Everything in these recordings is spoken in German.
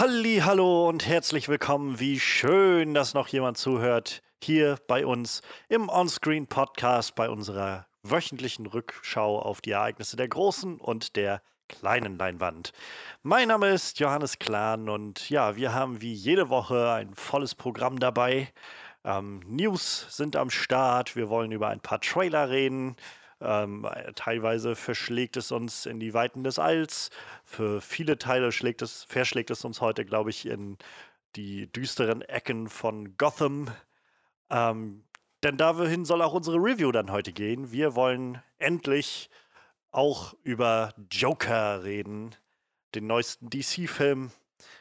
Halli, hallo und herzlich willkommen. Wie schön, dass noch jemand zuhört hier bei uns im Onscreen Podcast bei unserer wöchentlichen Rückschau auf die Ereignisse der großen und der kleinen Leinwand. Mein Name ist Johannes Klahn und ja, wir haben wie jede Woche ein volles Programm dabei. Ähm, News sind am Start. Wir wollen über ein paar Trailer reden. Ähm, teilweise verschlägt es uns in die Weiten des Alls. Für viele Teile schlägt es, verschlägt es uns heute, glaube ich, in die düsteren Ecken von Gotham. Ähm, denn dahin soll auch unsere Review dann heute gehen. Wir wollen endlich auch über Joker reden, den neuesten DC-Film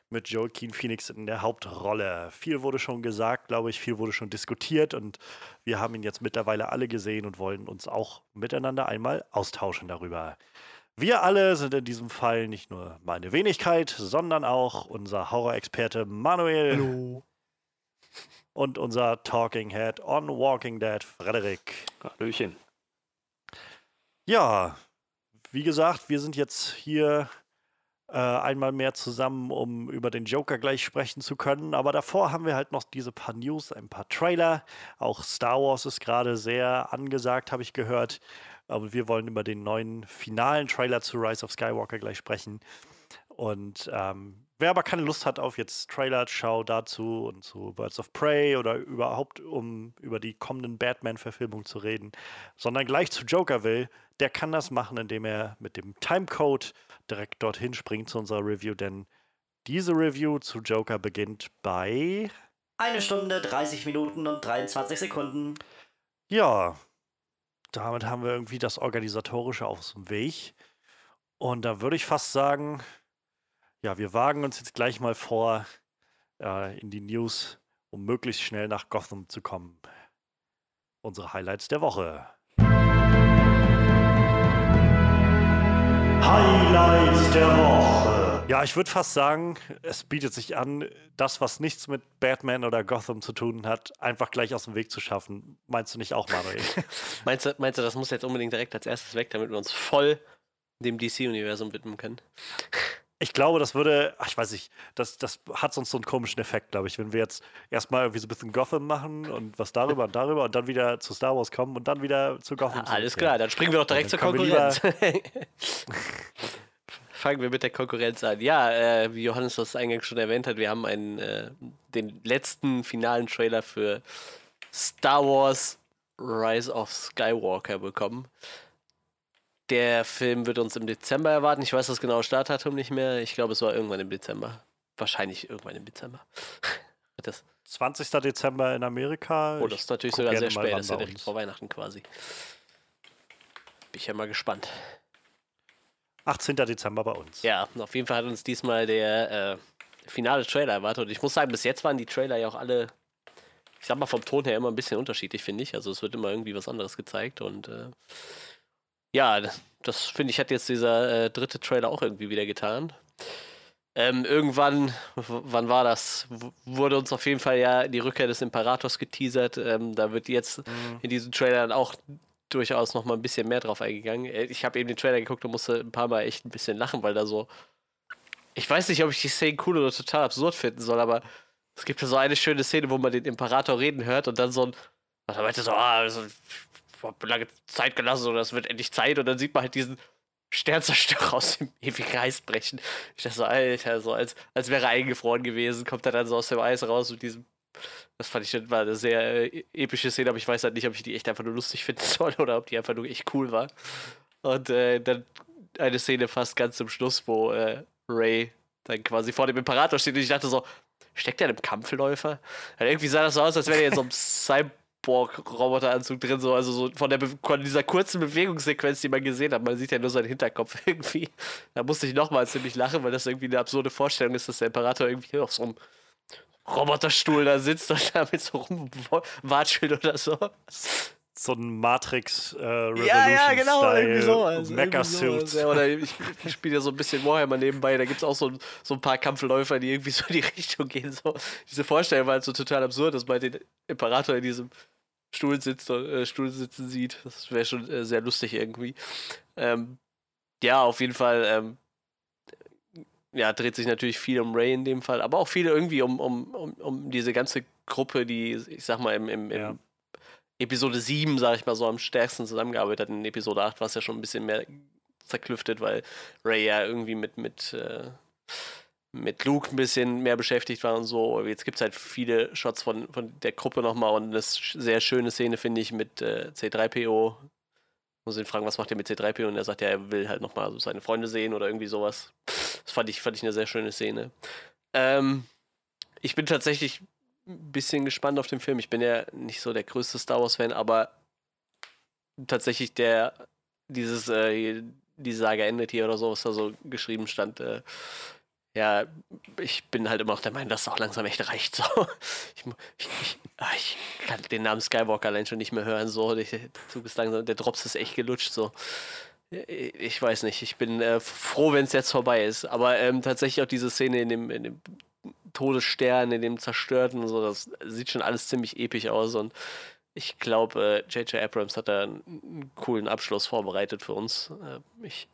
mit Joaquin Phoenix in der Hauptrolle. Viel wurde schon gesagt, glaube ich, viel wurde schon diskutiert und wir haben ihn jetzt mittlerweile alle gesehen und wollen uns auch miteinander einmal austauschen darüber. Wir alle sind in diesem Fall nicht nur meine Wenigkeit, sondern auch unser Horror-Experte Manuel. Hallo. Und unser Talking Head on Walking Dead, Frederik. Hallöchen. Ja, wie gesagt, wir sind jetzt hier einmal mehr zusammen, um über den Joker gleich sprechen zu können. Aber davor haben wir halt noch diese paar News, ein paar Trailer. Auch Star Wars ist gerade sehr angesagt, habe ich gehört. Aber wir wollen über den neuen finalen Trailer zu Rise of Skywalker gleich sprechen. Und ähm, wer aber keine Lust hat auf jetzt Trailer-Schau dazu und zu Birds of Prey oder überhaupt um über die kommenden Batman-Verfilmung zu reden, sondern gleich zu Joker will, der kann das machen, indem er mit dem Timecode direkt dorthin springt zu unserer Review, denn diese Review zu Joker beginnt bei. Eine Stunde, 30 Minuten und 23 Sekunden. Ja, damit haben wir irgendwie das Organisatorische auf dem Weg. Und da würde ich fast sagen, ja, wir wagen uns jetzt gleich mal vor äh, in die News, um möglichst schnell nach Gotham zu kommen. Unsere Highlights der Woche. Highlights der Woche. Ja, ich würde fast sagen, es bietet sich an, das, was nichts mit Batman oder Gotham zu tun hat, einfach gleich aus dem Weg zu schaffen. Meinst du nicht auch, Manuel? meinst, du, meinst du, das muss jetzt unbedingt direkt als erstes weg, damit wir uns voll dem DC-Universum widmen können? Ich glaube, das würde, ach, ich weiß nicht, das, das hat sonst so einen komischen Effekt, glaube ich, wenn wir jetzt erstmal irgendwie so ein bisschen Gotham machen und was darüber und darüber und dann wieder zu Star Wars kommen und dann wieder zu Gotham. Ah, alles klar, dann springen wir doch direkt zur Konkurrenz. Fangen wir mit der Konkurrenz an. Ja, äh, wie Johannes das eingangs schon erwähnt hat, wir haben einen, äh, den letzten finalen Trailer für Star Wars Rise of Skywalker bekommen. Der Film wird uns im Dezember erwarten. Ich weiß das genaue Startdatum nicht mehr. Ich glaube, es war irgendwann im Dezember. Wahrscheinlich irgendwann im Dezember. das 20. Dezember in Amerika. Oh, das ist natürlich sogar sehr spät. Das ist ja direkt vor Weihnachten quasi. Bin ich ja mal gespannt. 18. Dezember bei uns. Ja, auf jeden Fall hat uns diesmal der äh, finale Trailer erwartet. Und ich muss sagen, bis jetzt waren die Trailer ja auch alle, ich sag mal, vom Ton her immer ein bisschen unterschiedlich, finde ich. Also es wird immer irgendwie was anderes gezeigt und äh, ja, das finde ich, hat jetzt dieser äh, dritte Trailer auch irgendwie wieder getan. Ähm, irgendwann, wann war das? W wurde uns auf jeden Fall ja die Rückkehr des Imperators geteasert. Ähm, da wird jetzt mhm. in diesem Trailer dann auch durchaus noch mal ein bisschen mehr drauf eingegangen. Äh, ich habe eben den Trailer geguckt und musste ein paar Mal echt ein bisschen lachen, weil da so. Ich weiß nicht, ob ich die Szene cool oder total absurd finden soll, aber es gibt ja so eine schöne Szene, wo man den Imperator reden hört und dann so ein. Was er meinte so, ah, so lange Zeit gelassen, oder es wird endlich Zeit und dann sieht man halt diesen Sternzerstörer aus dem ewigen Eis brechen. Ich dachte so, Alter, so als, als wäre er eingefroren gewesen, kommt er dann so aus dem Eis raus mit diesem. Das fand ich war eine sehr äh, epische Szene, aber ich weiß halt nicht, ob ich die echt einfach nur lustig finden soll oder ob die einfach nur echt cool war. Und äh, dann eine Szene fast ganz zum Schluss, wo äh, Ray dann quasi vor dem Imperator steht und ich dachte so, steckt er in einem Kampfläufer? Also irgendwie sah das so aus, als wäre er in so einem Cyber Borg-Roboteranzug drin, so, also so von, der von dieser kurzen Bewegungssequenz, die man gesehen hat. Man sieht ja nur seinen Hinterkopf irgendwie. Da musste ich nochmal ziemlich lachen, weil das irgendwie eine absurde Vorstellung ist, dass der Imperator irgendwie auf so einem Roboterstuhl da sitzt und damit so rumwatschelt oder so so ein Matrix äh, Revolution Ja, ja, genau, irgendwie sowas. Mecha-Suit. Ja, oder ich, ich spiele ja so ein bisschen Warhammer nebenbei, da gibt es auch so, so ein paar Kampfläufer, die irgendwie so in die Richtung gehen. So. Diese Vorstellung war halt so total absurd, dass man den Imperator in diesem Stuhl, sitzt, äh, Stuhl sitzen sieht. Das wäre schon äh, sehr lustig irgendwie. Ähm, ja, auf jeden Fall. Ähm, ja, dreht sich natürlich viel um Ray in dem Fall, aber auch viel irgendwie um, um, um, um diese ganze Gruppe, die, ich sag mal, im, im, im Ja. Episode 7, sag ich mal so, am stärksten zusammengearbeitet hat. In Episode 8 war es ja schon ein bisschen mehr zerklüftet, weil Ray ja irgendwie mit, mit, äh, mit Luke ein bisschen mehr beschäftigt war und so. Jetzt gibt es halt viele Shots von, von der Gruppe nochmal und eine sehr schöne Szene, finde ich, mit äh, C3PO. Muss ihn fragen, was macht er mit C3PO? Und er sagt, ja, er will halt nochmal so seine Freunde sehen oder irgendwie sowas. Das fand ich, fand ich eine sehr schöne Szene. Ähm, ich bin tatsächlich ein bisschen gespannt auf den Film. Ich bin ja nicht so der größte Star Wars-Fan, aber tatsächlich der, dieses, äh, die Saga endet hier oder so, was da so geschrieben stand, äh, ja, ich bin halt immer noch der Meinung, dass es auch langsam echt reicht. So. Ich, ich, ich, ah, ich kann den Namen Skywalker allein schon nicht mehr hören. So. Der Zug ist langsam, der Drops ist echt gelutscht. So. Ich weiß nicht, ich bin äh, froh, wenn es jetzt vorbei ist. Aber ähm, tatsächlich auch diese Szene in dem, in dem Todesstern, in dem Zerstörten und so, das sieht schon alles ziemlich episch aus. Und ich glaube, äh, J.J. Abrams hat da einen, coolen Abschluss vorbereitet für uns. Äh, ich,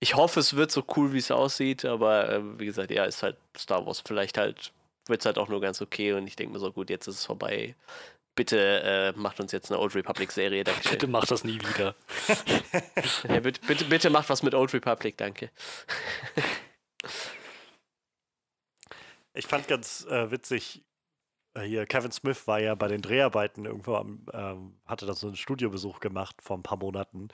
ich hoffe, es wird so cool, wie es aussieht, aber äh, wie gesagt, ja, ist halt Star Wars. Vielleicht halt wird es halt auch nur ganz okay und ich denke mir so, gut, jetzt ist es vorbei. Bitte äh, macht uns jetzt eine Old Republic-Serie. Bitte Dankeschön. mach das nie wieder. Ja, bitte, bitte, bitte macht was mit Old Republic, danke. Ich fand ganz äh, witzig, äh, hier Kevin Smith war ja bei den Dreharbeiten irgendwo am, ähm, hatte da so einen Studiobesuch gemacht vor ein paar Monaten.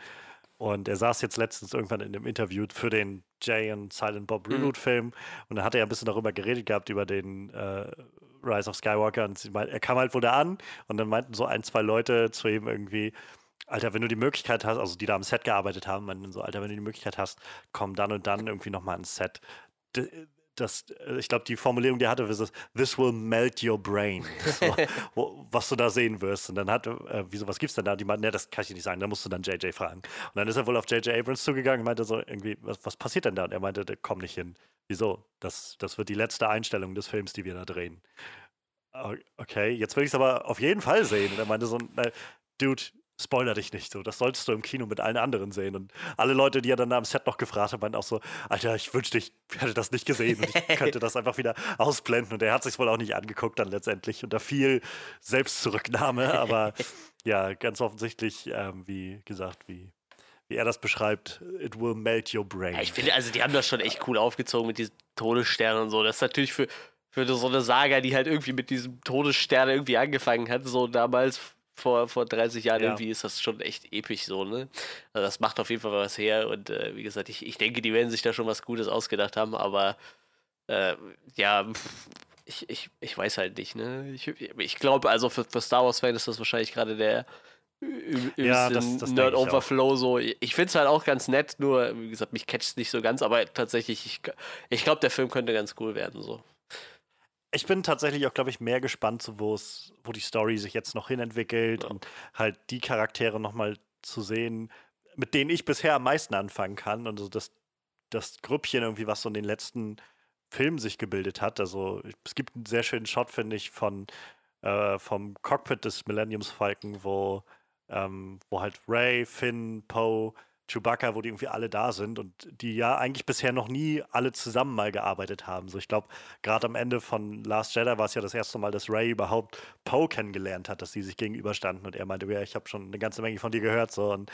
Und er saß jetzt letztens irgendwann in einem Interview für den Jay und Silent Bob Mhm. Reboot-Film. Und da hat er ein bisschen darüber geredet gehabt, über den äh, Rise of Skywalker. Und sie meint, er kam halt wohl da an und dann meinten so ein, zwei Leute zu ihm irgendwie, Alter, wenn du die Möglichkeit hast, also die da am Set gearbeitet haben, meinten so, Alter, wenn du die Möglichkeit hast, komm dann und dann irgendwie nochmal ans Set. Das, äh, ich glaube, die Formulierung, die er hatte, ist, this will melt your brain. So, wo, was du da sehen wirst. Und dann hat, äh, wieso, was gibt's denn da? Die meinten, ne, das kann ich dir nicht sagen, da musst du dann JJ fragen. Und dann ist er wohl auf JJ Abrams zugegangen und meinte so, irgendwie, was, was passiert denn da? Und er meinte, komm nicht hin. Wieso? Das, das wird die letzte Einstellung des Films, die wir da drehen. Okay, jetzt will ich es aber auf jeden Fall sehen. Und er meinte so, na, Dude, spoiler dich nicht so. Das solltest du im Kino mit allen anderen sehen. Und alle Leute, die er dann am Set noch gefragt haben, meinten auch so, Alter, ich wünschte, ich hätte das nicht gesehen und ich könnte das einfach wieder ausblenden. Und er hat sich wohl auch nicht angeguckt dann letztendlich unter viel Selbstzurücknahme. Aber ja, ganz offensichtlich, ähm, wie gesagt, wie, wie er das beschreibt, it will melt your brain. Ja, ich finde, also die haben das schon echt cool aufgezogen mit diesen Todessternen und so. Das ist natürlich für, für so eine Saga, die halt irgendwie mit diesem Todesstern irgendwie angefangen hat, so damals vor, vor 30 Jahren Ja. irgendwie ist das schon echt episch so, ne? Also das macht auf jeden Fall was her und äh, wie gesagt, ich, ich denke, die werden sich da schon was Gutes ausgedacht haben, aber äh, ja, ich, ich, ich weiß halt nicht, ne? Ich, ich glaube, also für, für Star Wars-Fans ist das wahrscheinlich gerade der Ja, das- das Nerd. Overflow so. Ich finde es halt auch ganz nett, nur wie gesagt, mich catcht es nicht so ganz, aber tatsächlich, ich, ich glaube, der Film könnte ganz cool werden so. Ich bin tatsächlich auch, glaube ich, mehr gespannt, so wo es, wo die Story sich jetzt noch hinentwickelt Ja. und halt die Charaktere nochmal zu sehen, mit denen ich bisher am meisten anfangen kann. Und so das, das Grüppchen irgendwie, was so in den letzten Filmen sich gebildet hat. Also es gibt einen sehr schönen Shot, finde ich, von äh, vom Cockpit des Millenniums Falcon, wo, ähm, wo halt Ray, Finn, Poe, Chewbacca, wo die irgendwie alle da sind und die ja eigentlich bisher noch nie alle zusammen mal gearbeitet haben. So, ich glaube, gerade am Ende von Last Jedi war es ja das erste Mal, dass Ray überhaupt Poe kennengelernt hat, dass sie sich gegenüberstanden und er meinte, ja, ich habe schon eine ganze Menge von dir gehört. So. Und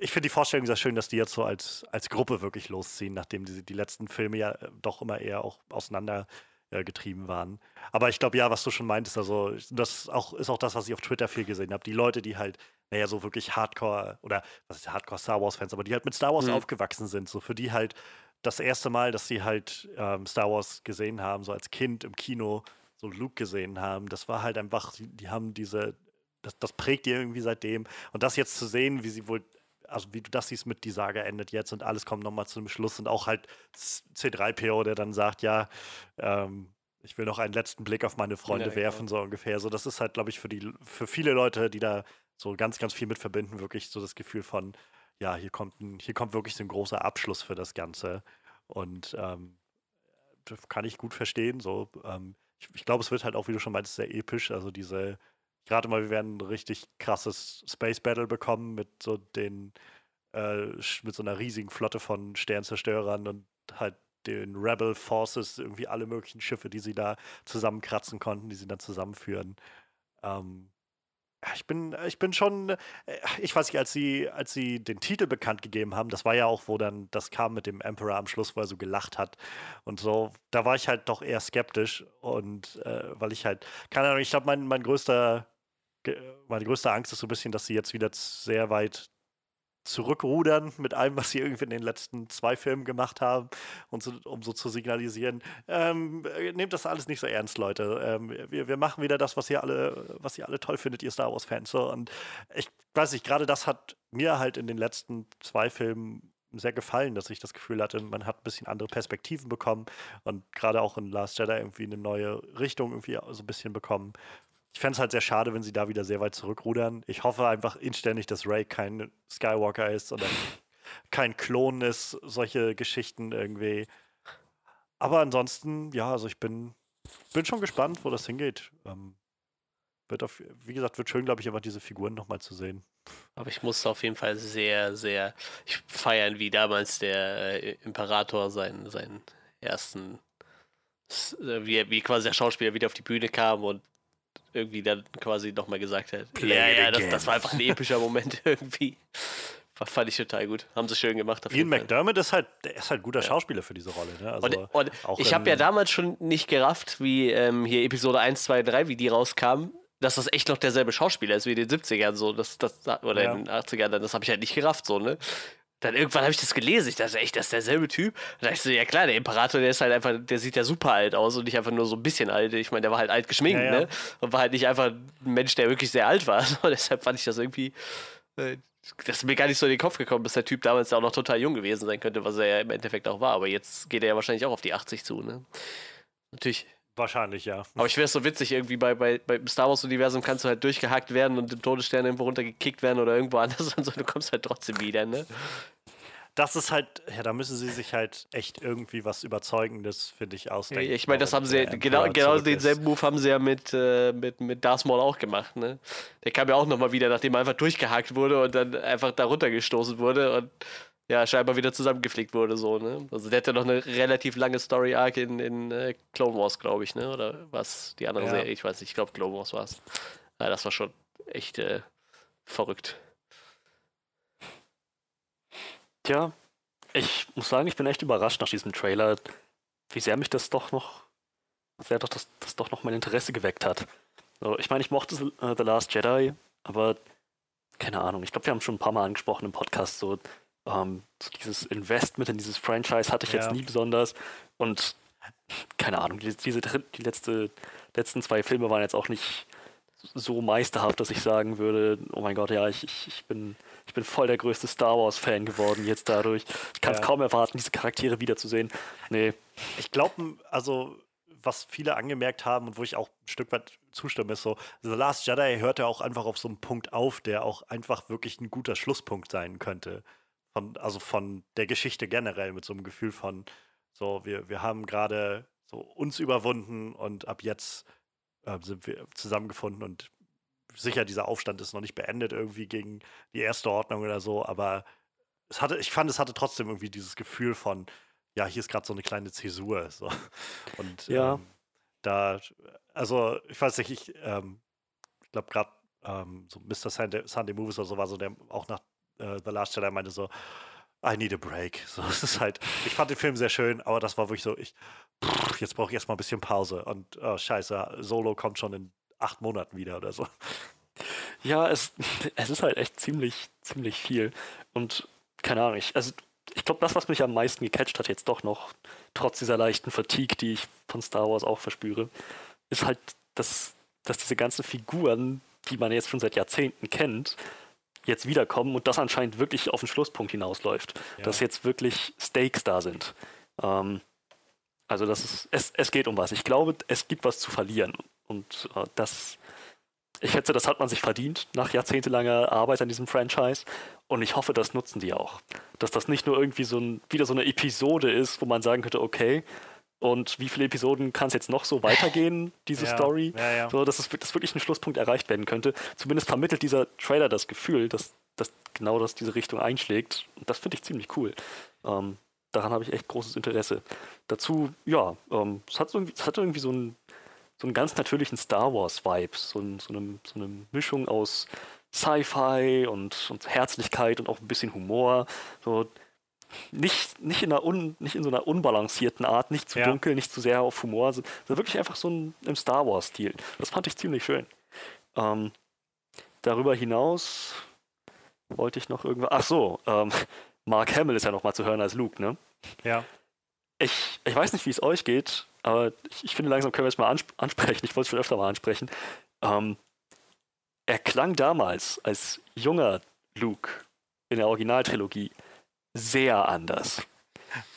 ich finde die Vorstellung sehr schön, dass die jetzt so als, als Gruppe wirklich losziehen, nachdem die, die letzten Filme ja äh, doch immer eher auch auseinander äh, getrieben waren. Aber ich glaube, ja, was du schon meintest, also das auch, ist auch das, was ich auf Twitter viel gesehen habe. Die Leute, die halt, naja, so wirklich Hardcore oder was ist Hardcore Star Wars-Fans, aber die halt mit Star Wars Mhm. aufgewachsen sind, so für die halt das erste Mal, dass sie halt ähm, Star Wars gesehen haben, so als Kind im Kino, so Luke gesehen haben, das war halt einfach, die, die haben diese, das, das prägt die irgendwie seitdem. Und das jetzt zu sehen, wie sie wohl, also wie du das siehst mit die Saga endet jetzt und alles kommt nochmal zum Schluss und auch halt C3PO, der dann sagt, ja, ähm, ich will noch einen letzten Blick auf meine Freunde genau. werfen, so ungefähr. So, das ist halt, glaube ich, für die, für viele Leute, die da so ganz, ganz viel mit verbinden, wirklich so das Gefühl von, ja, hier kommt ein, hier kommt wirklich so ein großer Abschluss für das Ganze. Und ähm, das kann ich gut verstehen. So, ähm, ich, ich glaube, es wird halt auch, wie du schon meintest, sehr episch. Also diese, gerade mal, wir werden ein richtig krasses Space Battle bekommen mit so den, äh, mit so einer riesigen Flotte von Sternzerstörern und halt den Rebel Forces irgendwie alle möglichen Schiffe, die sie da zusammenkratzen konnten, die sie dann zusammenführen. Ähm, ich bin, ich bin schon, äh, ich weiß nicht, als sie, als sie den Titel bekannt gegeben haben, das war ja auch, wo dann das kam mit dem Emperor am Schluss, wo er so gelacht hat und so, da war ich halt doch eher skeptisch und äh, weil ich halt, keine Ahnung, ich glaube, mein, mein größter, meine größte Angst ist so ein bisschen, dass sie jetzt wieder sehr weit zurückrudern mit allem, was sie irgendwie in den letzten zwei Filmen gemacht haben, und so, um so zu signalisieren, ähm, äh, nehmt das alles nicht so ernst, Leute. Ähm, wir, wir machen wieder das, was ihr alle, was ihr alle toll findet, ihr Star Wars-Fans. So. Und ich weiß nicht, gerade das hat mir halt in den letzten zwei Filmen sehr gefallen, dass ich das Gefühl hatte, man hat ein bisschen andere Perspektiven bekommen und gerade auch in Last Jedi irgendwie eine neue Richtung irgendwie so ein bisschen bekommen. Ich fände es halt sehr schade, wenn sie da wieder sehr weit zurückrudern. Ich hoffe einfach inständig, dass Ray kein Skywalker ist oder kein Klon ist, solche Geschichten irgendwie. Aber ansonsten, ja, also ich bin, bin schon gespannt, wo das hingeht. Ähm, wird auf, wie gesagt, wird schön, glaube ich, einfach diese Figuren nochmal zu sehen. Aber ich musste auf jeden Fall sehr, sehr feiern, wie damals der äh, Imperator seinen, seinen ersten, äh, wie, wie quasi der Schauspieler wieder auf die Bühne kam und irgendwie dann quasi nochmal gesagt hat. Play ja, ja, das, das, war einfach ein epischer Moment irgendwie. Fand ich total gut. Haben sie schön gemacht. Ian McDermott ist halt, der ist halt guter ja. Schauspieler für diese Rolle. Ne? Also und, und ich habe ja damals schon nicht gerafft, wie ähm, hier Episode 1, 2, 3, wie die rauskamen, dass das echt noch derselbe Schauspieler ist wie in den 70ern so. Das, das, oder ja. in den 80ern, das habe ich halt nicht gerafft so, ne? Dann irgendwann habe ich das gelesen. Ich dachte, echt, das ist derselbe Typ. Da dachte ich so, ja klar, der Imperator, der ist halt einfach, der sieht ja super alt aus und nicht einfach nur so ein bisschen alt. Ich meine, der war halt alt geschminkt, ja, ja. ne? Und war halt nicht einfach ein Mensch, der wirklich sehr alt war. So, deshalb fand ich das irgendwie. Äh, das ist mir gar nicht so in den Kopf gekommen, dass der Typ damals auch noch total jung gewesen sein könnte, was er ja im Endeffekt auch war. Aber jetzt geht er ja wahrscheinlich auch auf die 80 zu, ne? Natürlich Wahrscheinlich, ja. Aber ich wäre es so witzig, irgendwie bei, bei, beim Star Wars-Universum kannst du halt durchgehackt werden und im Todesstern irgendwo runtergekickt werden oder irgendwo anders und so, du kommst halt trotzdem wieder, ne? Das ist halt, ja, da müssen sie sich halt echt irgendwie was Überzeugendes, finde ich, ausdenken. Ich meine, das haben sie, genau, genau denselben Move haben sie ja mit, äh, mit, mit Darth Maul auch gemacht, ne? Der kam ja auch nochmal wieder, nachdem er einfach durchgehackt wurde und dann einfach da runtergestoßen wurde und ja, scheinbar wieder zusammengeflickt wurde, so, ne? Also der hatte noch eine relativ lange Story-Arc in, in äh, Clone Wars, glaube ich, ne? Oder was? Die andere ja. Serie, ich weiß nicht, ich glaube Clone Wars war es. Ja, das war schon echt äh, verrückt. Tja, ich muss sagen, ich bin echt überrascht nach diesem Trailer, wie sehr mich das doch noch, sehr doch das, das doch noch mein Interesse geweckt hat. So, ich meine, ich mochte The Last Jedi, aber keine Ahnung, ich glaube, wir haben schon ein paar Mal angesprochen im Podcast, so ähm, so dieses Investment in dieses Franchise hatte ich ja. jetzt nie besonders. Und keine Ahnung, die, diese, die letzte, letzten zwei Filme waren jetzt auch nicht so meisterhaft, dass ich sagen würde, oh mein Gott, ja, ich, ich, ich bin ich bin voll der größte Star Wars-Fan geworden jetzt dadurch. Ich kann es ja. kaum erwarten, diese Charaktere wiederzusehen. Nee. Ich glaube, also was viele angemerkt haben und wo ich auch ein Stück weit zustimme, ist so, The Last Jedi hört ja auch einfach auf so einen Punkt auf, der auch einfach wirklich ein guter Schlusspunkt sein könnte. Von, also von der Geschichte generell mit so einem Gefühl von, so, wir, wir haben gerade so uns überwunden und ab jetzt äh, sind wir zusammengefunden und sicher, dieser Aufstand ist noch nicht beendet irgendwie gegen die erste Ordnung oder so, aber es hatte, ich fand, es hatte trotzdem irgendwie dieses Gefühl von, ja, hier ist gerade so eine kleine Zäsur. So. Und ja. ähm, da, also ich weiß nicht, ich ähm, glaube gerade ähm, so Mr. Sunday, Sunday Movies oder so war so, der auch nach äh, The Last Jedi meinte so, I need a break. So, es ist halt, ich fand den Film sehr schön, aber das war wirklich so, ich, pff, jetzt brauche ich erstmal ein bisschen Pause und oh, scheiße, Solo kommt schon in acht Monaten wieder oder so. Ja, es, es ist halt echt ziemlich, ziemlich viel. Und keine Ahnung, ich, also ich glaube, das, was mich am meisten gecatcht hat, jetzt doch noch, trotz dieser leichten Fatigue, die ich von Star Wars auch verspüre, ist halt, dass, dass diese ganzen Figuren, die man jetzt schon seit Jahrzehnten kennt, jetzt wiederkommen und das anscheinend wirklich auf den Schlusspunkt hinausläuft. Ja. Dass jetzt wirklich Stakes da sind. Ähm, also das ist, es, es geht um was. Ich glaube, es gibt was zu verlieren. Und äh, das, ich schätze, das hat man sich verdient nach jahrzehntelanger Arbeit an diesem Franchise. Und ich hoffe, das nutzen die auch. Dass das nicht nur irgendwie so ein, wieder so eine Episode ist, wo man sagen könnte, okay, und wie viele Episoden kann es jetzt noch so weitergehen, diese ja, Story? Ja, ja. So, dass, es, dass wirklich ein Schlusspunkt erreicht werden könnte. Zumindest vermittelt dieser Trailer das Gefühl, dass, dass genau das diese Richtung einschlägt. Und das finde ich ziemlich cool. Ähm, daran habe ich echt großes Interesse. Dazu, ja, ähm, es, hat so, irgendwie- es hat irgendwie so einen, so einen ganz natürlichen Star Wars-Vibe, so, ein, so, eine, so eine Mischung aus Sci-Fi und, und Herzlichkeit und auch ein bisschen Humor. So nicht, nicht, in einer un, nicht in so einer unbalancierten Art, nicht zu Ja. dunkel, nicht zu sehr auf Humor, sondern wirklich einfach so ein, im Star Wars-Stil. Das fand ich ziemlich schön. Ähm, darüber hinaus wollte ich noch irgendwas. Ach so, ähm, Mark Hamill ist ja noch mal zu hören als Luke, ne? Ja. Ich, ich weiß nicht, wie es euch geht, aber ich, ich finde, langsam können wir es mal ansp ansprechen. Ich wollte es schon öfter mal ansprechen. Ähm, er klang damals als junger Luke in der Originaltrilogie sehr anders.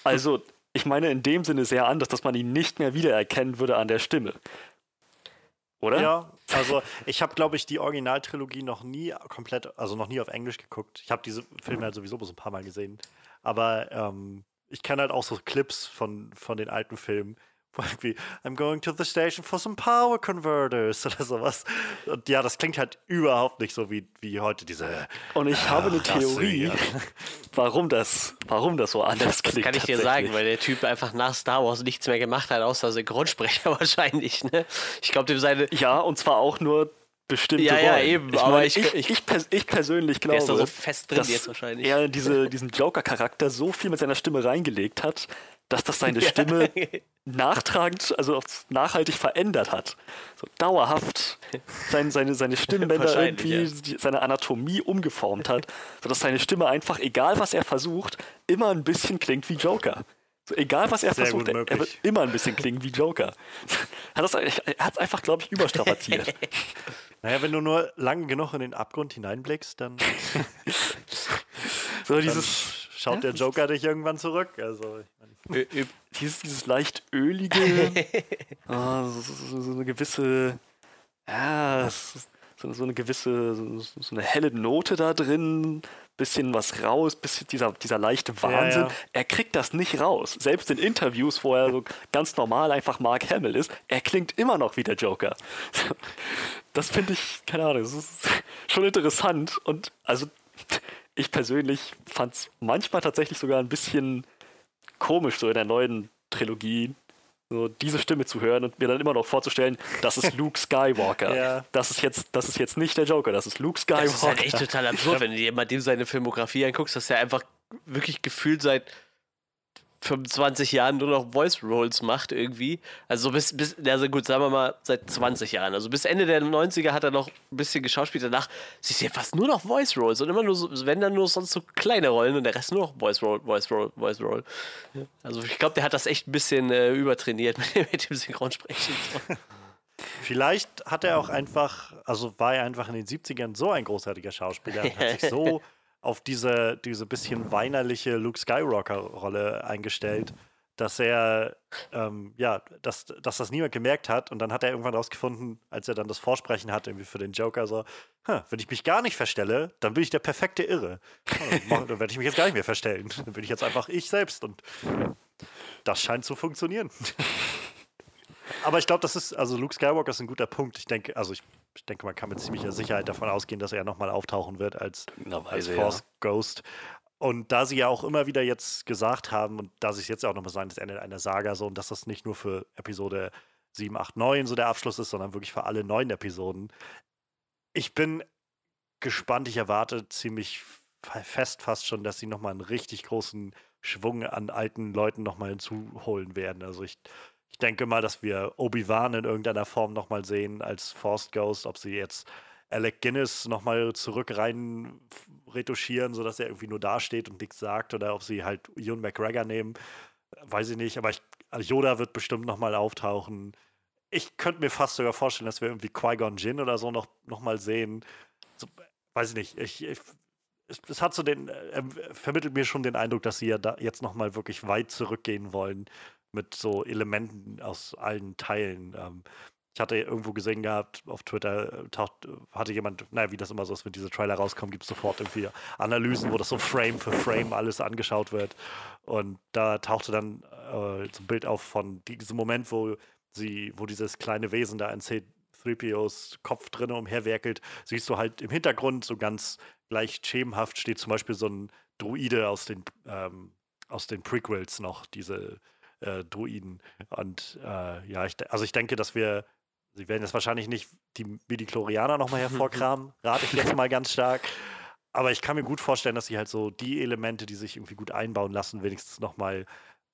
Also, ich meine in dem Sinne sehr anders, dass man ihn nicht mehr wiedererkennen würde an der Stimme. Oder? Ja, also ich habe, glaube ich, die Originaltrilogie noch nie komplett, also noch nie auf Englisch geguckt. Ich habe diese Filme halt sowieso bloß ein paar Mal gesehen. Aber ähm, ich kenne halt auch so Clips von, von den alten Filmen, irgendwie, I'm going to the station for some power converters oder sowas. Und ja, das klingt halt überhaupt nicht so wie, wie heute diese. Und ich habe eine Rasse, Theorie, ja. warum das, warum das so anders klingt. Kann ich dir sagen, weil der Typ einfach nach Star Wars nichts mehr gemacht hat, außer Synchronsprecher wahrscheinlich. Ne? Ich glaube, dem seine. Ja, und zwar auch nur bestimmte Ja, ja, Rollen. eben, Ich aber meine, ich- ich, ich- pers ich persönlich Der ist da glaube, so fest drin dass jetzt wahrscheinlich. er diese, diesen Joker-Charakter so viel mit seiner Stimme reingelegt hat, dass das seine Stimme nachtragend, also nachhaltig verändert hat. So dauerhaft sein, seine, seine Stimmbänder irgendwie, die, seine Anatomie umgeformt hat, sodass seine Stimme einfach, egal was er versucht, immer ein bisschen klingt wie Joker. So, egal was er Sehr versucht, er, er wird immer ein bisschen klingen wie Joker. Hat das, er hat es einfach, glaube ich, überstrapaziert. Naja, wenn du nur lang genug in den Abgrund hineinblickst, dann, So dann dieses, schaut der Joker dich irgendwann zurück. Also, ich mein, dieses, dieses leicht ölige, ah, so, so, so eine gewisse, ja, es ist so, so eine gewisse, so, so eine helle Note da drin, bisschen was raus, bisschen dieser, dieser leichte Wahnsinn. ja. Er kriegt das nicht raus. Selbst in Interviews, wo er so ganz normal einfach Mark Hamill ist, er klingt immer noch wie der Joker. Das finde ich, keine Ahnung, das ist schon interessant und also ich persönlich fand es manchmal tatsächlich sogar ein bisschen komisch, so in der neuen Trilogie, so diese Stimme zu hören und mir dann immer noch vorzustellen, das ist Luke Skywalker. Ja. Das ist jetzt, das ist jetzt nicht der Joker, das ist Luke Skywalker. Das ist halt echt total absurd, wenn du dir mal dem seine Filmografie anguckst, dass er einfach wirklich gefühlt seit 25 Jahren nur noch Voice Rolls macht irgendwie. Also bis, bis, also gut, sagen wir mal seit 20 Jahren. Also bis Ende der 90er hat er noch ein bisschen geschauspielt. Danach siehst du ja fast nur noch Voice Rolls und immer nur so, wenn dann nur sonst so kleine Rollen und der Rest nur noch Voice Roll, Voice Roll, Voice Roll. Also ich glaube, der hat das echt ein bisschen äh, übertrainiert mit, dem- mit dem Synchronsprechen. Vielleicht hat er auch einfach, also war er einfach in den 70ern so ein großartiger Schauspieler und hat sich so auf diese, diese bisschen weinerliche Luke Skywalker-Rolle eingestellt, dass er, ähm, ja, dass, dass das niemand gemerkt hat. Und dann hat er irgendwann rausgefunden, als er dann das Vorsprechen hatte, irgendwie für den Joker, so, "Hm, wenn ich mich gar nicht verstelle, dann bin ich der perfekte Irre. Ja, Dann, dann werde ich mich jetzt gar nicht mehr verstellen. Dann bin ich jetzt einfach ich selbst. Und das scheint zu funktionieren. Aber ich glaube, das ist, also Luke Skywalker ist ein guter Punkt. Ich denke, also ich, ich denke, man kann mit ziemlicher Sicherheit davon ausgehen, dass er nochmal auftauchen wird als, als Force Ghost. Und da sie ja auch immer wieder jetzt gesagt haben, und da sie es jetzt ja auch nochmal sagen, das Ende einer Saga so, und dass das nicht nur für Episode 7, 8, 9 so der Abschluss ist, sondern wirklich für alle neun Episoden. Ich bin gespannt, ich erwarte ziemlich fe- fest fast schon, dass sie nochmal einen richtig großen Schwung an alten Leuten nochmal hinzuholen werden. Also ich, ich denke mal, dass wir Obi-Wan in irgendeiner Form nochmal sehen als Forced Ghost, ob sie jetzt Alec Guinness nochmal zurück rein retuschieren, sodass er irgendwie nur dasteht und nichts sagt, oder ob sie halt Ewan McGregor nehmen, weiß ich nicht, aber ich, also Yoda wird bestimmt nochmal auftauchen. Ich könnte mir fast sogar vorstellen, dass wir irgendwie Qui-Gon Jinn oder so noch, noch mal sehen. So, weiß ich nicht. Ich, ich, es, es hat so den, äh, vermittelt mir schon den Eindruck, dass sie ja da jetzt nochmal wirklich weit zurückgehen wollen mit so Elementen aus allen Teilen. Ähm, ich hatte irgendwo gesehen gehabt, auf Twitter äh, taucht, äh, hatte jemand, naja, wie das immer so ist, wenn diese Trailer rauskommen, gibt es sofort irgendwie Analysen, wo das so Frame für Frame alles angeschaut wird. Und da tauchte dann äh, so ein Bild auf von diesem Moment, wo sie, wo dieses kleine Wesen da in C3POs Kopf drin umherwerkelt, siehst du halt im Hintergrund so ganz leicht schemenhaft steht zum Beispiel so ein Druide aus den ähm, aus den Prequels noch, diese äh, Druiden. Und äh, ja, ich, also ich denke, dass wir, sie werden jetzt wahrscheinlich nicht die Midichlorianer nochmal hervorkramen, rate ich jetzt mal ganz stark. Aber ich kann mir gut vorstellen, dass sie halt so die Elemente, die sich irgendwie gut einbauen lassen, wenigstens nochmal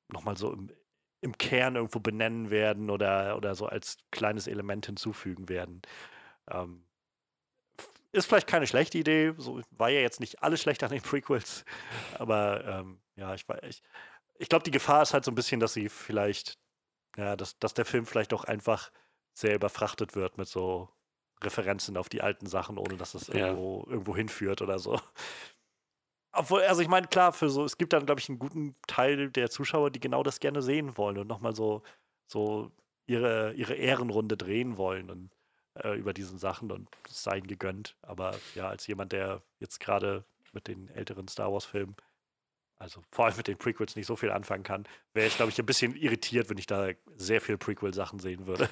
noch mal so im, im Kern irgendwo benennen werden oder, oder so als kleines Element hinzufügen werden. Ähm, ist vielleicht keine schlechte Idee. So war ja jetzt nicht alles schlecht an den Prequels. Aber ähm, ja, ich, ich, ich glaube, die Gefahr ist halt so ein bisschen, dass sie vielleicht, ja, dass, dass der Film vielleicht auch einfach sehr überfrachtet wird mit so Referenzen auf die alten Sachen, ohne dass es ja. irgendwo, irgendwo hinführt oder so. Obwohl, also ich meine, klar, für so, es gibt dann, glaube ich, einen guten Teil der Zuschauer, die genau das gerne sehen wollen und nochmal so, so ihre, ihre Ehrenrunde drehen wollen und äh, über diesen Sachen und es sei ihnen gegönnt. Aber ja, als jemand, der jetzt gerade mit den älteren Star Wars-Filmen, also vor allem mit den Prequels nicht so viel anfangen kann, wäre ich, glaube ich, ein bisschen irritiert, wenn ich da sehr viel Prequel-Sachen sehen würde.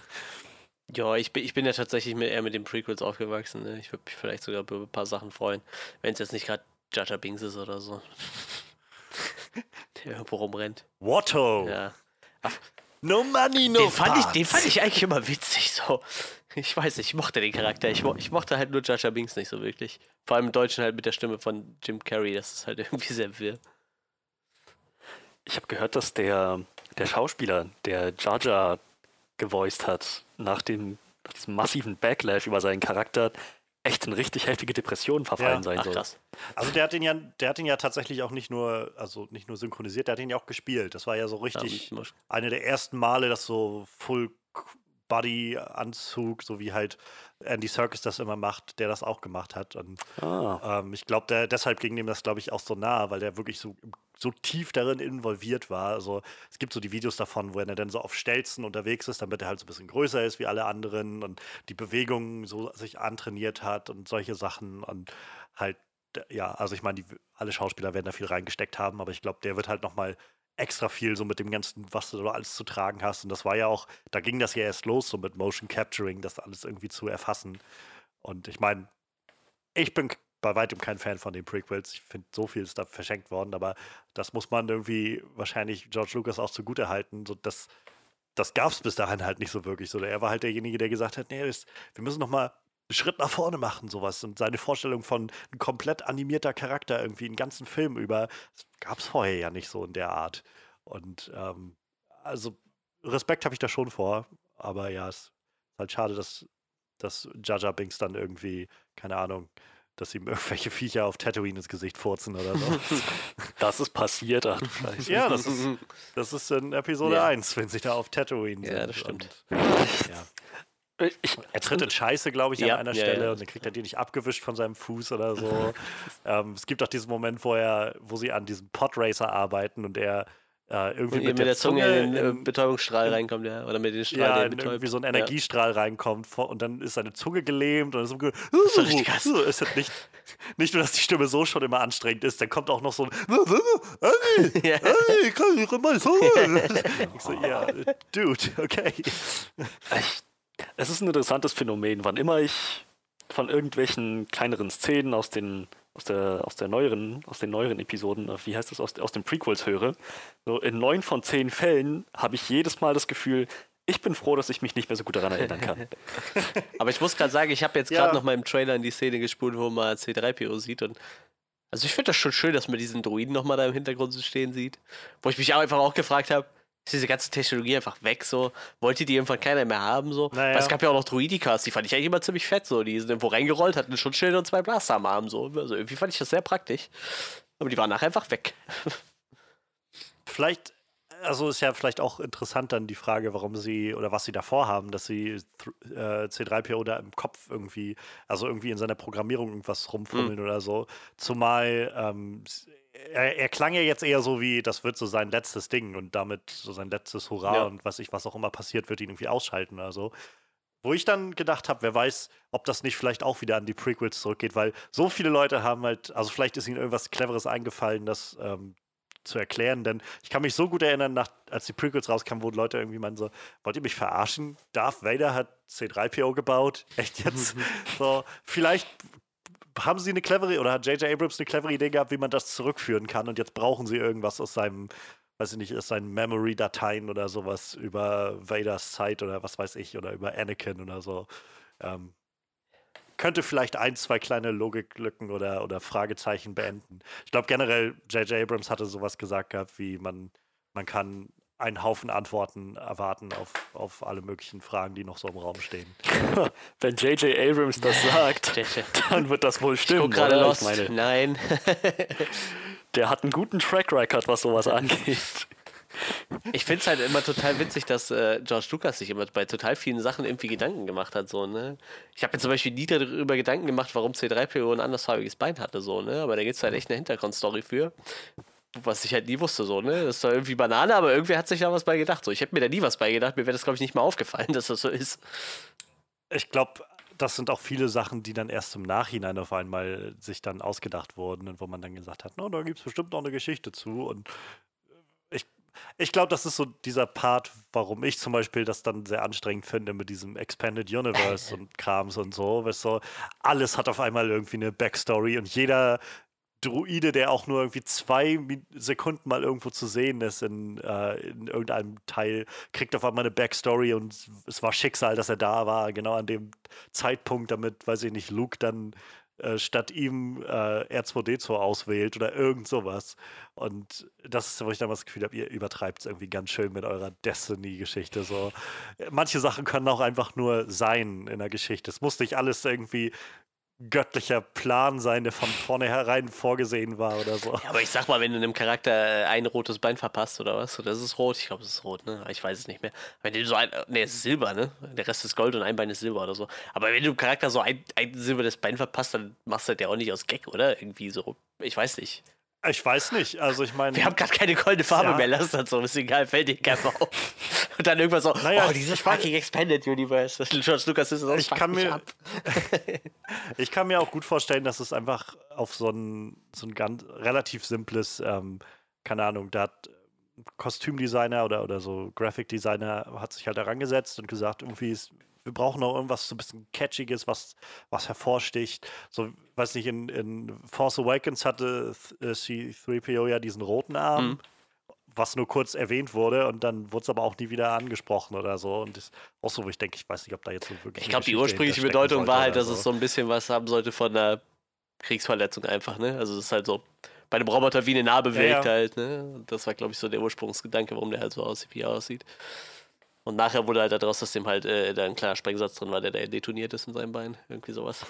Ja, ich bin, ich bin ja tatsächlich mit, eher mit den Prequels aufgewachsen. Ne? Ich würde mich vielleicht sogar über ein paar Sachen freuen, wenn es jetzt nicht gerade Jaja Bings ist oder so. Der irgendwo rumrennt. Watto! Ja. Ach, no money, no den fand, ich, den fand ich eigentlich immer witzig so. Ich weiß nicht, ich mochte den Charakter. Ich, mo ich mochte halt nur Jaja Binks nicht so wirklich. Vor allem im Deutschen halt mit der Stimme von Jim Carrey. Das ist halt irgendwie sehr wirr. Ich habe gehört, dass der, der Schauspieler, der Jaja gevoiced hat, nach, dem, nach diesem massiven Backlash über seinen Charakter, echt in richtig heftige Depressionen verfallen ja. sein Ach, soll. Also der hat ihn ja, der hat ihn ja tatsächlich auch nicht nur, also nicht nur synchronisiert, der hat ihn ja auch gespielt. Das war ja so richtig ja, eine der ersten Male, dass so Full Body-Anzug, so wie halt Andy Serkis das immer macht, der das auch gemacht hat. Und ah. ähm, ich glaube, deshalb ging dem das, glaube ich, auch so nah, weil der wirklich so, so tief darin involviert war. Also es gibt so die Videos davon, wo er dann so auf Stelzen unterwegs ist, damit er halt so ein bisschen größer ist wie alle anderen und die Bewegungen so sich antrainiert hat und solche Sachen und halt ja, also ich meine, alle Schauspieler werden da viel reingesteckt haben, aber ich glaube, der wird halt nochmal extra viel so mit dem ganzen, was du da alles zu tragen hast. Und das war ja auch, da ging das ja erst los, so mit Motion Capturing, das alles irgendwie zu erfassen. Und ich meine, ich bin bei weitem kein Fan von den Prequels. Ich finde, so viel ist da verschenkt worden, aber das muss man irgendwie wahrscheinlich George Lucas auch zugute halten. So, das, das gab es bis dahin halt nicht so wirklich. So, er war halt derjenige, der gesagt hat, nee, wir müssen noch mal Schritt nach vorne machen, sowas. Und seine Vorstellung von ein komplett animierter Charakter irgendwie einen ganzen Film über, das gab es vorher ja nicht so in der Art. Und ähm, also Respekt habe ich da schon vor, aber ja, es ist halt schade, dass, dass Jaja Binks dann irgendwie, keine Ahnung, dass ihm irgendwelche Viecher auf Tatooine ins Gesicht furzen oder so. das ist passiert, ach du Scheiße. Ja, das ist, das ist in Episode ja. 1, wenn sie da auf Tatooine sind. Ja, das stimmt. Und, ja. Ich, er tritt in Scheiße, glaube ich, ja, an einer ja, Stelle ja. und dann kriegt er die nicht abgewischt von seinem Fuß oder so. ähm, es gibt auch diesen Moment, wo er, wo sie an diesem Podracer arbeiten und er äh, irgendwie mit, mit, der, der Zunge, Zunge in den Betäubungsstrahl in, reinkommt, ja. Oder mit den Strahl, ja, in irgendwie so ein Energiestrahl reinkommt und dann ist seine Zunge gelähmt und so, das ist krass. ist halt nicht, nicht nur, dass die Stimme so schon immer anstrengend ist, dann kommt auch noch so ein ja. Ey, kann ich mal so. ich so, ja, dude, okay. Ich es ist ein interessantes Phänomen. Wann immer ich von irgendwelchen kleineren Szenen aus den aus der, aus der neueren, aus den neueren Episoden, wie heißt das, aus, aus den Prequels höre, so in neun von zehn Fällen habe ich jedes Mal das Gefühl, ich bin froh, dass ich mich nicht mehr so gut daran erinnern kann. Aber ich muss gerade sagen, ich habe jetzt gerade ja. noch mal im Trailer in die Szene gespult, wo man C3PO sieht und also ich finde das schon schön, dass man diesen Druiden noch mal da im Hintergrund stehen sieht, wo ich mich auch einfach auch gefragt habe, ist diese ganze Technologie einfach weg, so. Wollte die irgendwann keiner mehr haben, so. Naja. Weil es gab ja auch noch Druidikas, die fand ich eigentlich immer ziemlich fett, so. Die sind irgendwo reingerollt, hatten ein Schutzschild und zwei Blaster am Arm, so. Also irgendwie fand ich das sehr praktisch. Aber die waren nachher einfach weg. Vielleicht, also ist ja vielleicht auch interessant dann die Frage, warum sie oder was sie davor haben, dass sie äh, C3PO da im Kopf irgendwie, also irgendwie in seiner Programmierung irgendwas rumfummeln mhm. oder so. Zumal ähm, er, er, klang ja jetzt eher so wie, das wird so sein letztes Ding und damit so sein letztes Hurra ja. und was ich, was auch immer passiert, wird ihn irgendwie ausschalten oder so. Wo ich dann gedacht habe, wer weiß, ob das nicht vielleicht auch wieder an die Prequels zurückgeht, weil so viele Leute haben halt, also vielleicht ist ihnen irgendwas Cleveres eingefallen, das ähm, zu erklären, denn ich kann mich so gut erinnern, nach, als die Prequels rauskamen, wo Leute irgendwie meinen so, wollt ihr mich verarschen? Darth Vader hat C3PO gebaut? Echt jetzt? so, vielleicht haben sie eine clevere oder hat J.J. Abrams eine clevere Idee gehabt, wie man das zurückführen kann und jetzt brauchen sie irgendwas aus seinem, weiß ich nicht, aus seinen Memory-Dateien oder sowas über Vaders Zeit oder was weiß ich oder über Anakin oder so. Ähm, könnte vielleicht ein, zwei kleine Logiklücken oder, oder Fragezeichen beenden. Ich glaube generell, J.J. Abrams hatte sowas gesagt gehabt, wie man, man kann einen Haufen Antworten erwarten auf, auf alle möglichen Fragen, die noch so im Raum stehen. Wenn J.J. Abrams das sagt, dann wird das wohl Ich stimmen. guck gerade oder? los. Ich meine, Nein. der hat einen guten Track Record, was sowas angeht. Ich finde es halt immer total witzig, dass äh, George Lucas sich immer bei total vielen Sachen irgendwie Gedanken gemacht hat. So, ne? Ich habe mir zum Beispiel nie darüber Gedanken gemacht, warum C3PO ein andersfarbiges Bein hatte, so, ne? Aber da gibt es halt echt eine Hintergrundstory für. Was ich halt nie wusste, so, ne? Das ist doch irgendwie Banane, aber irgendwer hat sich da was bei gedacht. So, ich hätte mir da nie was bei gedacht, mir wäre das, glaube ich, nicht mal aufgefallen, dass das so ist. Ich glaube, das sind auch viele Sachen, die dann erst im Nachhinein auf einmal sich dann ausgedacht wurden und wo man dann gesagt hat, no, da gibt es bestimmt noch eine Geschichte zu. Und ich, ich glaube, das ist so dieser Part, warum ich zum Beispiel das dann sehr anstrengend finde mit diesem Expanded Universe und Krams und so. Weißt du, alles hat auf einmal irgendwie eine Backstory und jeder Druide, der auch nur irgendwie zwei Sekunden mal irgendwo zu sehen ist in, äh, in irgendeinem Teil, kriegt auf einmal eine Backstory und es war Schicksal, dass er da war, genau an dem Zeitpunkt, damit, weiß ich nicht, Luke dann äh, statt ihm äh, R2D2 auswählt oder irgend sowas. Und das ist, wo ich damals das Gefühl habe, ihr übertreibt es irgendwie ganz schön mit eurer Destiny-Geschichte. So. Manche Sachen können auch einfach nur sein in der Geschichte. Es muss nicht alles irgendwie göttlicher Plan sein, der von vornherein vorgesehen war oder so. Ja, aber ich sag mal, wenn du einem Charakter äh, ein rotes Bein verpasst oder was, oder ist es rot? Ich glaube, es ist rot, ne? Ich weiß es nicht mehr. Wenn du so ein, ne, es ist Silber, ne? Der Rest ist Gold und ein Bein ist Silber oder so. Aber wenn du dem Charakter so ein, ein silbernes Bein verpasst, dann machst du das ja auch nicht aus Gag, oder? Irgendwie so. Ich weiß nicht. Ich weiß nicht. Also ich meine. Wir haben gerade keine goldene Farbe Ja. mehr, lass das so. Ist egal, fällt dir keiner auf. Und dann irgendwann so, Naja, oh, dieses fucking Expanded Universe. George Lucas ist das Ich kann mir- Ich kann mir auch gut vorstellen, dass es einfach auf so ein, so ein ganz relativ simples, ähm, keine Ahnung, da hat Kostümdesigner oder, oder so Graphic Designer hat sich halt herangesetzt und gesagt, irgendwie ist, wir brauchen noch irgendwas so ein bisschen Catchiges, was, was hervorsticht. So, weiß nicht, in, in Force Awakens hatte äh, C3PO ja diesen roten Arm. Mhm. Was nur kurz erwähnt wurde und dann wurde es aber auch nie wieder angesprochen oder so. Und das ist auch so, wo ich denke, ich weiß nicht, ob da jetzt so wirklich. Ich glaube, die ursprüngliche Bedeutung war halt, dass es so ein bisschen was haben sollte von einer Kriegsverletzung einfach, ne? Also es ist halt so bei einem Roboter wie eine Narbe Ja, wirkt ja. halt, ne? Und das war, glaube ich, so der Ursprungsgedanke, warum der halt so aussieht, wie er aussieht. Und nachher wurde halt daraus, dass dem halt äh, da ein kleiner Sprengsatz drin war, der da detoniert ist in seinem Bein. Irgendwie sowas.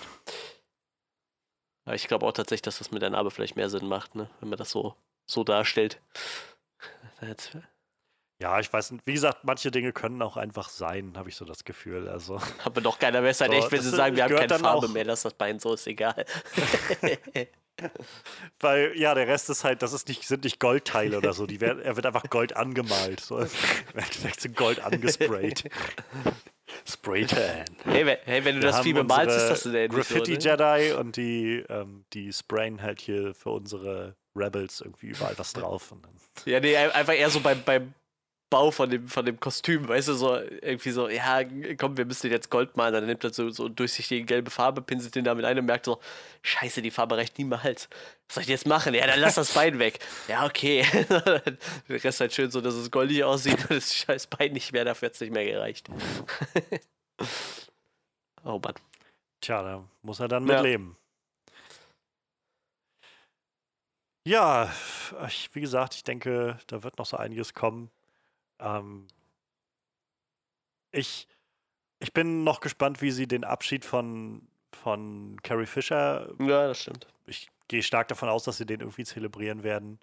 Aber ich glaube auch tatsächlich, dass das mit der Narbe vielleicht mehr Sinn macht, ne? Wenn man das so, so darstellt. Ja, ich weiß nicht. Wie gesagt, manche Dinge können auch einfach sein, habe ich so das Gefühl. Also, aber doch keiner halt So, echt, wenn sie sagen, wir haben keine Farbe auch- mehr, lass das Bein so, ist egal. weil, ja, der Rest ist halt, das ist nicht, sind nicht Goldteile oder so. Die werden, er wird einfach Gold angemalt. So. Direkt so Gold angesprayt. Spraytan. Hey, wenn, hey, wenn du Wir das viel bemalst, ist das denn ne? Graffiti-Jedi und die, ähm, die sprayen halt hier für unsere Rebels irgendwie überall was drauf. Und dann, Ja, nee, ein- einfach eher so beim, beim Bau von dem, von dem Kostüm, weißt du, so irgendwie so, ja, komm, wir müssen den jetzt Gold malen, dann nimmt er so, so durchsichtige gelbe Farbe, pinselt den damit ein und merkt so, scheiße, die Farbe reicht niemals. Was soll ich jetzt machen? Ja, dann lass das Bein weg. Ja, okay. Der Rest halt schön so, dass es goldig aussieht und das scheiß Bein nicht mehr, dafür hat es nicht mehr gereicht. oh Mann. tja, da muss er dann Ja. mit leben. Ja, ich, wie gesagt, ich denke, da wird noch so einiges kommen. Ähm, ich, ich bin noch gespannt, wie sie den Abschied von, von Carrie Fisher Ja, das stimmt. ich gehe stark davon aus, dass sie den irgendwie zelebrieren werden.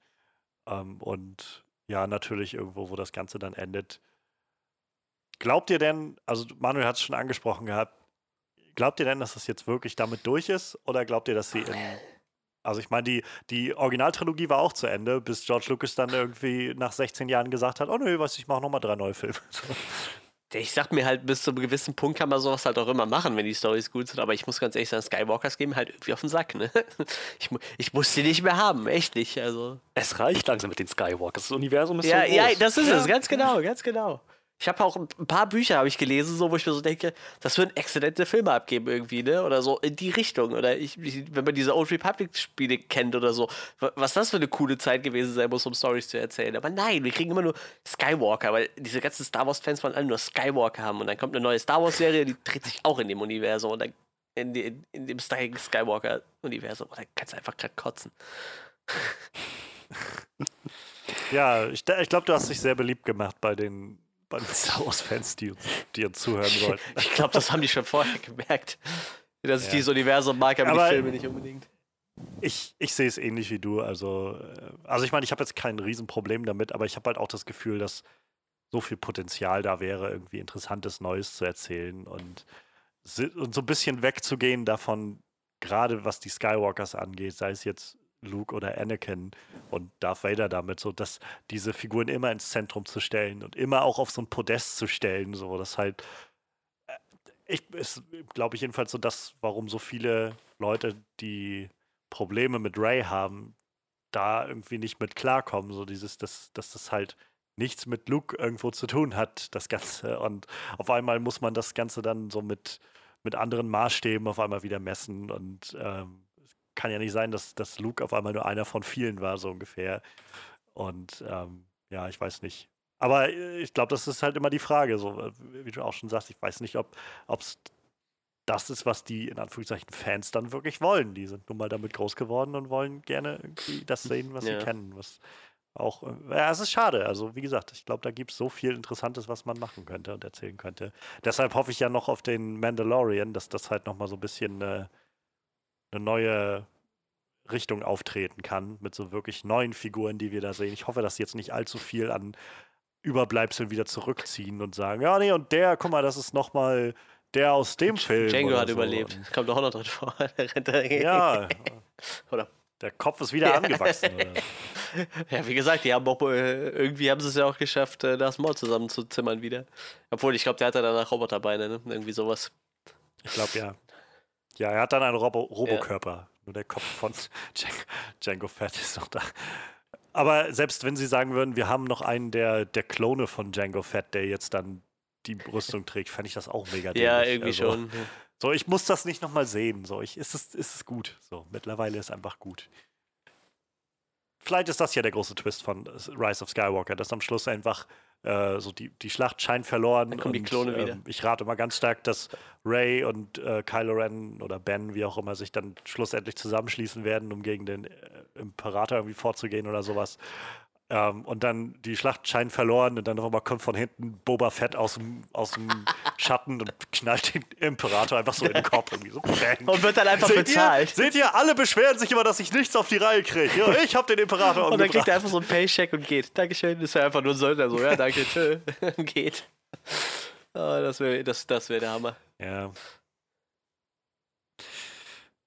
Ähm, und ja, natürlich irgendwo, wo das Ganze dann endet. Glaubt ihr denn, also Manuel hat es schon angesprochen gehabt, glaubt ihr denn, dass das jetzt wirklich damit durch ist? Oder glaubt ihr, dass sie in. Also ich meine, die, die Originaltrilogie war auch zu Ende, bis George Lucas dann irgendwie nach 16 Jahren gesagt hat, oh nö, was, ich mache nochmal drei neue Filme. Ich sag mir halt, bis zu einem gewissen Punkt kann man sowas halt auch immer machen, wenn die Storys gut sind. Aber ich muss ganz ehrlich sagen, Skywalkers gehen mir halt irgendwie auf den Sack, ne? Ich, ich muss die nicht mehr haben, echt nicht. Also. Es reicht langsam mit den Skywalkers. Das Universum ist Ja, so groß. ja, das ist es, ganz genau, ganz genau. Ich habe auch ein paar Bücher habe ich gelesen, so wo ich mir so denke, das würden exzellente Filme abgeben irgendwie, ne? Oder so in die Richtung. Oder ich, ich, wenn man diese Old Republic Spiele kennt oder so, was das für eine coole Zeit gewesen sein muss, um Stories zu erzählen. Aber nein, wir kriegen immer nur Skywalker, weil diese ganzen Star Wars Fans wollen alle nur Skywalker haben und dann kommt eine neue Star Wars Serie, die dreht sich auch in dem Universum und dann in, die, in dem Skywalker Universum und dann kannst du einfach gerade kotzen. Ja, ich, ich glaube, du hast dich sehr beliebt gemacht bei den, bei den Star Wars-Fans, die, die uns zuhören wollten. Ich glaube, das haben die schon vorher gemerkt. Dass ich Ja. dieses Universum mag, aber, Aber- die Filme nicht unbedingt. Ich, ich sehe es ähnlich wie du. Also, äh, also ich meine, ich habe jetzt kein Riesenproblem damit, aber ich habe halt auch das Gefühl, dass so viel Potenzial da wäre, irgendwie Interessantes Neues zu erzählen und, und so ein bisschen wegzugehen davon, gerade was die Skywalkers angeht, sei es jetzt Luke oder Anakin und Darth Vader damit, so dass diese Figuren immer ins Zentrum zu stellen und immer auch auf so ein Podest zu stellen, so dass halt äh, ich ist, glaube ich, jedenfalls so das, warum so viele Leute, die Probleme mit Ray haben, da irgendwie nicht mit klarkommen. So dieses, dass, dass das halt nichts mit Luke irgendwo zu tun hat, das Ganze. Und auf einmal muss man das Ganze dann so mit, mit anderen Maßstäben auf einmal wieder messen. Und ähm, kann ja nicht sein, dass, dass Luke auf einmal nur einer von vielen war, so ungefähr. Und ähm, ja, ich weiß nicht. Aber äh, ich glaube, das ist halt immer die Frage, so äh, wie du auch schon sagst, ich weiß nicht, ob es das ist, was die in Anführungszeichen Fans dann wirklich wollen. Die sind nun mal damit groß geworden und wollen gerne irgendwie das sehen, was Ja. sie kennen. Was auch, äh, ja, es ist schade. Also, wie gesagt, ich glaube, da gibt es so viel Interessantes, was man machen könnte und erzählen könnte. Deshalb hoffe ich ja noch auf den Mandalorian, dass das halt nochmal so ein bisschen äh, eine neue Richtung auftreten kann, mit so wirklich neuen Figuren, die wir da sehen. Ich hoffe, dass sie jetzt nicht allzu viel an Überbleibseln wieder zurückziehen und sagen, ja, nee, und der, guck mal, das ist nochmal der aus dem Film. Django hat so. überlebt. Und, Kommt doch auch noch drin vor. Ja, Oder? der Kopf ist wieder Ja. angewachsen. Oder? Ja, wie gesagt, die haben auch, äh, irgendwie haben sie es ja auch geschafft, äh, das Maul zusammenzuzimmern wieder. Obwohl, ich glaube, der hatte danach Roboterbeine, ne? Irgendwie sowas. Ich glaube, ja. Ja, er hat dann einen Robo Robokörper. Nur der Kopf von Django, Fett ist noch da. Aber selbst wenn sie sagen würden, wir haben noch einen der, der Klone von Django Fett, der jetzt dann die Rüstung trägt, fände ich das auch mega Ja, dämlich. irgendwie Also, schon. So, ich muss das nicht nochmal sehen. So, ich, ist, es, ist es gut. So, mittlerweile ist einfach gut. Vielleicht ist das ja der große Twist von Rise of Skywalker, dass am Schluss einfach äh, so die, die Schlacht scheint verloren. Dann kommen die und, Klone wieder. ähm, Ich rate immer ganz stark, dass Ray und äh, Kylo Ren oder Ben, wie auch immer, sich dann schlussendlich zusammenschließen werden, um gegen den äh, Imperator irgendwie vorzugehen oder sowas. Ähm, und dann die Schlacht scheint verloren und dann einmal kommt von hinten Boba Fett aus dem, aus dem Schatten und knallt den Imperator einfach so in den Kopf. Irgendwie so. Bang. Und wird dann einfach seht bezahlt. Ihr, seht ihr, alle beschweren sich immer, dass ich nichts auf die Reihe kriege. Ja, ich habe den Imperator Und dann kriegt er einfach so einen Paycheck und geht. Dankeschön. Ist ja einfach nur ein Söldner so. Ja, danke, tschö. geht. Oh, das wäre das, das wär der Hammer. Ja.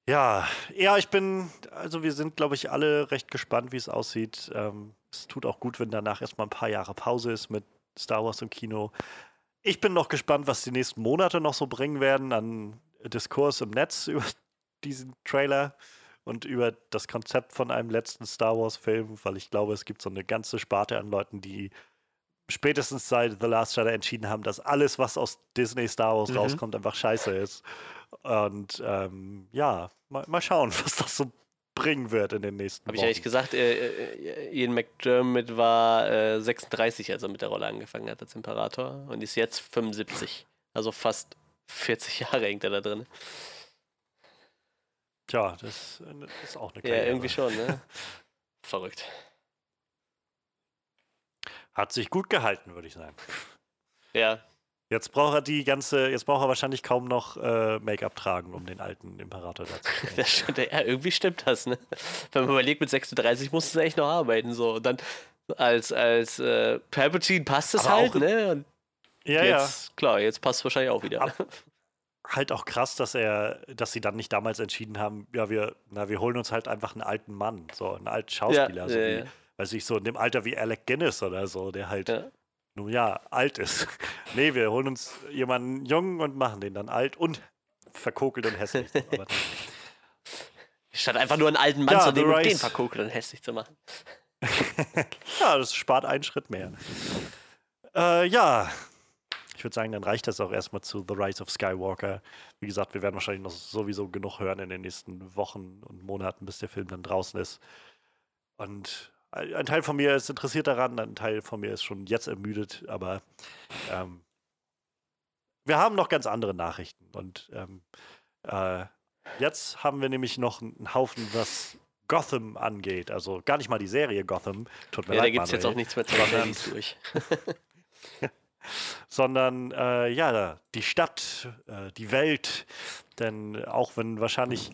Ja, ja, ich bin, also wir sind, glaube ich, alle recht gespannt, wie es aussieht. Ähm, es tut auch gut, wenn danach erstmal ein paar Jahre Pause ist mit Star Wars im Kino. Ich bin noch gespannt, was die nächsten Monate noch so bringen werden an Diskurs im Netz über diesen Trailer und über das Konzept von einem letzten Star Wars-Film, weil ich glaube, es gibt so eine ganze Sparte an Leuten, die spätestens seit The Last Jedi entschieden haben, dass alles, was aus Disney Star Wars Mhm. rauskommt, einfach scheiße ist. Und ähm, ja, mal, mal schauen, was das so bringen wird in den nächsten Habe ich Wochen. eigentlich gesagt, äh, äh, Ian McDermott war äh, 36, als er mit der Rolle angefangen hat als Imperator und ist jetzt 75. Also fast 40 Jahre hängt er da drin. Tja, das äh, ist auch eine Ja, Karriere. irgendwie schon, ne? Verrückt. Hat sich gut gehalten, würde ich sagen. Ja, Jetzt braucht er die ganze, jetzt braucht er wahrscheinlich kaum noch äh, Make-up tragen, um den alten Imperator da zu das stimmt, ja, irgendwie stimmt das, ne? Wenn man überlegt, mit 36 musst du echt noch arbeiten, so. Und dann als, als äh, Palpatine passt es halt, ne? Und ja, ja. jetzt, klar, jetzt passt es wahrscheinlich auch wieder. Ab- Halt auch krass, dass er, dass sie dann nicht damals entschieden haben, ja, wir, na, wir holen uns halt einfach einen alten Mann, so einen alten Schauspieler, Ja, so ja, wie, ja. Weiß ich, so in dem Alter wie Alec Guinness oder so, der halt Ja. nun ja, alt ist. nee, wir holen uns jemanden jung und machen den dann alt und verkokelt und hässlich. Statt einfach nur einen alten Mann Ja, zu nehmen und den verkokeln und hässlich zu machen. ja, das spart einen Schritt mehr. Äh, ja, ich würde sagen, dann reicht das auch erstmal zu The Rise of Skywalker. Wie gesagt, wir werden wahrscheinlich noch sowieso genug hören in den nächsten Wochen und Monaten, bis der Film dann draußen ist. Und ein Teil von mir ist interessiert daran, ein Teil von mir ist schon jetzt ermüdet, aber ähm, wir haben noch ganz andere Nachrichten. Und ähm, äh, jetzt haben wir nämlich noch einen Haufen, was Gotham angeht. Also gar nicht mal die Serie Gotham. Tut mir ja, leid, da gibt es jetzt auch nichts mehr zu machen. durch. sondern äh, ja, die Stadt, äh, die Welt. Denn auch wenn wahrscheinlich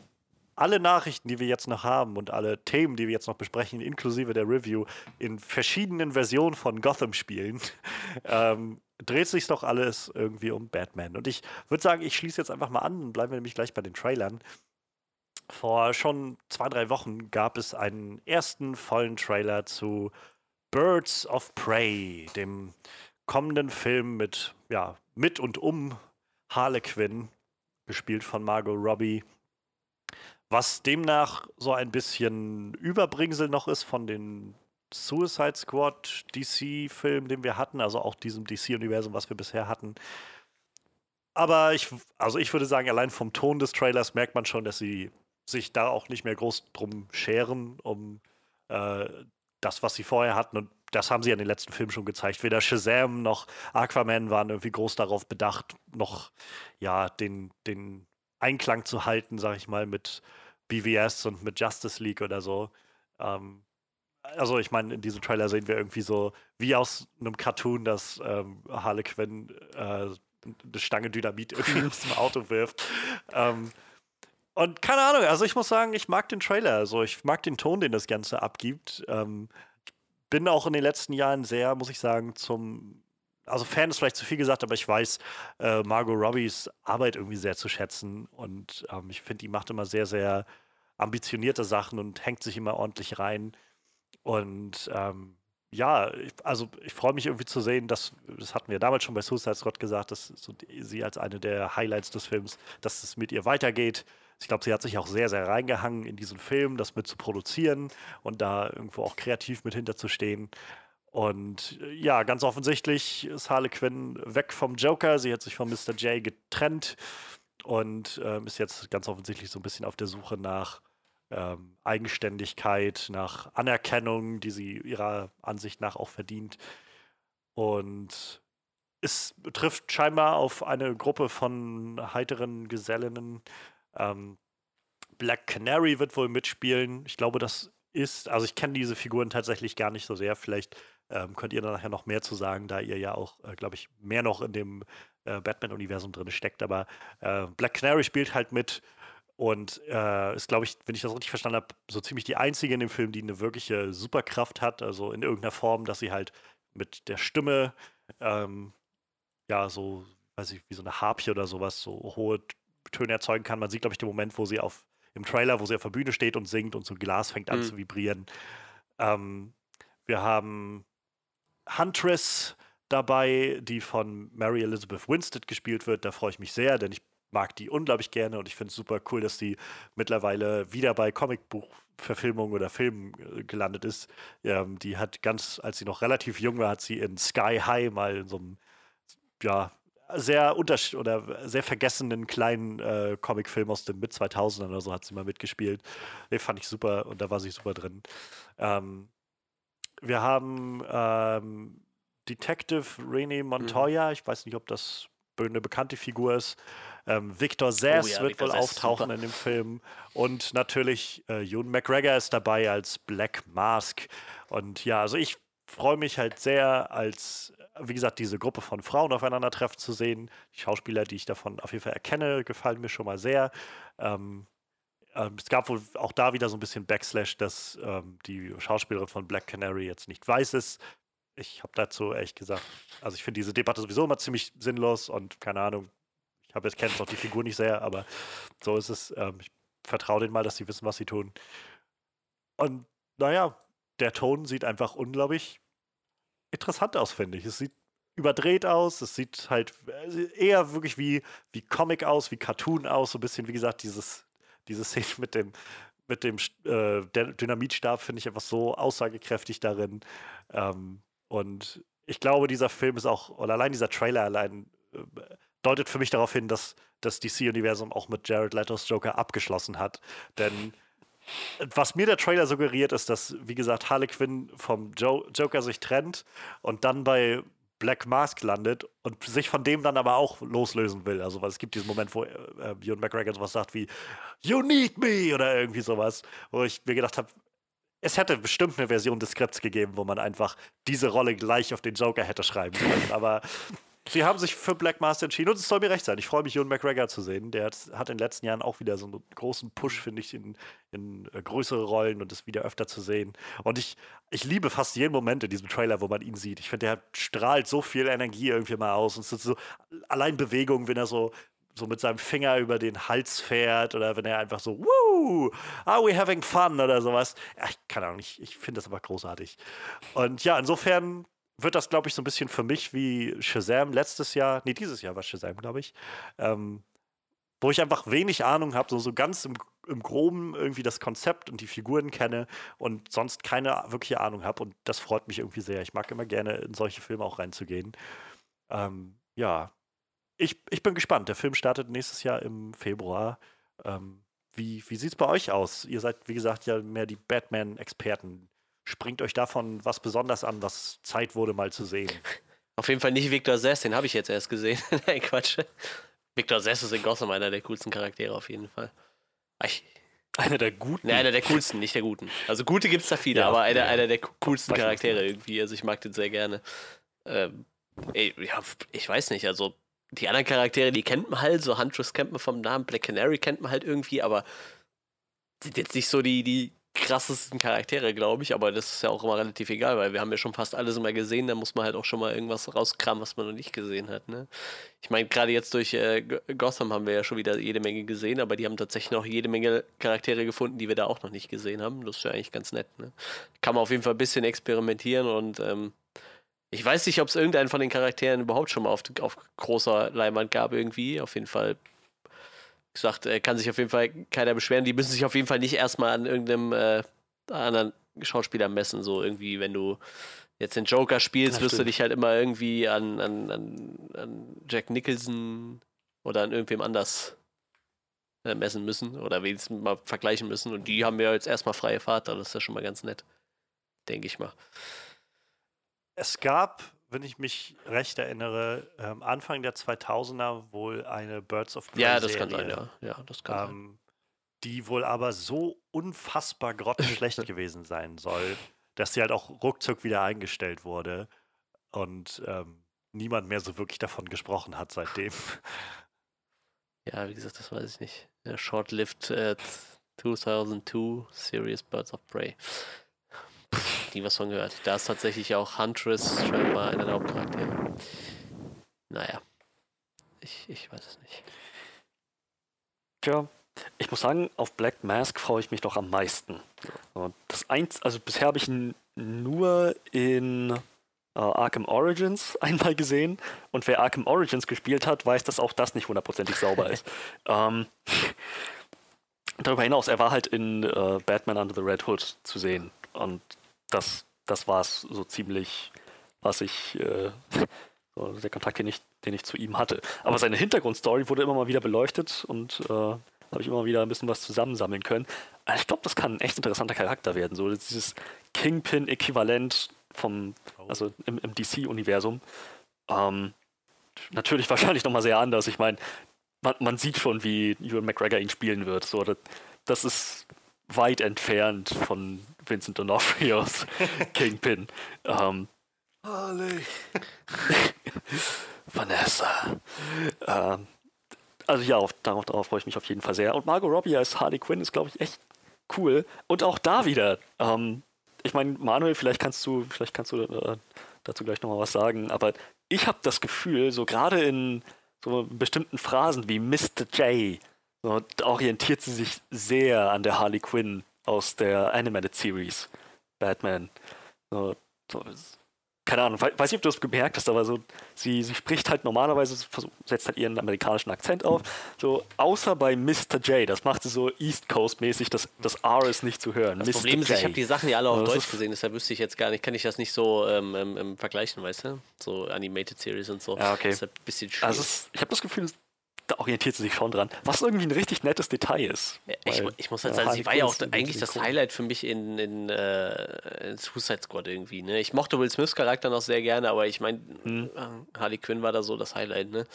alle Nachrichten, die wir jetzt noch haben und alle Themen, die wir jetzt noch besprechen, inklusive der Review, in verschiedenen Versionen von Gotham spielen, ähm, dreht sich doch alles irgendwie um Batman. Und ich würde sagen, ich schließe jetzt einfach mal an, bleiben wir nämlich gleich bei den Trailern. Vor schon zwei, drei Wochen gab es einen ersten vollen Trailer zu Birds of Prey, dem kommenden Film mit, ja, mit und um Harlequin, gespielt von Margot Robbie. Was demnach so ein bisschen Überbringsel noch ist von den Suicide Squad DC-Film, den wir hatten, also auch diesem DC-Universum, was wir bisher hatten. Aber ich, also ich würde sagen, allein vom Ton des Trailers merkt man schon, dass sie sich da auch nicht mehr groß drum scheren, um äh, das, was sie vorher hatten. Und das haben sie ja in den letzten Filmen schon gezeigt. Weder Shazam noch Aquaman waren irgendwie groß darauf bedacht, noch ja, den, den Einklang zu halten, sag ich mal, mit BVS und mit Justice League oder so. Ähm, also ich meine, in diesem Trailer sehen wir irgendwie so wie aus einem Cartoon, dass ähm, Harlequin äh, eine Stange Dynamit irgendwie aus dem Auto wirft. Ähm, und keine Ahnung, also ich muss sagen, ich mag den Trailer. Also ich mag den Ton, den das Ganze abgibt. Ähm, bin auch in den letzten Jahren sehr, muss ich sagen, zum also Fan ist vielleicht zu viel gesagt, aber ich weiß äh, Margot Robbies Arbeit irgendwie sehr zu schätzen und ähm, ich finde, die macht immer sehr, sehr ambitionierte Sachen und hängt sich immer ordentlich rein. Und ähm, ja, ich, also ich freue mich irgendwie zu sehen, dass, das hatten wir damals schon bei Suicide Squad gesagt, dass so die, sie als eine der Highlights des Films, dass es mit ihr weitergeht. Ich glaube, sie hat sich auch sehr, sehr reingehangen in diesen Film, das mit zu produzieren und da irgendwo auch kreativ mit hinterzustehen. Und ja, ganz offensichtlich ist Harley Quinn weg vom Joker. Sie hat sich von Mr. J getrennt und ähm, ist jetzt ganz offensichtlich so ein bisschen auf der Suche nach ähm, Eigenständigkeit, nach Anerkennung, die sie ihrer Ansicht nach auch verdient. Und es trifft scheinbar auf eine Gruppe von heiteren Gesellinnen. Ähm, Black Canary wird wohl mitspielen. Ich glaube, das ist, also ich kenne diese Figuren tatsächlich gar nicht so sehr. Vielleicht ähm, könnt ihr da nachher noch mehr zu sagen, da ihr ja auch, äh, glaube ich, mehr noch in dem äh, Batman-Universum drin steckt. Aber äh, Black Canary spielt halt mit und äh, ist, glaube ich, wenn ich das richtig verstanden habe, so ziemlich die einzige in dem Film, die eine wirkliche Superkraft hat, also in irgendeiner Form, dass sie halt mit der Stimme, ähm, ja, so, weiß ich, wie so eine Harpie oder sowas, so hohe Töne erzeugen kann. Man sieht, glaube ich, den Moment, wo sie auf, im Trailer, wo sie auf der Bühne steht und singt und so ein Glas fängt an mhm. zu vibrieren. Ähm, wir haben Huntress dabei, die von Mary Elizabeth Winstead gespielt wird. Da freue ich mich sehr, denn ich mag die unglaublich gerne und ich finde es super cool, dass die mittlerweile wieder bei Comicbuchverfilmungen oder Filmen äh, gelandet ist. Ähm, die hat ganz, als sie noch relativ jung war, hat sie in Sky High mal in so einem, ja, sehr unterschied oder sehr vergessenen kleinen äh, Comicfilm aus dem mit 2000 oder so hat sie mal mitgespielt. Den fand ich super und da war sie super drin. Ähm, wir haben ähm, Detective Rene Montoya. Mhm. Ich weiß nicht, ob das eine bekannte Figur ist. Ähm, Victor Zess oh ja, wird Victor wohl Zess auftauchen in dem Film. Und natürlich äh, Ewan McGregor ist dabei als Black Mask. Und ja, also ich freue mich halt sehr, als, wie gesagt, diese Gruppe von Frauen aufeinandertreffen zu sehen. Die Schauspieler, die ich davon auf jeden Fall erkenne, gefallen mir schon mal sehr. Ähm, ähm, es gab wohl auch da wieder so ein bisschen Backslash, dass ähm, die Schauspielerin von Black Canary jetzt nicht weiß ist. Ich habe dazu ehrlich gesagt, also ich finde diese Debatte sowieso immer ziemlich sinnlos und keine Ahnung, ich habe jetzt kenne auch die Figur nicht sehr, aber so ist es. Ähm, ich vertraue denen mal, dass sie wissen, was sie tun. Und naja, der Ton sieht einfach unglaublich interessant aus, finde ich. Es sieht überdreht aus, es sieht halt äh, eher wirklich wie, wie Comic aus, wie Cartoon aus, so ein bisschen, wie gesagt, dieses, diese Szene mit dem, mit dem äh, Dynamitstab finde ich einfach so aussagekräftig darin. Ähm, und ich glaube, dieser Film ist auch, oder allein dieser Trailer allein äh, deutet für mich darauf hin, dass das DC-Universum auch mit Jared Leto's Joker abgeschlossen hat. Denn was mir der Trailer suggeriert, ist, dass, wie gesagt, Harley Quinn vom jo Joker sich trennt und dann bei Black Mask landet und sich von dem dann aber auch loslösen will. Also, weil es gibt diesen Moment, wo äh, äh Ewan McGregor sowas sagt wie You need me oder irgendwie sowas, wo ich mir gedacht habe, es hätte bestimmt eine Version des Skripts gegeben, wo man einfach diese Rolle gleich auf den Joker hätte schreiben können. Aber Sie haben sich für Black Master entschieden und es soll mir recht sein. Ich freue mich, Ewan McGregor zu sehen. Der hat, hat, in den letzten Jahren auch wieder so einen großen Push, finde ich, in, in äh, größere Rollen und ist wieder öfter zu sehen. Und ich, ich liebe fast jeden Moment in diesem Trailer, wo man ihn sieht. Ich finde, der strahlt so viel Energie irgendwie mal aus. Und so allein Bewegung, wenn er so so mit seinem Finger über den Hals fährt oder wenn er einfach so, Woo, are we having fun oder sowas. Ja, ich kann auch nicht, ich finde das aber großartig. Und ja, insofern wird das, glaube ich, so ein bisschen für mich wie Shazam letztes Jahr, nee, dieses Jahr war Shazam, glaube ich, ähm, wo ich einfach wenig Ahnung habe, so, so ganz im, im Groben irgendwie das Konzept und die Figuren kenne und sonst keine wirkliche Ahnung habe. Und das freut mich irgendwie sehr. Ich mag immer gerne in solche Filme auch reinzugehen. Ähm, ja, ich, ich bin gespannt. Der Film startet nächstes Jahr im Februar. Ähm, wie wie sieht es bei euch aus? Ihr seid, wie gesagt, ja mehr die Batman-Experten springt euch davon was besonders an, was Zeit wurde mal zu sehen? Auf jeden Fall nicht Victor Sess, den habe ich jetzt erst gesehen. Nein, Quatsch. Victor Sess ist in Gotham einer der coolsten Charaktere auf jeden Fall. Ich, einer der guten? Ne, einer der coolsten, nicht der guten. Also gute gibt es da viele, ja, aber einer, ja. einer der coolsten Charaktere irgendwie. Also ich mag den sehr gerne. Ähm, ey, ja, ich weiß nicht, also die anderen Charaktere, die kennt man halt, so Huntress kennt man vom Namen, Black Canary kennt man halt irgendwie, aber sind jetzt nicht so die, die krassesten Charaktere, glaube ich, aber das ist ja auch immer relativ egal, weil wir haben ja schon fast alles immer gesehen, da muss man halt auch schon mal irgendwas rauskramen, was man noch nicht gesehen hat. Ne? Ich meine, gerade jetzt durch äh, Gotham haben wir ja schon wieder jede Menge gesehen, aber die haben tatsächlich noch jede Menge Charaktere gefunden, die wir da auch noch nicht gesehen haben. Das ist ja eigentlich ganz nett. Ne? Kann man auf jeden Fall ein bisschen experimentieren und ähm, ich weiß nicht, ob es irgendeinen von den Charakteren überhaupt schon mal auf, auf großer Leinwand gab irgendwie. Auf jeden Fall gesagt, äh, kann sich auf jeden Fall keiner beschweren. Die müssen sich auf jeden Fall nicht erstmal an irgendeinem äh, anderen Schauspieler messen. So irgendwie, wenn du jetzt den Joker spielst, wirst du dich halt immer irgendwie an, an, an, an Jack Nicholson oder an irgendwem anders äh, messen müssen oder wenigstens mal vergleichen müssen. Und die haben ja jetzt erstmal freie Fahrt, das ist ja schon mal ganz nett. Denke ich mal. Es gab wenn ich mich recht erinnere, ähm, Anfang der 2000er wohl eine Birds of Prey Ja, das kann sein, ja. ja das kann ähm, sein. Die wohl aber so unfassbar grottenschlecht gewesen sein soll, dass sie halt auch ruckzuck wieder eingestellt wurde und ähm, niemand mehr so wirklich davon gesprochen hat seitdem. Ja, wie gesagt, das weiß ich nicht. Short-lived äh, 2002 Series Birds of Prey nie was von gehört. Da ist tatsächlich auch Huntress scheinbar einer der Hauptcharaktere. Naja. Ich, ich weiß es nicht. Tja, ich muss sagen, auf Black Mask freue ich mich doch am meisten. Und das eins, also bisher habe ich ihn nur in äh, Arkham Origins einmal gesehen. Und wer Arkham Origins gespielt hat, weiß, dass auch das nicht hundertprozentig sauber ist. ähm, darüber hinaus, er war halt in äh, Batman Under the Red Hood zu sehen. Und das, das war es so ziemlich, was ich, äh, so der Kontakt, den ich, den ich zu ihm hatte. Aber seine Hintergrundstory wurde immer mal wieder beleuchtet und äh, habe ich immer wieder ein bisschen was zusammensammeln können. Also ich glaube, das kann ein echt interessanter Charakter werden. So dieses Kingpin-Äquivalent vom, oh. also im, im DC-Universum. Ähm, natürlich wahrscheinlich nochmal sehr anders. Ich meine, man, man, sieht schon, wie Ewan McGregor ihn spielen wird. So, das, das ist weit entfernt von Vincent D'Onofrios Kingpin. Ähm, Harley. Vanessa. Ähm, also ja, auf, darauf, darauf freue ich mich auf jeden Fall sehr. Und Margot Robbie als Harley Quinn ist, glaube ich, echt cool. Und auch da wieder. Ähm, ich meine, Manuel, vielleicht kannst du, vielleicht kannst du äh, dazu gleich nochmal was sagen, aber ich habe das Gefühl, so gerade in so bestimmten Phrasen wie Mr. J, so, orientiert sie sich sehr an der Harley Quinn aus der Animated Series Batman. So, so, keine Ahnung, weiß nicht, ob du das gemerkt hast, aber so, sie, sie spricht halt normalerweise, setzt halt ihren amerikanischen Akzent auf, so, außer bei Mr. J, das macht sie so East Coast-mäßig, das, das R ist nicht zu hören. Das Mr. Problem ist, J. ich habe die Sachen ja alle auf das Deutsch gesehen, deshalb wüsste ich jetzt gar nicht, kann ich das nicht so ähm, ähm, ähm, vergleichen, weißt du? So Animated Series und so. Ja, okay. Das ist ein bisschen schwierig. Also es, ich habe das Gefühl, da orientiert sie sich schon dran, was irgendwie ein richtig nettes Detail ist. Ich, ich muss halt ja, sagen, sie war ja auch eigentlich das cool. Highlight für mich in, in, äh, in Suicide Squad irgendwie. Ne? Ich mochte Will Smiths Charakter noch sehr gerne, aber ich meine, Hm. äh, Harley Quinn war da so das Highlight. Ne?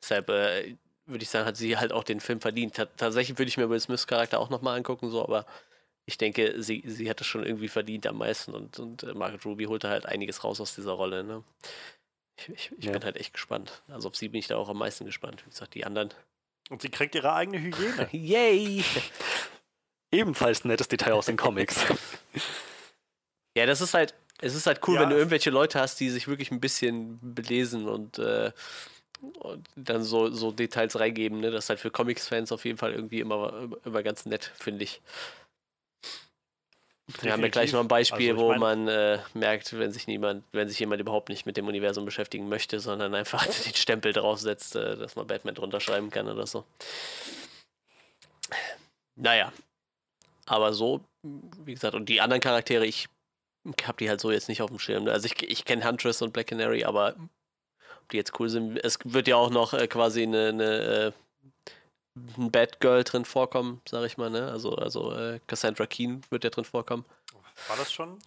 Deshalb äh, würde ich sagen, hat sie halt auch den Film verdient. Ta- Tatsächlich würde ich mir Will Smiths Charakter auch nochmal angucken, so, aber ich denke, sie, sie hat es schon irgendwie verdient am meisten und, und äh, Margaret Ruby holte halt einiges raus aus dieser Rolle. Ne? Ich, ich, ich Ja. bin halt echt gespannt. Also auf sie bin ich da auch am meisten gespannt. Wie gesagt, die anderen. Und sie kriegt ihre eigene Hygiene. Yay! Ebenfalls ein nettes Detail aus den Comics. Ja, das ist halt, es ist halt cool, Ja. wenn du irgendwelche Leute hast, die sich wirklich ein bisschen belesen und, äh, und dann so, so Details reingeben. Ne? Das ist halt für Comics-Fans auf jeden Fall irgendwie immer, immer ganz nett, finde ich. Wir haben ja gleich noch ein Beispiel, Also, wo man äh, merkt, wenn sich niemand, wenn sich jemand überhaupt nicht mit dem Universum beschäftigen möchte, sondern einfach den Stempel draufsetzt, äh, dass man Batman drunter schreiben kann oder so. Naja. Aber so, wie gesagt, und die anderen Charaktere, ich habe die halt so jetzt nicht auf dem Schirm. ne? Also ich, ich kenne Huntress und Black Canary, aber ob die jetzt cool sind, es wird ja auch noch äh, quasi eine, eine ein Batgirl drin vorkommen, sag ich mal, ne? Also, also äh, Cassandra Keen wird ja drin vorkommen. War das schon?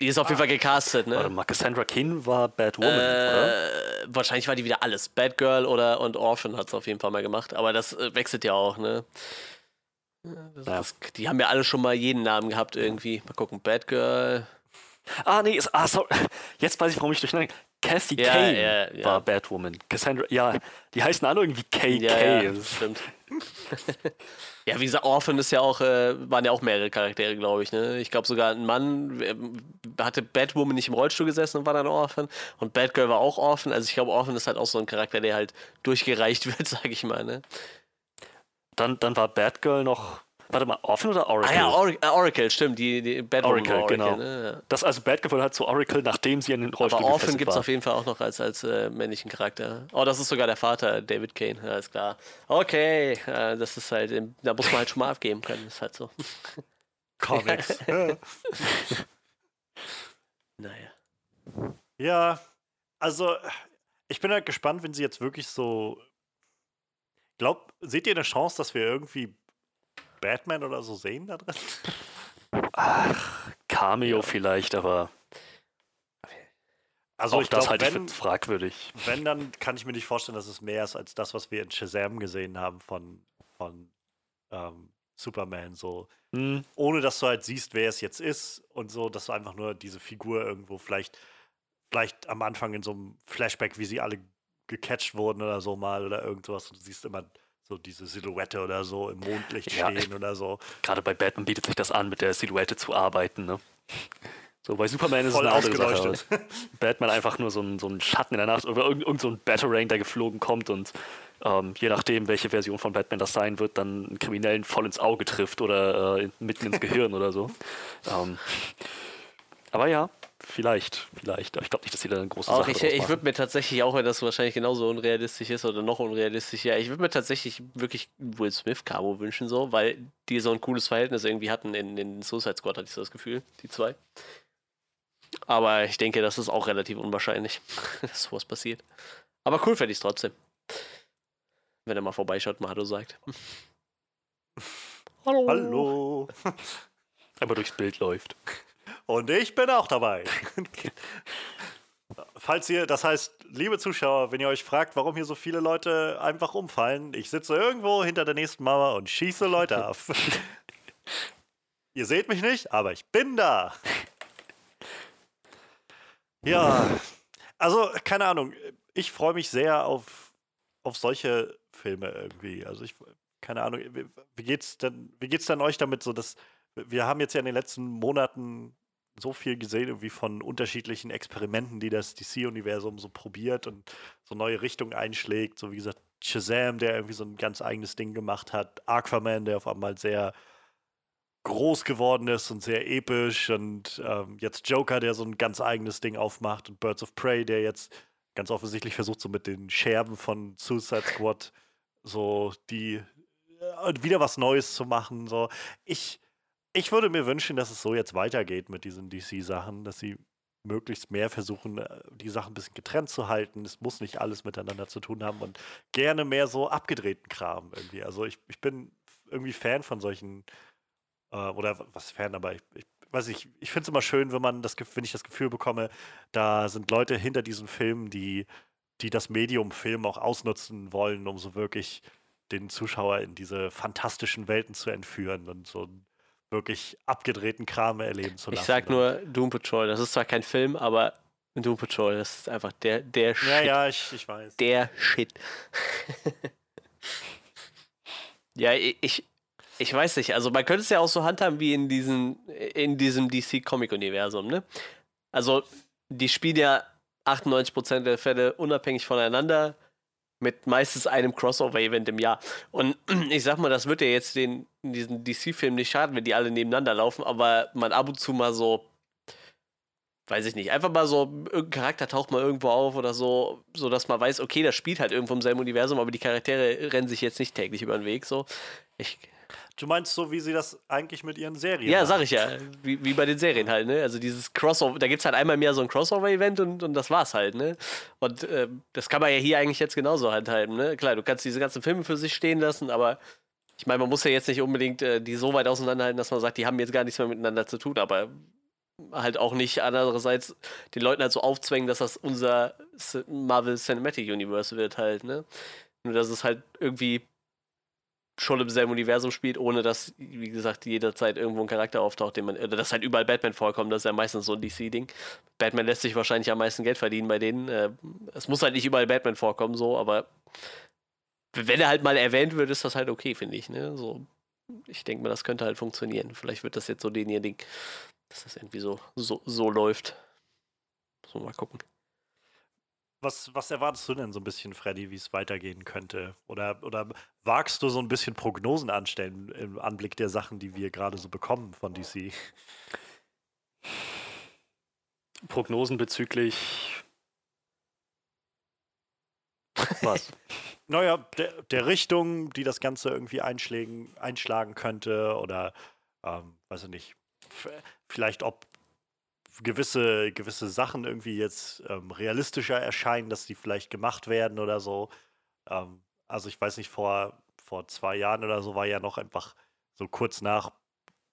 Die ist auf jeden Fall gecastet, ne? Warte mal, Cassandra Keen war Batwoman, oder? Äh, wahrscheinlich war die wieder alles. Batgirl oder und Orphan hat es auf jeden Fall mal gemacht, aber das äh, wechselt ja auch, ne? Das, Ja. das, die haben ja alle schon mal jeden Namen gehabt irgendwie. Mal gucken, Batgirl. Ah, nee, ist, ah, sorry. Jetzt weiß ich, warum ich durcheinander. Kathy Ja, Kane ja, ja. war Batwoman. Cassandra, ja, die heißen alle irgendwie KK. Ja, ja, stimmt. ja, wie gesagt, Orphan ist ja auch, äh, waren ja auch mehrere Charaktere, glaube ich. Ne? Ich glaube sogar ein Mann ähm, hatte Batwoman nicht im Rollstuhl gesessen und war dann Orphan. Und Batgirl war auch Orphan. Also ich glaube, Orphan ist halt auch so ein Charakter, der halt durchgereicht wird, sage ich mal. Ne? Dann, dann war Batgirl noch. Warte mal, Orphan oder Oracle? Ah ja, Or äh, Oracle, stimmt. Die, die Batwoman Oracle, Oracle, genau. Ne? Das also Batgirl hat zu Oracle, nachdem sie in den Rollstuhl Aber Orphan gibt es auf jeden Fall auch noch als, als äh, männlichen Charakter. Oh, das ist sogar der Vater, David Kane. Ja, ist klar. Okay, äh, das ist halt, ähm, da muss man halt schon mal abgeben können. Ist halt so. Comics. Naja. ja, also ich bin halt gespannt, wenn sie jetzt wirklich so. Glaubt, seht ihr eine Chance, dass wir irgendwie Batman oder so sehen da drin? Ach, Cameo vielleicht, aber Also auch ich das glaube, halte ich wenn, für fragwürdig. wenn, dann kann ich mir nicht vorstellen, dass es mehr ist als das, was wir in Shazam gesehen haben von, von ähm, Superman. So, Hm, ohne dass du halt siehst, wer es jetzt ist und so, dass du einfach nur diese Figur irgendwo vielleicht, vielleicht am Anfang in so einem Flashback, wie sie alle gecatcht wurden oder so mal oder irgendwas und du siehst immer so diese Silhouette oder so im Mondlicht Ja, stehen oder so. Gerade bei Batman bietet sich das an, mit der Silhouette zu arbeiten. Ne? So, bei Superman ist Voll es eine andere Sache. Batman einfach nur so ein, so ein Schatten in der Nacht oder irgend, irgend so ein Batarang, der geflogen kommt und ähm, je nachdem, welche Version von Batman das sein wird, dann einen Kriminellen voll ins Auge trifft oder äh, mitten ins Gehirn oder so. Ähm, aber ja, vielleicht, vielleicht. Aber ich glaube nicht, dass sie da eine große Auch Sache ich, ich würde mir tatsächlich, auch wenn das wahrscheinlich genauso unrealistisch ist oder noch unrealistischer, ich würde mir tatsächlich wirklich Will Smith Cabo wünschen, so, weil die so ein cooles Verhältnis irgendwie hatten in, in Suicide Squad, hatte ich so das Gefühl, die zwei. Aber ich denke, das ist auch relativ unwahrscheinlich, dass sowas passiert. Aber cool fände ich es trotzdem. Wenn er mal vorbeischaut, mal Hallo sagt. Hallo. Hallo. Einmal durchs Bild läuft. Und ich bin auch dabei. Falls ihr, das heißt, liebe Zuschauer, wenn ihr euch fragt, warum hier so viele Leute einfach umfallen, ich sitze irgendwo hinter der nächsten Mauer und schieße Leute ab. ihr seht mich nicht, aber ich bin da. Ja, also keine Ahnung, ich freue mich sehr auf, auf solche Filme irgendwie. Also ich, keine Ahnung, wie, geht's denn, wie geht's denn euch damit so, dass wir haben jetzt ja in den letzten Monaten so viel gesehen, irgendwie von unterschiedlichen Experimenten, die das DC-Universum so probiert und so neue Richtungen einschlägt. So wie gesagt, Shazam, der irgendwie so ein ganz eigenes Ding gemacht hat, Aquaman, der auf einmal sehr groß geworden ist und sehr episch und ähm, jetzt Joker, der so ein ganz eigenes Ding aufmacht und Birds of Prey, der jetzt ganz offensichtlich versucht, so mit den Scherben von Suicide Squad so die äh, wieder was Neues zu machen. So. Ich, ich würde mir wünschen, dass es so jetzt weitergeht mit diesen DC-Sachen, dass sie möglichst mehr versuchen, äh, die Sachen ein bisschen getrennt zu halten. Es muss nicht alles miteinander zu tun haben und gerne mehr so abgedrehten Kram irgendwie. Also ich, ich bin irgendwie Fan von solchen, äh, oder was Fan, aber ich, ich weiß nicht, ich finde es immer schön, wenn man das, wenn ich das Gefühl bekomme, da sind Leute hinter diesen Filmen, die, die das Medium Film auch ausnutzen wollen, um so wirklich den Zuschauer in diese fantastischen Welten zu entführen und so wirklich abgedrehten Kram erleben zu lassen. Ich sag nur Doom Patrol. Das ist zwar kein Film, aber Doom Patrol, das ist einfach der, der Shit. Ja, ja, ich, ich weiß. Der Shit. ja, ich, ich weiß nicht. Also man könnte es ja auch so handhaben wie in, diesen, in diesem DC-Comic-Universum, ne? Also die spielen ja 98% der Fälle unabhängig voneinander mit meistens einem Crossover-Event im Jahr. Und ich sag mal, das wird ja jetzt den, diesen DC-Film nicht schaden, wenn die alle nebeneinander laufen, aber man ab und zu mal so, weiß ich nicht, einfach mal so, irgendein Charakter taucht mal irgendwo auf oder so, so dass man weiß, okay, das spielt halt irgendwo im selben Universum, aber die Charaktere rennen sich jetzt nicht täglich über den Weg, so. Ich, Du meinst so, wie sie das eigentlich mit ihren Serien ja, machen? sag ich ja. Wie, wie bei den Serien halt, ne? Also dieses Crossover, da gibt es halt einmal mehr so ein Crossover-Event und, und das war's halt, ne? Und äh, das kann man ja hier eigentlich jetzt genauso handhalten, ne? Klar, du kannst diese ganzen Filme für sich stehen lassen, aber ich meine, man muss ja jetzt nicht unbedingt äh, die so weit auseinanderhalten, dass man sagt, die haben jetzt gar nichts mehr miteinander zu tun, aber halt auch nicht andererseits den Leuten halt so aufzwängen, dass das unser Marvel Cinematic Universe wird halt, ne? Nur dass es halt irgendwie schon im selben Universum spielt, ohne dass, wie gesagt, jederzeit irgendwo ein Charakter auftaucht, den man, oder dass halt überall Batman vorkommt, das ist ja meistens so ein DC-Ding. Batman lässt sich wahrscheinlich am meisten Geld verdienen bei denen. Äh, es muss halt nicht überall Batman vorkommen, so, aber wenn er halt mal erwähnt wird, ist das halt okay, finde ich, ne? So, ich denke mal, das könnte halt funktionieren. Vielleicht wird das jetzt so den ihr Ding, dass das irgendwie so, so, so läuft. So, mal gucken. Was, was erwartest du denn so ein bisschen, Freddy, wie es weitergehen könnte? Oder, oder wagst du so ein bisschen Prognosen anstellen im Anblick der Sachen, die wir gerade so bekommen von DC? Prognosen bezüglich was? naja, der, der Richtung, die das Ganze irgendwie einschlagen, könnte oder, ähm, weiß ich nicht, vielleicht ob gewisse, gewisse Sachen irgendwie jetzt ähm, realistischer erscheinen, dass die vielleicht gemacht werden oder so. Ähm, also ich weiß nicht, vor, vor zwei Jahren oder so war ja noch einfach so kurz nach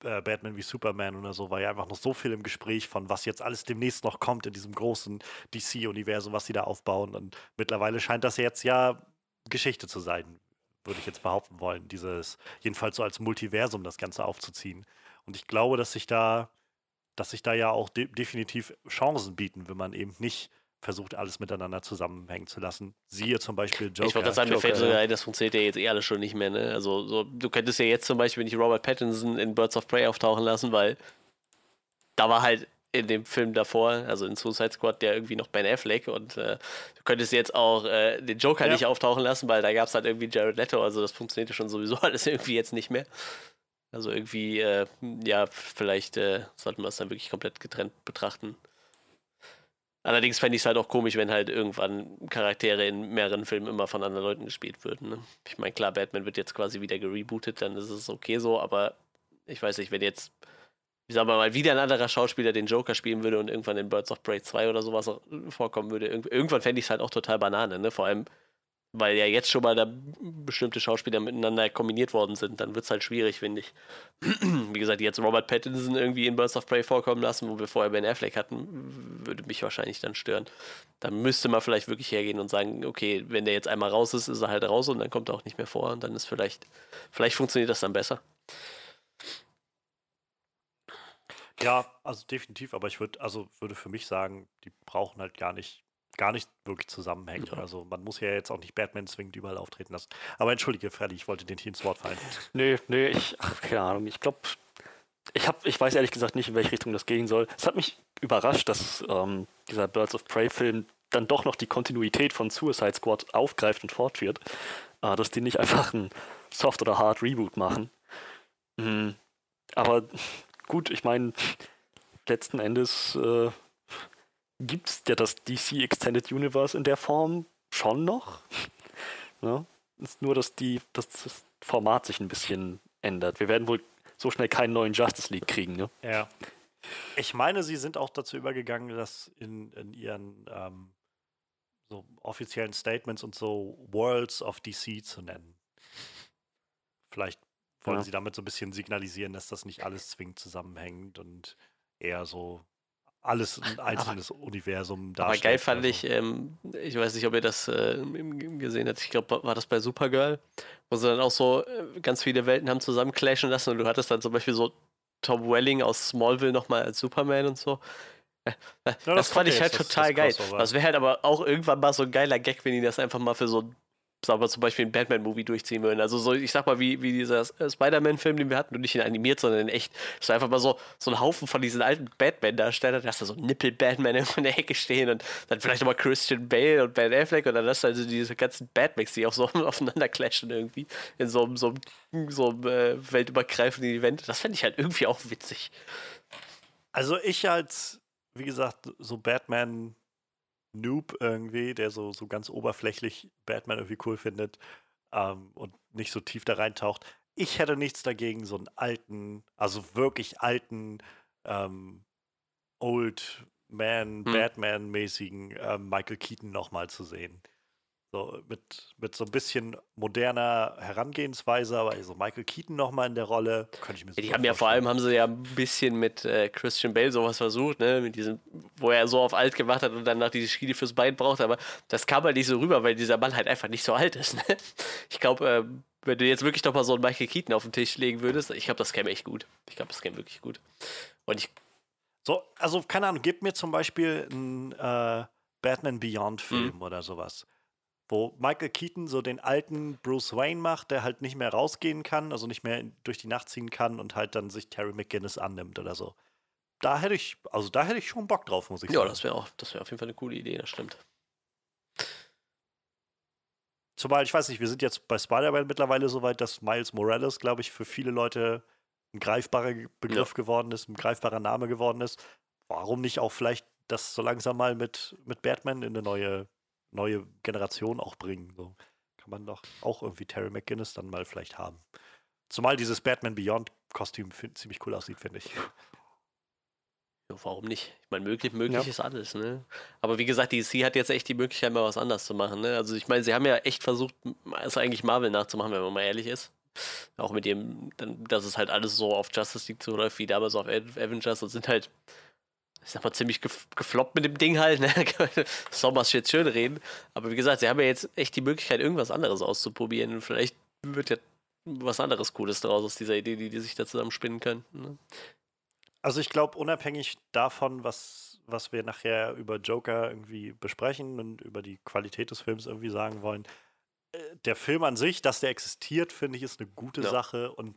äh, Batman wie Superman oder so, war ja einfach noch so viel im Gespräch von, was jetzt alles demnächst noch kommt in diesem großen DC-Universum, was sie da aufbauen. Und mittlerweile scheint das jetzt ja Geschichte zu sein, würde ich jetzt behaupten wollen, dieses, jedenfalls so als Multiversum das Ganze aufzuziehen. Und ich glaube, dass sich da dass sich da ja auch de definitiv Chancen bieten, wenn man eben nicht versucht, alles miteinander zusammenhängen zu lassen. Siehe zum Beispiel Joker. Ich wollte gerade sagen, mir fällt sogar ein, das funktioniert ja jetzt eh alles schon nicht mehr. Ne? Also so, du könntest ja jetzt zum Beispiel nicht Robert Pattinson in Birds of Prey auftauchen lassen, weil da war halt in dem Film davor, also in Suicide Squad, der irgendwie noch Ben Affleck und äh, du könntest jetzt auch äh, den Joker ja. nicht auftauchen lassen, weil da gab es halt irgendwie Jared Leto, also das funktionierte schon sowieso alles irgendwie jetzt nicht mehr. Also irgendwie, äh, ja, vielleicht äh, sollten wir es dann wirklich komplett getrennt betrachten. Allerdings fände ich es halt auch komisch, wenn halt irgendwann Charaktere in mehreren Filmen immer von anderen Leuten gespielt würden. Ne? Ich meine, klar, Batman wird jetzt quasi wieder gerebootet, dann ist es okay so, aber ich weiß nicht, wenn jetzt, sagen wir mal, wieder ein anderer Schauspieler den Joker spielen würde und irgendwann in Birds of Prey 2 oder sowas vorkommen würde, irgendwann fände ich es halt auch total Banane, ne? Vor allem, weil ja jetzt schon mal da bestimmte Schauspieler miteinander kombiniert worden sind, dann wird es halt schwierig, finde ich. Wie gesagt, jetzt Robert Pattinson irgendwie in Birds of Prey vorkommen lassen, wo wir vorher Ben Affleck hatten, würde mich wahrscheinlich dann stören. Da müsste man vielleicht wirklich hergehen und sagen, okay, wenn der jetzt einmal raus ist, ist er halt raus und dann kommt er auch nicht mehr vor und dann ist vielleicht, vielleicht funktioniert das dann besser. Ja, also definitiv, aber ich würde, also würde für mich sagen, die brauchen halt gar nicht gar nicht wirklich zusammenhängen. Ja. Also man muss ja jetzt auch nicht Batman zwingend überall auftreten lassen. Aber entschuldige, Freddy, ich wollte den hier ins Wort fallen. Nee, nee, ich, ach, keine Ahnung, ich glaube, ich, hab, ich weiß ehrlich gesagt nicht, in welche Richtung das gehen soll. Es hat mich überrascht, dass ähm, dieser Birds of Prey-Film dann doch noch die Kontinuität von Suicide Squad aufgreift und fortführt. Äh, dass die nicht einfach ein Soft- oder Hard-Reboot machen. Mhm. aber gut, ich meine, letzten Endes äh, gibt es ja das DC Extended Universe in der Form schon noch. ne? Ist nur, dass, die, dass das Format sich ein bisschen ändert. Wir werden wohl so schnell keinen neuen Justice League kriegen. Ne? Ja. Ich meine, sie sind auch dazu übergegangen, das in, in ihren ähm, so offiziellen Statements und so Worlds of DC zu nennen. Vielleicht wollen Ja. sie damit so ein bisschen signalisieren, dass das nicht alles zwingend zusammenhängt und eher so alles ein einzelnes Universum Aber darstellt. geil oder fand so. ich, ähm, ich weiß nicht, ob ihr das äh, gesehen habt, ich glaube, war das bei Supergirl, wo sie dann auch so äh, ganz viele Welten haben zusammen clashen lassen und du hattest dann zum Beispiel so Tom Welling aus Smallville nochmal als Superman und so. Äh, das das, fand ja ich halt jetzt, das- total das geil. Crossover. Das wäre halt aber auch irgendwann mal so ein geiler Gag, wenn die das einfach mal für so ein sagen wir zum Beispiel einen Batman-Movie durchziehen würden. Also so, ich sag mal, wie, wie dieser äh, Spider-Man-Film, den wir hatten, und nicht in animiert, sondern in echt. Es war einfach mal so, so ein Haufen von diesen alten Batman-Darstellern, da hast du so Nippel-Batman in der Ecke stehen und dann vielleicht nochmal Christian Bale und Ben Affleck und dann hast du also diese ganzen Batmans, die auch so aufeinander clashen irgendwie in so einem, so einem, so einem äh, weltübergreifenden Event. Das fände ich halt irgendwie auch witzig. Also ich als, wie gesagt, so Batman Noob irgendwie, der so, so ganz oberflächlich Batman irgendwie cool findet ähm, und nicht so tief da reintaucht. Ich hätte nichts dagegen, so einen alten, also wirklich alten, ähm, Old Man, Hm. Batman-mäßigen ähm, Michael Keaton nochmal zu sehen. So mit, mit so ein bisschen moderner Herangehensweise, aber so Michael Keaton nochmal in der Rolle, könnte ich mir Ja, die haben ja vor allem, haben sie ja ein bisschen mit äh, Christian Bale sowas versucht, ne, mit diesem, wo er so auf alt gemacht hat und dann nach diese Schiene fürs Bein braucht, aber das kam halt nicht so rüber, weil dieser Mann halt einfach nicht so alt ist, ne? Ich glaube, äh, wenn du jetzt wirklich noch mal so einen Michael Keaton auf den Tisch legen würdest, ich glaube, das käme echt gut. Ich glaube, das käme wirklich gut. Und ich, So, also keine Ahnung, gib mir zum Beispiel einen äh, Batman Mhm. Beyond-Film oder sowas. Wo Michael Keaton so den alten Bruce Wayne macht, der halt nicht mehr rausgehen kann, also nicht mehr durch die Nacht ziehen kann und halt dann sich Terry McGinnis annimmt oder so. Da hätte ich, also da hätte ich schon Bock drauf, muss ich ja, sagen. das wäre auch, das wäre auf jeden Fall eine coole Idee, das stimmt. Zumal, ich weiß nicht, wir sind jetzt bei Spider-Man mittlerweile so weit, dass Miles Morales, glaube ich, für viele Leute ein greifbarer Begriff geworden ist, ein greifbarer Name geworden ist. Warum nicht auch vielleicht das so langsam mal mit, mit Batman in eine neue, neue Generation auch bringen? So kann man doch auch irgendwie Terry McGinnis dann mal vielleicht haben. Zumal dieses Batman Beyond-Kostüm fin- ziemlich cool aussieht, finde ich. Ja, warum nicht? Ich meine, möglich, möglich Ja. ist alles, ne? Aber wie gesagt, DC hat jetzt echt die Möglichkeit, mal was anderes zu machen, ne? Also ich meine, sie haben ja echt versucht, es eigentlich Marvel nachzumachen, wenn man mal ehrlich ist. Auch mit dem, dass es halt alles so auf Justice League zuläuft, wie damals auf Avengers und sind halt, ich sag mal, ziemlich gef gefloppt mit dem Ding halt, ne? Man jetzt schön reden. Aber wie gesagt, sie haben ja jetzt echt die Möglichkeit, irgendwas anderes auszuprobieren. Und vielleicht wird ja was anderes Cooles daraus aus dieser Idee, die die sich da zusammenspinnen können. Ne? Also ich glaube, unabhängig davon, was, was wir nachher über Joker irgendwie besprechen und über die Qualität des Films irgendwie sagen wollen, äh, der Film an sich, dass der existiert, finde ich, ist eine gute Ja. Sache. Und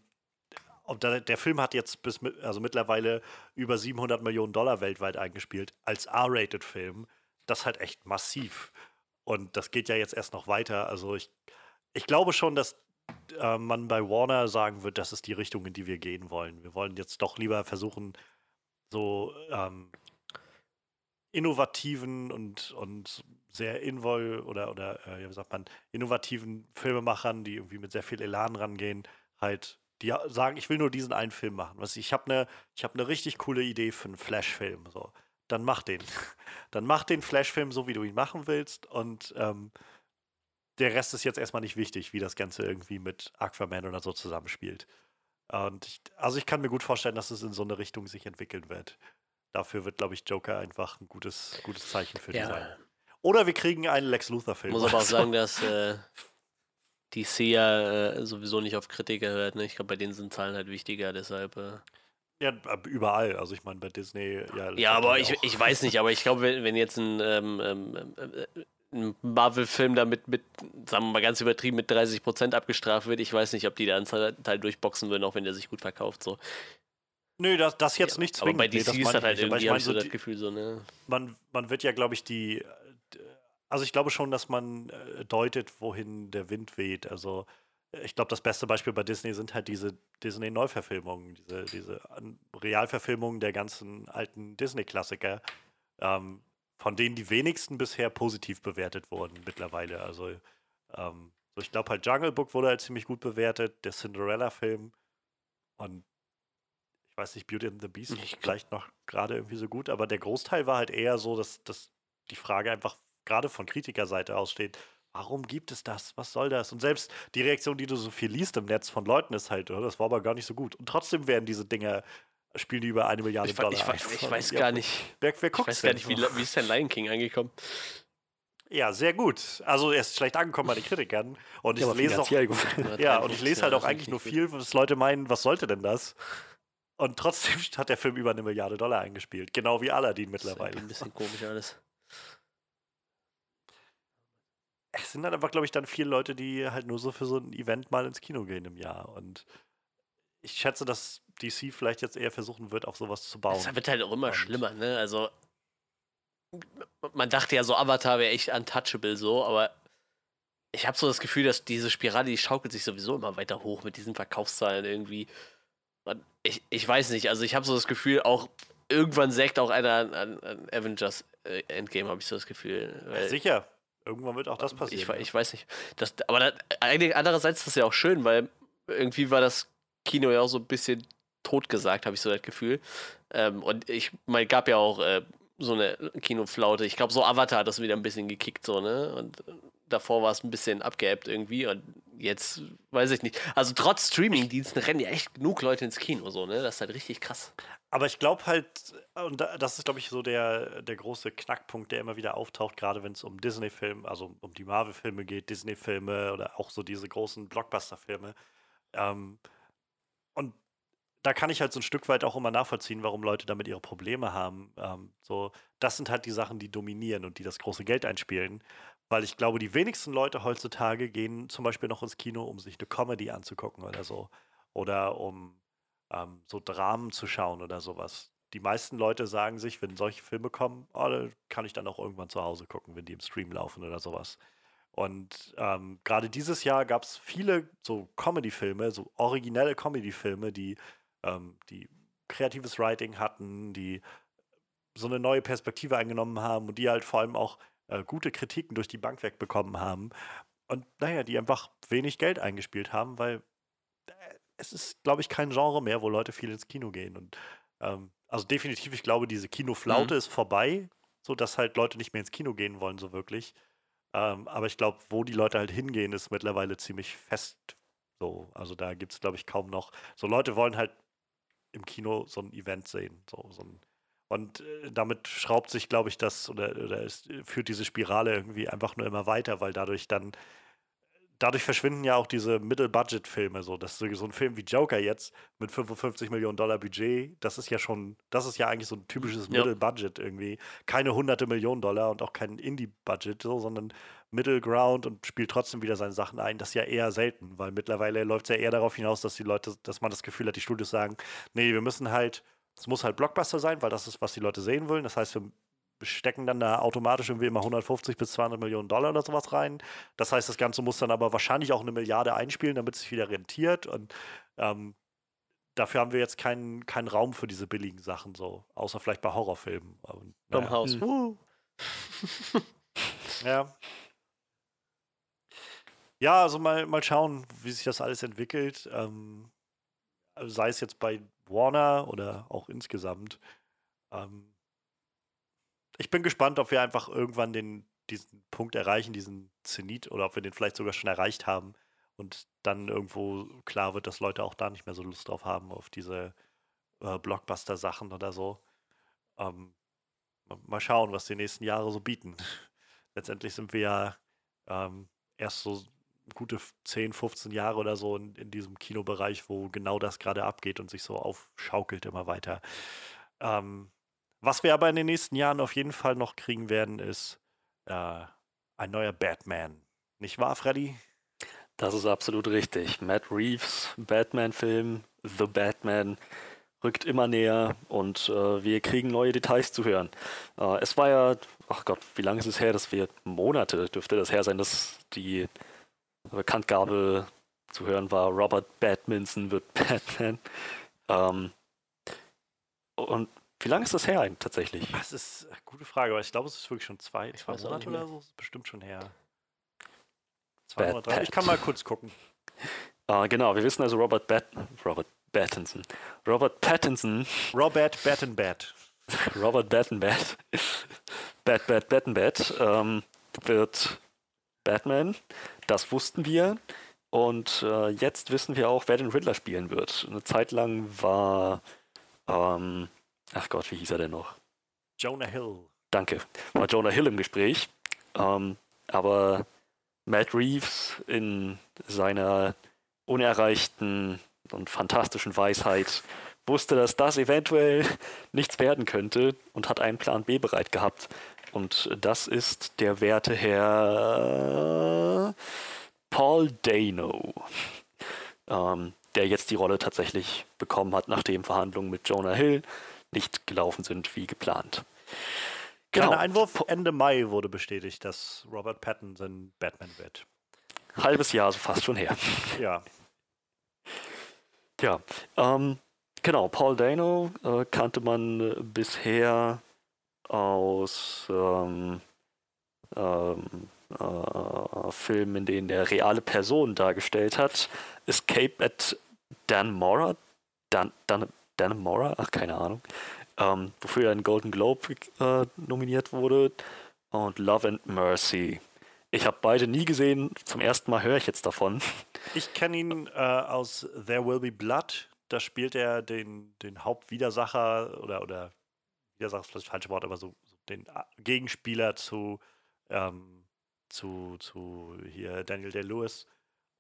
ob da, der Film hat jetzt bis also mittlerweile über 700 Millionen Dollar weltweit eingespielt als R-Rated-Film. Das ist halt echt massiv. Und das geht ja jetzt erst noch weiter. Also ich, ich glaube schon, dass äh, man bei Warner sagen wird, das ist die Richtung, in die wir gehen wollen. Wir wollen jetzt doch lieber versuchen, so ähm, innovativen und, und sehr invol oder, oder äh, wie sagt man, innovativen Filmemachern, die irgendwie mit sehr viel Elan rangehen, halt, die sagen, ich will nur diesen einen Film machen. Was ich habe eine, ich habe eine richtig coole Idee für einen Flash-Film. So, dann mach den. Dann mach den Flash-Film so, wie du ihn machen willst und ähm, der Rest ist jetzt erstmal nicht wichtig, wie das Ganze irgendwie mit Aquaman oder so zusammenspielt. Und ich, also ich kann mir gut vorstellen, dass es in so eine Richtung sich entwickeln wird. Dafür wird, glaube ich, Joker einfach ein gutes, gutes Zeichen für die sein. Oder wir kriegen einen Lex Luthor-Film. muss aber auch sagen, dass äh, DC ja äh, sowieso nicht auf Kritiker hört. Ne? Ich glaube, bei denen sind Zahlen halt wichtiger, deshalb. Äh. Ja, überall. Also ich meine, bei Disney, ja. Ja, aber ich, auch. ich weiß nicht, aber ich glaube, wenn, wenn jetzt ein, ähm, ähm, äh, ein Marvel-Film damit mit, sagen wir mal ganz übertrieben, mit 30% abgestraft wird, ich weiß nicht, ob die den Anteil durchboxen würden, auch wenn der sich gut verkauft. So. Nö, das, das jetzt nicht aber zwingend. bei Nee, DC das ist das halt nicht. Aber irgendwie, ich ich so so das die, Gefühl, so, ne? man, man wird ja, glaube ich, die. Äh, Also ich glaube schon, dass man äh, deutet, wohin der Wind weht. Also ich glaube, das beste Beispiel bei Disney sind halt diese Disney-Neuverfilmungen, diese, diese Realverfilmungen der ganzen alten Disney-Klassiker, ähm, von denen die wenigsten bisher positiv bewertet wurden mittlerweile. Also, ähm, so ich glaube halt Jungle Book wurde halt ziemlich gut bewertet, der Cinderella-Film und ich weiß nicht, Beauty and the Beast vielleicht noch gerade irgendwie so gut, aber der Großteil war halt eher so, dass, dass die Frage einfach gerade von Kritikerseite aus steht, warum gibt es das? Was soll das? Und selbst die Reaktion, die du so viel liest im Netz von Leuten, ist halt, oh, das war aber gar nicht so gut. Und trotzdem werden diese Dinger, spielen die über eine Milliarde Ich, Dollar. ich, ein. ich weiß Ja, gar nicht. Wer, wer Ich weiß gar nicht, wie, wie ist denn Lion King angekommen? Ja, sehr gut. Also er ist schlecht angekommen bei den Kritikern. Und ich Ja, lese auch, ja, und ich lese halt auch eigentlich nur viel, was Leute meinen, was sollte denn das? Und trotzdem hat der Film über eine Milliarde Dollar eingespielt. Genau wie Aladdin Das ist mittlerweile. ein bisschen komisch alles. Es sind dann einfach, glaube ich, dann viele Leute, die halt nur so für so ein Event mal ins Kino gehen im Jahr. Und ich schätze, dass DC vielleicht jetzt eher versuchen wird, auf sowas zu bauen. Es wird halt auch immer Und- schlimmer, ne? Also, man dachte ja so, Avatar wäre echt untouchable so, aber ich habe so das Gefühl, dass diese Spirale, die schaukelt sich sowieso immer weiter hoch mit diesen Verkaufszahlen irgendwie. Ich, ich weiß nicht, also ich habe so das Gefühl, auch irgendwann sägt auch einer an, an, Avengers äh, Endgame, habe ich so das Gefühl. Weil Sicher. Irgendwann wird auch das passieren. ich, ich weiß nicht. Das, aber das, eigentlich andererseits ist das ja auch schön, weil irgendwie war das Kino ja auch so ein bisschen totgesagt, habe ich so das Gefühl. Ähm, und ich meine, gab ja auch äh, so eine Kinoflaute. Ich glaube, so Avatar hat das wieder ein bisschen gekickt, so, ne? Und äh, davor war es ein bisschen abgeappt irgendwie und jetzt weiß ich nicht. Also trotz Streamingdiensten rennen ja echt genug Leute ins Kino, so, ne? Das ist halt richtig krass. Aber ich glaube halt, und da- das ist, glaube ich, so der, der große Knackpunkt, der immer wieder auftaucht, gerade wenn es um Disney-Filme, also um die Marvel-Filme geht, Disney-Filme oder auch so diese großen Blockbuster-Filme. Ähm, und da kann ich halt so ein Stück weit auch immer nachvollziehen, warum Leute damit ihre Probleme haben. Ähm, so, das sind halt die Sachen, die dominieren und die das große Geld einspielen. Weil ich glaube, die wenigsten Leute heutzutage gehen zum Beispiel noch ins Kino, um sich eine Comedy anzugucken oder so. Oder um ähm, so Dramen zu schauen oder sowas. Die meisten Leute sagen sich, wenn solche Filme kommen, oh, kann ich dann auch irgendwann zu Hause gucken, wenn die im Stream laufen oder sowas. Und ähm, gerade dieses Jahr gab es viele so Comedy-Filme, so originelle Comedy-Filme, die, ähm, die kreatives Writing hatten, die so eine neue Perspektive eingenommen haben und die halt vor allem auch äh, gute Kritiken durch die Bank wegbekommen haben. Und naja, die einfach wenig Geld eingespielt haben, weil äh, es ist, glaube ich, kein Genre mehr, wo Leute viel ins Kino gehen. Und ähm, also definitiv, ich glaube, diese Kinoflaute ist vorbei, so dass halt Leute nicht mehr ins Kino gehen wollen, so wirklich. Ähm, aber ich glaube, wo die Leute halt hingehen, ist mittlerweile ziemlich fest. So, also da gibt es, glaube ich, kaum noch. So Leute wollen halt im Kino so ein Event sehen. So, so ein, und äh, damit schraubt sich, glaube ich, das oder, oder es führt diese Spirale irgendwie einfach nur immer weiter, weil dadurch dann dadurch verschwinden ja auch diese Middle-Budget-Filme so. Das ist so so ein Film wie Joker jetzt mit 55 Millionen Dollar Budget, das ist ja schon, das ist ja eigentlich so ein typisches Ja. Middle-Budget irgendwie. Keine hunderte Millionen Dollar und auch kein Indie-Budget, so, sondern Middle Ground und spielt trotzdem wieder seine Sachen ein. Das ist ja eher selten, weil mittlerweile läuft es ja eher darauf hinaus, dass die Leute, dass man das Gefühl hat, die Studios sagen, nee, wir müssen halt, es muss halt Blockbuster sein, weil das ist, was die Leute sehen wollen. Das heißt, wir stecken dann da automatisch irgendwie immer 150 bis 200 Millionen Dollar oder sowas rein. Das heißt, das Ganze muss dann aber wahrscheinlich auch eine Milliarde einspielen, damit es sich wieder rentiert. Und ähm, dafür haben wir jetzt keinen keinen Raum für diese billigen Sachen, so, außer vielleicht bei Horrorfilmen. Und, Tom naja. House. Hm. Uh. Ja. Ja, also mal, mal schauen, wie sich das alles entwickelt. Ähm, also sei es jetzt bei Warner oder auch insgesamt. Ähm, ich bin gespannt, ob wir einfach irgendwann den, diesen Punkt erreichen, diesen Zenit, oder ob wir den vielleicht sogar schon erreicht haben und dann irgendwo klar wird, dass Leute auch da nicht mehr so Lust drauf haben, auf diese äh, Blockbuster-Sachen oder so. Ähm, ma- mal schauen, was die nächsten Jahre so bieten. Letztendlich sind wir ja ähm, erst so gute 10, 15 Jahre oder so in, in diesem Kinobereich, wo genau das gerade abgeht und sich so aufschaukelt immer weiter. Ähm, was wir aber in den nächsten Jahren auf jeden Fall noch kriegen werden, ist äh, ein neuer Batman. Nicht wahr, Freddy? Das ist absolut richtig. Matt Reeves, Batman-Film, The Batman, rückt immer näher und äh, wir kriegen neue Details zu hören. Äh, es war ja, ach Gott, wie lange ist es her, dass wir Monate dürfte das her sein, dass die Bekanntgabe zu hören war, Robert Badminson wird Batman. Ähm, und wie lange ist das her eigentlich tatsächlich? Das ist eine gute Frage, aber ich glaube, es ist wirklich schon zwei, zwei weiß auch Monate oder so. Das ist bestimmt schon her. Zwei Bad Monate. Ich kann mal kurz gucken. Äh, genau, wir wissen also Robert Bat Robert Pattinson. Robert Pattinson Robert Battenbat. Robert Battenbat, Bat Bat Battenbat ähm, wird Batman. Das wussten wir. Und äh, jetzt wissen wir auch, wer den Riddler spielen wird. Eine Zeit lang war, ähm, ach Gott, wie hieß er denn noch? Jonah Hill. Danke, war Jonah Hill im Gespräch. Ähm, aber Matt Reeves in seiner unerreichten und fantastischen Weisheit wusste, dass das eventuell nichts werden könnte und hat einen Plan B bereit gehabt. Und das ist der werte Herr Paul Dano, ähm, der jetzt die Rolle tatsächlich bekommen hat, nachdem Verhandlungen mit Jonah Hill nicht gelaufen sind wie geplant. Genau. Kleiner Einwurf, Ende Mai wurde bestätigt, dass Robert Pattinson Batman wird. Halbes Jahr, so fast schon her. Ja. Ja, ähm, genau, Paul Dano äh, kannte man äh, bisher aus ähm, ähm, äh, Filmen, in denen er reale Personen dargestellt hat. Escape at Danmora, Dan, Dan, Danmora, ach keine Ahnung, ähm, wofür er einen Golden Globe äh, nominiert wurde und Love and Mercy. Ich habe beide nie gesehen, zum ersten Mal höre ich jetzt davon. Ich kenne ihn äh, aus There Will Be Blood. Da spielt er den, den Hauptwidersacher oder, oder Widersacher ist vielleicht das falsche Wort, aber so, so den A- Gegenspieler zu, ähm, zu, zu hier Daniel Day-Lewis.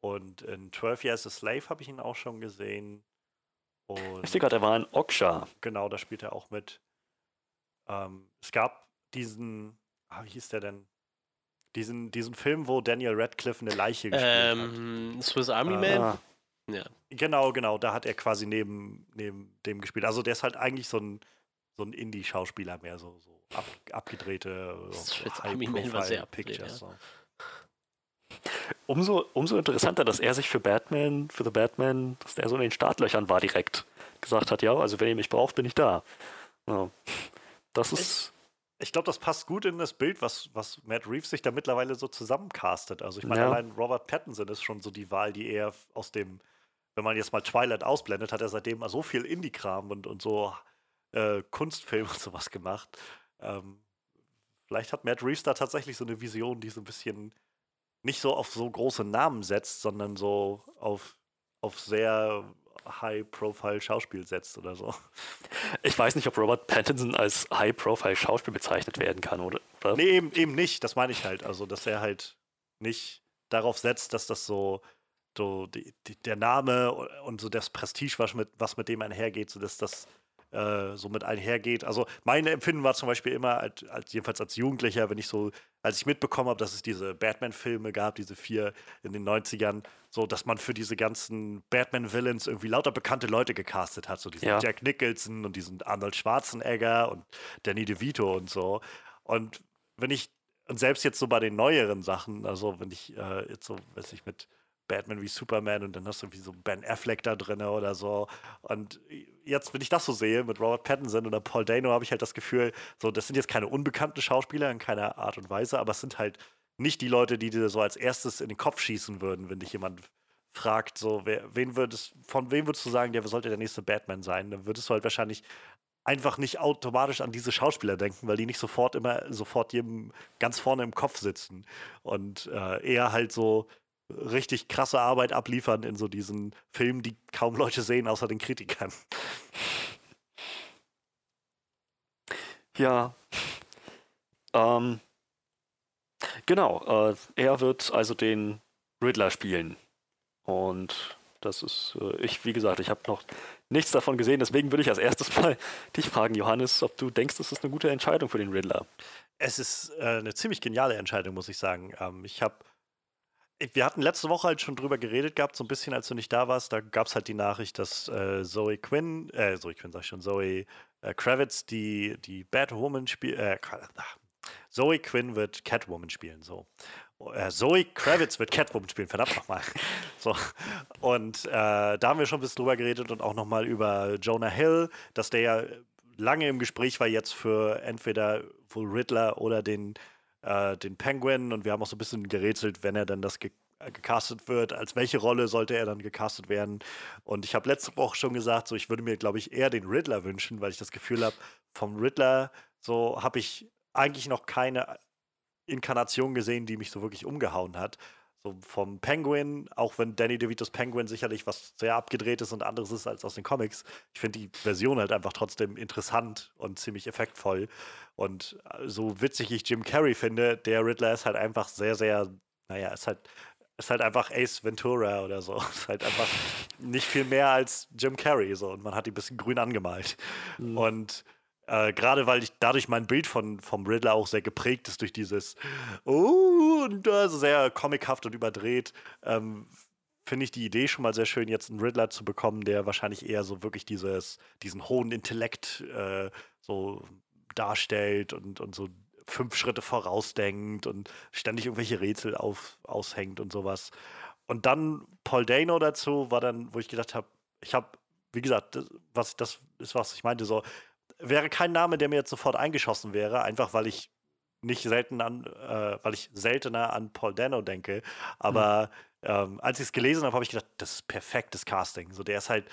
Und in 12 Years a Slave habe ich ihn auch schon gesehen. Und Ich sehe gerade, er war ein Oksha. genau, da spielt er auch mit. Ähm, es gab diesen, ah, wie hieß der denn? Diesen, diesen Film, wo Daniel Radcliffe eine Leiche gespielt hat. Ähm, Swiss Army Ah. Man? Ah, Ja. Genau, genau, da hat er quasi neben, neben dem gespielt. Also der ist halt eigentlich so ein, so ein Indie-Schauspieler mehr, so, so ab, abgedrehte Das so umso, umso interessanter, dass er sich für Batman, für The Batman, dass der so in den Startlöchern war direkt. Gesagt hat, ja, also wenn ihr mich braucht, bin ich da. Ja. Das ist. Ich glaube, das passt gut in das Bild, was, was Matt Reeves sich da mittlerweile so zusammencastet. Also ich meine, Ja. allein Robert Pattinson ist schon so die Wahl, die er aus dem, wenn man jetzt mal Twilight ausblendet, hat er seitdem mal so viel Indie-Kram und, und so äh, Kunstfilme und sowas gemacht. Ähm, vielleicht hat Matt Reeves da tatsächlich so eine Vision, die so ein bisschen nicht so auf so große Namen setzt, sondern so auf, auf sehr high-profile Schauspiel setzt oder so. Ich weiß nicht, ob Robert Pattinson als High-Profile-Schauspiel bezeichnet werden kann, oder? oder? Nee, eben, eben nicht. Das meine ich halt. Also, dass er halt nicht darauf setzt, dass das so, so die, die, der Name und so das Prestige, was mit, was mit dem einhergeht, so dass das äh, so mit einhergeht. Also, mein Empfinden war zum Beispiel immer, als, als, jedenfalls als Jugendlicher, wenn ich so, als ich mitbekommen habe, dass es diese Batman-Filme gab, diese vier in den 90ern, so, dass man für diese ganzen Batman-Villains irgendwie lauter bekannte Leute gecastet hat. So diesen Ja. Jack Nicholson und diesen Arnold Schwarzenegger und Danny DeVito und so. Und wenn ich, und selbst jetzt so bei den neueren Sachen, also wenn ich äh, jetzt so, weiß ich, mit Batman wie Superman und dann hast du irgendwie so Ben Affleck da drin oder so. Und jetzt, wenn ich das so sehe mit Robert Pattinson oder Paul Dano, habe ich halt das Gefühl, so, das sind jetzt keine unbekannten Schauspieler in keiner Art und Weise, aber es sind halt nicht die Leute, die dir so als erstes in den Kopf schießen würden, wenn dich jemand fragt, so, wer, wen würdest, von wem würdest du sagen, der sollte der nächste Batman sein? Dann würdest du halt wahrscheinlich einfach nicht automatisch an diese Schauspieler denken, weil die nicht sofort immer sofort jedem ganz vorne im Kopf sitzen und äh, eher halt so richtig krasse Arbeit abliefern in so diesen Filmen, die kaum Leute sehen, außer den Kritikern. Ja. Ähm, genau, äh, er wird also den Riddler spielen. Und das ist, äh, ich, wie gesagt, ich habe noch nichts davon gesehen, deswegen würde ich als erstes mal dich fragen, Johannes, ob du denkst, das ist eine gute Entscheidung für den Riddler. Es ist äh, eine ziemlich geniale Entscheidung, muss ich sagen. Ähm, ich habe wir hatten letzte Woche halt schon drüber geredet gehabt, so ein bisschen, als du nicht da warst. Da gab es halt die Nachricht, dass äh, Zoe Quinn, äh, Zoe Quinn sag ich schon, Zoe äh, Kravitz, die, die Batwoman spielt, äh, Zoe Quinn wird Catwoman spielen, so. Äh, Zoe Kravitz wird Catwoman spielen, verdammt nochmal. So. Und äh, da haben wir schon ein bisschen drüber geredet und auch nochmal über Jonah Hill, dass der ja lange im Gespräch war jetzt für entweder wohl Riddler oder den, äh, den Penguin. Und wir haben auch so ein bisschen gerätselt, wenn er dann das ge äh, gecastet wird, als welche Rolle sollte er dann gecastet werden. Und ich habe letzte Woche schon gesagt, so ich würde mir, glaube ich, eher den Riddler wünschen, weil ich das Gefühl habe, vom Riddler so habe ich eigentlich noch keine Inkarnation gesehen, die mich so wirklich umgehauen hat. So vom Penguin, auch wenn Danny DeVitos Penguin sicherlich was sehr abgedrehtes und anderes ist als aus den Comics. Ich finde die Version halt einfach trotzdem interessant und ziemlich effektvoll. Und äh, so witzig ich Jim Carrey finde, der Riddler ist halt einfach sehr, sehr, naja, ist halt ist halt einfach Ace Ventura oder so. Ist halt einfach nicht viel mehr als Jim Carrey so und man hat ihn ein bisschen grün angemalt. Mhm. Und äh, Gerade weil ich dadurch mein Bild von, vom Riddler auch sehr geprägt ist durch dieses Oh, und also sehr comichaft und überdreht. Ähm, Finde ich die Idee schon mal sehr schön, jetzt einen Riddler zu bekommen, der wahrscheinlich eher so wirklich dieses, diesen hohen Intellekt äh, so darstellt und, und so fünf Schritte vorausdenkt und ständig irgendwelche Rätsel auf, aushängt und sowas. Und dann Paul Dano dazu war dann, wo ich gedacht habe, ich habe, wie gesagt, das, was, das ist, was ich meinte, so, wäre kein Name, der mir jetzt sofort eingeschossen wäre, einfach weil ich nicht selten an, äh, weil ich seltener an Paul Dano denke. Aber mhm. ähm, als ich es gelesen habe, habe ich gedacht, das ist perfektes Casting. So, der ist halt,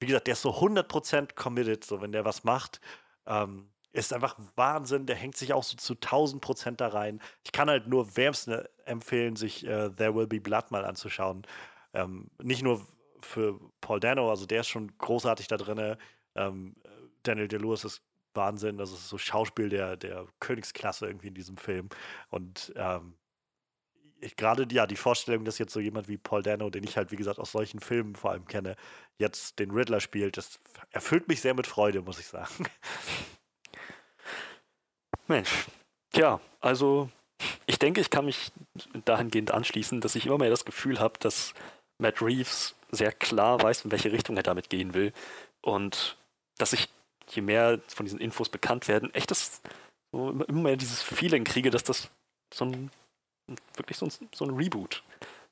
wie gesagt, der ist so 100% committed, so wenn der was macht. Ähm, ist einfach Wahnsinn. Der hängt sich auch so zu 1000 Prozent da rein. Ich kann halt nur wärmstens empfehlen, sich äh, There Will Be Blood mal anzuschauen. Ähm, nicht nur für Paul Dano, also der ist schon großartig da drin. Ähm, Daniel Day-Lewis ist Wahnsinn. Das ist so Schauspiel der, der Königsklasse irgendwie in diesem Film. Und ähm, gerade ja, die Vorstellung, dass jetzt so jemand wie Paul Dano, den ich halt, wie gesagt, aus solchen Filmen vor allem kenne, jetzt den Riddler spielt, das erfüllt mich sehr mit Freude, muss ich sagen. Mensch, ja, also ich denke, ich kann mich dahingehend anschließen, dass ich immer mehr das Gefühl habe, dass Matt Reeves sehr klar weiß, in welche Richtung er damit gehen will. Und dass ich, je mehr von diesen Infos bekannt werden, echt das, so immer mehr dieses Feeling kriege, dass das so ein, wirklich so ein, so ein Reboot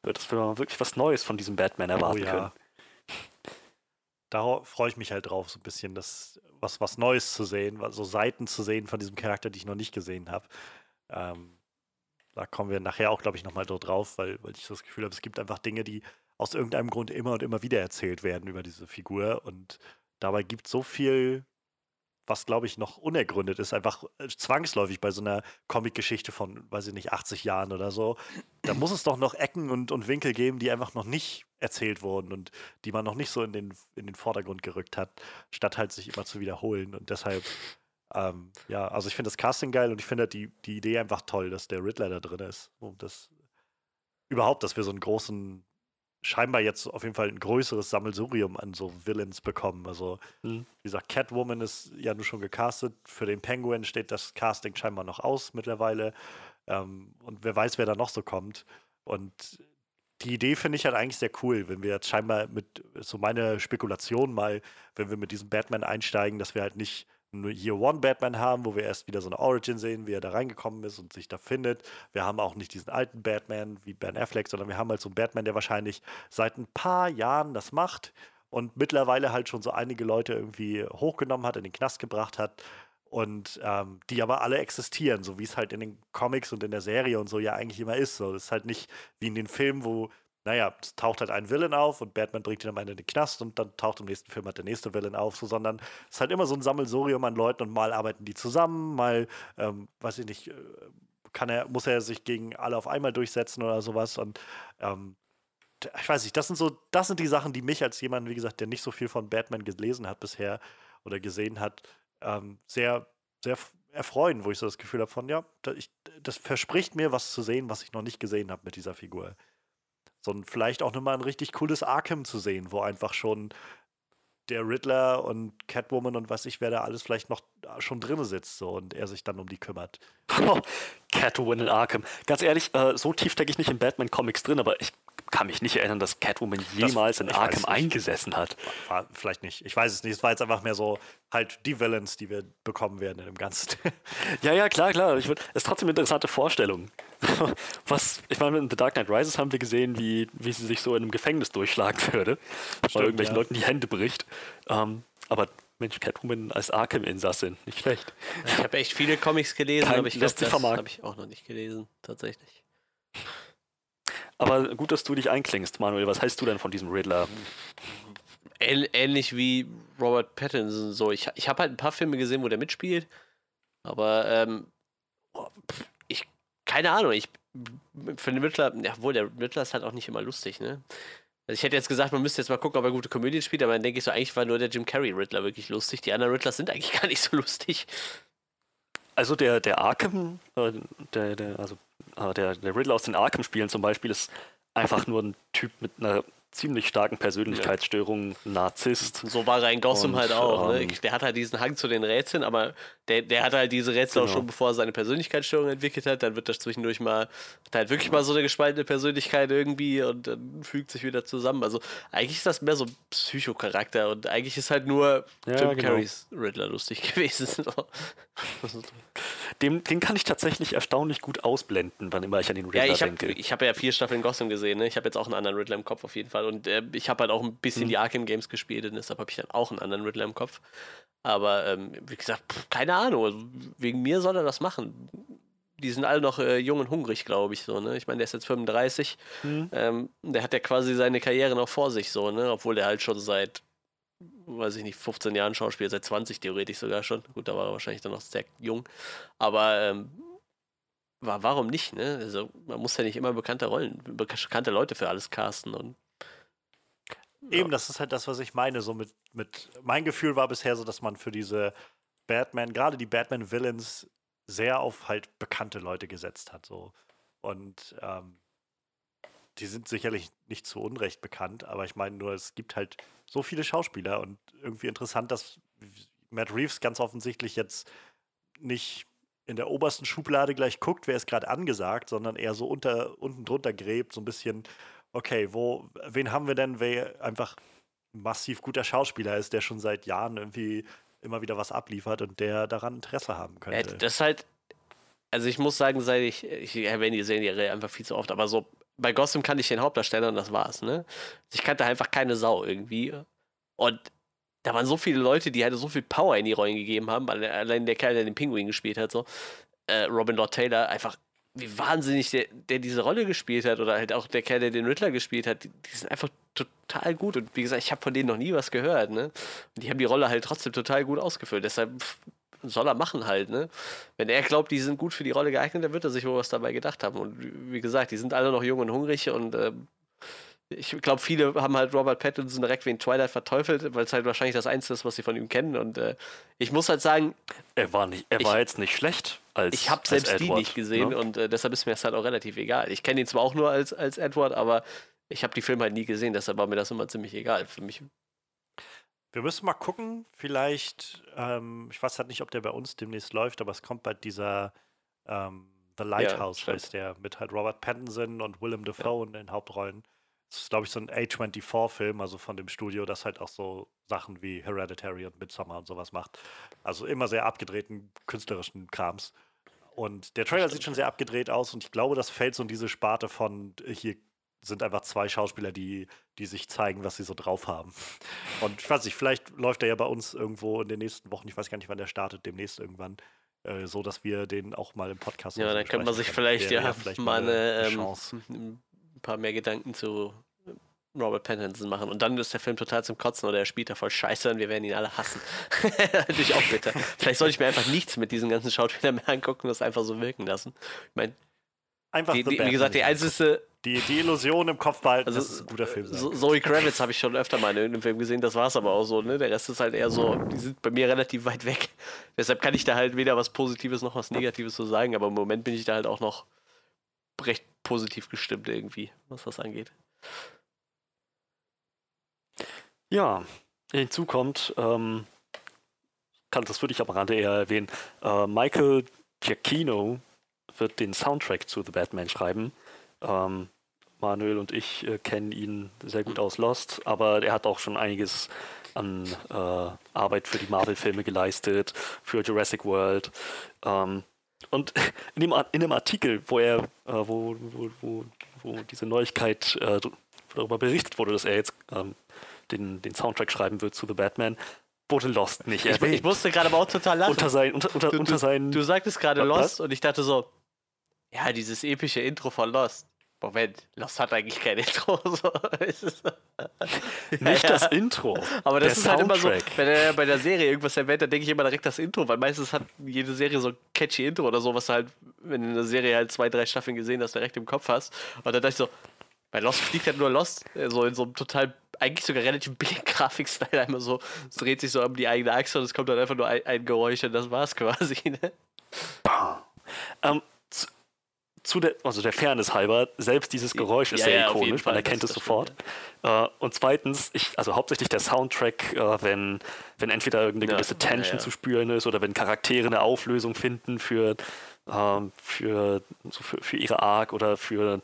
wird, dass wir wirklich was Neues von diesem Batman oh erwarten oh, ja. können. Da freue ich mich halt drauf, so ein bisschen das was, was Neues zu sehen, so Seiten zu sehen von diesem Charakter, die ich noch nicht gesehen habe. Ähm, da kommen wir nachher auch, glaube ich, nochmal drauf, weil, weil ich das Gefühl habe, es gibt einfach Dinge, die aus irgendeinem Grund immer und immer wieder erzählt werden über diese Figur. Und dabei gibt es so viel was glaube ich noch unergründet ist, einfach äh, zwangsläufig bei so einer Comic-Geschichte von, weiß ich nicht, 80 Jahren oder so. Da muss es doch noch Ecken und, und Winkel geben, die einfach noch nicht erzählt wurden und die man noch nicht so in den, in den Vordergrund gerückt hat, statt halt sich immer zu wiederholen. Und deshalb, ähm, ja, also ich finde das Casting geil und ich finde die, die Idee einfach toll, dass der Riddler da drin ist. Und das überhaupt, dass wir so einen großen scheinbar jetzt auf jeden Fall ein größeres Sammelsurium an so Villains bekommen. Also, mhm. wie gesagt, Catwoman ist ja nur schon gecastet. Für den Penguin steht das Casting scheinbar noch aus mittlerweile. Ähm, und wer weiß, wer da noch so kommt. Und die Idee finde ich halt eigentlich sehr cool, wenn wir jetzt scheinbar mit, so meine Spekulation mal, wenn wir mit diesem Batman einsteigen, dass wir halt nicht Year One Batman haben, wo wir erst wieder so eine Origin sehen, wie er da reingekommen ist und sich da findet. Wir haben auch nicht diesen alten Batman wie Ben Affleck, sondern wir haben halt so einen Batman, der wahrscheinlich seit ein paar Jahren das macht und mittlerweile halt schon so einige Leute irgendwie hochgenommen hat, in den Knast gebracht hat und ähm, die aber alle existieren, so wie es halt in den Comics und in der Serie und so ja eigentlich immer ist. So, das ist halt nicht wie in den Filmen, wo naja, es taucht halt ein Villain auf und Batman bringt ihn am Ende in den Knast und dann taucht im nächsten Film halt der nächste Villain auf, so, sondern es ist halt immer so ein Sammelsurium an Leuten und mal arbeiten die zusammen, mal, ähm, weiß ich nicht, äh, kann er, muss er sich gegen alle auf einmal durchsetzen oder sowas und ähm, ich weiß nicht, das sind so, das sind die Sachen, die mich als jemand, wie gesagt, der nicht so viel von Batman gelesen hat bisher oder gesehen hat, ähm, sehr, sehr erfreuen, wo ich so das Gefühl habe von, ja, ich, das verspricht mir was zu sehen, was ich noch nicht gesehen habe mit dieser Figur so ein, vielleicht auch nochmal ein richtig cooles Arkham zu sehen, wo einfach schon der Riddler und Catwoman und was ich, wer da alles vielleicht noch schon drin sitzt so, und er sich dann um die kümmert. Catwoman in Arkham. Ganz ehrlich, äh, so tief stecke ich nicht in Batman-Comics drin, aber ich kann mich nicht erinnern, dass Catwoman jemals in ich weiß Arkham eingesessen hat. War vielleicht nicht. Ich weiß es nicht. Es war jetzt einfach mehr so halt die Villains, die wir bekommen werden in dem Ganzen. Ja, ja, klar, klar. Ich würd, ist trotzdem eine interessante Vorstellung. Was, ich meine, in The Dark Knight Rises haben wir gesehen, wie, wie sie sich so in einem Gefängnis durchschlagen würde, weil irgendwelchen ja. Leuten die Hände bricht. Ähm, aber Mensch, Catwoman als Arkham-Insassin, nicht schlecht. Ich habe echt viele Comics gelesen, Kein- aber ich glaube, das habe ich auch noch nicht gelesen, tatsächlich. Aber gut, dass du dich einklingst, Manuel. Was hältst du denn von diesem Riddler? Ähn ähnlich wie Robert Pattinson. So, ich, ich habe halt ein paar Filme gesehen, wo der mitspielt, aber ähm, ich keine Ahnung. Ich für den Riddler, ja, wohl der Riddler ist halt auch nicht immer lustig, ne? Also ich hätte jetzt gesagt, man müsste jetzt mal gucken, ob er gute Komödien spielt, aber dann denke ich so, eigentlich war nur der Jim Carrey Riddler wirklich lustig. Die anderen Riddlers sind eigentlich gar nicht so lustig. Also der, der Arkham, äh, der, der, also äh, der, der Riddler aus den Arkham-Spielen zum Beispiel ist einfach nur ein Typ mit einer ziemlich starken Persönlichkeitsstörung, ein Narzisst. So war er in Gotham Und, halt auch. ähm, ne? Der hat halt diesen Hang zu den Rätseln, aber der, der hat halt diese Rätsel auch Genau. schon bevor er seine Persönlichkeitsstörung entwickelt hat. Dann wird das zwischendurch mal, hat halt wirklich mal so eine gespaltene Persönlichkeit irgendwie und dann fügt sich wieder zusammen. Also eigentlich ist das mehr so Psychocharakter und eigentlich ist halt nur Ja, Jim genau. Carreys Riddler lustig gewesen. So. Den, kann ich tatsächlich erstaunlich gut ausblenden, wann immer ich an den Riddler Ja, ich habe denke. ich hab ja vier Staffeln Gotham gesehen. Ne? Ich habe jetzt auch einen anderen Riddler im Kopf auf jeden Fall. Und äh, ich habe halt auch ein bisschen die Arkham Games gespielt und deshalb habe ich dann auch einen anderen Riddler im Kopf. Aber ähm, wie gesagt, pff, keine Ahnung. Also, wegen mir soll er das machen. Die sind alle noch äh, jung und hungrig, glaube ich. So, ne? Ich meine, der ist jetzt 35. Ähm, der hat ja quasi seine Karriere noch vor sich, so, ne? Obwohl der halt schon seit, weiß ich nicht, 15 Jahren Schauspieler, seit 20 theoretisch sogar schon. Gut, da war er wahrscheinlich dann noch sehr jung. Aber ähm, wa- warum nicht, ne? Also man muss ja nicht immer bekannte Rollen, bekannte Leute für alles casten und Eben, das ist halt das, was ich meine. So mit, mit mein Gefühl war bisher so, dass man für diese Batman, gerade die Batman-Villains, sehr auf halt bekannte Leute gesetzt hat. So. Und ähm, die sind sicherlich nicht zu Unrecht bekannt, aber ich meine nur, es gibt halt so viele Schauspieler und irgendwie interessant, dass Matt Reeves ganz offensichtlich jetzt nicht in der obersten Schublade gleich guckt, wer ist gerade angesagt, sondern eher so unter, unten drunter gräbt, so ein bisschen, okay, wo, wen haben wir denn, wer einfach massiv guter Schauspieler ist, der schon seit Jahren irgendwie immer wieder was abliefert und der daran Interesse haben könnte. das ist halt, also ich muss sagen, seit ich, ich erwähne die Serie einfach viel zu oft, aber so bei Gotham kannte ich den Hauptdarsteller und das war's, ne? Ich kannte einfach keine Sau irgendwie und da waren so viele Leute, die halt so viel Power in die Rollen gegeben haben, alle- allein der Kerl, der den Pinguin gespielt hat, so, äh, Robin Lord Taylor, einfach wie wahnsinnig der, der diese Rolle gespielt hat oder halt auch der Kerl, der den Riddler gespielt hat, die, die sind einfach total gut und wie gesagt, ich habe von denen noch nie was gehört, ne? Und die haben die Rolle halt trotzdem total gut ausgefüllt, deshalb soll er machen halt, ne? Wenn er glaubt, die sind gut für die Rolle geeignet, dann wird er sich wohl was dabei gedacht haben und wie gesagt, die sind alle noch jung und hungrig und ähm, ich glaube, viele haben halt Robert Pattinson direkt wegen Twilight verteufelt, weil es halt wahrscheinlich das Einzige ist, was sie von ihm kennen. Und äh, ich muss halt sagen, Er war, nicht, er Ich- war jetzt nicht schlecht als ich habe selbst die Edward, nicht gesehen ne? und äh, deshalb ist mir das halt auch relativ egal. Ich kenne ihn zwar auch nur als, als Edward, aber ich habe die Filme halt nie gesehen, deshalb war mir das immer ziemlich egal. Für mich Wir müssen mal gucken, vielleicht, ähm, ich weiß halt nicht, ob der bei uns demnächst läuft, aber es kommt bald dieser ähm, The Lighthouse, stimmt. heißt der, mit halt Robert Pattinson und Willem Dafoe in den Hauptrollen. Das ist, glaube ich, so ein A24-Film, also von dem Studio, das halt auch so Sachen wie Hereditary und Midsommar und sowas macht. Also immer sehr abgedrehten künstlerischen Krams. Und der Trailer sieht schon sehr abgedreht aus und ich glaube, das fällt so in diese Sparte von äh, hier sind einfach zwei Schauspieler, die, die sich zeigen, was sie so drauf haben. Und ich weiß nicht, vielleicht läuft er ja bei uns irgendwo in den nächsten Wochen, ich weiß gar nicht, wann der startet, demnächst irgendwann, äh, so dass wir den auch mal im Podcast Ja, dann könnte man sich vielleicht Wäre ja, vielleicht mal eine, ähm, Chance. ein paar mehr Gedanken zu Robert Pattinson machen. Und dann ist der Film total zum Kotzen oder er spielt da voll scheiße und wir werden ihn alle hassen. Natürlich auch bitter. Vielleicht sollte ich mir einfach nichts mit diesen ganzen Schauspielern mehr angucken und das einfach so wirken lassen. Ich meine, Einfach die, The die, wie gesagt, die einzige, die, die Illusion im Kopf behalten, also dass es ein guter Film sein so. Zoe Kravitz habe ich schon öfter mal in irgendeinem Film gesehen, das war es aber auch so, ne? Der Rest ist halt eher so, die sind bei mir relativ weit weg. Deshalb kann ich da halt weder was Positives noch was Negatives zu sagen, aber im Moment bin ich da halt auch noch recht positiv gestimmt irgendwie, was das angeht. Ja, hinzu kommt, ähm, kann, das würde ich am Rande eher erwähnen, äh, Michael Giacchino wird den Soundtrack zu The Batman schreiben. Ähm, Manuel und ich äh, kennen ihn sehr gut aus Lost, aber er hat auch schon einiges an äh, Arbeit für die Marvel-Filme geleistet, für Jurassic World. Ähm, und in dem, in dem Artikel, wo er, äh, wo, wo, wo, wo diese Neuigkeit äh, darüber berichtet wurde, dass er jetzt ähm, den, den Soundtrack schreiben wird zu The Batman, wurde Lost nicht Ich, erwähnt. ich musste gerade aber auch total lachen. unter, sein, unter, unter, du, unter seinen. du sagtest gerade Was? Lost und ich dachte so, ja, dieses epische Intro von Lost. Moment, Lost hat eigentlich kein Intro. So. Nicht Ja, das ja. Intro. Aber das der ist halt immer so, Soundtrack. wenn er bei der Serie irgendwas erwähnt, dann denke ich immer direkt das Intro, weil meistens hat jede Serie so ein catchy Intro oder so, was du halt, wenn du eine Serie halt zwei, drei Staffeln gesehen hast, direkt im Kopf hast. Und dann dachte ich so, bei Lost fliegt halt nur Lost, äh, so in so einem total, eigentlich sogar relativ billigen Grafikstyle, einmal so, es dreht sich so um die eigene Achse und es kommt dann einfach nur ein, ein Geräusch und das war's quasi. Ne? Ähm, zu, der, also der Fairness halber, selbst dieses Geräusch ist Ja, sehr ja, ikonisch, man erkennt es sofort. Äh, und zweitens, ich, also hauptsächlich der Soundtrack, äh, wenn, wenn entweder irgendeine Ja, gewisse ja, Tension ja. zu spüren ist oder wenn Charaktere eine Auflösung finden für, ähm, für, so für, für ihre Arc oder für,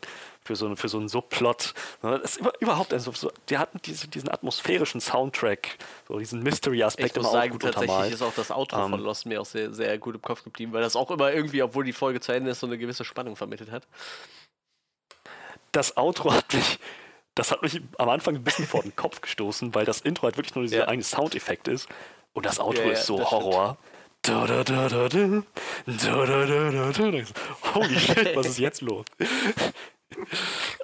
für so, für so einen Subplot. Das ist überhaupt, also, die hatten diese, diesen atmosphärischen Soundtrack, so diesen Mystery-Aspekt immer sagen, auch gut tatsächlich ist auch das Outro ähm, von Lost mir auch sehr, sehr gut im Kopf geblieben, weil das auch immer irgendwie, obwohl die Folge zu Ende ist, so eine gewisse Spannung vermittelt hat. Das Outro hat mich das hat mich am Anfang ein bisschen vor den Kopf gestoßen, weil das Intro halt wirklich nur dieser ja. eine Soundeffekt ist und das Outro ja, ist so Horror. Da, da, da, Holy shit, was ist jetzt los?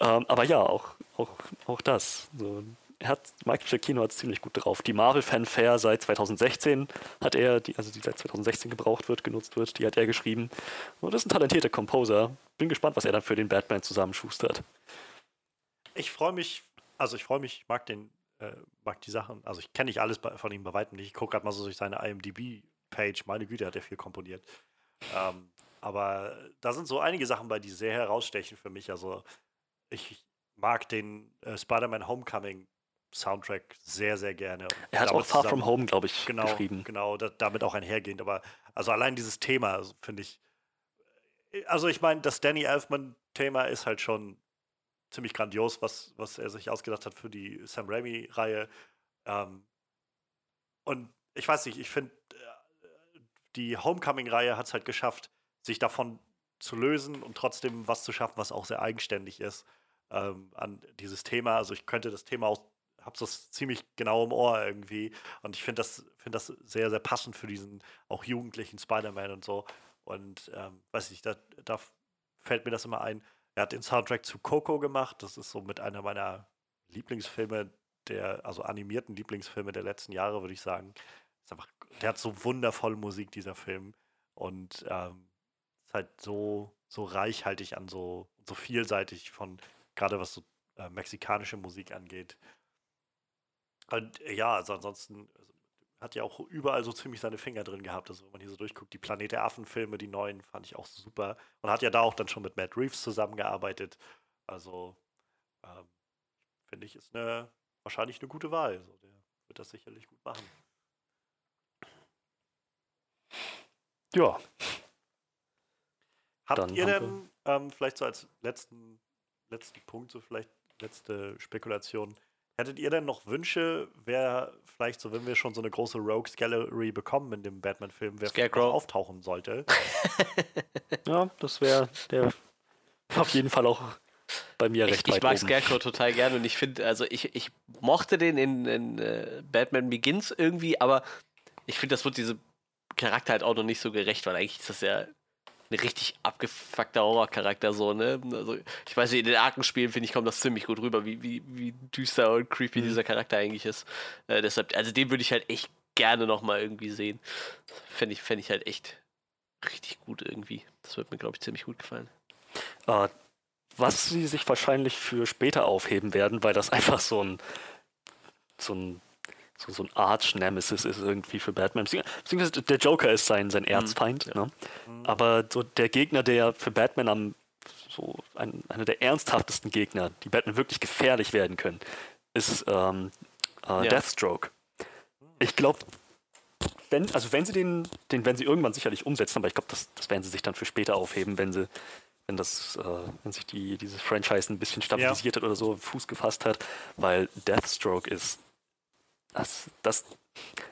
Ähm, aber ja, auch, auch, auch das. So, er hat, Michael Giacchino hat es ziemlich gut drauf. Die Marvel-Fanfare seit 2016 hat er, die, also die seit 2016 gebraucht wird, genutzt wird, die hat er geschrieben. Und das ist ein talentierter Composer. Bin gespannt, was er dann für den Batman zusammenschustert. Ich freue mich, also ich freue mich, ich mag den, äh, mag die Sachen, also ich kenne nicht alles bei, von ihm bei weitem nicht. Ich gucke gerade mal so durch seine IMDb-Page, meine Güte, hat er viel komponiert. Ähm, aber da sind so einige Sachen bei, die sehr herausstechen für mich. Also ich mag den äh, Spider-Man Homecoming Soundtrack sehr, sehr gerne. Und Er hat auch Far From Home, glaube ich, genau, geschrieben. Genau, da, damit auch einhergehend. Aber also allein dieses Thema also finde ich. Also ich meine, das Danny Elfman-Thema ist halt schon ziemlich grandios, was, was er sich ausgedacht hat für die Sam Raimi-Reihe. Ähm, und ich weiß nicht, ich finde, äh, die Homecoming-Reihe hat es halt geschafft, sich davon zu lösen und trotzdem was zu schaffen, was auch sehr eigenständig ist ähm, an dieses Thema. Also ich könnte das Thema auch, hab's das ziemlich genau im Ohr irgendwie. Und ich finde das, find das sehr, sehr passend für diesen auch jugendlichen Spider-Man und so. Und ähm, weiß nicht, da, da fällt mir das immer ein. Er hat den Soundtrack zu Coco gemacht. Das ist so mit einer meiner Lieblingsfilme, der, also animierten Lieblingsfilme der letzten Jahre, würde ich sagen. Ist einfach, der hat so wundervolle Musik, dieser Film. Und ähm, halt so, so reichhaltig an so, so vielseitig von, gerade was so äh, mexikanische Musik angeht. Und äh, ja, also ansonsten also, hat ja auch überall so ziemlich seine Finger drin gehabt. Also wenn man hier so durchguckt, die Planet der Affen-Filme, die neuen, fand ich auch super. Und hat ja da auch dann schon mit Matt Reeves zusammengearbeitet. Also ähm, finde ich, ist eine wahrscheinlich eine gute Wahl. So, der wird das sicherlich gut machen. Ja, Habt Dann ihr denn, ähm, vielleicht so als letzten, letzten Punkt, so vielleicht letzte Spekulation, hättet ihr denn noch Wünsche, wer vielleicht so, wenn wir schon so eine große Rogues Gallery bekommen in dem Batman-Film, wer vielleicht noch Scarecrow. auftauchen sollte? ja, das wäre der auf jeden Fall auch bei mir recht Ich, ich mag oben. Scarecrow total gern und ich finde, also ich, ich mochte den in, in äh, Batman Begins irgendwie, aber ich finde, das wird diesem Charakter halt auch noch nicht so gerecht, weil eigentlich ist das ja ein richtig abgefuckter Horrorcharakter so, ne? Also ich weiß nicht, in den Arkenspielen finde ich, kommt das ziemlich gut rüber, wie, wie, wie düster und creepy Mhm. dieser Charakter eigentlich ist. Äh, deshalb, also den würde ich halt echt gerne nochmal irgendwie sehen. Fände ich, fänd ich halt echt richtig gut irgendwie. Das wird mir, glaube ich, ziemlich gut gefallen. Äh, was sie sich wahrscheinlich für später aufheben werden, weil das einfach so ein so ein so, so ein Arch-Nemesis ist irgendwie für Batman. Beziehungs- Beziehungsweise der Joker ist sein, sein Erzfeind. Ne? Aber so der Gegner, der für Batman am so ein, einer der ernsthaftesten Gegner, die Batman wirklich gefährlich werden können, ist ähm, äh, Ja. Deathstroke. Ich glaube, wenn, also wenn sie den, den werden sie irgendwann sicherlich umsetzen, aber ich glaube, das, das werden sie sich dann für später aufheben, wenn sie, wenn das, äh, wenn sich die, dieses Franchise ein bisschen stabilisiert ja. hat oder so, Fuß gefasst hat, weil Deathstroke ist das, das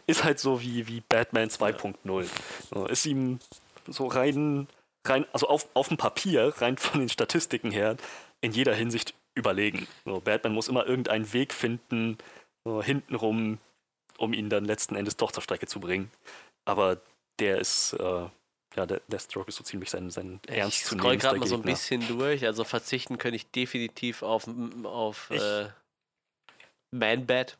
ist halt so wie, wie Batman 2.0. So, ist ihm so rein, rein also auf, auf dem Papier, rein von den Statistiken her, in jeder Hinsicht überlegen. So, Batman muss immer irgendeinen Weg finden, so hintenrum, um ihn dann letzten Endes doch zur Strecke zu bringen. Aber der ist, äh, ja, der, der Stroke ist so ziemlich sein, sein ernst zu. Ich gerade mal so ein bisschen durch. Also verzichten könnte ich definitiv auf, auf äh, Man-Bat.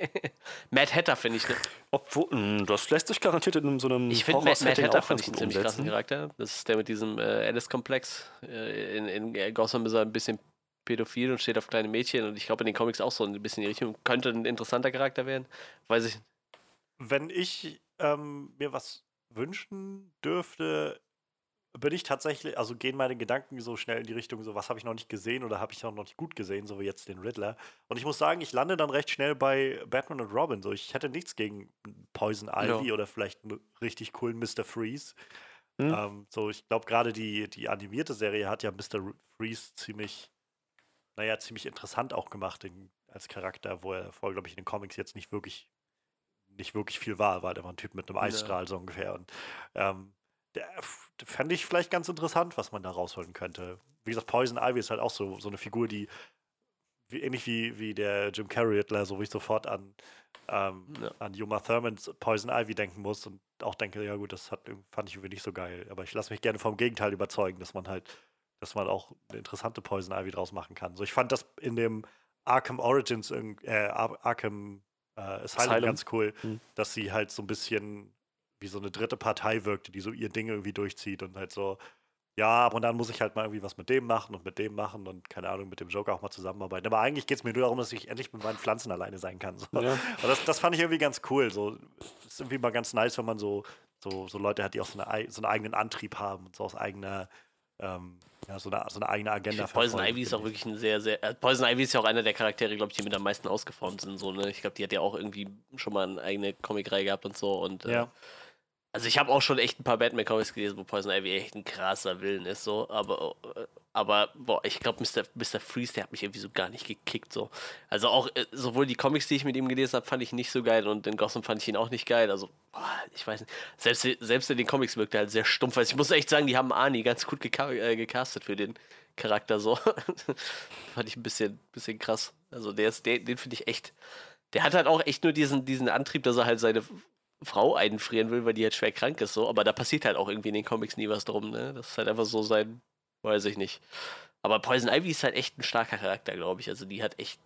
Mad Hatter finde ich. Ne? Obwohl, hm, das lässt sich garantiert in so einem Ich finde Mad, Mad Hatter fand ich einen ziemlich krassen Charakter. Das ist der mit diesem äh, Alice-Komplex. Äh, in, in Gotham ist er ein bisschen pädophil und steht auf kleine Mädchen und ich glaube in den Comics auch so ein bisschen in die Richtung. Könnte ein interessanter Charakter werden. Weiß ich. Wenn ich ähm, mir was wünschen dürfte, bin ich tatsächlich, also gehen meine Gedanken so schnell in die Richtung, so was habe ich noch nicht gesehen oder habe ich noch nicht gut gesehen, so wie jetzt den Riddler. Und ich muss sagen, ich lande dann recht schnell bei Batman und Robin. So, ich hätte nichts gegen Poison Ivy ja. oder vielleicht einen richtig coolen Mr. Freeze. Hm. Ähm, so, ich glaube, gerade die, die animierte Serie hat ja Mr. Freeze ziemlich, naja, ziemlich interessant auch gemacht in, als Charakter, wo er vorher, glaube ich, in den Comics jetzt nicht wirklich nicht wirklich viel war, war der war ein Typ mit einem Eisstrahl ja. so ungefähr. Und ähm, fände ich vielleicht ganz interessant, was man da rausholen könnte. Wie gesagt, Poison Ivy ist halt auch so, so eine Figur, die wie, ähnlich wie, wie der Jim Carrey Riddler, so wie ich sofort an, ähm, ja. an Yuma Thurmans Poison Ivy denken muss und auch denke, ja gut, das hat, fand ich irgendwie nicht so geil. Aber ich lasse mich gerne vom Gegenteil überzeugen, dass man halt, dass man auch eine interessante Poison Ivy draus machen kann. So, ich fand das in dem Arkham Origins, äh, Arkham äh, Asylum, Asylum ganz cool, mhm. dass sie halt so ein bisschen wie so eine dritte Partei wirkte, die so ihr Ding irgendwie durchzieht und halt so, ja, ab und dann muss ich halt mal irgendwie was mit dem machen und mit dem machen und keine Ahnung, mit dem Joker auch mal zusammenarbeiten. Aber eigentlich geht es mir nur darum, dass ich endlich mit meinen Pflanzen alleine sein kann. So. Ja. Und das, das fand ich irgendwie ganz cool. So, ist irgendwie mal ganz nice, wenn man so, so, so Leute hat, die auch so, eine, so einen eigenen Antrieb haben und so aus eigener ähm, ja, so eine, so eine eigene Agenda Poison Ivy ist auch wirklich ein sehr, sehr. Äh, Poison Ivy ist ja auch einer der Charaktere, glaube ich, die mit am meisten ausgeformt sind. So, ne? Ich glaube, die hat ja auch irgendwie schon mal eine eigene Comicreihe gehabt und so. Und äh, ja. Also ich habe auch schon echt ein paar Batman-Comics gelesen, wo Poison Ivy echt ein krasser Willen ist, so, aber, aber boah, ich glaube, Mr. Mr. Freeze, der hat mich irgendwie so gar nicht gekickt, so. Also auch, äh, sowohl die Comics, die ich mit ihm gelesen habe, fand ich nicht so geil und in Gotham fand ich ihn auch nicht geil, also, boah, ich weiß nicht, selbst, selbst in den Comics wirkte er halt sehr stumpf, also ich muss echt sagen, die haben Arnie ganz gut geka äh, gecastet für den Charakter, so. fand ich ein bisschen, bisschen krass, also der ist, der, den finde ich echt, der hat halt auch echt nur diesen, diesen Antrieb, dass er halt seine Frau einfrieren will, weil die halt schwer krank ist, so. Aber da passiert halt auch irgendwie in den Comics nie was drum, ne? Das ist halt einfach so sein, weiß ich nicht. Aber Poison Ivy ist halt echt ein starker Charakter, glaube ich. Also die hat echt,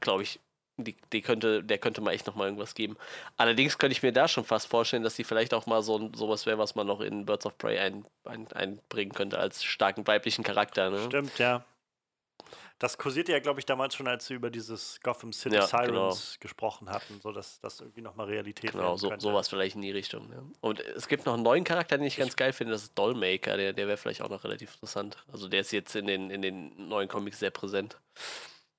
glaube ich, die, die, könnte, der könnte mal echt nochmal irgendwas geben. Allerdings könnte ich mir da schon fast vorstellen, dass sie vielleicht auch mal so sowas wäre, was man noch in Birds of Prey ein, ein, einbringen könnte als starken weiblichen Charakter. Ne? Stimmt, ja. Das kursierte ja, glaube ich, damals schon, als sie über dieses Gotham City ja, Sirens genau. gesprochen hatten, so dass das irgendwie nochmal Realität Genau, so, sowas vielleicht in die Richtung. Ja. Und es gibt noch einen neuen Charakter, den ich ganz geil finde, das ist Dollmaker, der, der wäre vielleicht auch noch relativ interessant. Also der ist jetzt in den, in den neuen Comics sehr präsent.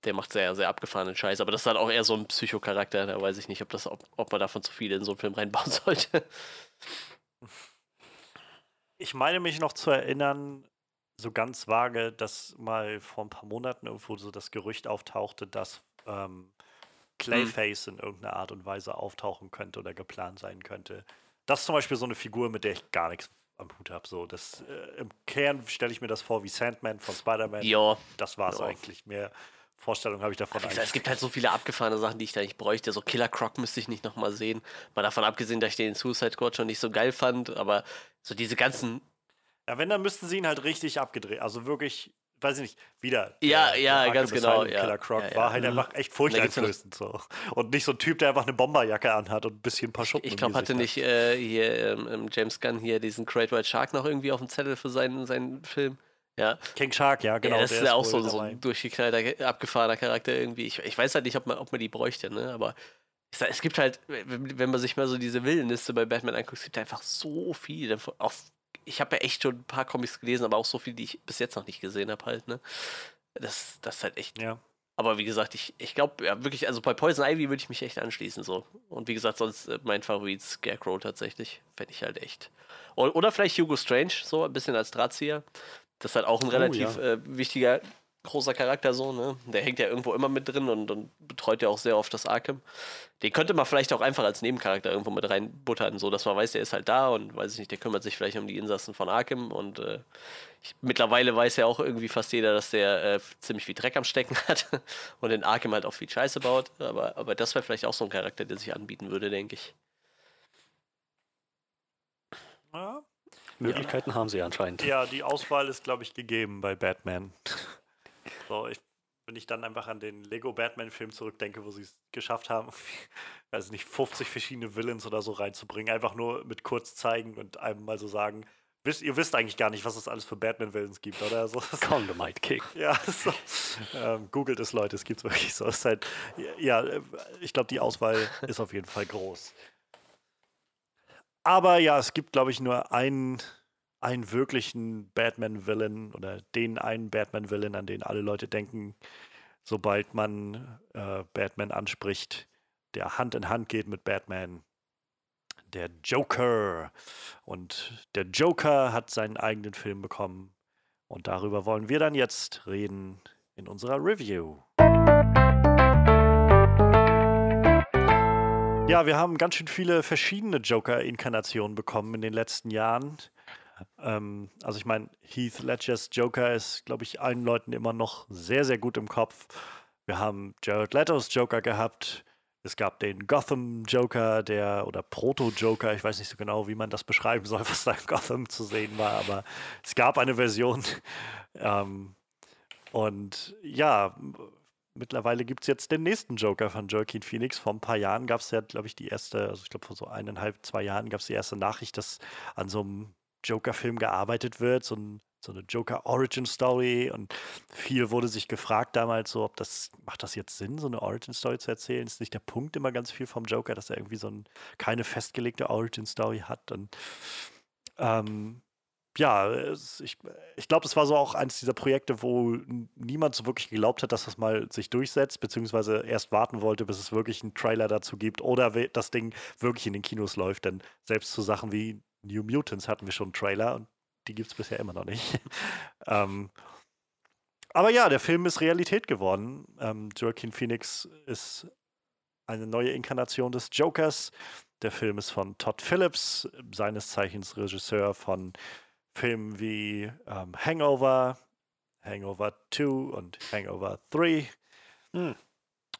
Der macht sehr, sehr abgefahrenen Scheiß, aber das ist halt auch eher so ein Psychocharakter, da weiß ich nicht, ob, das, ob, ob man davon zu viel in so einen Film reinbauen sollte. Ich meine mich noch zu erinnern, so ganz vage, dass mal vor ein paar Monaten irgendwo so das Gerücht auftauchte, dass ähm, hm. Clayface in irgendeiner Art und Weise auftauchen könnte oder geplant sein könnte. Das ist zum Beispiel so eine Figur, mit der ich gar nichts am Hut habe. So, das, äh, Im Kern stelle ich mir das vor wie Sandman von Spider-Man. Ja. Das war es eigentlich. Mehr Vorstellung habe ich davon. Gesagt, es gibt halt so viele abgefahrene Sachen, die ich da nicht bräuchte. So Killer Croc müsste ich nicht nochmal sehen. Mal davon abgesehen, dass ich den Suicide Squad schon nicht so geil fand, aber so diese ganzen ja, wenn, dann müssten sie ihn halt richtig abgedreht. Also wirklich, weiß ich nicht, wieder. Ja, der, ja, der ganz genau. Ja. Killer Croc ja, ja. war halt mhm. einfach echt furchteinflößend. So. Und nicht so ein Typ, der einfach eine Bomberjacke anhat und ein bisschen ein paar Schuppen. Ich, glaube, hatte nicht äh, hier ähm, James Gunn hier diesen Great White Shark noch irgendwie auf dem Zettel für seinen, seinen Film. Ja. King Shark, ja, genau. Ja, das ist ja auch so, so ein durchgeknallter, abgefahrener Charakter irgendwie. Ich, ich weiß halt nicht, ob man, ob man die bräuchte, ne? Aber es gibt halt, wenn man sich mal so diese Willenliste bei Batman anguckt, es gibt einfach so viel. Auch ich habe ja echt schon ein paar Comics gelesen, aber auch so viele, die ich bis jetzt noch nicht gesehen habe halt, ne? Das, das ist halt echt ja. Aber wie gesagt, ich, ich glaube, ja, wirklich, also bei Poison Ivy würde ich mich echt anschließen, so. Und wie gesagt, sonst äh, mein Favorit Scarecrow tatsächlich. Fände ich halt echt. O- Oder vielleicht Hugo Strange, so ein bisschen als Drahtzieher. Das ist halt auch ein relativ ja. äh, wichtiger, großer Charakter, so, ne? Der hängt ja irgendwo immer mit drin und, und betreut ja auch sehr oft das Arkham. Den könnte man vielleicht auch einfach als Nebencharakter irgendwo mit reinbuttern, so dass man weiß, der ist halt da und weiß ich nicht, der kümmert sich vielleicht um die Insassen von Arkham und äh, ich, mittlerweile weiß ja auch irgendwie fast jeder, dass der äh, ziemlich viel Dreck am Stecken hat und in Arkham halt auch viel Scheiße baut. Aber, aber das wäre vielleicht auch so ein Charakter, der sich anbieten würde, denke ich. Ja, Möglichkeiten haben sie anscheinend. ja die Auswahl ist, glaube ich, gegeben bei Batman. So, ich, wenn ich dann einfach an den Lego Batman-Film zurückdenke, wo sie es geschafft haben, weiß nicht, 50 verschiedene Villains oder so reinzubringen, einfach nur mit kurz zeigen und einem mal so sagen, wisst, ihr wisst eigentlich gar nicht, was es alles für Batman-Villains gibt, oder? So, Conde Might King. Ja, so. ähm, googelt es, Leute, es gibt es wirklich so. Es halt, ja, ich glaube, die Auswahl ist auf jeden Fall groß. Aber ja, es gibt, glaube ich, nur einen, einen wirklichen Batman-Villain oder den einen Batman-Villain, an den alle Leute denken, sobald man äh, Batman anspricht, der Hand in Hand geht mit Batman. Der Joker. Und der Joker hat seinen eigenen Film bekommen. Und darüber wollen wir dann jetzt reden in unserer Review. Ja, wir haben ganz schön viele verschiedene Joker-Inkarnationen bekommen in den letzten Jahren. Ähm, also ich meine, Heath Ledgers Joker ist, glaube ich, allen Leuten immer noch sehr, sehr gut im Kopf. Wir haben Jared Letos Joker gehabt. Es gab den Gotham Joker, der oder Proto-Joker, ich weiß nicht so genau, wie man das beschreiben soll, was da in Gotham zu sehen war, aber es gab eine Version. Ähm, und ja, mittlerweile gibt es jetzt den nächsten Joker von Joaquin Phoenix. Vor ein paar Jahren gab es ja, glaube ich, die erste, also ich glaube vor so eineinhalb, zwei Jahren gab es die erste Nachricht, dass an so einem Joker-Film gearbeitet wird, so, ein, so eine Joker-Origin-Story. Und viel wurde sich gefragt damals so, ob das, macht das jetzt Sinn, so eine Origin-Story zu erzählen? Ist nicht der Punkt immer ganz viel vom Joker, dass er irgendwie so ein, keine festgelegte Origin-Story hat? Und ähm, ja, ich, ich glaube, das war so auch eines dieser Projekte, wo niemand so wirklich geglaubt hat, dass das mal sich durchsetzt, beziehungsweise erst warten wollte, bis es wirklich einen Trailer dazu gibt oder das Ding wirklich in den Kinos läuft. Denn selbst zu Sachen wie New Mutants hatten wir schon einen Trailer und die gibt es bisher immer noch nicht. ähm, aber ja, der Film ist Realität geworden. Ähm, Joaquin Phoenix ist eine neue Inkarnation des Jokers. Der Film ist von Todd Phillips, seines Zeichens Regisseur von Filmen wie ähm, Hangover, Hangover 2 und Hangover 3. Hm.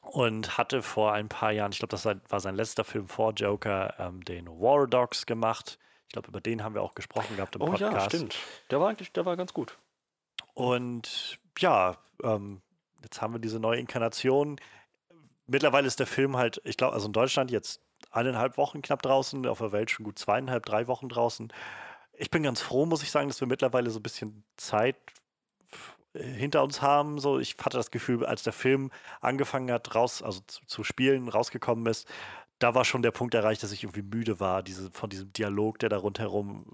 Und hatte vor ein paar Jahren, ich glaube, das war sein letzter Film vor Joker, ähm, den War Dogs gemacht. Ich glaube, über den haben wir auch gesprochen gehabt im Oh Podcast. ja, stimmt. Der war eigentlich, der war ganz gut. Und ja, ähm, jetzt haben wir diese neue Inkarnation. Mittlerweile ist der Film halt, ich glaube, also in Deutschland jetzt eineinhalb Wochen knapp draußen, auf der Welt schon gut zweieinhalb, drei Wochen draußen. Ich bin ganz froh, muss ich sagen, dass wir mittlerweile so ein bisschen Zeit hinter uns haben. So, ich hatte das Gefühl, als der Film angefangen hat, raus, also zu, zu spielen, rausgekommen ist, da war schon der Punkt erreicht, dass ich irgendwie müde war, diese, von diesem Dialog, der da rundherum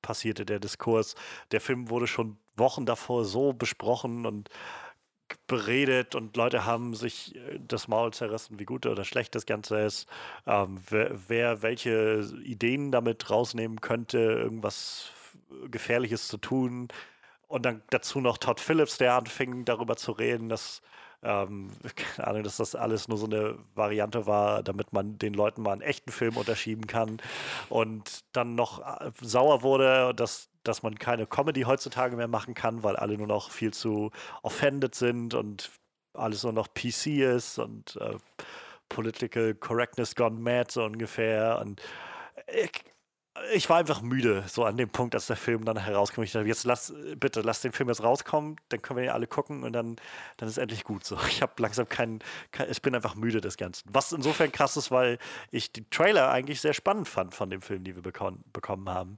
passierte, der Diskurs. Der Film wurde schon Wochen davor so besprochen und beredet und Leute haben sich äh, das Maul zerrissen, wie gut oder schlecht das Ganze ist, ähm, wer, wer welche Ideen damit rausnehmen könnte, irgendwas Gefährliches zu tun. Und dann dazu noch Todd Phillips, der anfing darüber zu reden, dass, ähm, keine Ahnung, dass das alles nur so eine Variante war, damit man den Leuten mal einen echten Film unterschieben kann. Und dann noch äh, sauer wurde, dass, dass man keine Comedy heutzutage mehr machen kann, weil alle nur noch viel zu offended sind und alles nur noch PC ist und äh, Political Correctness gone mad, so ungefähr. Und ich, war einfach müde, so an dem Punkt, als der Film dann herauskam. Ich dachte, jetzt lass, bitte, lass den Film jetzt rauskommen, dann können wir ihn alle gucken und dann, dann ist endlich gut so. Ich habe langsam keinen, kein, ich bin einfach müde des Ganzen. Was insofern krass ist, weil ich die Trailer eigentlich sehr spannend fand von dem Film, die wir bekon bekommen haben.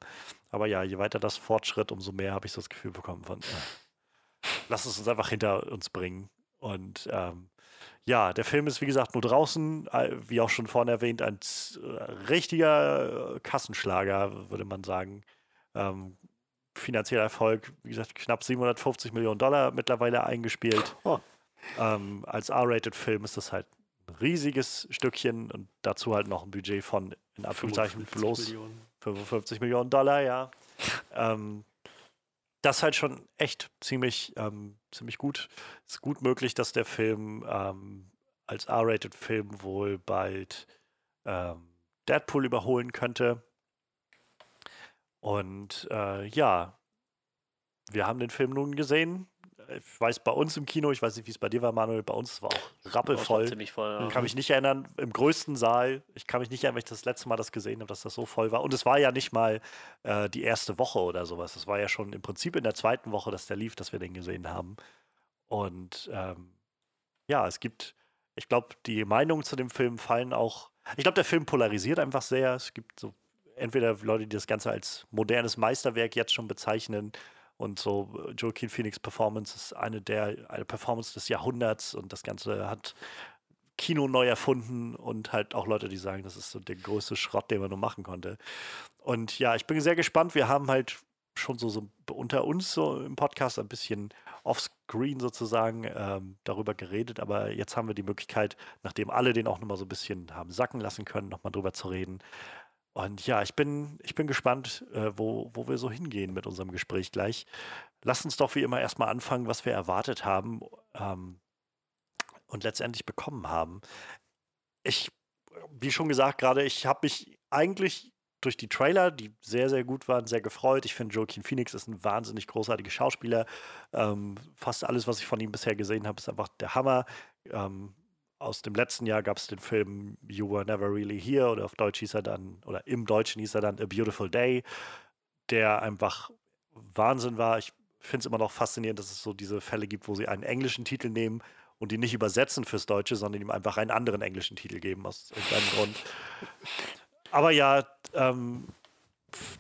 Aber ja, je weiter das fortschritt, umso mehr habe ich so das Gefühl bekommen von, äh, lass es uns einfach hinter uns bringen. Und ähm, ja, der Film ist wie gesagt nur draußen, äh, wie auch schon vorhin erwähnt, ein äh, richtiger äh, Kassenschlager, würde man sagen. Ähm, finanzieller Erfolg, wie gesagt, knapp 750 Millionen Dollar mittlerweile eingespielt. Oh. Ähm, als R-Rated-Film ist das halt ein riesiges Stückchen und dazu halt noch ein Budget von, in Anführungszeichen, 55 bloß Millionen. 55 Millionen Dollar, ja. ähm, das ist halt schon echt ziemlich, ähm, ziemlich gut. Es ist gut möglich, dass der Film ähm, als R-Rated-Film wohl bald ähm, Deadpool überholen könnte. Und äh, ja, wir haben den Film nun gesehen. Ich weiß, bei uns im Kino, ich weiß nicht, wie es bei dir war, Manuel, bei uns war auch rappelvoll. ziemlich voll. Ja. Ich kann mich nicht erinnern, im größten Saal, ich kann mich nicht erinnern, wenn ich das letzte Mal das gesehen habe, dass das so voll war. Und es war ja nicht mal äh, die erste Woche oder sowas. Es war ja schon im Prinzip in der zweiten Woche, dass der lief, dass wir den gesehen haben. Und ähm, ja, es gibt, ich glaube, die Meinungen zu dem Film fallen auch. Ich glaube, der Film polarisiert einfach sehr. Es gibt so entweder Leute, die das Ganze als modernes Meisterwerk jetzt schon bezeichnen und so äh, Joaquin Phoenix Performance ist eine der eine Performance des Jahrhunderts und das Ganze hat Kino neu erfunden und halt auch Leute, die sagen, das ist so der größte Schrott, den man nur machen konnte. Und ja, ich bin sehr gespannt. Wir haben halt schon so, so unter uns so im Podcast ein bisschen offscreen sozusagen ähm, darüber geredet, aber jetzt haben wir die Möglichkeit, nachdem alle den auch nochmal so ein bisschen haben sacken lassen können, nochmal drüber zu reden. Und ja, ich bin, ich bin gespannt, äh, wo, wo wir so hingehen mit unserem Gespräch gleich. Lasst uns doch wie immer erstmal anfangen, was wir erwartet haben ähm, und letztendlich bekommen haben. Ich, wie schon gesagt, gerade, ich habe mich eigentlich durch die Trailer, die sehr, sehr gut waren, sehr gefreut. Ich finde, Joaquin Phoenix ist ein wahnsinnig großartiger Schauspieler. Ähm, fast alles, was ich von ihm bisher gesehen habe, ist einfach der Hammer. Ähm, aus dem letzten Jahr gab es den Film You Were Never Really Here oder auf Deutsch hieß er dann, oder im Deutschen hieß er dann A Beautiful Day, der einfach Wahnsinn war. Ich finde es immer noch faszinierend, dass es so diese Fälle gibt, wo sie einen englischen Titel nehmen und die nicht übersetzen fürs Deutsche, sondern ihm einfach einen anderen englischen Titel geben, aus irgendeinem Grund. Aber ja, ähm,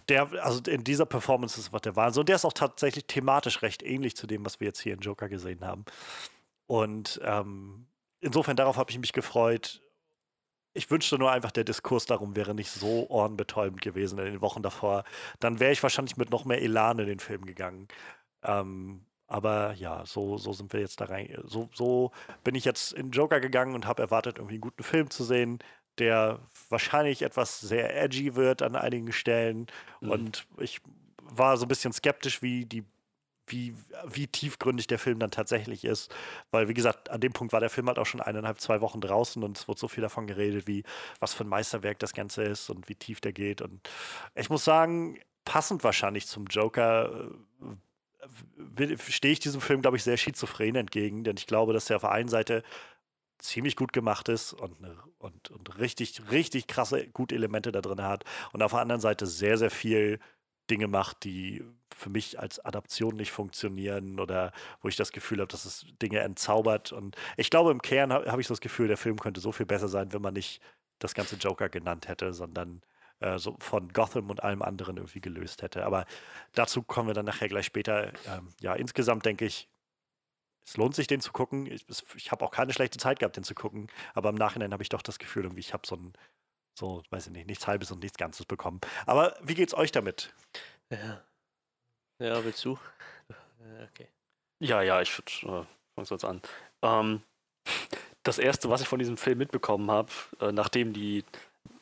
der, also in dieser Performance ist was der Wahnsinn. Und der ist auch tatsächlich thematisch recht ähnlich zu dem, was wir jetzt hier in Joker gesehen haben. Und ähm, insofern darauf habe ich mich gefreut. Ich wünschte nur einfach, der Diskurs darum wäre nicht so ohrenbetäubend gewesen in den Wochen davor. Dann wäre ich wahrscheinlich mit noch mehr Elan in den Film gegangen. Ähm, aber ja, so, so sind wir jetzt da rein. So, so bin ich jetzt in Joker gegangen und habe erwartet, irgendwie einen guten Film zu sehen, der wahrscheinlich etwas sehr edgy wird an einigen Stellen. Mhm. Und ich war so ein bisschen skeptisch, wie die wie, wie tiefgründig der Film dann tatsächlich ist. Weil, wie gesagt, an dem Punkt war der Film halt auch schon eineinhalb, zwei Wochen draußen und es wurde so viel davon geredet, wie was für ein Meisterwerk das Ganze ist und wie tief der geht. Und ich muss sagen, passend wahrscheinlich zum Joker äh, stehe ich diesem Film, glaube ich, sehr schizophren entgegen, denn ich glaube, dass er auf der einen Seite ziemlich gut gemacht ist und, und, und richtig, richtig krasse, gute Elemente da drin hat und auf der anderen Seite sehr, sehr viel Dinge macht, die für mich als Adaption nicht funktionieren oder wo ich das Gefühl habe, dass es Dinge entzaubert. Und ich glaube, im Kern habe hab ich so das Gefühl, der Film könnte so viel besser sein, wenn man nicht das ganze Joker genannt hätte, sondern äh, so von Gotham und allem anderen irgendwie gelöst hätte. Aber dazu kommen wir dann nachher gleich später. Ähm, ja, insgesamt denke ich, es lohnt sich, den zu gucken. Ich, ich habe auch keine schlechte Zeit gehabt, den zu gucken. Aber im Nachhinein habe ich doch das Gefühl, irgendwie, ich habe so ein, so, weiß ich nicht, nichts Halbes und nichts Ganzes bekommen. Aber wie geht's euch damit? Ja. Ja, willst du? Ja, Okay. Ja, ja, ich würde, äh, fangen wir uns an. Ähm, das erste, was ich von diesem Film mitbekommen habe, äh, nachdem die,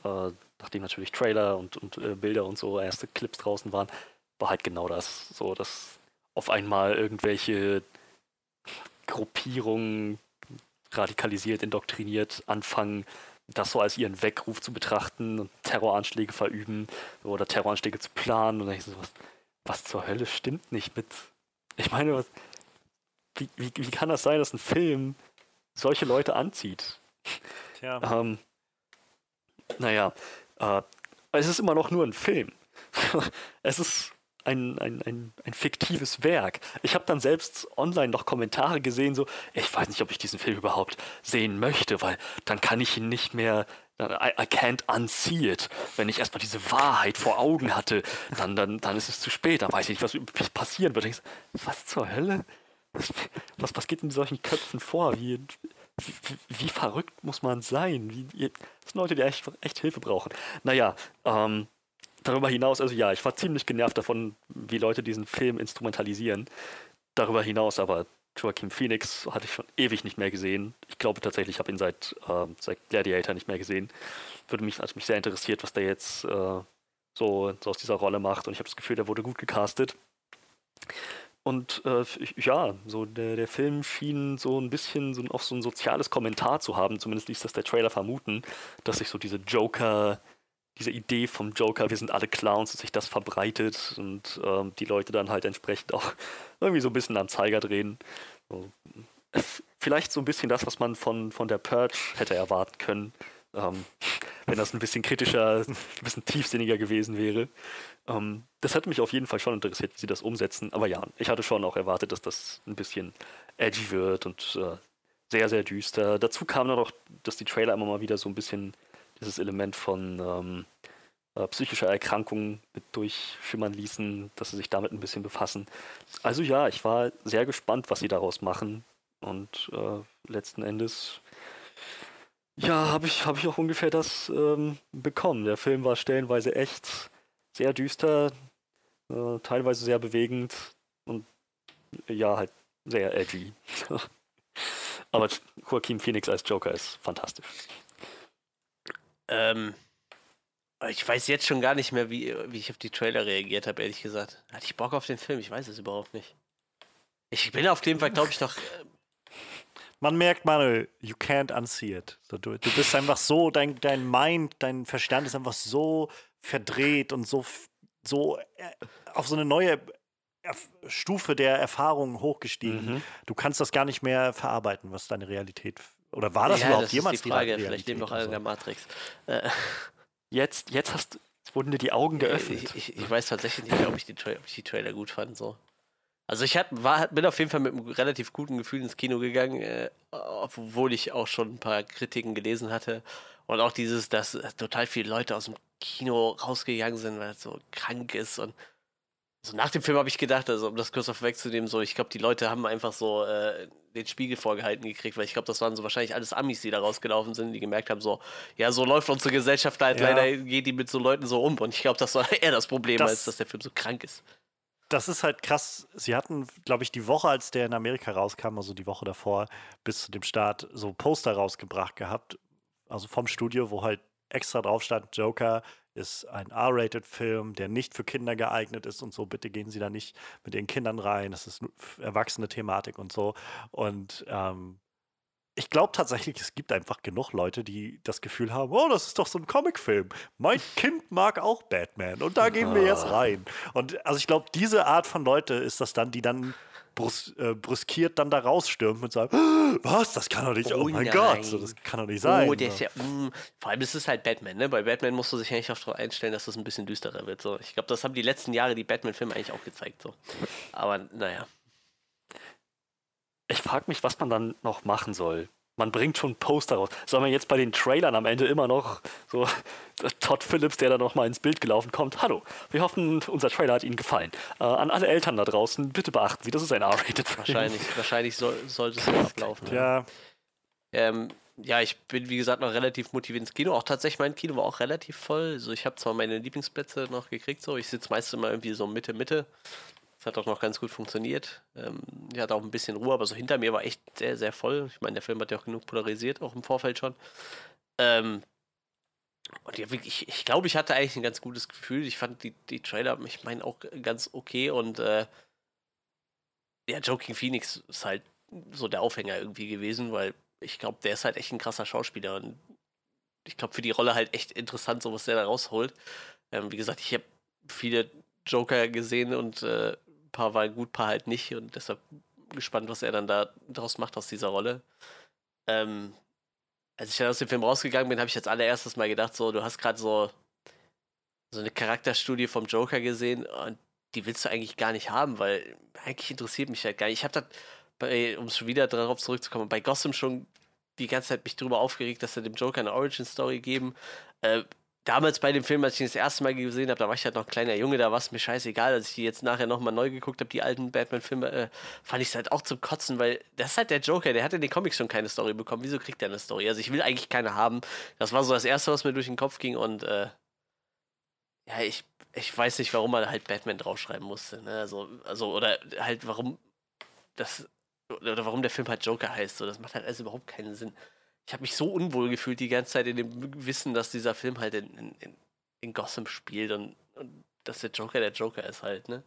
äh, nachdem natürlich Trailer und, und äh, Bilder und so erste Clips draußen waren, war halt genau das. So, dass auf einmal irgendwelche Gruppierungen radikalisiert, indoktriniert anfangen, das so als ihren Weckruf zu betrachten und Terroranschläge verüben oder Terroranschläge zu planen. Und dann ich so, was, was zur Hölle stimmt nicht mit. Ich meine, was, wie, wie, wie kann das sein, dass ein Film solche Leute anzieht? Tja. Ähm, naja, äh, es ist immer noch nur ein Film. es ist ein, ein, ein, ein fiktives Werk. Ich habe dann selbst online noch Kommentare gesehen, so, ich weiß nicht, ob ich diesen Film überhaupt sehen möchte, weil dann kann ich ihn nicht mehr, I, I can't unsee it. Wenn ich erstmal diese Wahrheit vor Augen hatte, dann, dann, dann ist es zu spät, dann weiß ich nicht, was passieren wird. Ich was zur Hölle? Was, was, was geht in solchen Köpfen vor? Wie, wie, wie verrückt muss man sein? Wie, das sind Leute, die echt, echt Hilfe brauchen. Naja, ähm, darüber hinaus, also ja, ich war ziemlich genervt davon, wie Leute diesen Film instrumentalisieren. Darüber hinaus aber Joaquin Phoenix hatte ich schon ewig nicht mehr gesehen. Ich glaube tatsächlich, ich habe ihn seit, äh, seit Gladiator nicht mehr gesehen. Würde mich, also mich sehr interessiert, was der jetzt äh, so, so aus dieser Rolle macht. Und ich habe das Gefühl, der wurde gut gecastet. Und äh, ja, so der, der Film schien so ein bisschen so, auch so ein soziales Kommentar zu haben, zumindest ließ das der Trailer vermuten, dass sich so diese Joker, diese Idee vom Joker, wir sind alle Clowns, dass sich das verbreitet und ähm, die Leute dann halt entsprechend auch irgendwie so ein bisschen am Zeiger drehen. So, vielleicht so ein bisschen das, was man von, von der Purge hätte erwarten können, ähm, wenn das ein bisschen kritischer, ein bisschen tiefsinniger gewesen wäre. Ähm, das hätte mich auf jeden Fall schon interessiert, wie sie das umsetzen. Aber ja, ich hatte schon auch erwartet, dass das ein bisschen edgy wird und äh, sehr, sehr düster. Dazu kam dann auch, dass die Trailer immer mal wieder so ein bisschen dieses Element von ähm, äh, psychischer Erkrankung mit durchschimmern ließen, dass sie sich damit ein bisschen befassen. Also ja, ich war sehr gespannt, was sie daraus machen. Und äh, letzten Endes, ja, habe ich, hab ich auch ungefähr das ähm, bekommen. Der Film war stellenweise echt sehr düster, äh, teilweise sehr bewegend und ja, halt sehr edgy. Aber Joaquin Phoenix als Joker ist fantastisch. Ähm, ich weiß jetzt schon gar nicht mehr, wie, wie ich auf die Trailer reagiert habe, ehrlich gesagt. Hatte ich Bock auf den Film? Ich weiß es überhaupt nicht. Ich bin auf jeden Fall, glaube ich, noch. Äh, Man merkt, Manuel, you can't unsee it. Du, du bist einfach so, dein, dein Mind, dein Verstand ist einfach so verdreht und so, so äh, auf so eine neue Stufe der Erfahrung hochgestiegen. Mhm. Du kannst das gar nicht mehr verarbeiten, was deine Realität. Oder war das ja, überhaupt das jemals ist die Frage? Die Vielleicht wir auch alle in der Matrix. Äh. Jetzt, jetzt hast jetzt wurden dir die Augen geöffnet. Ich, ich, ich weiß tatsächlich nicht mehr, ob ich, die ob ich die Trailer gut fand. So. Also ich hab, war, bin auf jeden Fall mit einem relativ guten Gefühl ins Kino gegangen, äh, obwohl ich auch schon ein paar Kritiken gelesen hatte. Und auch dieses, dass total viele Leute aus dem Kino rausgegangen sind, weil es so krank ist. Und so nach dem Film habe ich gedacht, also um das kurz auf wegzunehmen, so ich glaube, die Leute haben einfach so äh, den Spiegel vorgehalten gekriegt, weil ich glaube, das waren so wahrscheinlich alles Amis, die da rausgelaufen sind, die gemerkt haben, so, ja, so läuft unsere Gesellschaft halt, ja. leider geht die mit so Leuten so um. Und ich glaube, das war eher das Problem, das, als dass der Film so krank ist. Das ist halt krass. Sie hatten, glaube ich, die Woche, als der in Amerika rauskam, also die Woche davor, bis zu dem Start, so Poster rausgebracht gehabt, also vom Studio, wo halt extra drauf stand, Joker ist ein R-Rated-Film, der nicht für Kinder geeignet ist und so. Bitte gehen Sie da nicht mit den Kindern rein. Das ist erwachsene Thematik und so. Und ähm, ich glaube tatsächlich, es gibt einfach genug Leute, die das Gefühl haben, oh, das ist doch so ein Comicfilm. Mein Kind mag auch Batman und da gehen wir jetzt ah. rein. Und also ich glaube, diese Art von Leute ist das dann, die dann brus äh, brüskiert dann da rausstürmt und sagt, was, das kann doch nicht, oh, oh mein nein. Gott, so, das kann doch nicht sein. Oh, der ist ja, mh, vor allem ist es halt Batman, ne? Bei Batman musst du sich eigentlich auch darauf einstellen, dass das ein bisschen düsterer wird. So. Ich glaube, das haben die letzten Jahre die Batman-Filme eigentlich auch gezeigt. So. Aber naja. Ich frage mich, was man dann noch machen soll man bringt schon Poster raus. Soll man jetzt bei den Trailern am Ende immer noch so Todd Phillips, der da nochmal ins Bild gelaufen kommt. Hallo, wir hoffen, unser Trailer hat Ihnen gefallen. Äh, an alle Eltern da draußen, bitte beachten Sie, das ist ein R-Rated Film. Wahrscheinlich, wahrscheinlich soll, sollte es so ablaufen. Ja. Ähm, ja, ich bin wie gesagt noch relativ motiviert ins Kino. Auch tatsächlich, mein Kino war auch relativ voll. Also ich habe zwar meine Lieblingsplätze noch gekriegt, so ich sitze meistens immer irgendwie so Mitte, Mitte. Das hat auch noch ganz gut funktioniert. Ähm, ich hatte auch ein bisschen Ruhe, aber so hinter mir war echt sehr, sehr voll. Ich meine, der Film hat ja auch genug polarisiert, auch im Vorfeld schon. Ähm, und ja, wirklich, ich glaube, ich hatte eigentlich ein ganz gutes Gefühl. Ich fand die, die Trailer, ich meine, auch ganz okay. Und äh, ja, Joking Phoenix ist halt so der Aufhänger irgendwie gewesen, weil ich glaube, der ist halt echt ein krasser Schauspieler. Und ich glaube, für die Rolle halt echt interessant, so was der da rausholt. Ähm, wie gesagt, ich habe viele Joker gesehen und äh, paar waren gut, paar halt nicht und deshalb gespannt, was er dann da draus macht aus dieser Rolle. Ähm, als ich dann aus dem Film rausgegangen bin, habe ich jetzt allererstes mal gedacht, so, du hast gerade so, so eine Charakterstudie vom Joker gesehen und die willst du eigentlich gar nicht haben, weil eigentlich interessiert mich halt gar nicht. Ich habe da, um schon wieder darauf zurückzukommen, bei Gotham schon die ganze Zeit mich drüber aufgeregt, dass er dem Joker eine Origin-Story geben. Äh, damals bei dem Film, als ich ihn das erste Mal gesehen habe, da war ich halt noch ein kleiner Junge, da war es mir scheißegal. Als ich die jetzt nachher nochmal neu geguckt habe, die alten Batman-Filme, äh, fand ich es halt auch zum Kotzen, weil das ist halt der Joker, der hat in den Comics schon keine Story bekommen. Wieso kriegt er eine Story? Also ich will eigentlich keine haben. Das war so das Erste, was mir durch den Kopf ging und äh, ja, ich, ich weiß nicht, warum man halt Batman draufschreiben musste. Ne? Also, also, oder halt, warum das oder warum der Film halt Joker heißt. So, das macht halt alles überhaupt keinen Sinn. Ich habe mich so unwohl gefühlt die ganze Zeit in dem Wissen, dass dieser Film halt in, in, in Gotham spielt und, und dass der Joker der Joker ist halt, ne?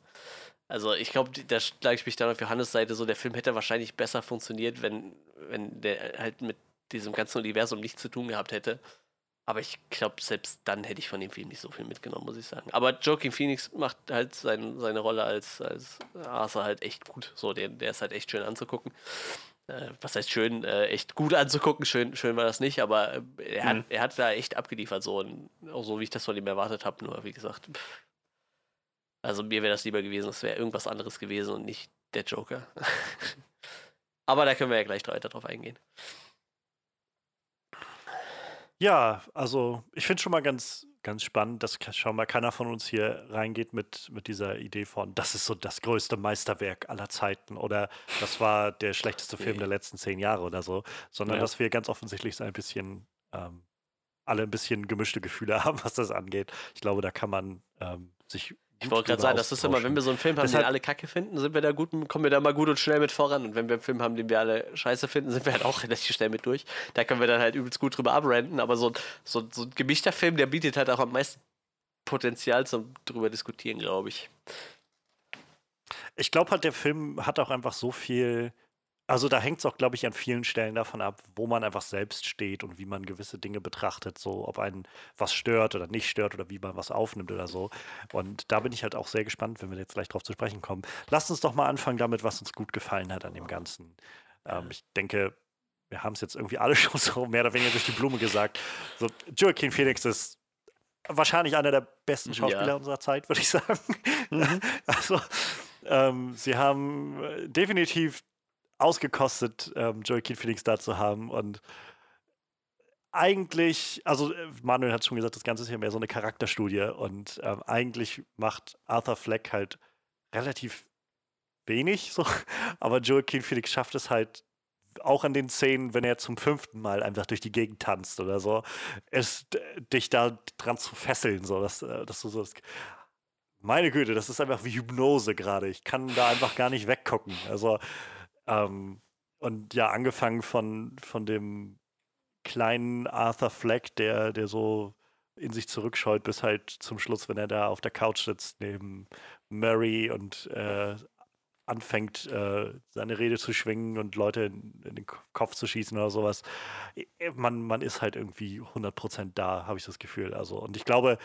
Also ich glaube, da schlage ich mich dann auf Johannes Seite so, der Film hätte wahrscheinlich besser funktioniert, wenn, wenn der halt mit diesem ganzen Universum nichts zu tun gehabt hätte. Aber ich glaube, selbst dann hätte ich von dem Film nicht so viel mitgenommen, muss ich sagen. Aber Joaquin Phoenix macht halt sein, seine Rolle als, als Arthur halt echt gut. So, der, der ist halt echt schön anzugucken. Äh, was heißt schön, äh, echt gut anzugucken, schön, schön war das nicht, aber äh, er, hat, mhm. er hat da echt abgeliefert, so, und auch so wie ich das von ihm erwartet habe. Nur, wie gesagt, pff, also mir wäre das lieber gewesen, es wäre irgendwas anderes gewesen und nicht der Joker. Aber da können wir ja gleich weiter drauf eingehen. Ja, also ich finde schon mal ganz, ganz spannend, dass schon mal keiner von uns hier reingeht mit, mit dieser Idee von, das ist so das größte Meisterwerk aller Zeiten oder das war der schlechteste Film der letzten zehn Jahre oder so, sondern ja. dass wir ganz offensichtlich so ein bisschen ähm, alle ein bisschen gemischte Gefühle haben, was das angeht. Ich glaube, da kann man ähm, sich ich wollte gerade sagen, das ist immer, wenn wir so einen Film haben, Deshalb, den alle kacke finden, sind wir da gut, kommen wir da mal gut und schnell mit voran. Und wenn wir einen Film haben, den wir alle scheiße finden, sind wir halt auch relativ schnell mit durch. Da können wir dann halt übelst gut drüber abrenten. Aber so, so, so ein gemischter Film, der bietet halt auch am meisten Potenzial zum drüber diskutieren, glaube ich. Ich glaube halt, der Film hat auch einfach so viel also da hängt es auch, glaube ich, an vielen Stellen davon ab, wo man einfach selbst steht und wie man gewisse Dinge betrachtet, so ob einen was stört oder nicht stört oder wie man was aufnimmt oder so. Und da bin ich halt auch sehr gespannt, wenn wir jetzt gleich drauf zu sprechen kommen. Lasst uns doch mal anfangen damit, was uns gut gefallen hat an dem Ganzen. Ähm, ich denke, wir haben es jetzt irgendwie alle schon so mehr oder weniger durch die Blume gesagt. So, Joaquin Phoenix ist wahrscheinlich einer der besten Schauspieler ja. unserer Zeit, würde ich sagen. Mhm. also, ähm, sie haben äh, definitiv ausgekostet, ähm, Joaquin Phoenix da zu haben. Und eigentlich, also äh, Manuel hat schon gesagt, das Ganze ist ja mehr so eine Charakterstudie. Und ähm, eigentlich macht Arthur Fleck halt relativ wenig, so. aber Joaquin Phoenix schafft es halt auch an den Szenen, wenn er zum fünften Mal einfach durch die Gegend tanzt oder so, ist dich da dran zu fesseln, so dass, äh, dass du so das, meine Güte, das ist einfach wie Hypnose gerade. Ich kann da einfach gar nicht weggucken. Also ähm, und ja, angefangen von, von dem kleinen Arthur Fleck, der, der so in sich zurückscheut, bis halt zum Schluss, wenn er da auf der Couch sitzt neben Mary und äh, anfängt, äh, seine Rede zu schwingen und Leute in, in, den Kopf zu schießen oder sowas. Man, man ist halt irgendwie 100% da, habe ich das Gefühl. Also, und ich glaube,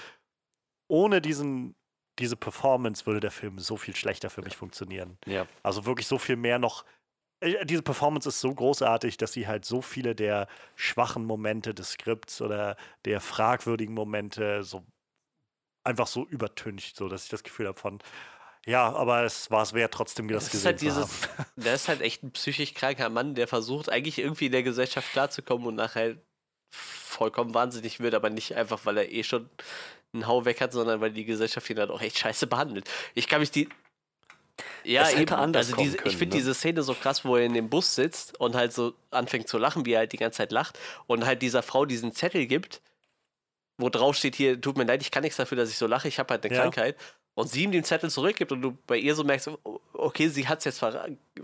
ohne diesen, diese Performance würde der Film so viel schlechter für mich funktionieren. Ja. Also wirklich so viel mehr noch diese Performance ist so großartig, dass sie halt so viele der schwachen Momente des Skripts oder der fragwürdigen Momente so einfach so übertüncht, so dass ich das Gefühl habe von, ja, aber es war es wert, trotzdem das, das gesehen halt dieses, Der ist halt echt ein psychisch kranker Mann, der versucht eigentlich irgendwie in der Gesellschaft klarzukommen und nachher vollkommen wahnsinnig wird, aber nicht einfach, weil er eh schon einen Hau weg hat, sondern weil die Gesellschaft ihn halt auch echt scheiße behandelt. Ich kann mich die, ja, es eben. anders also diese, können, Ich finde ne? diese Szene so krass, wo er in dem Bus sitzt und halt so anfängt zu lachen, wie er halt die ganze Zeit lacht und halt dieser Frau diesen Zettel gibt, wo drauf steht hier, tut mir leid, ich kann nichts dafür, dass ich so lache, ich habe halt eine ja. Krankheit. Und sie ihm den Zettel zurückgibt und du bei ihr so merkst, okay, sie hat es jetzt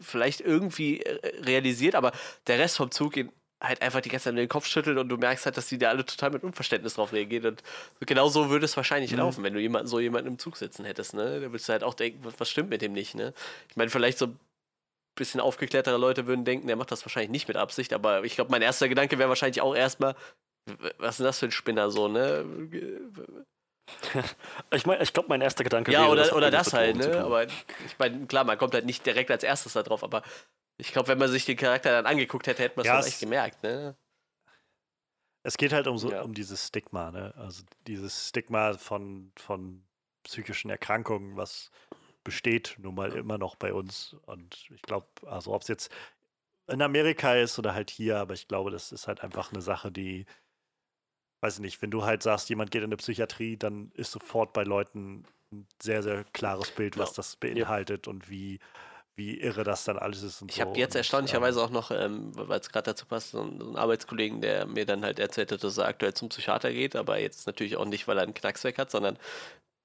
vielleicht irgendwie realisiert, aber der Rest vom Zug halt einfach die ganze Zeit den Kopf schüttelt und du merkst halt, dass die da alle total mit Unverständnis drauf reagieren. Und genau so würde es wahrscheinlich mhm. laufen, wenn du jemanden, so jemanden im Zug sitzen hättest, ne? Da würdest du halt auch denken, was stimmt mit dem nicht, ne? Ich meine, vielleicht so ein bisschen aufgeklärtere Leute würden denken, der macht das wahrscheinlich nicht mit Absicht, aber ich glaube, mein erster Gedanke wäre wahrscheinlich auch erstmal, was ist denn das für ein Spinner so, ne? ich meine, ich glaube, mein erster Gedanke ja, wäre. Ja, oder das, oder das halt, ne? Aber ich meine, klar, man kommt halt nicht direkt als erstes da drauf, aber ich glaube, wenn man sich den Charakter dann angeguckt hätte, hätte man es ja, echt gemerkt, ne? Es geht halt um so ja. um dieses Stigma, ne? Also dieses Stigma von, von psychischen Erkrankungen, was besteht nun mal immer noch bei uns. Und ich glaube, also ob es jetzt in Amerika ist oder halt hier, aber ich glaube, das ist halt einfach eine Sache, die, weiß ich nicht, wenn du halt sagst, jemand geht in eine Psychiatrie, dann ist sofort bei Leuten ein sehr, sehr klares Bild, was ja. das beinhaltet und wie wie irre das dann alles ist. ich so. habe jetzt erstaunlicherweise auch noch, ähm, weil es gerade dazu passt, so einen, so einen, Arbeitskollegen, der mir dann halt erzählt hat, dass er aktuell zum Psychiater geht, aber jetzt natürlich auch nicht, weil er einen Knacks weg hat, sondern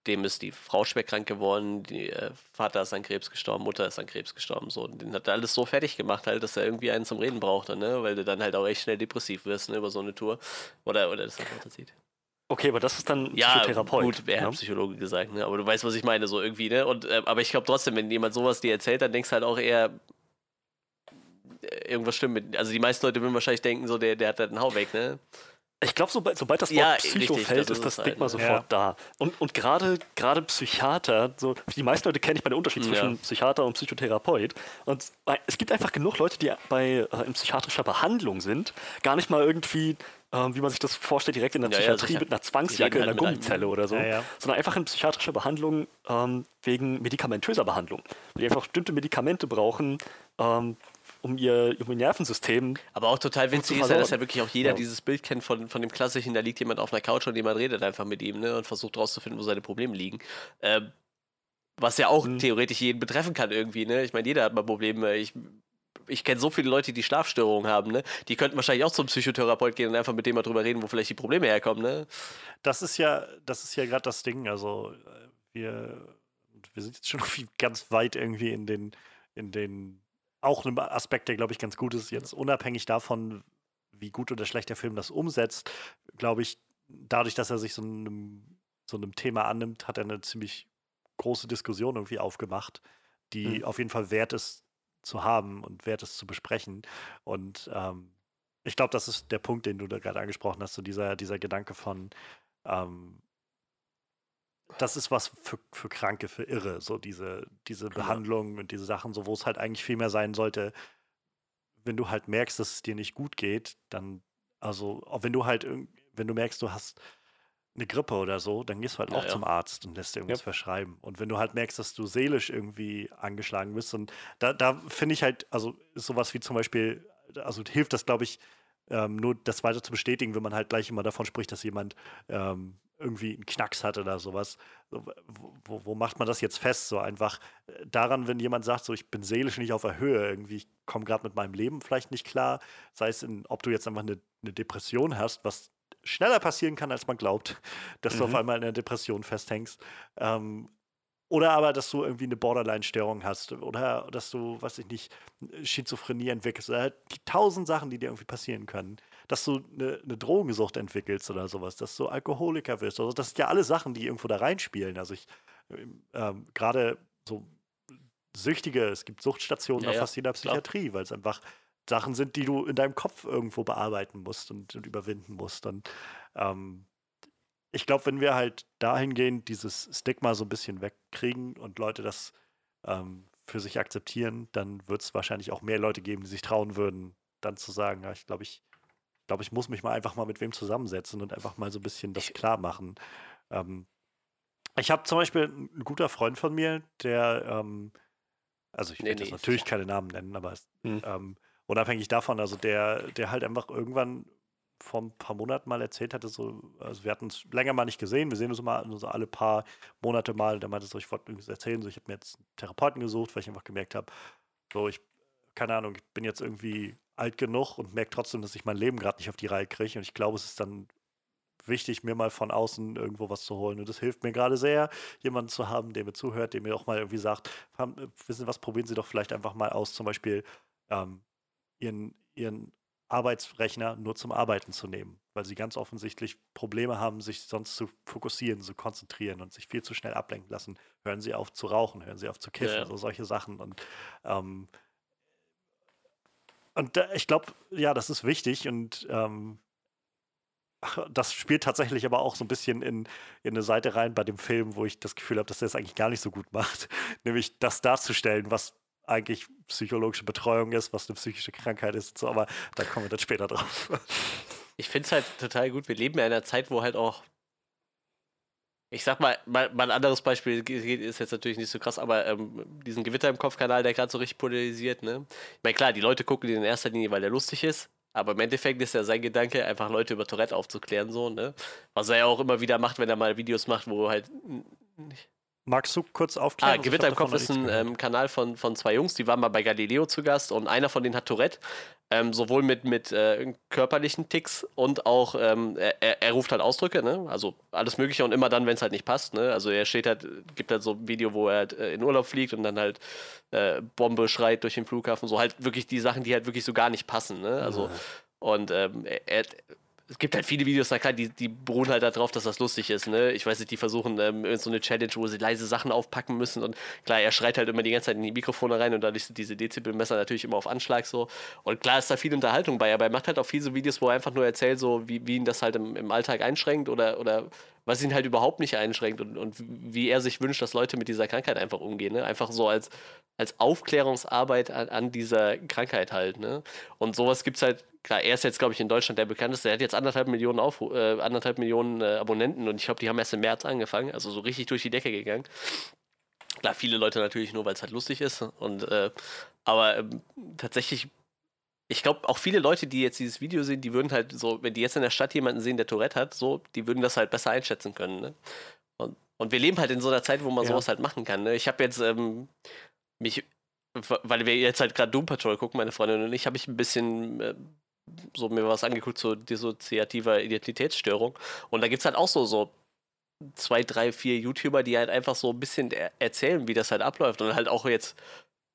dem ist die Frau schwer krank geworden, die äh, Vater ist an Krebs gestorben, Mutter ist an Krebs gestorben, so. Und den hat er alles so fertig gemacht, halt, dass er irgendwie einen zum Reden brauchte, ne? Weil du dann halt auch echt schnell depressiv wirst, ne, über so eine Tour. Oder, oder das einfach sieht. Okay, aber das ist dann Ja, Psychotherapeut. gut, wer ne? hat Psychologe gesagt, ne? Aber du weißt, was ich meine, so irgendwie, ne? Und, äh, aber ich glaube trotzdem, wenn jemand sowas dir erzählt, dann denkst du halt auch eher, äh, irgendwas stimmt mit. Also die meisten Leute würden wahrscheinlich denken, so, der, der hat halt einen Hau weg, ne? Ich glaube, sobald, sobald das Wort Ja, Psycho richtig, fällt, das ist das es halt, Stigma ne? sofort Ja. da. Und, und gerade gerade Psychiater, so die meisten Leute kennen nicht mal den Unterschied Ja. zwischen Psychiater und Psychotherapeut. Und es gibt einfach genug Leute, die bei äh, in psychiatrischer Behandlung sind, gar nicht mal irgendwie, ähm, wie man sich das vorstellt, direkt in der ja, Psychiatrie mit einer Zwangsjacke reden in halt einer. Gummizelle oder so, sondern einfach in psychiatrischer Behandlung ähm, wegen medikamentöser Behandlung. Die einfach bestimmte Medikamente brauchen, ähm, um ihr, um ihr Nervensystem Aber auch total witzig zu ist ja, dass ja wirklich auch jeder Ja. dieses Bild kennt von, von dem klassischen, da liegt jemand auf einer Couch und jemand redet einfach mit ihm, ne? Und versucht rauszufinden, wo seine Probleme liegen. Ähm, was ja auch Mhm. theoretisch jeden betreffen kann irgendwie, ne? Ich meine, jeder hat mal Probleme. Ich, ich kenne so viele Leute, die Schlafstörungen haben, ne? Die könnten wahrscheinlich auch zum Psychotherapeut gehen und einfach mit dem mal drüber reden, wo vielleicht die Probleme herkommen, ne? Das ist ja, das ist ja gerade das Ding. Also äh, wir, wir sind jetzt schon ganz weit irgendwie in den, in den, auch einem Aspekt, der glaube ich ganz gut ist. Jetzt unabhängig davon, wie gut oder schlecht der Film das umsetzt, glaube ich, dadurch, dass er sich so einem, so einem Thema annimmt, hat er eine ziemlich große Diskussion irgendwie aufgemacht, die Mhm. auf jeden Fall wert ist zu haben und wert ist zu besprechen. Und ähm, ich glaube, das ist der Punkt, den du da gerade angesprochen hast, so dieser, dieser Gedanke von, ähm, das ist was für, für Kranke, für Irre, so diese, diese Behandlung und diese Sachen, so wo es halt eigentlich viel mehr sein sollte, wenn du halt merkst, dass es dir nicht gut geht, dann, also, auch wenn du halt, wenn du merkst, du hast eine Grippe oder so, dann gehst du halt Ja, auch ja. zum Arzt und lässt dir irgendwas Ja. verschreiben. Und wenn du halt merkst, dass du seelisch irgendwie angeschlagen bist, und da, da finde ich halt, also ist sowas wie zum Beispiel, also hilft das, glaube ich, ähm, nur das weiter zu bestätigen, wenn man halt gleich immer davon spricht, dass jemand ähm, irgendwie einen Knacks hat oder sowas. So, wo, wo- wo macht man das jetzt fest? So einfach äh, daran, wenn jemand sagt, so ich bin seelisch nicht auf der Höhe, irgendwie, ich komme gerade mit meinem Leben vielleicht nicht klar, sei es in, ob du jetzt einfach eine, eine Depression hast, was schneller passieren kann, als man glaubt, dass du auf Mhm. einmal in einer Depression festhängst. Ähm, oder aber, dass du irgendwie eine Borderline-Störung hast. Oder dass du, weiß ich nicht, Schizophrenie entwickelst. Oder halt die tausend Sachen, die dir irgendwie passieren können. Dass du eine, eine Drogensucht entwickelst oder sowas. Dass du Alkoholiker wirst. Also das sind ja alle Sachen, die irgendwo da reinspielen. Also ich, ähm, gerade so Süchtige, es gibt Suchtstationen Ja, auf fast jeder. Psychiatrie, weil es einfach Sachen sind, die du in deinem Kopf irgendwo bearbeiten musst und, und überwinden musst. Und ähm, ich glaube, wenn wir halt dahingehend dieses Stigma so ein bisschen wegkriegen und Leute das ähm, für sich akzeptieren, dann wird es wahrscheinlich auch mehr Leute geben, die sich trauen würden, dann zu sagen, ja, ich glaube, ich, glaube, ich muss mich mal einfach mal mit wem zusammensetzen und einfach mal so ein bisschen das klar machen. Ähm, ich habe zum Beispiel einen guter Freund von mir, der, ähm, also ich Nee, werde jetzt nee, natürlich keine Namen nennen, aber Hm. ähm, unabhängig davon, also der, der halt einfach irgendwann vor ein paar Monaten mal erzählt hatte, so, also wir hatten uns länger mal nicht gesehen, wir sehen uns mal so alle paar Monate mal, der meinte so, ich wollte irgendwas erzählen, so ich habe mir jetzt einen Therapeuten gesucht, weil ich einfach gemerkt habe, so ich, keine Ahnung, ich bin jetzt irgendwie alt genug und merke trotzdem, dass ich mein Leben gerade nicht auf die Reihe kriege und ich glaube, es ist dann wichtig, mir mal von außen irgendwo was zu holen. Und das hilft mir gerade sehr, jemanden zu haben, der mir zuhört, der mir auch mal irgendwie sagt, "Haben- äh, wissen Sie was, probieren Sie doch vielleicht einfach mal aus, zum Beispiel ähm, Ihren, Ihren Arbeitsrechner nur zum Arbeiten zu nehmen, weil Sie ganz offensichtlich Probleme haben, sich sonst zu fokussieren, zu konzentrieren und sich viel zu schnell ablenken lassen. Hören Sie auf zu rauchen, hören Sie auf zu kiffen, Ja. so solche Sachen. Und ähm, und da, ich glaube, ja, das ist wichtig und ähm, das spielt tatsächlich aber auch so ein bisschen in, in eine Seite rein bei dem Film, wo ich das Gefühl habe, dass er es eigentlich gar nicht so gut macht. Nämlich das darzustellen, was eigentlich psychologische Betreuung ist, was eine psychische Krankheit ist und so, aber da kommen wir dann später drauf. Ich finde es halt total gut. Wir leben in einer Zeit, wo halt auch. Ich sag mal, mal, mal ein anderes Beispiel ist jetzt natürlich nicht so krass, aber ähm, diesen Gewitter im Kopfkanal, der gerade so richtig polarisiert, ne? Ich meine, klar, die Leute gucken den in erster Linie, weil der lustig ist, aber im Endeffekt ist ja sein Gedanke, einfach Leute über Tourette aufzuklären, so, ne? Was er ja auch immer wieder macht, wenn er mal Videos macht, wo halt Magst du kurz aufklären? Ah, Also Gewitter im Kopf ist ein ähm, Kanal von, von zwei Jungs, die waren mal bei Galileo zu Gast und einer von denen hat Tourette, ähm, sowohl mit, mit äh, körperlichen Ticks und auch, ähm, er, er- ruft halt Ausdrücke, ne? also alles Mögliche und immer dann, wenn es halt nicht passt. Ne? Also er steht halt, gibt halt so ein Video, wo er halt, äh, in Urlaub fliegt und dann halt äh, Bombe schreit durch den Flughafen, so halt wirklich die Sachen, die halt wirklich so gar nicht passen. Ne? Also, und ähm, er, es gibt halt viele Videos, die, die beruhen halt darauf, dass das lustig ist, ne? Ich weiß nicht, die versuchen ähm, so eine Challenge, wo sie leise Sachen aufpacken müssen und klar, er schreit halt immer die ganze Zeit in die Mikrofone rein und dadurch sind diese Dezibelmesser natürlich immer auf Anschlag so. Und klar ist da viel Unterhaltung bei, aber er macht halt auch viele so Videos, wo er einfach nur erzählt, so wie, wie ihn das halt im, im Alltag einschränkt oder, oder was ihn halt überhaupt nicht einschränkt und, und wie er sich wünscht, dass Leute mit dieser Krankheit einfach umgehen, ne? Einfach so als, als Aufklärungsarbeit an, an dieser Krankheit halt, ne? Und sowas gibt's halt, klar, er ist jetzt, glaube ich, in Deutschland der bekannteste, er hat jetzt anderthalb Millionen, Aufru äh, anderthalb Millionen äh, Abonnenten und ich glaube, die haben erst im März angefangen, also so richtig durch die Decke gegangen. Klar, viele Leute natürlich nur, weil es halt lustig ist. Und äh, aber ähm, tatsächlich, ich glaube, auch viele Leute, die jetzt dieses Video sehen, die würden halt so, wenn die jetzt in der Stadt jemanden sehen, der Tourette hat, so, die würden das halt besser einschätzen können. Ne? Und, und wir leben halt in so einer Zeit, wo man Ja. sowas halt machen kann. Ne? Ich habe jetzt ähm, mich, weil wir jetzt halt gerade Doom Patrol gucken, meine Freundin und ich, habe ich ein bisschen äh, so mir was angeguckt zu dissoziativer Identitätsstörung. Und da gibt es halt auch so, so zwei, drei, vier YouTuber, die halt einfach so ein bisschen er erzählen, wie das halt abläuft. Und halt auch jetzt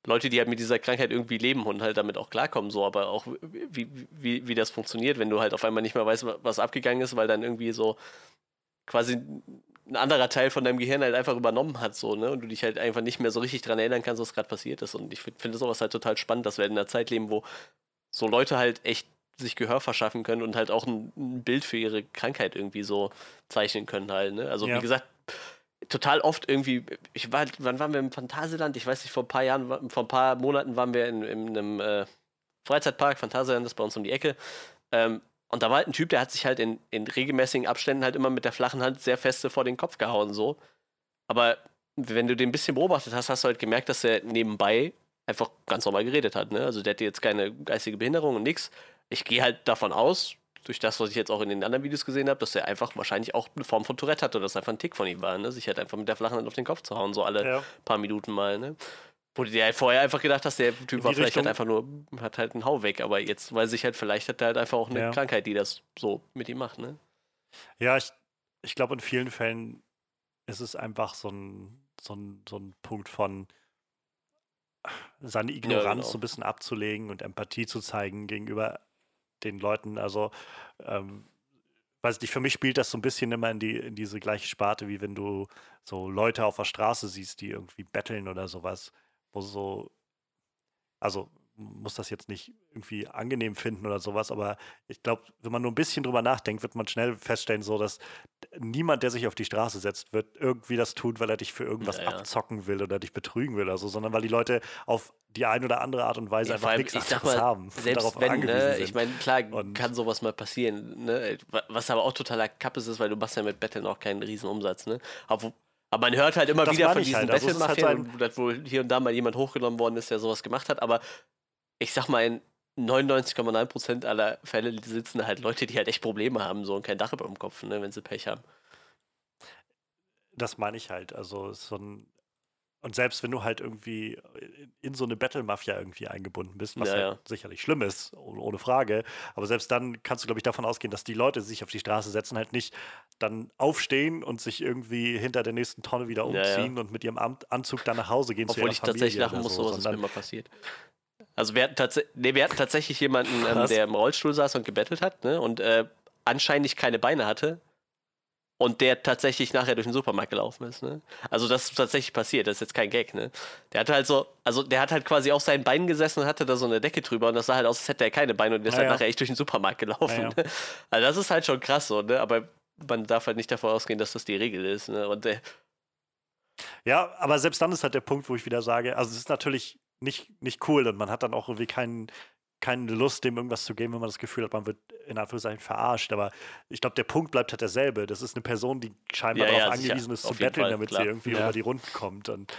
Leute, die halt mit dieser Krankheit irgendwie leben und halt damit auch klarkommen, so, aber auch wie, wie, wie das funktioniert, wenn du halt auf einmal nicht mehr weißt, wa- was abgegangen ist, weil dann irgendwie so quasi ein anderer Teil von deinem Gehirn halt einfach übernommen hat, so, ne? Und du dich halt einfach nicht mehr so richtig dran erinnern kannst, was gerade passiert ist. Und ich find- finde sowas halt total spannend, dass wir in einer Zeit leben, wo so Leute halt echt sich Gehör verschaffen können und halt auch ein, ein Bild für ihre Krankheit irgendwie so zeichnen können halt, ne? Also Ja. wie gesagt, total oft irgendwie, ich war, wann waren wir im Phantasialand? Ich weiß nicht, vor ein paar Jahren, vor ein paar Monaten waren wir in, in einem äh, Freizeitpark, Phantasialand ist bei uns um die Ecke. Ähm, und da war halt ein Typ, der hat sich halt in, in regelmäßigen Abständen halt immer mit der flachen Hand sehr feste vor den Kopf gehauen, so. Aber wenn du den ein bisschen beobachtet hast, hast du halt gemerkt, dass er nebenbei einfach ganz normal geredet hat, ne? Also der hatte jetzt keine geistige Behinderung und nix. Ich gehe halt davon aus, durch das, was ich jetzt auch in den anderen Videos gesehen habe, dass er einfach wahrscheinlich auch eine Form von Tourette hatte oder das einfach ein Tick von ihm war, ne? Sich halt einfach mit der flachen Hand auf den Kopf zu hauen, so alle Ja. paar Minuten mal, ne? Wo du dir halt vorher einfach gedacht hast, der Typ war vielleicht halt Richtung- einfach nur, hat halt einen Hau weg, aber jetzt weiß ich halt, vielleicht hat er halt einfach auch eine Ja. Krankheit, die das so mit ihm macht, ne? Ja, ich, ich glaube, in vielen Fällen ist es einfach so ein, so ein, so ein Punkt von seine Ignoranz genau. so ein bisschen abzulegen und Empathie zu zeigen gegenüber den Leuten. Also, ähm, weiß nicht, für mich spielt das so ein bisschen immer in, die, in diese gleiche Sparte, wie wenn du so Leute auf der Straße siehst, die irgendwie betteln oder sowas, wo so, also muss das jetzt nicht irgendwie angenehm finden oder sowas, aber ich glaube, wenn man nur ein bisschen drüber nachdenkt, wird man schnell feststellen, so dass niemand, der sich auf die Straße setzt, wird irgendwie das tun, weil er dich für irgendwas Ja, ja. abzocken will oder dich betrügen will oder so, sondern weil die Leute auf die eine oder andere Art und Weise Ja, einfach nichts mal, haben Selbst darauf wenn, angewiesen ne, ich meine, klar Und- kann sowas mal passieren, ne? Wa- Was aber auch totaler Kappes ist, weil du machst ja mit Betteln auch keinen Riesenumsatz, ne? Aber, wo- aber man hört halt immer Das wieder von diesen halt, also ist halt so wohl hier und da mal jemand hochgenommen worden ist, der sowas gemacht hat, aber ich sag mal, in 99,9% aller Fälle sitzen halt Leute, die halt echt Probleme haben, so und kein Dach über dem Kopf, ne, wenn sie Pech haben. Das meine ich halt. Also so ein. Und selbst wenn du halt irgendwie in- so eine Battle-Mafia irgendwie eingebunden bist, was Ja, halt ja. sicherlich schlimm ist, ohne, Frage, aber selbst dann kannst du, glaube ich, davon ausgehen, dass die Leute, die sich auf die Straße setzen, halt nicht dann aufstehen und sich irgendwie hinter der nächsten Tonne wieder Ja, ja. umziehen und mit ihrem Anzug dann nach Hause gehen zu Obwohl ihrer ich tatsächlich Familie lachen oder muss, so, sowas ist immer passiert. Also wir hatten, tats nee, wir hatten tatsächlich jemanden, ähm, der im Rollstuhl saß und gebettelt hat, ne? Und äh, anscheinend keine Beine hatte. Und der tatsächlich nachher durch den Supermarkt gelaufen ist, ne? Also das ist tatsächlich passiert, das ist jetzt kein Gag, ne? Der hatte halt so, also der hat halt quasi auf seinen Beinen gesessen und hatte da so eine Decke drüber und das sah halt aus, als hätte er keine Beine und der ist Ja, halt ja. nachher echt durch den Supermarkt gelaufen. Ja, ja. Ne? Also das ist halt schon krass so, ne? Aber man darf halt nicht davon ausgehen, dass das die Regel ist, ne? Und äh, Ja, aber selbst dann ist halt der Punkt, wo ich wieder sage, also es ist natürlich nicht, nicht cool und man hat dann auch irgendwie keinen, keine Lust, dem irgendwas zu geben, wenn man das Gefühl hat, man wird in Anführungszeichen verarscht. Aber ich glaube, der Punkt bleibt halt derselbe. Das ist eine Person, die scheinbar Ja, ja, darauf sicher. angewiesen ist, zu betteln, Fall, damit klar. sie irgendwie Ja. über die Runden kommt. Und,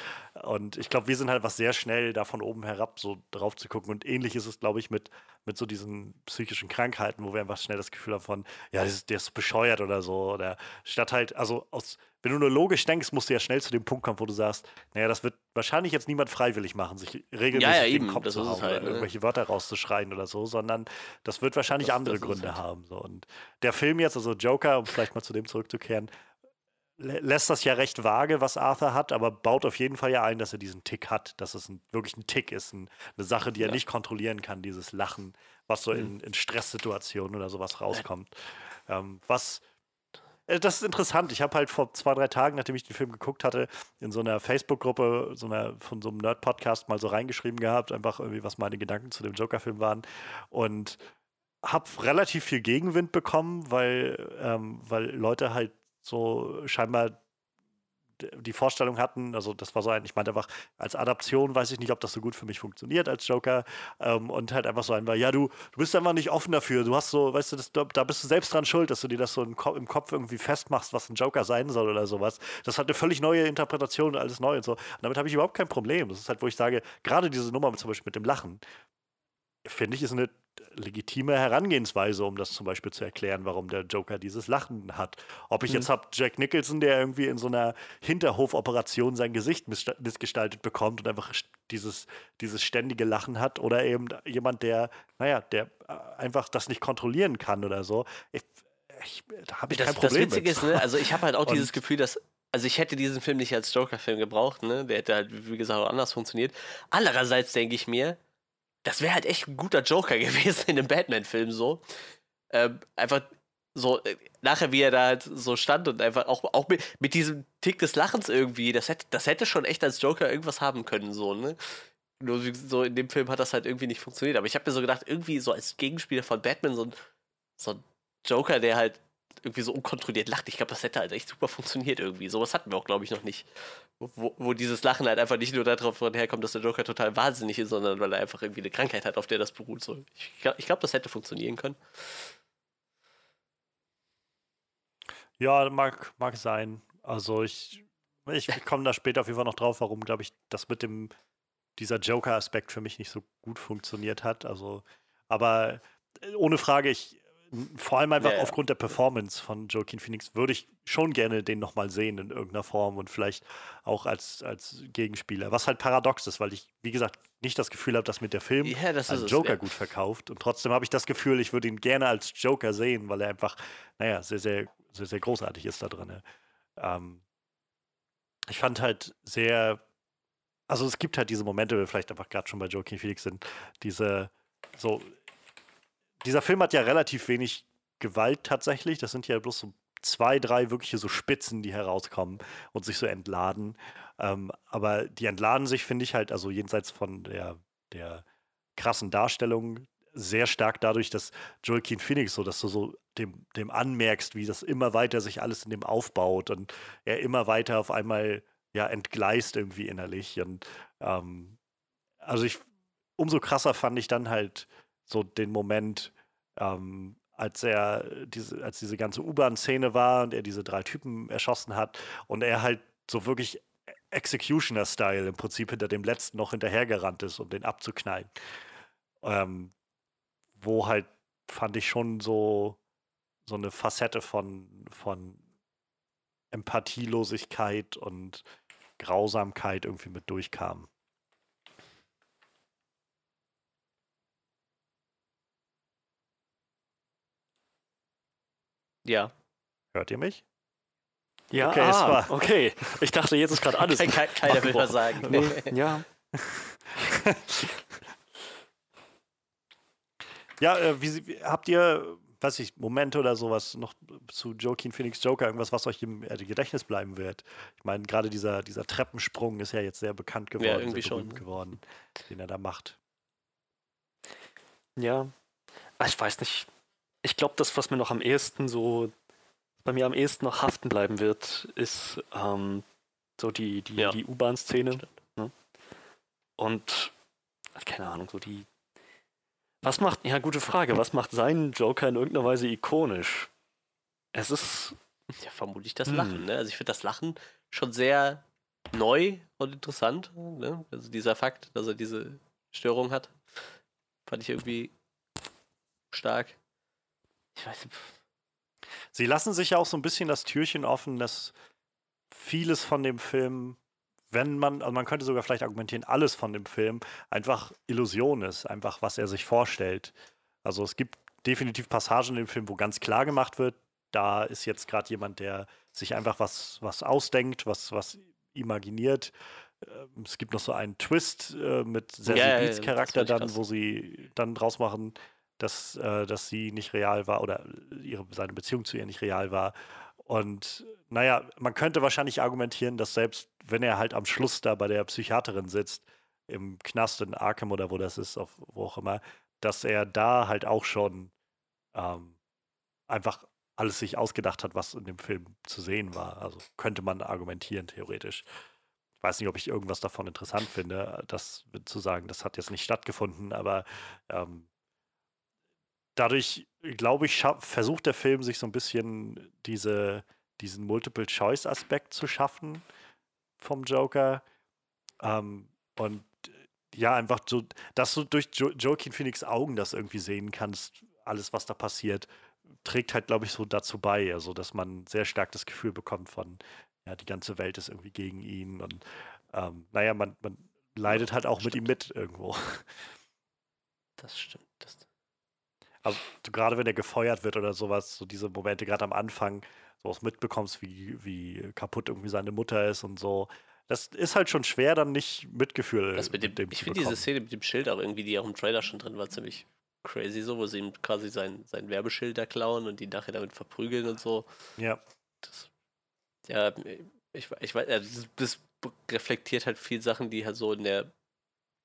und ich glaube, wir sind halt was sehr schnell da von oben herab so drauf zu gucken. Und ähnlich ist es, glaube ich, mit, mit so diesen psychischen Krankheiten, wo wir einfach schnell das Gefühl haben von, ja, der ist, der ist bescheuert oder so. Oder statt halt, also aus, wenn du nur logisch denkst, musst du ja schnell zu dem Punkt kommen, wo du sagst, naja, das wird wahrscheinlich jetzt niemand freiwillig machen, sich regelmäßig Ja, ja, eben, den Kopf zu hauen halt, oder ne? irgendwelche Wörter rauszuschreien oder so, sondern das wird wahrscheinlich Das- andere das Gründe halt. haben. So. Und der Film jetzt, also Joker, um vielleicht mal zu dem zurückzukehren, lä- lässt das ja recht vage, was Arthur hat, aber baut auf jeden Fall ja ein, dass er diesen Tick hat, dass es ein, wirklich ein Tick ist, ein, eine Sache, die er Ja. nicht kontrollieren kann, dieses Lachen, was so in, in Stresssituationen oder sowas rauskommt. Ähm, was das ist interessant. Ich habe halt vor zwei, drei Tagen, nachdem ich den Film geguckt hatte, in so einer Facebook-Gruppe so einer, von so einem Nerd-Podcast mal so reingeschrieben gehabt, einfach irgendwie, was meine Gedanken zu dem Joker-Film waren. Und habe relativ viel Gegenwind bekommen, weil, ähm, weil Leute halt so scheinbar die Vorstellung hatten, also das war so ein, ich meinte einfach, als Adaption weiß ich nicht, ob das so gut für mich funktioniert als Joker ähm, und halt einfach so ein war, ja, du, du bist einfach nicht offen dafür, du hast so, weißt du, das, da, bist du selbst dran schuld, dass du dir das so im Kopf irgendwie festmachst, was ein Joker sein soll oder sowas. Das hat eine völlig neue Interpretation und alles neu und so. Und damit habe ich überhaupt kein Problem. Das ist halt, wo ich sage, gerade diese Nummer zum Beispiel mit dem Lachen, finde ich, ist eine legitime Herangehensweise, um das zum Beispiel zu erklären, warum der Joker dieses Lachen hat. Ob ich jetzt habe Jack Nicholson, der irgendwie in so einer Hinterhofoperation sein Gesicht miss missgestaltet bekommt und einfach dieses, dieses ständige Lachen hat, oder eben jemand, der, naja, der äh, einfach das nicht kontrollieren kann oder so. Ich, ich, da habe ich das, kein das Problem Witzige mit. ist, ne, also ich habe halt auch dieses Und- Gefühl, dass. Also ich hätte diesen Film nicht als Joker-Film gebraucht, ne? Der hätte halt, wie gesagt, auch anders funktioniert. Andererseits denke ich mir, das wäre halt echt ein guter Joker gewesen in einem Batman-Film so. Ähm, einfach so, äh, nachher wie er da halt so stand und einfach auch, auch mit, mit diesem Tick des Lachens irgendwie, das hätte, das hätte schon echt als Joker irgendwas haben können, so, ne? Nur so in dem Film hat das halt irgendwie nicht funktioniert. Aber ich habe mir so gedacht, irgendwie so als Gegenspieler von Batman so ein, so ein Joker, der halt irgendwie so unkontrolliert lacht. Ich glaube, das hätte halt echt super funktioniert irgendwie. Sowas hatten wir auch, glaube ich, noch nicht. Wo, wo dieses Lachen halt einfach nicht nur darauf herkommt, dass der Joker total wahnsinnig ist, sondern weil er einfach irgendwie eine Krankheit hat, auf der das beruht. So. Ich, ich glaube, das hätte funktionieren können. Ja, mag, mag sein. Also ich, ich komme da später auf jeden Fall noch drauf, warum, glaube ich, das mit dem, dieser Joker-Aspekt für mich nicht so gut funktioniert hat. Also, aber äh, ohne Frage, ich, vor allem einfach Ja, ja. aufgrund der Performance von Joaquin Phoenix würde ich schon gerne den nochmal sehen in irgendeiner Form und vielleicht auch als, als Gegenspieler. Was halt paradox ist, weil ich, wie gesagt, nicht das Gefühl habe, dass mit der Film Ja, als es. Joker ja. gut verkauft. Und trotzdem habe ich das Gefühl, ich würde ihn gerne als Joker sehen, weil er einfach, naja, sehr, sehr, sehr, sehr großartig ist da drin. Ähm, ich fand halt sehr, also es gibt halt diese Momente, wo wir vielleicht einfach gerade schon bei Joaquin Phoenix sind, diese, so, dieser Film hat ja relativ wenig Gewalt tatsächlich. Das sind ja bloß so zwei, drei wirkliche so Spitzen, die herauskommen und sich so entladen. Ähm, aber die entladen sich, finde ich halt, also jenseits von der, der krassen Darstellung, sehr stark dadurch, dass Joaquin Phoenix so, dass du so dem, dem anmerkst, wie das immer weiter sich alles in dem aufbaut und er immer weiter auf einmal ja entgleist irgendwie innerlich. Und ähm, also ich, umso krasser fand ich dann halt so den Moment, ähm, als er diese, als diese ganze U-Bahn-Szene war und er diese drei Typen erschossen hat und er halt so wirklich Executioner-Style im Prinzip hinter dem letzten noch hinterhergerannt ist, um den abzuknallen. Ähm, wo halt fand ich schon so, so eine Facette von, von Empathielosigkeit und Grausamkeit irgendwie mit durchkam. Ja. Hört ihr mich? Ja, Okay, es ah, war- okay. Ich dachte, jetzt ist gerade alles. Kein, kein, keiner will was sagen. Nee, ja. Ja, äh, wie, sie- wie, habt ihr, weiß ich, Momente oder sowas noch zu Joaquin Phoenix Joker, irgendwas, was euch im äh, Gedächtnis bleiben wird? Ich meine, gerade dieser, dieser Treppensprung ist ja jetzt sehr bekannt geworden, irgendwie sehr schon, berühmt geworden, den er da macht. Ja. Ah, Ich weiß nicht. Ich glaube, das, was mir noch am ehesten so, bei mir am ehesten noch haften bleiben wird, ist ähm, so die, die, Ja. die U-Bahn-Szene. Ne? Und, keine Ahnung, so die. Was macht, ja, gute Frage, was macht seinen Joker in irgendeiner Weise ikonisch? Es ist, Ja, vermutlich das Hm. Lachen. Ne? Also ich finde das Lachen schon sehr neu und interessant. Ne? Also dieser Fakt, dass er diese Störung hat, fand ich irgendwie stark. Ich weiß nicht. Sie lassen sich ja auch so ein bisschen das Türchen offen, dass vieles von dem Film, wenn man, also man könnte sogar vielleicht argumentieren, alles von dem Film einfach Illusion ist, einfach was er sich vorstellt. Also es gibt definitiv Passagen in dem Film, wo ganz klar gemacht wird, da ist jetzt gerade jemand, der sich einfach was, was ausdenkt, was, was imaginiert. Ähm, Es gibt noch so einen Twist äh, mit ja, Beetz das Charakter dann, krass. wo sie dann draus machen, dass, äh, dass sie nicht real war oder ihre, seine Beziehung zu ihr nicht real war. Und naja, man könnte wahrscheinlich argumentieren, dass selbst wenn er halt am Schluss da bei der Psychiaterin sitzt, im Knast in Arkham oder wo das ist, auf, wo auch immer, dass er da halt auch schon ähm, einfach alles sich ausgedacht hat, was in dem Film zu sehen war. Also könnte man argumentieren, theoretisch. Ich weiß nicht, ob ich irgendwas davon interessant finde, das zu sagen, das hat jetzt nicht stattgefunden, aber ähm, dadurch, glaube ich, versucht der Film sich so ein bisschen diese, diesen Multiple-Choice-Aspekt zu schaffen vom Joker. Ähm, und äh, ja, einfach so, dass du durch jo Joaquin Phoenix Augen das irgendwie sehen kannst, alles, was da passiert, trägt halt, glaube ich, so dazu bei, also dass man sehr stark das Gefühl bekommt von, ja, die ganze Welt ist irgendwie gegen ihn und ähm, naja, man, man leidet halt auch mit ihm mit irgendwo. Das stimmt. Das, Also gerade wenn er gefeuert wird oder sowas, so diese Momente gerade am Anfang, so auch mitbekommst, wie, wie kaputt irgendwie seine Mutter ist und so. Das ist halt schon schwer, dann nicht Mitgefühl das mit dem, ich zu finde diese. Szene mit dem Schild auch irgendwie, die auch im Trailer schon drin war, ziemlich crazy, so, wo sie ihm quasi sein, sein Werbeschild da klauen und ihn nachher damit verprügeln und so. Ja, Das, ja, ich, ich weiß, das, das reflektiert halt viel Sachen, die halt so in der,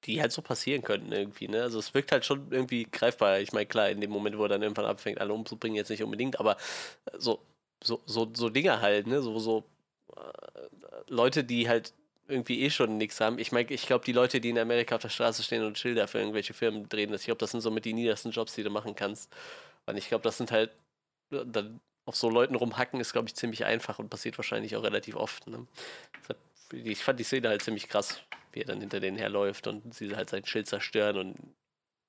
die halt so passieren könnten irgendwie, ne? Also es wirkt halt schon irgendwie greifbar. Ich meine, klar, in dem Moment, wo er dann irgendwann anfängt, alle umzubringen, jetzt nicht unbedingt, aber so, so, so, so Dinge halt, ne? So, so äh, Leute, die halt irgendwie eh schon nichts haben. Ich meine, ich glaube, die Leute, die in Amerika auf der Straße stehen und Schilder für irgendwelche Firmen drehen, ich glaube, das sind somit die niedersten Jobs, die du machen kannst. Und ich glaube, das sind halt dann auf so Leuten rumhacken ist, glaube ich, ziemlich einfach und passiert wahrscheinlich auch relativ oft. Ne? Deshalb, Ich fand die Szene halt ziemlich krass, wie er dann hinter denen herläuft und sie halt sein Schild zerstören und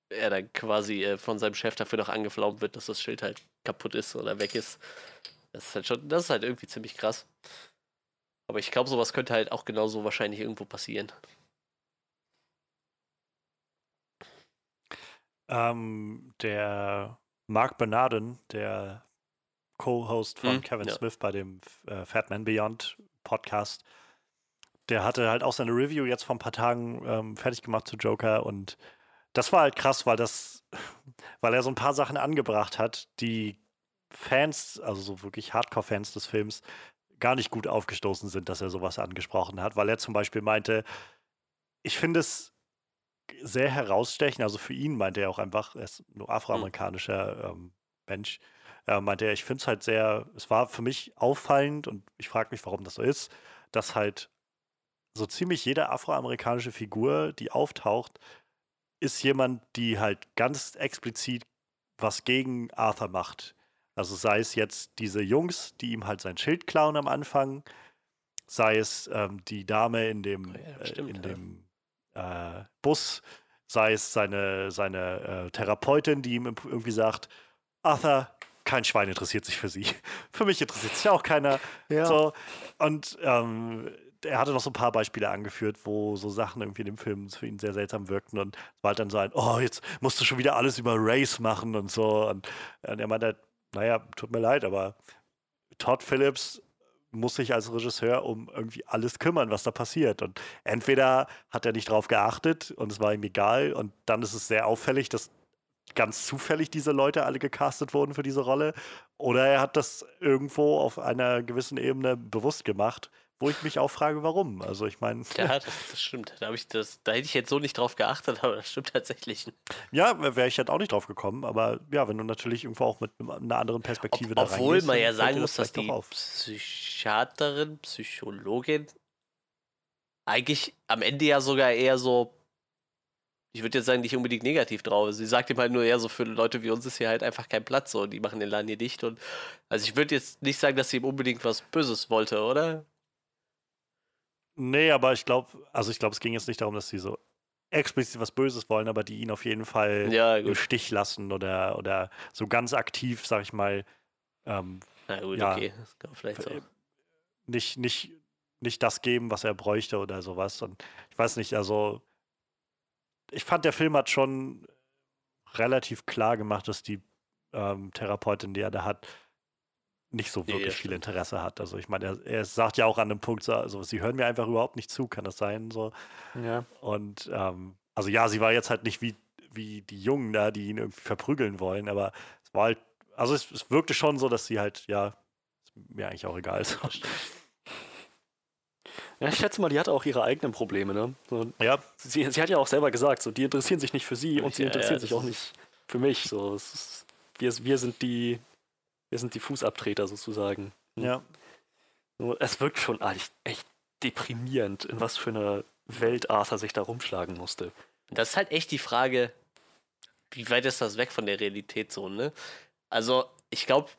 er dann quasi äh, von seinem Chef dafür noch angeflaumt wird, dass das Schild halt kaputt ist oder weg ist. Das ist halt schon, das ist halt irgendwie ziemlich krass. Aber ich glaube, sowas könnte halt auch genauso wahrscheinlich irgendwo passieren. ähm, der Mark Bernardin, der Co-Host von Hm, Kevin ja. Smith bei dem äh, Fat Man Beyond Podcast, der hatte halt auch seine Review jetzt vor ein paar Tagen ähm, fertig gemacht zu Joker und das war halt krass, weil das, weil er so ein paar Sachen angebracht hat, die Fans, also so wirklich Hardcore-Fans des Films, gar nicht gut aufgestoßen sind, dass er sowas angesprochen hat, weil er zum Beispiel meinte, ich finde es sehr herausstechend, also für ihn meinte er auch einfach, er ist nur afroamerikanischer ähm, Mensch, äh, meinte er, ich finde es halt sehr, es war für mich auffallend und ich frage mich, warum das so ist, dass halt so ziemlich jede afroamerikanische Figur, die auftaucht, ist jemand, die halt ganz explizit was gegen Arthur macht. Also sei es jetzt diese Jungs, die ihm halt sein Schild klauen am Anfang, sei es ähm, die Dame in dem, Oh ja, äh, stimmt, in ja. dem äh, Bus, sei es seine, seine äh, Therapeutin, die ihm irgendwie sagt, Arthur, kein Schwein interessiert sich für sie. für mich interessiert sich auch keiner. Ja. So, und ähm, er hatte noch so ein paar Beispiele angeführt, wo so Sachen irgendwie in dem Film für ihn sehr seltsam wirkten und es war halt dann so ein, oh, jetzt musst du schon wieder alles über Race machen und so. Und, und er meinte halt, naja, tut mir leid, aber Todd Phillips muss sich als Regisseur um irgendwie alles kümmern, was da passiert. Und entweder hat er nicht drauf geachtet und es war ihm egal und dann ist es sehr auffällig, dass ganz zufällig diese Leute alle gecastet wurden für diese Rolle. Oder er hat das irgendwo auf einer gewissen Ebene bewusst gemacht, wo ich mich auch frage, warum. Also ich meine, Ja, das, das stimmt. Da, ich das, da hätte ich jetzt so nicht drauf geachtet, aber das stimmt tatsächlich. ja, wäre ich halt auch nicht drauf gekommen. Aber ja, wenn du natürlich irgendwo auch mit einer anderen Perspektive Ob, da obwohl man ja sagen muss, dass vielleicht die. Psychiaterin, Psychologin eigentlich am Ende ja sogar eher so, ich würde jetzt sagen, nicht unbedingt negativ drauf. Sie sagt ihm halt nur eher so, für Leute wie uns ist hier halt einfach kein Platz so, die machen den Laden hier dicht und also ich würde jetzt nicht sagen, dass sie ihm unbedingt was Böses wollte, oder? Nee, aber ich glaube, also ich glaube, es ging jetzt nicht darum, dass sie so explizit was Böses wollen, aber die ihn auf jeden Fall Ja, im. Stich lassen oder, oder so ganz aktiv, sag ich mal, ähm, Na gut, Ja. okay. Das kann vielleicht so. nicht, nicht nicht das geben, was er bräuchte oder sowas. Und ich weiß nicht, also ich fand, der Film hat schon relativ klar gemacht, dass die ähm, Therapeutin, die er da hat, nicht so Ja, wirklich ja, viel stimmt. Interesse hat. Also ich meine, er, er sagt ja auch an einem Punkt, so, also sie hören mir einfach überhaupt nicht zu, kann das sein? So. Ja. Und ähm, also ja, sie war jetzt halt nicht wie, wie die Jungen da, die ihn irgendwie verprügeln wollen, aber es war halt, also es, es wirkte schon so, dass sie halt, ja, ist mir eigentlich auch egal. So. ja, ich schätze mal, die hat auch ihre eigenen Probleme, ne? So, Ja, sie, sie hat ja auch selber gesagt, so, die interessieren sich nicht für sie und sie Ja, ja, interessieren das sich auch ist- nicht für mich. So, es ist, wir, wir sind die, wir sind die Fußabtreter sozusagen. ja. So, es wirkt schon eigentlich echt deprimierend, in was für einer Welt Arthur sich da rumschlagen musste. Und das ist halt echt die Frage, wie weit ist das weg von der Realität so, ne? Also, ich glaube,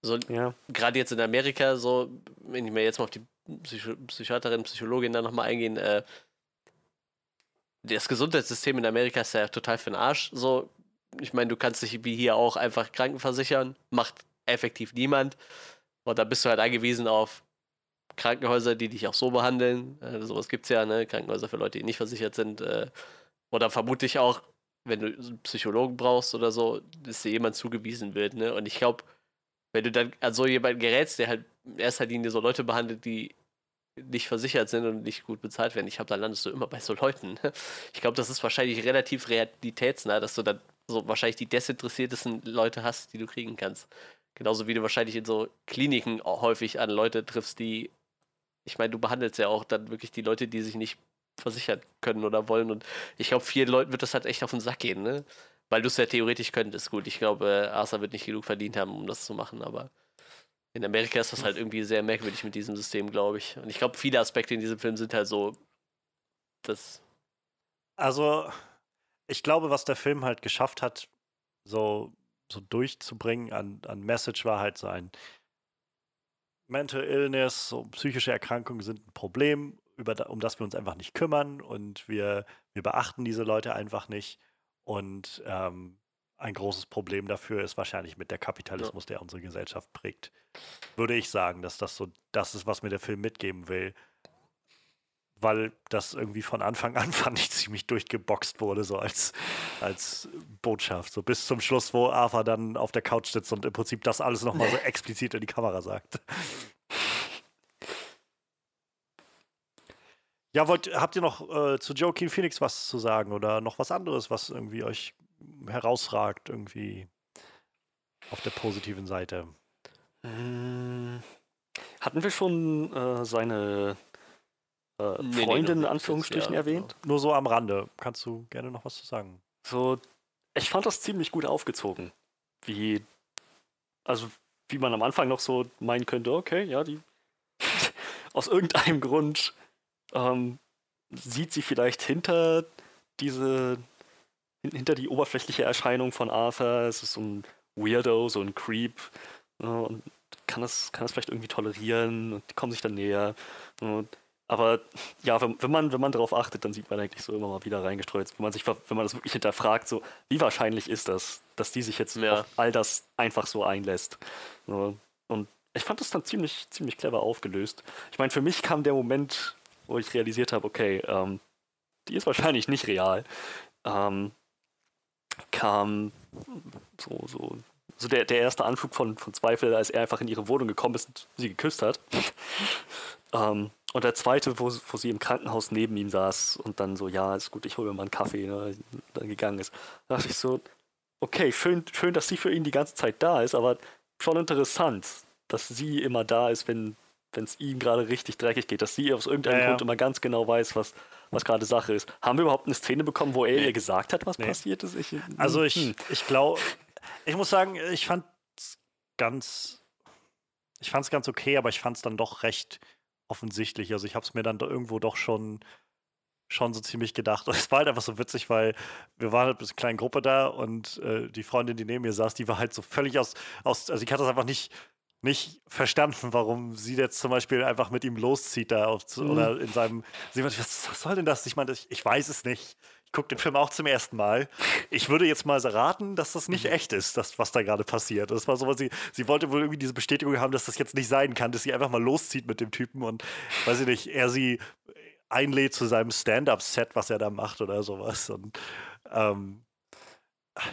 so Ja, gerade jetzt in Amerika, so, wenn ich mir jetzt mal auf die Psycho Psychiaterin, Psychologin da nochmal eingehen, äh, das Gesundheitssystem in Amerika ist ja total für den Arsch. So, ich meine, du kannst dich wie hier auch einfach krankenversichern, macht effektiv niemand. Und da bist du halt angewiesen auf Krankenhäuser, die dich auch so behandeln. Äh, sowas gibt es ja, ne? Krankenhäuser für Leute, die nicht versichert sind. Äh, oder vermutlich auch, wenn du einen Psychologen brauchst oder so, dass dir jemand zugewiesen wird, ne? Und ich glaube, wenn du dann an so jemanden gerätst, der halt in erster Linie so Leute behandelt, die nicht versichert sind und nicht gut bezahlt werden, ich glaube, dann landest du immer bei so Leuten. ne? Ich glaube, das ist wahrscheinlich relativ realitätsnah, dass du dann so wahrscheinlich die desinteressiertesten Leute hast, die du kriegen kannst. Genauso wie du wahrscheinlich in so Kliniken häufig an Leute triffst, die, ich meine, du behandelst ja auch dann wirklich die Leute, die sich nicht versichern können oder wollen. Und ich glaube, vielen Leuten wird das halt echt auf den Sack gehen, ne? Weil du es ja theoretisch könntest. Gut, ich glaube, Arthur wird nicht genug verdient haben, um das zu machen, aber in Amerika ist das halt irgendwie sehr merkwürdig mit diesem System, glaube ich. Und ich glaube, viele Aspekte in diesem Film sind halt so, das, Also, ich glaube, was der Film halt geschafft hat, so, so durchzubringen an, an Message, war halt sein Mental Illness, so psychische Erkrankungen sind ein Problem, über, um das wir uns einfach nicht kümmern und wir, wir beachten diese Leute einfach nicht. Und ähm, ein großes Problem dafür ist wahrscheinlich mit der Kapitalismus, der unsere Gesellschaft prägt. Würde ich sagen, dass das so das ist, was mir der Film mitgeben will weil das irgendwie von Anfang an, fand ich, ziemlich durchgeboxt wurde, so als, als Botschaft. So bis zum Schluss, wo Arthur dann auf der Couch sitzt und im Prinzip das alles nochmal so explizit in die Kamera sagt. Ja, wollt, habt ihr noch äh, zu Joaquin Phoenix was zu sagen oder noch was anderes, was irgendwie euch herausragt, irgendwie auf der positiven Seite? Mm, Hatten wir schon äh, seine äh, Nee, nee, Freundin in noch nicht. Anführungsstrichen Ja, erwähnt? Nur so am Rande. Kannst du gerne noch was zu sagen? So, ich fand das ziemlich gut aufgezogen. Wie, also, wie man am Anfang noch so meinen könnte, okay, ja, die aus irgendeinem Grund ähm, sieht sie vielleicht hinter diese, hin- hinter die oberflächliche Erscheinung von Arthur. Es ist so ein Weirdo, so ein Creep. äh, und kann das, kann das vielleicht irgendwie tolerieren und die kommen sich dann näher. Und, aber ja, wenn, wenn man, wenn man darauf achtet, dann sieht man eigentlich so immer mal wieder reingestreut. Wenn man sich, wenn man das wirklich hinterfragt, so, wie wahrscheinlich ist das, dass die sich jetzt Ja. auf all das einfach so einlässt. So, Und ich fand das dann ziemlich, ziemlich clever aufgelöst. Ich meine, für mich kam der Moment, wo ich realisiert habe, okay, ähm, die ist wahrscheinlich nicht real. Ähm, kam so, so, so der, der erste Anflug von, von Zweifel, als er einfach in ihre Wohnung gekommen ist und sie geküsst hat. ähm, und der zweite, wo, wo sie im Krankenhaus neben ihm saß und dann so, ja, ist gut, ich hole mir mal einen Kaffee, ne, dann gegangen ist. Da dachte ich so, okay, schön, schön, dass sie für ihn die ganze Zeit da ist, aber schon interessant, dass sie immer da ist, wenn es ihm gerade richtig dreckig geht, dass sie aus irgendeinem Ja, ja. Grund immer ganz genau weiß, was, was gerade Sache ist. Haben wir überhaupt eine Szene bekommen, wo er Nee. ihr gesagt hat, was Nee. passiert ist? Ich, Also ich, hm. ich glaube, ich muss sagen, ich fand es ganz, ich fand es ganz okay, aber ich fand es dann doch recht offensichtlich. Also ich habe es mir dann do- irgendwo doch schon, schon so ziemlich gedacht. Und es war halt einfach so witzig, weil wir waren halt mit einer kleinen Gruppe da und äh, die Freundin, die neben mir saß, die war halt so völlig aus, aus also ich hatte das einfach nicht nicht verstanden, warum sie jetzt zum Beispiel einfach mit ihm loszieht da auf, Mhm. oder in seinem. Sie meinte, was, was soll denn das? Ich meine, ich, ich weiß es nicht. Gucke den Film auch zum ersten Mal. Ich würde jetzt mal raten, dass das Mhm. nicht echt ist, das, was da gerade passiert. Das war so, was sie, sie wollte wohl irgendwie diese Bestätigung haben, dass das jetzt nicht sein kann, dass sie einfach mal loszieht mit dem Typen und, weiß ich nicht, er sie einlädt zu seinem Stand-up-Set, was er da macht oder sowas. Und ähm,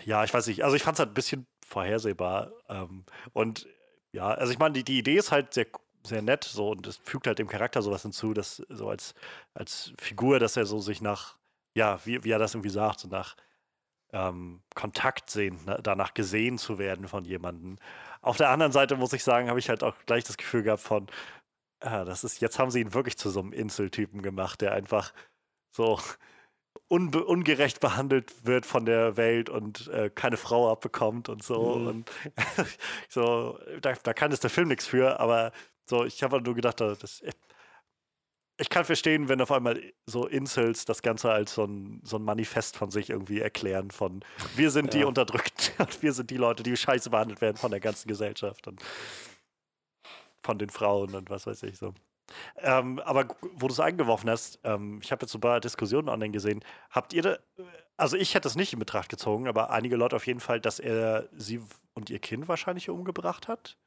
ja, ich weiß nicht. Also ich fand es halt ein bisschen vorhersehbar. Ähm, und ja, also ich meine, die, die Idee ist halt sehr, sehr nett so und es fügt halt dem Charakter sowas hinzu, dass so als, als Figur, dass er so sich nach, ja, wie, wie er das irgendwie sagt, so nach ähm, Kontakt sehen, ne, danach gesehen zu werden von jemandem. Auf der anderen Seite muss ich sagen, habe ich halt auch gleich das Gefühl gehabt von, ah, das ist, jetzt haben sie ihn wirklich zu so einem Inseltypen gemacht, der einfach so unbe ungerecht behandelt wird von der Welt und äh, keine Frau abbekommt und so. Mhm. Und so, da, da kann es der Film nichts für, aber so, ich habe nur gedacht, das, ich kann verstehen, wenn auf einmal so Incels das Ganze als so ein, so ein Manifest von sich irgendwie erklären, von wir sind die Ja. Unterdrückten und wir sind die Leute, die scheiße behandelt werden von der ganzen Gesellschaft und von den Frauen und was weiß ich so. Ähm, aber wo du es eingeworfen hast, ähm, ich habe jetzt so ein paar Diskussionen online gesehen. Habt ihr da, also ich hätte es nicht in Betracht gezogen, aber einige Leute auf jeden Fall, dass er sie und ihr Kind wahrscheinlich umgebracht hat?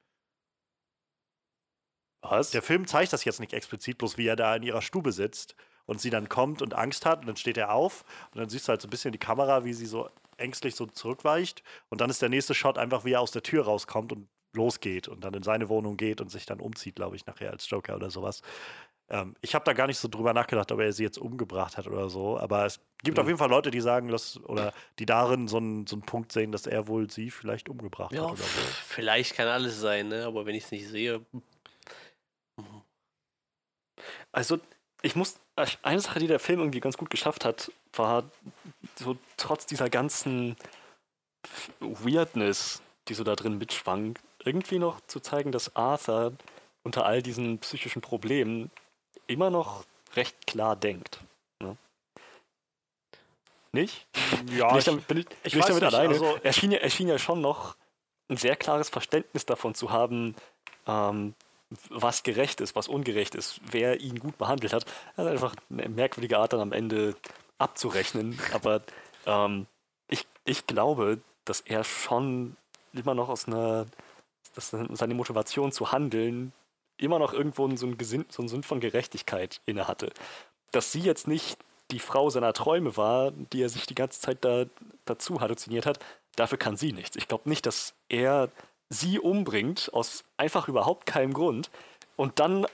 Was? Der Film zeigt das jetzt nicht explizit, bloß wie er da in ihrer Stube sitzt und sie dann kommt und Angst hat und dann steht er auf und dann siehst du halt so ein bisschen die Kamera, wie sie so ängstlich so zurückweicht und dann ist der nächste Shot einfach, wie er aus der Tür rauskommt und losgeht und dann in seine Wohnung geht und sich dann umzieht, glaube ich, nachher als Joker oder sowas. Ähm, ich habe da gar nicht so drüber nachgedacht, ob er sie jetzt umgebracht hat oder so, aber es gibt auf Mhm. jeden Fall Leute, die sagen, dass, oder die darin so einen, so einen Punkt sehen, dass er wohl sie vielleicht umgebracht Ja, hat oder so. vielleicht kann alles sein, ne? aber wenn ich es nicht sehe, Also, ich muss. Eine Sache, die der Film irgendwie ganz gut geschafft hat, war so trotz dieser ganzen Weirdness, die so da drin mitschwang, irgendwie noch zu zeigen, dass Arthur unter all diesen psychischen Problemen immer noch recht klar denkt. Ne? Nicht? Ja, bin ich damit, bin ich, ich bin ich damit nicht, alleine? also- er, schien ja, er schien ja schon noch ein sehr klares Verständnis davon zu haben, ähm, was gerecht ist, was ungerecht ist, wer ihn gut behandelt hat. Er hat einfach eine merkwürdige Art dann am Ende abzurechnen. Aber ähm, ich, ich glaube, dass er schon immer noch aus einer, dass seine Motivation zu handeln immer noch irgendwo so einen, Gesinn, so einen Sinn von Gerechtigkeit inne hatte. Dass sie jetzt nicht die Frau seiner Träume war, die er sich die ganze Zeit da, dazu halluziniert hat, dafür kann sie nichts. Ich glaube nicht, dass er sie umbringt, aus einfach überhaupt keinem Grund, und dann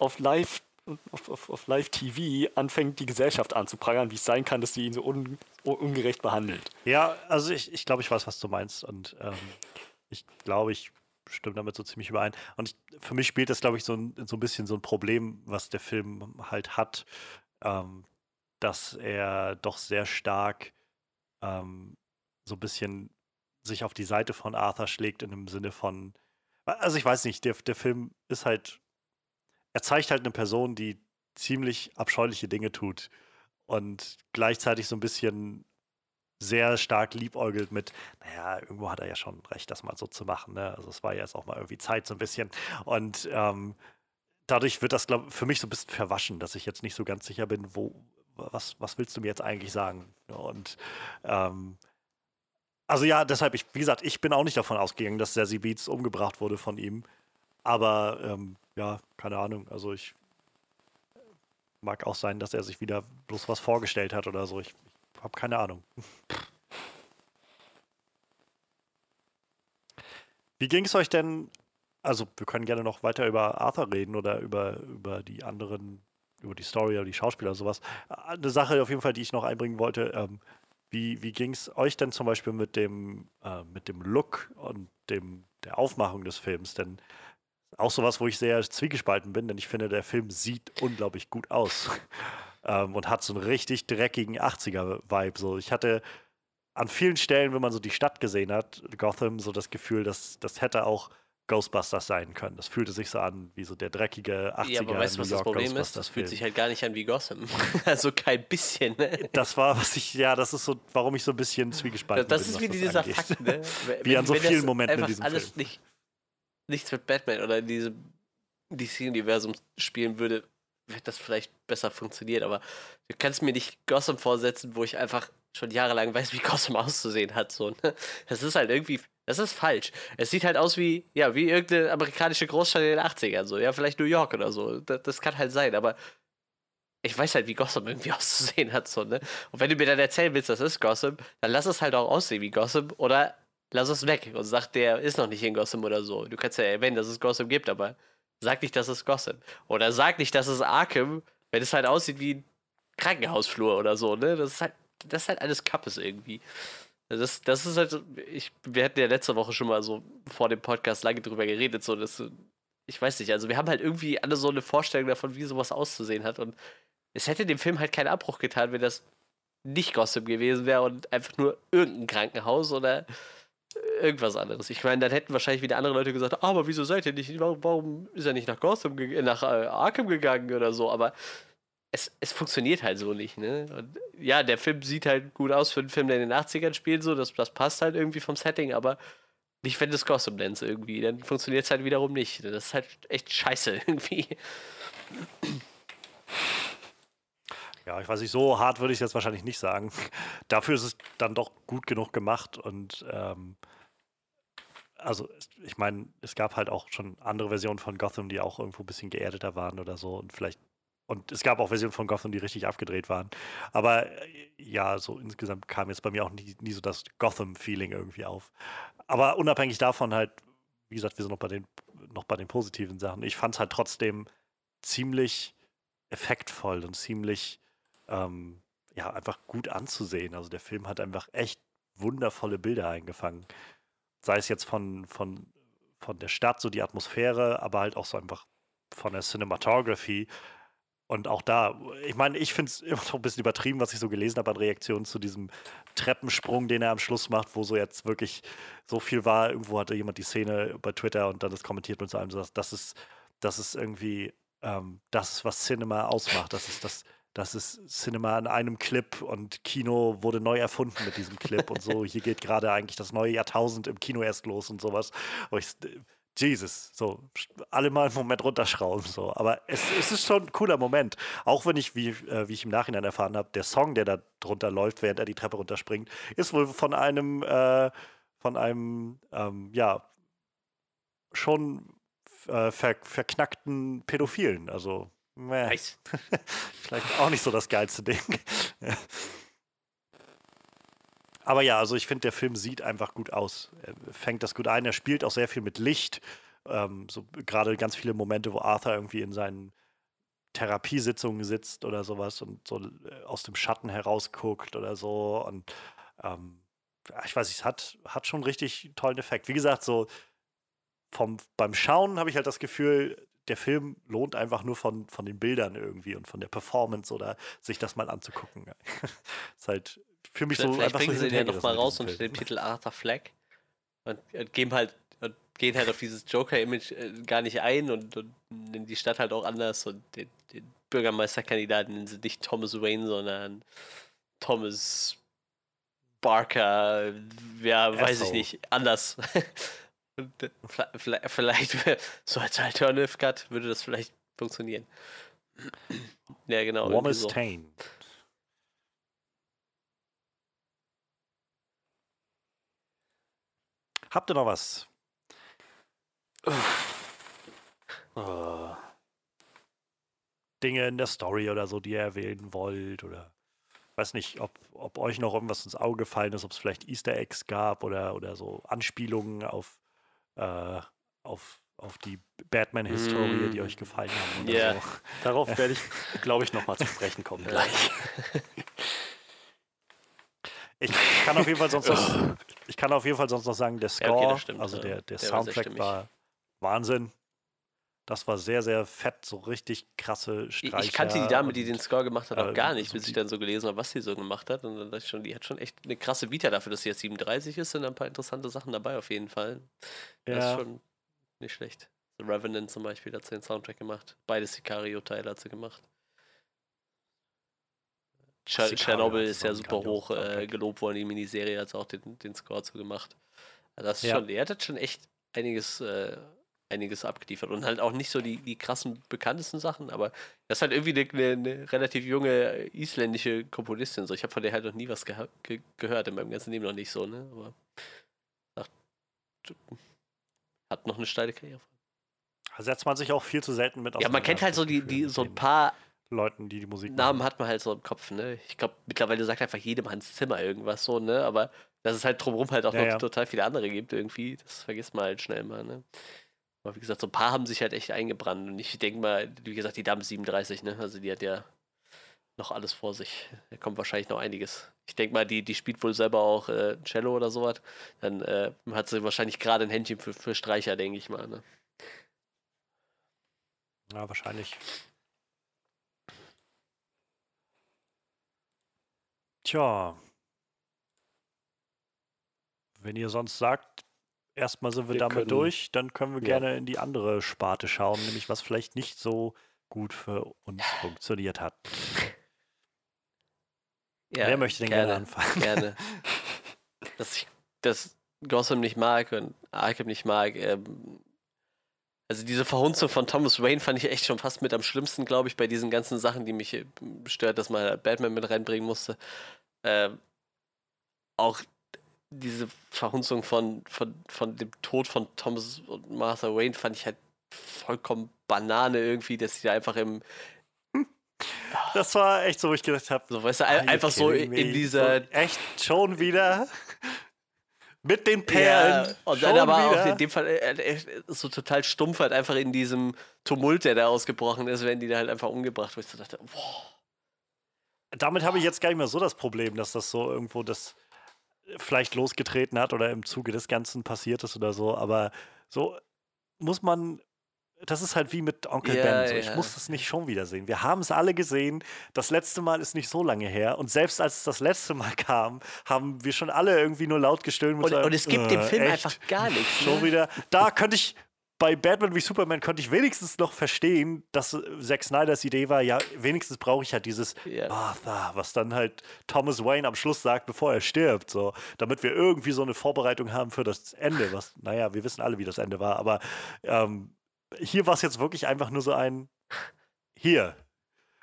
auf Live, auf, auf, auf Live-TV anfängt, die Gesellschaft anzuprangern, wie es sein kann, dass sie ihn so un, un, ungerecht behandelt. Ja, also ich, ich glaube, ich weiß, was du meinst. Und ähm, ich glaube, ich stimme damit so ziemlich überein. Und ich, für mich spielt das, glaube ich, so ein, so ein bisschen so ein Problem, was der Film halt hat, ähm, dass er doch sehr stark ähm, so ein bisschen sich auf die Seite von Arthur schlägt, in dem Sinne von, also ich weiß nicht, der, der Film ist halt, er zeigt halt eine Person, die ziemlich abscheuliche Dinge tut und gleichzeitig so ein bisschen sehr stark liebäugelt mit, naja, irgendwo hat er ja schon recht, das mal so zu machen. Ne? Also es war ja jetzt auch mal irgendwie Zeit so ein bisschen. Und ähm, dadurch wird das, glaube für mich so ein bisschen verwaschen, dass ich jetzt nicht so ganz sicher bin, wo, was, was willst du mir jetzt eigentlich sagen? Und ähm, also ja, deshalb, ich, wie gesagt, ich bin auch nicht davon ausgegangen, dass Sassy Beats umgebracht wurde von ihm. Aber ähm, ja, keine Ahnung. Also ich mag auch sein, dass er sich wieder bloß was vorgestellt hat oder so. Ich, ich habe keine Ahnung. Wie ging es euch denn? Also, wir können gerne noch weiter über Arthur reden oder über, über die anderen, über die Story oder die Schauspieler oder sowas. Eine Sache auf jeden Fall, die ich noch einbringen wollte. Ähm, wie wie ging es euch denn zum Beispiel mit dem, äh, mit dem Look und dem, der Aufmachung des Films? Denn auch sowas, wo ich sehr zwiegespalten bin, denn ich finde, der Film sieht unglaublich gut aus ähm, und hat so einen richtig dreckigen 80er-Vibe. So, ich hatte an vielen Stellen, wenn man so die Stadt gesehen hat, Gotham, so das Gefühl, dass das hätte auch Ghostbusters sein können. Das fühlte sich so an wie so der dreckige 80er ja, aber weißt du, was das Problem ist? Das fühlt sich halt gar nicht an wie Gotham. also kein bisschen, ne? Das war, was ich, ja, das ist so, warum ich so ein bisschen zwiegespalten Das bin. ist was wie das dieser angeht. Fakt, ne? Wie an so das vielen Momenten in diesem alles Film. nicht nichts mit Batman oder in diesem DC-Universum spielen würde, hätte das vielleicht besser funktioniert. Aber du kannst mir nicht Gotham vorsetzen, wo ich einfach schon jahrelang weiß, wie Gotham auszusehen hat. So, ne? Das ist halt irgendwie, das ist falsch. Es sieht halt aus wie, ja, wie irgendeine amerikanische Großstadt in den 80ern, so, ja, vielleicht New York oder so. Das, das kann halt sein, aber ich weiß halt, wie Gotham irgendwie auszusehen hat, so, ne? Und wenn du mir dann erzählen willst, das ist Gotham, dann lass es halt auch aussehen wie Gotham oder lass es weg und sag, der ist noch nicht in Gotham oder so. Du kannst ja erwähnen, dass es Gotham gibt, aber sag nicht, dass es Gotham. Oder sag nicht, dass es Arkham, wenn es halt aussieht wie ein Krankenhausflur oder so, ne? Das ist halt, das ist halt alles Kappes irgendwie. Das, das ist halt, ich, wir hatten ja letzte Woche schon mal so vor dem Podcast lange drüber geredet, so dass, ich weiß nicht, also wir haben halt irgendwie alle so eine Vorstellung davon, wie sowas auszusehen hat und es hätte dem Film halt keinen Abbruch getan, wenn das nicht Gotham gewesen wäre und einfach nur irgendein Krankenhaus oder irgendwas anderes. Ich meine, dann hätten wahrscheinlich wieder andere Leute gesagt, ah, aber wieso seid ihr nicht, warum, warum ist er nicht nach Gotham, nach äh, Arkham gegangen oder so, aber es, es funktioniert halt so nicht, ne? Und ja, der Film sieht halt gut aus für einen Film, der in den 80ern spielt, so, das, das passt halt irgendwie vom Setting, aber nicht, wenn du es Gotham nennst irgendwie, dann funktioniert es halt wiederum nicht. Das ist halt echt scheiße irgendwie. Ja, ich weiß nicht, so hart würde ich es jetzt wahrscheinlich nicht sagen. Dafür ist es dann doch gut genug gemacht und ähm, also ich meine, es gab halt auch schon andere Versionen von Gotham, die auch irgendwo ein bisschen geerdeter waren oder so und vielleicht und es gab auch Versionen von Gotham, die richtig abgedreht waren. Aber äh, ja, so insgesamt kam jetzt bei mir auch nie, nie so das Gotham-Feeling irgendwie auf. Aber unabhängig davon halt, wie gesagt, wir sind noch bei den, noch bei den positiven Sachen. Ich fand es halt trotzdem ziemlich effektvoll und ziemlich ähm, ja, einfach gut anzusehen. Also der Film hat einfach echt wundervolle Bilder eingefangen. Sei es jetzt von, von, von der Stadt, so die Atmosphäre, aber halt auch so einfach von der Cinematography. Und auch da, ich meine, ich finde es immer noch ein bisschen übertrieben, was ich so gelesen habe an Reaktionen zu diesem Treppensprung, den er am Schluss macht, wo so jetzt wirklich so viel war. Irgendwo hatte jemand die Szene bei Twitter und dann das kommentiert mit so einem, so, das ist, das ist irgendwie ähm, das, was Cinema ausmacht. Das ist das, das ist Cinema in einem Clip und Kino wurde neu erfunden mit diesem Clip und so. Hier geht gerade eigentlich das neue Jahrtausend im Kino erst los und sowas. Und ich, Jesus, so, alle mal einen Moment runterschrauben, so. Aber es, es ist schon ein cooler Moment. Auch wenn ich, wie, äh, wie ich im Nachhinein erfahren habe, der Song, der da drunter läuft, während er die Treppe runterspringt, ist wohl von einem, äh, von einem, ähm, ja, schon äh, ver verknackten Pädophilen. Also Meh. Nice. Vielleicht auch nicht so das geilste Ding. Aber ja, also ich finde, der Film sieht einfach gut aus. Er fängt das gut ein. Er spielt auch sehr viel mit Licht. Ähm, so gerade ganz viele Momente, wo Arthur irgendwie in seinen Therapiesitzungen sitzt oder sowas und so äh, aus dem Schatten herausguckt oder so. Und ähm, ich weiß nicht, es hat, hat schon richtig tollen Effekt. Wie gesagt, so vom, beim Schauen habe ich halt das Gefühl, der Film lohnt einfach nur von, von den Bildern irgendwie und von der Performance oder sich das mal anzugucken. ist halt für mich vielleicht, so vielleicht einfach bringen so sie den nochmal raus unter dem Titel Arthur Fleck und, und geben halt und gehen halt auf dieses Joker-Image äh, gar nicht ein und, und nennen die Stadt halt auch anders und den, den Bürgermeisterkandidaten nennen sie nicht Thomas Wayne, sondern Thomas Barker, ja, weiß ich nicht, anders. Vielleicht, vielleicht so als Alternative Cut würde das vielleicht funktionieren. ja, genau. Wallace so. Tane. Habt ihr noch was? Oh. Dinge in der Story oder so, die ihr erwähnen wollt oder weiß nicht, ob, ob euch noch irgendwas ins Auge gefallen ist, ob es vielleicht Easter Eggs gab oder, oder so Anspielungen auf äh, auf, auf die Batman-Historie, mm. die euch gefallen haben. Ja, so. darauf werde ich, glaube ich, nochmal zu sprechen kommen gleich. Ich kann auf jeden Fall sonst noch, ich kann auf jeden Fall sonst noch sagen, der Score, ja, okay, stimmt, also der, der, der Soundtrack war, Wahnsinn. Das war sehr, sehr fett, so richtig krasse Streicher. Ich kannte die Dame, die den Score gemacht hat, auch äh, gar nicht, so bis ich dann so gelesen habe, was sie so gemacht hat. Und dann dachte ich schon, die hat schon echt eine krasse Vita dafür, dass sie jetzt 37 ist, sind ein paar interessante Sachen dabei auf jeden Fall. Ja. Das ist schon nicht schlecht. The Revenant zum Beispiel hat sie den Soundtrack gemacht. Beide Sicario-Teile hat sie gemacht. Ch Chernobyl ist ja super hoch äh, gelobt worden, die Miniserie hat auch den, den Score zu gemacht. Also das ist ja. schon, er hat schon echt einiges äh, einiges abgeliefert. Und halt auch nicht so die, die krassen, bekanntesten Sachen, aber das ist halt irgendwie eine, eine, eine relativ junge isländische Komponistin. So. Ich habe von der halt noch nie was geha- ge gehört, in meinem ganzen Leben noch nicht so, ne? Aber sagt, hat noch eine steile Karriere. Da setzt man sich auch viel zu selten mit Ja, man kennt halt so die, die so ein paar Leuten, die die Musik Namen machen. hat man halt so im Kopf, ne? Ich glaube, mittlerweile sagt einfach jedem Hans Zimmer irgendwas so, ne? Aber dass es halt drumherum halt auch Ja, noch ja. total viele andere gibt irgendwie, das vergisst man halt schnell mal, ne? Aber wie gesagt, so ein paar haben sich halt echt eingebrannt und ich denke mal, wie gesagt, die Dame ist 37, ne? Also die hat ja noch alles vor sich. Da kommt wahrscheinlich noch einiges. Ich denke mal, die, die spielt wohl selber auch äh, Cello oder sowas. Dann äh, hat sie wahrscheinlich gerade ein Händchen für, für Streicher, denke ich mal, ne? Ja, wahrscheinlich. Tja. Wenn ihr sonst sagt, erstmal sind wir, Wir damit können- durch, dann können wir ja. gerne in die andere Sparte schauen, nämlich was vielleicht nicht so gut für uns funktioniert hat. Ja, Wer möchte denn gerne, anfangen? gerne. dass ich das Gotham nicht mag und Arkham nicht mag. Ähm, also diese Verhunzung von Thomas Wayne fand ich echt schon fast mit am schlimmsten, glaube ich, bei diesen ganzen Sachen, die mich äh, stört, dass man Batman mit reinbringen musste. Ähm, auch diese Verhunzung von, von, von dem Tod von Thomas und Martha Wayne fand ich halt vollkommen Banane irgendwie, dass sie da einfach im, Das war echt so, wo ich gedacht habe, so weißt du, ein- einfach so in, dieser echt schon wieder mit den Perlen. Ja, und dann aber wieder. auch in dem Fall äh, äh, so total stumpf halt einfach in diesem Tumult, der da ausgebrochen ist, werden die da halt einfach umgebracht, wo ich so dachte, boah. Damit habe ich jetzt gar nicht mehr so das Problem, dass das so irgendwo das vielleicht losgetreten hat oder im Zuge des Ganzen passiert ist oder so. Aber so muss man. Das ist halt wie mit Onkel Ja, Ben. So. Ich ja. muss das nicht schon wieder sehen. Wir haben es alle gesehen. Das letzte Mal ist nicht so lange her. Und selbst als es das letzte Mal kam, haben wir schon alle irgendwie nur laut gestöhnt. Und, und es gibt dem Film echt? einfach gar nichts. Schon Ne? wieder. Da könnte ich. Bei Batman wie Superman könnte ich wenigstens noch verstehen, dass äh, Zack Snyders Idee war, ja, wenigstens brauche ich halt dieses Ja. Martha, was dann halt Thomas Wayne am Schluss sagt, bevor er stirbt, so, damit wir irgendwie so eine Vorbereitung haben für das Ende, was, naja, wir wissen alle, wie das Ende war, aber ähm, hier war es jetzt wirklich einfach nur so ein hier.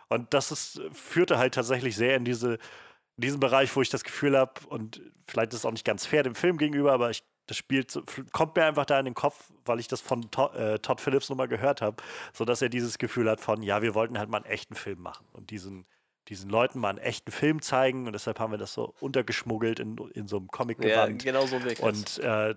Und das ist, führte halt tatsächlich sehr in diese, in diesen Bereich, wo ich das Gefühl habe, und vielleicht ist es auch nicht ganz fair dem Film gegenüber, aber ich, das spielt, so- kommt mir einfach da in den Kopf, weil ich das von To äh, Todd Phillips nochmal gehört habe, sodass er dieses Gefühl hat von, ja, wir wollten halt mal einen echten Film machen und diesen, diesen Leuten mal einen echten Film zeigen und deshalb haben wir das so untergeschmuggelt in, in so einem Ja, Comic-Gewand. genau so wirkt es. Und äh,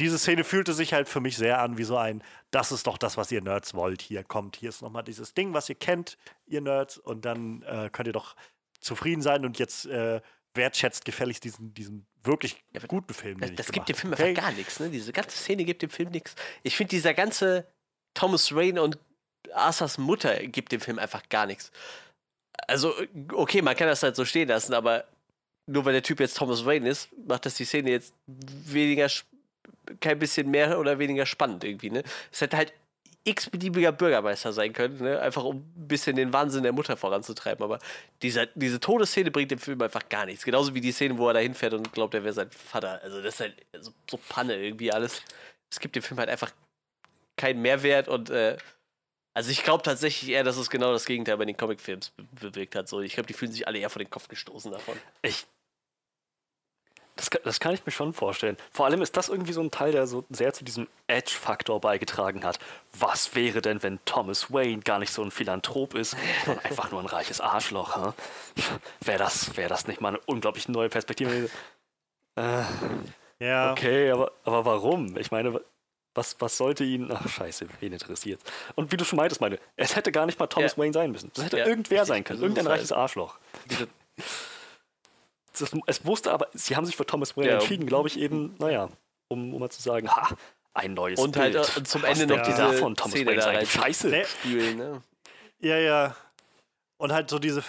diese Szene fühlte sich halt für mich sehr an wie so ein, das ist doch das, was ihr Nerds wollt. Hier kommt, hier ist nochmal dieses Ding, was ihr kennt, ihr Nerds, und dann äh, könnt ihr doch zufrieden sein und jetzt äh, wertschätzt gefälligst diesen, diesen wirklich Ja, guten Film. Das, das gibt dem Film habe, einfach gar nichts, ne? Diese ganze Szene gibt dem Film nichts. Ich finde, dieser ganze Thomas Wayne und Arthurs Mutter gibt dem Film einfach gar nichts. Also, okay, man kann das halt so stehen lassen, aber nur weil der Typ jetzt Thomas Wayne ist, macht das die Szene jetzt weniger, kein bisschen mehr oder weniger spannend irgendwie, ne? Es hätte halt x-beliebiger Bürgermeister sein können, ne? Einfach um ein bisschen den Wahnsinn der Mutter voranzutreiben. Aber dieser, diese Todesszene bringt dem Film einfach gar nichts. Genauso wie die Szene, wo er da hinfährt und glaubt, er wäre sein Vater. Also das ist halt so, so Panne irgendwie alles. Es gibt dem Film halt einfach keinen Mehrwert und äh, also ich glaube tatsächlich eher, dass es genau das Gegenteil bei den Comicfilms be bewirkt hat. So, ich glaube, die fühlen sich alle eher vor den Kopf gestoßen davon. Ich. Das kann, das kann ich mir schon vorstellen. Vor allem ist das irgendwie so ein Teil, der so sehr zu diesem Edge-Faktor beigetragen hat. Was wäre denn, wenn Thomas Wayne gar nicht so ein Philanthrop ist, sondern einfach nur ein reiches Arschloch? Hä? Wäre das, wär das nicht mal eine unglaublich neue Perspektive? Äh, Ja, okay, aber, aber warum? Ich meine, was, was sollte ihn. Ach, scheiße, wen interessiert Und wie du schon meintest, meine, es hätte gar nicht mal Thomas Ja. Wayne sein müssen. Das hätte Ja, irgendwer richtig. sein können. Es Irgendein halt- reiches Arschloch. Diese, das, es wusste aber, sie haben sich für Thomas Wayne Ja. entschieden, glaube ich, eben, naja, um, um mal zu sagen, ha, ein neues Und Bild. halt äh, zum Was Ende noch diese davon, Thomas Szene Wayne da rein. scheiße. Nee. Spülen, ne? ja, ja. Und halt so diese,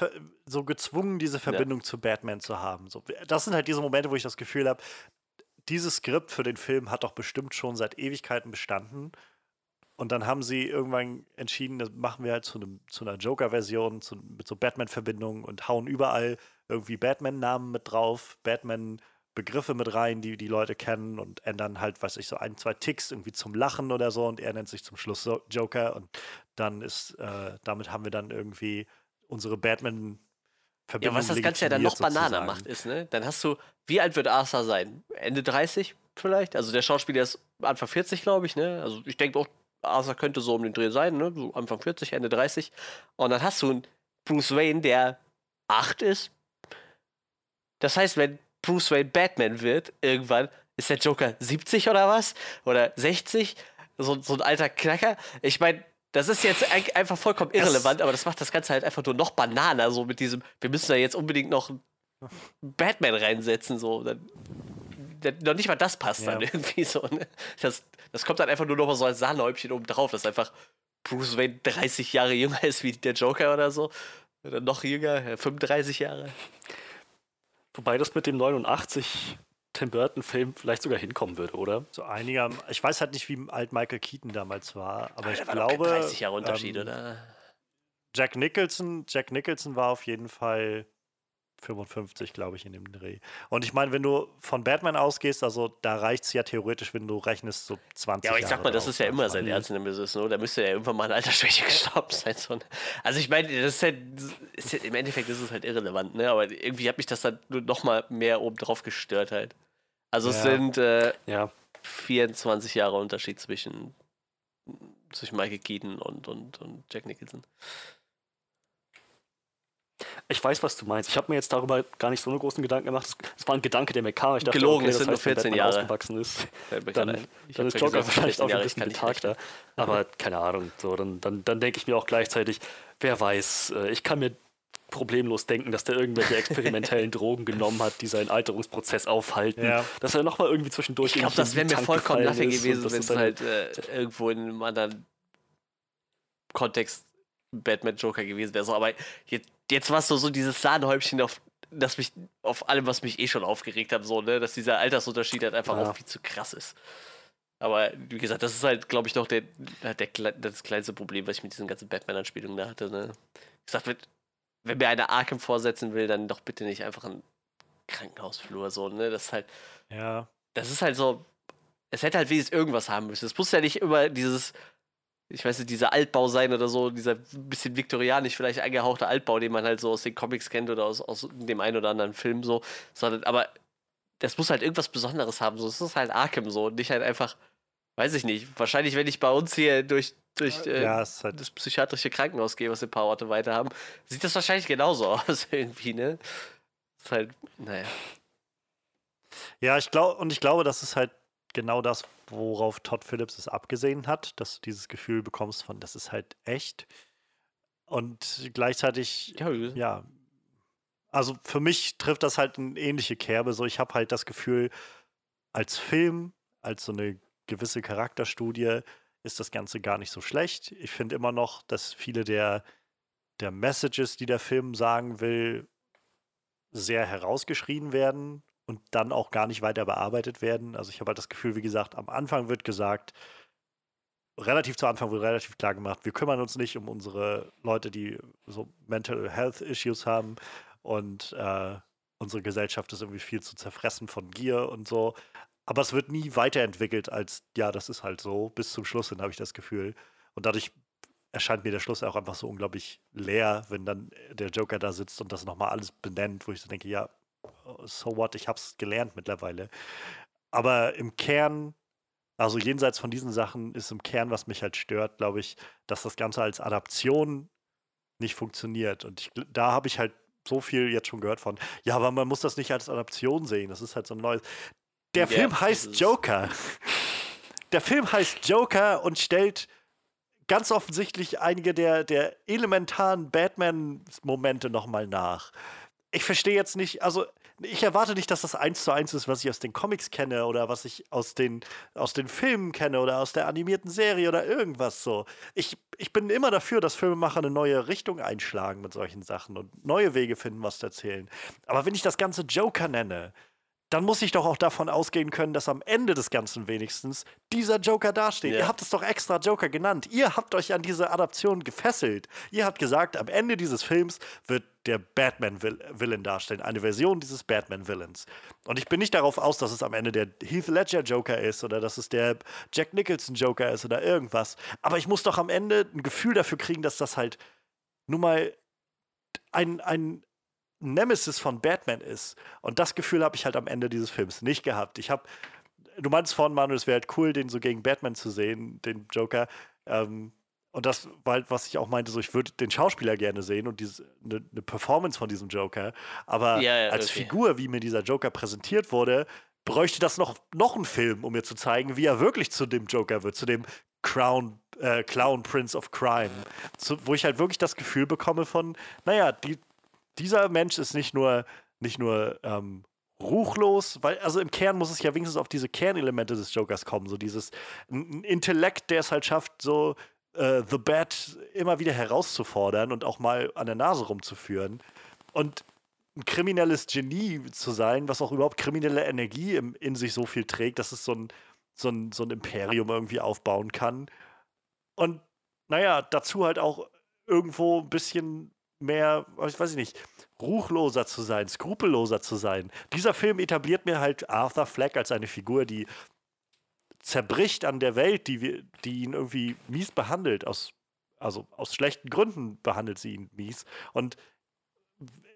so gezwungen, diese Verbindung zu Batman zu haben. So, das sind halt diese Momente, wo ich das Gefühl habe, dieses Skript für den Film hat doch bestimmt schon seit Ewigkeiten bestanden. Und dann haben sie irgendwann entschieden, das machen wir halt zu, einem, zu einer Joker-Version, zu, mit so Batman-Verbindungen und hauen überall irgendwie Batman-Namen mit drauf, Begriffe mit rein, die die Leute kennen und ändern halt, weiß ich, so ein, zwei Ticks irgendwie zum Lachen oder so und er nennt sich zum Schluss Joker und dann ist, äh, damit haben wir dann irgendwie unsere Batman ja, was das Ganze ja dann noch bananer macht, ist, ne? Dann hast du, wie alt wird Arthur sein? Ende 30 vielleicht? Also der Schauspieler ist Anfang 40, glaube ich, ne? Also ich denke auch, Arthur könnte so um den Dreh sein, ne? So Anfang 40, Ende 30. Und dann hast du einen Bruce Wayne, der 8 ist. Das heißt, wenn Bruce Wayne Batman wird, irgendwann ist der Joker 70 oder was? Oder 60? So, so ein alter Knacker. Ich meine, das ist jetzt einfach vollkommen irrelevant, aber das macht das Ganze halt einfach nur noch bananer, so mit diesem, wir müssen da jetzt unbedingt noch Batman reinsetzen, so. Dann, noch nicht mal das passt ja. dann irgendwie so. Ne? Das, das kommt dann einfach nur noch mal so als Sahnehäubchen oben drauf, dass einfach Bruce Wayne 30 Jahre jünger ist wie der Joker oder so. Oder noch jünger, 35 Jahre. Wobei das mit dem 89 Tim Burton-Film vielleicht sogar hinkommen würde, oder? So einiger. Ich weiß halt nicht, wie alt Michael Keaton damals war, aber, aber ich glaube. 30 Jahre Unterschied, ähm, oder? Jack Nicholson, Jack Nicholson war auf jeden Fall 55, glaube ich, in dem Dreh. Und ich meine, wenn du von Batman ausgehst, also da reicht es ja theoretisch, wenn du rechnest, so 20 Ja, aber ich sag mal, das ist ja immer sein Ernst in dem Business, ne? Da müsste ja irgendwann mal an Altersschwäche gestorben sein. So. Also ich meine, das ist, halt, ist halt, im Endeffekt ist es halt irrelevant, ne? Aber irgendwie hat mich das dann nur noch mal mehr oben drauf gestört halt. Also ja. es sind äh, ja. 24 Jahre Unterschied zwischen, zwischen Michael Keaton und, und, und Jack Nicholson. Ich weiß, was du meinst. Ich habe mir jetzt darüber gar nicht so einen großen Gedanken gemacht. Es war ein Gedanke, der mir kam. Ich dachte, Gelogen, okay, es sind nur 14 Jahre. ausgewachsen ist, dann, dann ist Joker vielleicht auch ein bisschen betagter. Aber keine Ahnung. So, dann dann, dann denke ich mir auch gleichzeitig, wer weiß, äh, ich kann mir problemlos denken, dass der irgendwelche experimentellen Drogen genommen hat, die seinen Alterungsprozess aufhalten. Ja. Dass er nochmal irgendwie zwischendurch. Ich glaube, das wäre mir vollkommen lache gewesen, wenn es halt äh, irgendwo in einem anderen Kontext Batman Joker gewesen wäre. So, aber jetzt, jetzt war es so, so dieses Sahnehäubchen auf das mich auf allem, was mich eh schon aufgeregt hat, so, ne, dass dieser Altersunterschied halt einfach ja. auch viel zu krass ist. Aber wie gesagt, das ist halt, glaube ich, noch der, der, das kleinste Problem, was ich mit diesen ganzen Batman-Anspielungen da hatte. Ne? Ich gesagt, wenn mir einer Arkham vorsetzen will, dann doch bitte nicht einfach ein Krankenhausflur so, ne? Das ist halt. Ja. Das ist halt so. Es hätte halt wenigstens irgendwas haben müssen. Es muss ja nicht immer dieses, ich weiß nicht, dieser Altbau sein oder so, dieser bisschen viktorianisch vielleicht eingehauchte Altbau, den man halt so aus den Comics kennt oder aus, aus dem einen oder anderen Film so, sondern, aber das muss halt irgendwas Besonderes haben. So, es ist halt Arkham so und nicht halt einfach, weiß ich nicht. Wahrscheinlich, wenn ich bei uns hier durch durch äh, ja, halt das psychiatrische Krankenhaus gehen, was ein paar Orte weiter haben, sieht das wahrscheinlich genauso aus irgendwie, ne? Ist halt, naja. Ja, ich glaube, und ich glaube, das ist halt genau das, worauf Todd Phillips es abgesehen hat, dass du dieses Gefühl bekommst von, das ist halt echt. Und gleichzeitig, ja, ja also für mich trifft das halt eine ähnliche Kerbe. So, ich habe halt das Gefühl, als Film, als so eine gewisse Charakterstudie, ist das Ganze gar nicht so schlecht. Ich finde immer noch, dass viele der, der Messages, die der Film sagen will, sehr herausgeschrien werden und dann auch gar nicht weiter bearbeitet werden. Also ich habe halt das Gefühl, wie gesagt, am Anfang wird gesagt, relativ zu Anfang wird relativ klar gemacht, wir kümmern uns nicht um unsere Leute, die so Mental Health Issues haben und äh, unsere Gesellschaft ist irgendwie viel zu zerfressen von Gier und so. Aber es wird nie weiterentwickelt als, ja, das ist halt so, bis zum Schluss hin, habe ich das Gefühl. Und dadurch erscheint mir der Schluss auch einfach so unglaublich leer, wenn dann der Joker da sitzt und das nochmal alles benennt, wo ich so denke, ja, so what, ich habe es gelernt mittlerweile. Aber im Kern, also jenseits von diesen Sachen, ist im Kern, was mich halt stört, glaube ich, dass das Ganze als Adaption nicht funktioniert. Und ich, da habe ich halt so viel jetzt schon gehört von, ja, aber man muss das nicht als Adaption sehen. Das ist halt so ein neues. Der ja, Film heißt Joker. Der Film heißt Joker und stellt ganz offensichtlich einige der, der elementaren Batman-Momente nochmal nach. Ich verstehe jetzt nicht, also ich erwarte nicht, dass das eins zu eins ist, was ich aus den Comics kenne oder was ich aus den, aus den Filmen kenne oder aus der animierten Serie oder irgendwas so. Ich, ich bin immer dafür, dass Filmemacher eine neue Richtung einschlagen mit solchen Sachen und neue Wege finden, was zu erzählen. Aber wenn ich das Ganze Joker nenne, dann muss ich doch auch davon ausgehen können, dass am Ende des Ganzen wenigstens dieser Joker dasteht. Ja. Ihr habt es doch extra Joker genannt. Ihr habt euch an diese Adaption gefesselt. Ihr habt gesagt, am Ende dieses Films wird der Batman-Villain darstellen, eine Version dieses Batman-Villains. Und ich bin nicht darauf aus, dass es am Ende der Heath Ledger Joker ist oder dass es der Jack Nicholson Joker ist oder irgendwas. Aber ich muss doch am Ende ein Gefühl dafür kriegen, dass das halt nun mal ein, ein Nemesis von Batman ist. Und das Gefühl habe ich halt am Ende dieses Films nicht gehabt. Ich habe, du meinst vorhin, Manuel, es wäre halt cool, den so gegen Batman zu sehen, den Joker. Ähm, und das war halt, was ich auch meinte, so ich würde den Schauspieler gerne sehen und eine ne Performance von diesem Joker. Aber Ja, ja, als okay. Figur, wie mir dieser Joker präsentiert wurde, bräuchte das noch, noch einen Film, um mir zu zeigen, wie er wirklich zu dem Joker wird, zu dem Crown, äh, Clown Prince of Crime. Zu, wo ich halt wirklich das Gefühl bekomme von, naja, die, dieser Mensch ist nicht nur, nicht nur ähm, ruchlos, weil, also im Kern muss es ja wenigstens auf diese Kernelemente des Jokers kommen, so dieses ein Intellekt, der es halt schafft, so äh, The Bat immer wieder herauszufordern und auch mal an der Nase rumzuführen. Und ein kriminelles Genie zu sein, was auch überhaupt kriminelle Energie im, in sich so viel trägt, dass es so ein, so, ein, so ein Imperium irgendwie aufbauen kann. Und naja, dazu halt auch irgendwo ein bisschen mehr, ich weiß ich nicht, ruchloser zu sein, skrupelloser zu sein. Dieser Film etabliert mir halt Arthur Fleck als eine Figur, die zerbricht an der Welt, die, die ihn irgendwie mies behandelt. Aus, also aus schlechten Gründen behandelt sie ihn mies. Und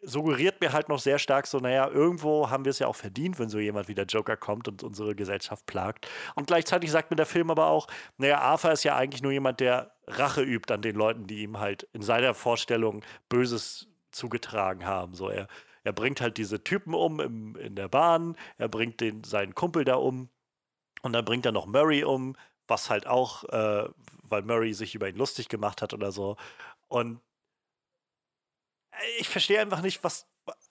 suggeriert mir halt noch sehr stark so, naja, irgendwo haben wir es ja auch verdient, wenn so jemand wie der Joker kommt und unsere Gesellschaft plagt. Und gleichzeitig sagt mir der Film aber auch, naja, Arthur ist ja eigentlich nur jemand, der Rache übt an den Leuten, die ihm halt in seiner Vorstellung Böses zugetragen haben. So, er, er bringt halt diese Typen um im, in der Bahn, er bringt den, seinen Kumpel da um und dann bringt er noch Murray um, was halt auch, äh, weil Murray sich über ihn lustig gemacht hat oder so. Und ich verstehe einfach nicht, was.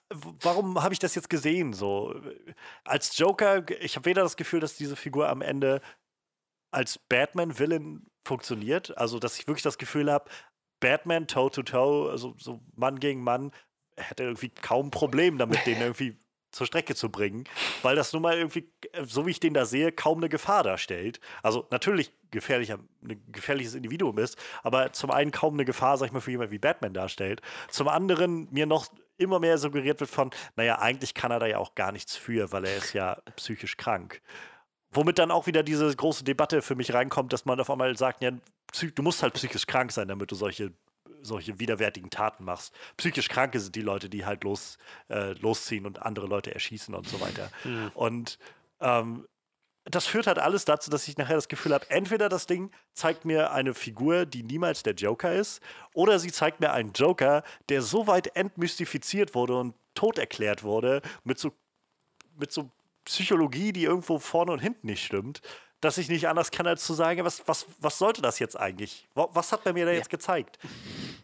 Warum habe ich das jetzt gesehen? So als Joker, ich habe weder das Gefühl, dass diese Figur am Ende als Batman-Villain funktioniert, also dass ich wirklich das Gefühl habe, Batman toe to toe, also so Mann gegen Mann, hätte irgendwie kaum Problem damit, den irgendwie zur Strecke zu bringen, weil das nun mal irgendwie, so wie ich den da sehe, kaum eine Gefahr darstellt. Also natürlich gefährlicher, ein gefährliches Individuum ist, aber zum einen kaum eine Gefahr, sag ich mal, für jemanden wie Batman darstellt. Zum anderen mir noch immer mehr suggeriert wird von, naja, eigentlich kann er da ja auch gar nichts für, weil er ist ja psychisch krank. Womit dann auch wieder diese große Debatte für mich reinkommt, dass man auf einmal sagt, ja, du musst halt psychisch krank sein, damit du solche, solche widerwärtigen Taten machst. Psychisch Kranke sind die Leute, die halt los, äh, losziehen und andere Leute erschießen und so weiter. Und ähm, das führt halt alles dazu, dass ich nachher das Gefühl habe, entweder das Ding zeigt mir eine Figur, die niemals der Joker ist, oder sie zeigt mir einen Joker, der so weit entmystifiziert wurde und tot erklärt wurde, mit so, mit so Psychologie, die irgendwo vorne und hinten nicht stimmt, dass ich nicht anders kann, als zu sagen, was, was, was sollte das jetzt eigentlich? Wa- Was hat er mir da jetzt gezeigt?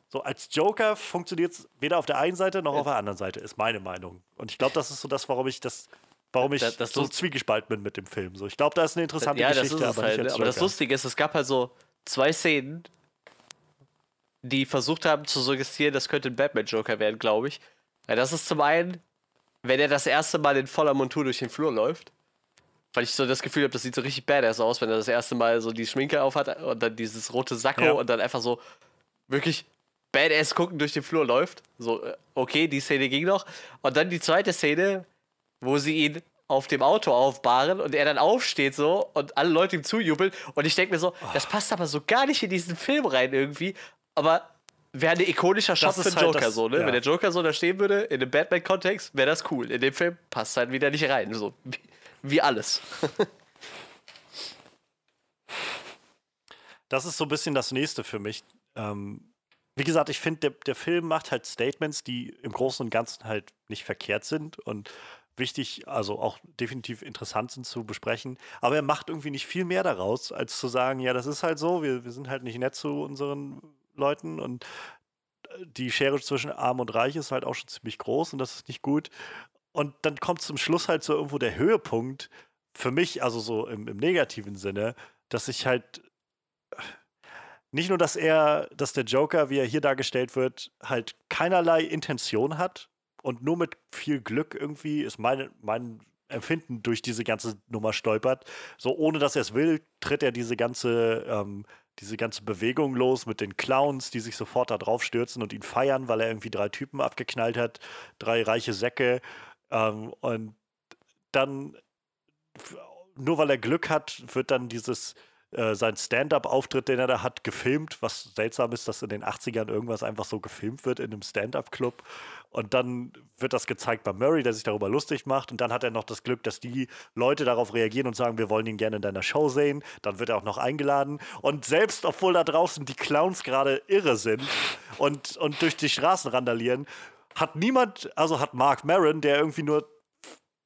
So, als Joker funktioniert es weder auf der einen Seite noch auf der anderen Seite, ist meine Meinung. Und ich glaube, das ist so das, warum ich das, warum ich Da- das so zwiegespalten bin mit dem Film. So, ich glaube, da ist eine interessante ja, das Geschichte, ist es aber halt. Aber das. Lustige ist, es gab halt so zwei Szenen, die versucht haben zu suggestieren, das könnte ein Batman-Joker werden, glaube ich. Ja, das ist zum einen, wenn er das erste Mal in voller Montur durch den Flur läuft. Weil ich so das Gefühl habe, das sieht so richtig badass aus, wenn er das erste Mal so die Schminke aufhat und dann dieses rote Sakko Ja. und dann einfach so wirklich badass gucken durch den Flur läuft. So, äh, okay, die Szene ging noch. Und dann die zweite Szene, wo sie ihn auf dem Auto aufbahren und er dann aufsteht so und alle Leute ihm zujubeln. Und ich denke mir so, das passt aber so gar nicht in diesen Film rein irgendwie. Aber wäre ein ikonischer Shot für den halt Joker das- so, ne? ja. Wenn der Joker so da stehen würde, in einem Batman-Kontext, wäre das cool. In dem Film passt halt wieder nicht rein. So wie, alles. Das ist so ein bisschen das nächste für mich. Ähm, wie gesagt, ich finde, der, der Film macht halt Statements, die im Großen und Ganzen halt nicht verkehrt sind und wichtig, also auch definitiv interessant sind zu besprechen. Aber er macht irgendwie nicht viel mehr daraus, als zu sagen, ja, das ist halt so, wir, wir sind halt nicht nett zu unseren Leuten und äh, die Schere zwischen Arm und Reich ist halt auch schon ziemlich groß und das ist nicht gut. Und dann kommt zum Schluss halt so irgendwo der Höhepunkt für mich, also so im, im negativen Sinne, dass ich halt nicht nur, dass er, dass der Joker, wie er hier dargestellt wird, halt keinerlei Intention hat und nur mit viel Glück irgendwie ist meine, mein Empfinden durch diese ganze Nummer stolpert. So ohne dass er es will, tritt er diese ganze, ähm, diese ganze Bewegung los mit den Clowns, die sich sofort da drauf stürzen und ihn feiern, weil er irgendwie drei Typen abgeknallt hat, drei reiche Säcke. Ähm, und dann, nur weil er Glück hat, wird dann dieses äh, sein Stand-up-Auftritt, den er da hat, gefilmt, was seltsam ist, dass in den 80ern irgendwas einfach so gefilmt wird in einem Stand-up-Club. Und dann wird das gezeigt bei Murray, der sich darüber lustig macht. Und dann hat er noch das Glück, dass die Leute darauf reagieren und sagen, wir wollen ihn gerne in deiner Show sehen. Dann wird er auch noch eingeladen. Und selbst obwohl da draußen die Clowns gerade irre sind und, und durch die Straßen randalieren, hat niemand, also hat Mark Maron, der irgendwie nur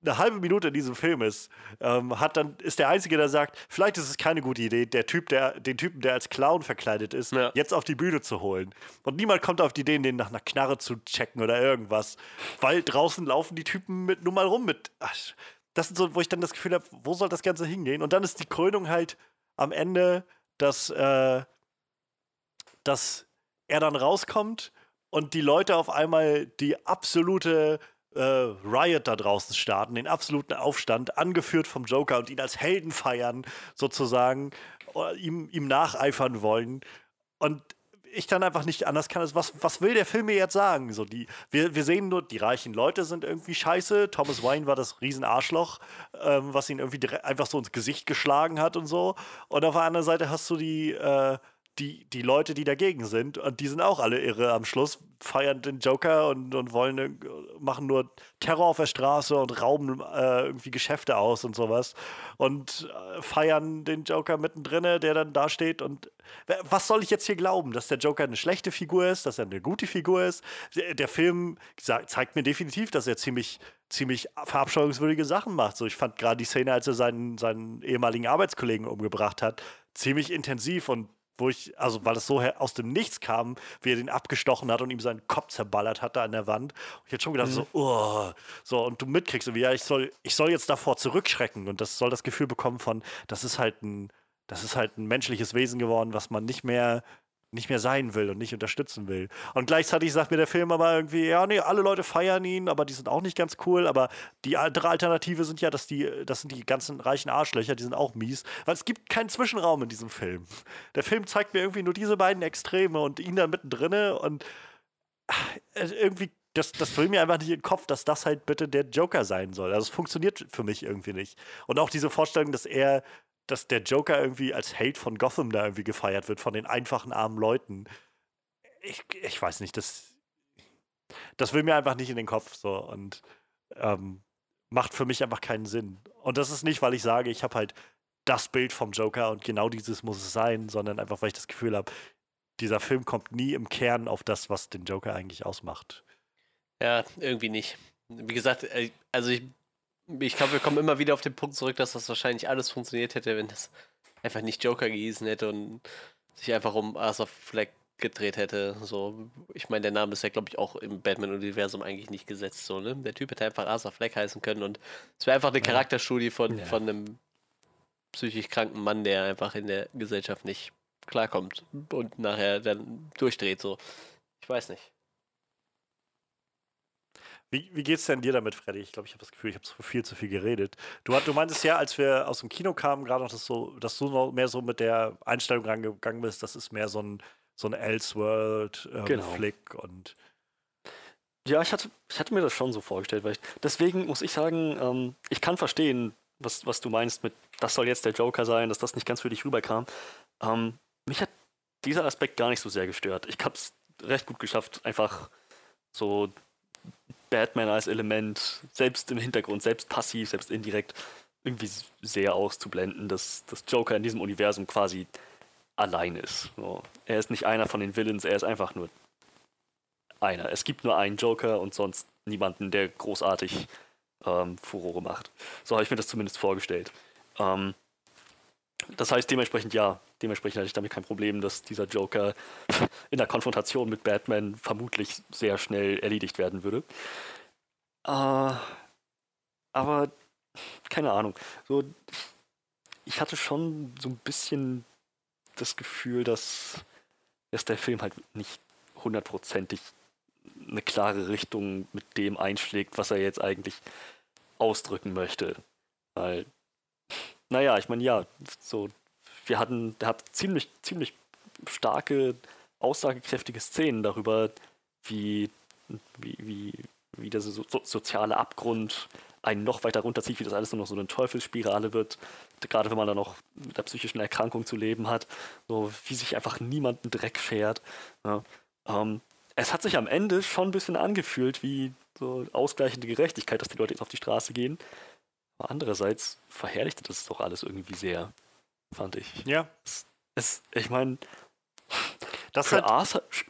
eine halbe Minute in diesem Film ist, ähm, hat dann, ist der Einzige, der sagt, vielleicht ist es keine gute Idee, der Typ, der, den Typen, der als Clown verkleidet ist, Ja. jetzt auf die Bühne zu holen. Und niemand kommt auf die Idee, den nach einer Knarre zu checken oder irgendwas. Weil draußen laufen die Typen mit nur mal rum mit. Ach, das sind so, wo ich dann das Gefühl habe, wo soll das Ganze hingehen? Und dann ist die Krönung halt am Ende, dass, äh, dass er dann rauskommt und die Leute auf einmal die absolute äh, Riot da draußen starten, den absoluten Aufstand, angeführt vom Joker und ihn als Helden feiern, sozusagen, oder ihm, ihm nacheifern wollen. Und ich dann einfach nicht anders kann, als was, was will der Film mir jetzt sagen? So die, wir, wir sehen nur, die reichen Leute sind irgendwie scheiße. Thomas Wayne war das Riesenarschloch, ähm, was ihn irgendwie einfach so ins Gesicht geschlagen hat und so. Und auf der anderen Seite hast du die, äh, die, die Leute, die dagegen sind, und die sind auch alle irre am Schluss, feiern den Joker und, und wollen irg- machen nur Terror auf der Straße und rauben äh, irgendwie Geschäfte aus und sowas. Und äh, feiern den Joker mittendrin, der dann da steht. Und was soll ich jetzt hier glauben? Dass der Joker eine schlechte Figur ist, dass er eine gute Figur ist? Der, Film zeigt mir definitiv, dass er ziemlich ziemlich verabscheuungswürdige Sachen macht. So, ich fand gerade die Szene, als er seinen, seinen ehemaligen Arbeitskollegen umgebracht hat, ziemlich intensiv und wo ich, also weil es so aus dem Nichts kam, wie er den abgestochen hat und ihm seinen Kopf zerballert hat da an der Wand. Und ich hätte schon gedacht, so, oh, so, und du mitkriegst, irgendwie, ja, ich soll, ich soll jetzt davor zurückschrecken und das soll das Gefühl bekommen von, das ist halt ein, das ist halt ein menschliches Wesen geworden, was man nicht mehr, nicht mehr sein will und nicht unterstützen will. Und gleichzeitig sagt mir der Film aber irgendwie, ja, nee, alle Leute feiern ihn, aber die sind auch nicht ganz cool. Aber die andere Alternative sind ja, dass die, das sind die ganzen reichen Arschlöcher, die sind auch mies. Weil es gibt keinen Zwischenraum in diesem Film. Der Film zeigt mir irgendwie nur diese beiden Extreme und ihn da mittendrin und äh, irgendwie, das, das will mir einfach nicht in den Kopf, dass das halt bitte der Joker sein soll. Also es funktioniert für mich irgendwie nicht. Und auch diese Vorstellung, dass er, dass der Joker irgendwie als Held von Gotham da irgendwie gefeiert wird, von den einfachen armen Leuten. Ich, ich weiß nicht, das, das will mir einfach nicht in den Kopf so und ähm, macht für mich einfach keinen Sinn. Und das ist nicht, weil ich sage, ich habe halt das Bild vom Joker und genau dieses muss es sein, sondern einfach, weil ich das Gefühl habe, dieser Film kommt nie im Kern auf das, was den Joker eigentlich ausmacht. Ja, irgendwie nicht. Wie gesagt, äh, also ich, ich glaube, wir kommen immer wieder auf den Punkt zurück, dass das wahrscheinlich alles funktioniert hätte, wenn das einfach nicht Joker gehießen hätte und sich einfach um Arthur Fleck gedreht hätte. So, ich meine, der Name ist ja, glaube ich, auch im Batman-Universum eigentlich nicht gesetzt. So, ne? Der Typ hätte einfach Arthur Fleck heißen können und es wäre einfach eine Charakterstudie von, Ja. von einem psychisch kranken Mann, der einfach in der Gesellschaft nicht klarkommt und nachher dann durchdreht. So, ich weiß nicht. Wie, wie geht's denn dir damit, Freddy? Ich glaube, ich habe das Gefühl, ich habe so viel zu viel geredet. Du, hat- du meintest ja, als wir aus dem Kino kamen, gerade noch, dass, so, dass du noch mehr so mit der Einstellung rangegangen bist, das ist mehr so ein, so ein Elseworld-Flick Genau. und Ja, ich hatte, ich hatte mir das schon so vorgestellt, weil ich, deswegen muss ich sagen, ähm, ich kann verstehen, was, was du meinst mit, das soll jetzt der Joker sein, dass das nicht ganz für dich rüberkam. Ähm, mich hat dieser Aspekt gar nicht so sehr gestört. Ich habe es recht gut geschafft, einfach so Batman als Element, selbst im Hintergrund, selbst passiv, selbst indirekt, irgendwie sehr auszublenden, dass, dass Joker in diesem Universum quasi allein ist. So. Er ist nicht einer von den Villains, er ist einfach nur einer. Es gibt nur einen Joker und sonst niemanden, der großartig ähm, Furore macht. So habe ich mir das zumindest vorgestellt. Ähm, das heißt dementsprechend ja, dementsprechend hatte ich damit kein Problem, dass dieser Joker in der Konfrontation mit Batman vermutlich sehr schnell erledigt werden würde. Äh, aber keine Ahnung. So, ich hatte schon so ein bisschen das Gefühl, dass, dass der Film halt nicht hundertprozentig eine klare Richtung mit dem einschlägt, was er jetzt eigentlich ausdrücken möchte. Weil, naja, ich meine, ja, so, wir hatten, der hat ziemlich, ziemlich starke, aussagekräftige Szenen darüber, wie, wie, wie, wie der so, so, soziale Abgrund einen noch weiter runterzieht, wie das alles nur noch so eine Teufelsspirale wird, gerade wenn man dann noch mit der psychischen Erkrankung zu leben hat, so wie sich einfach niemand einen Dreck fährt. Ja. Ähm, es hat sich am Ende schon ein bisschen angefühlt wie so ausgleichende Gerechtigkeit, dass die Leute jetzt auf die Straße gehen. Aber andererseits verherrlichte das doch alles irgendwie sehr, fand ich. Ja. Es, es, ich meine, Das für halt, Arthur, sch-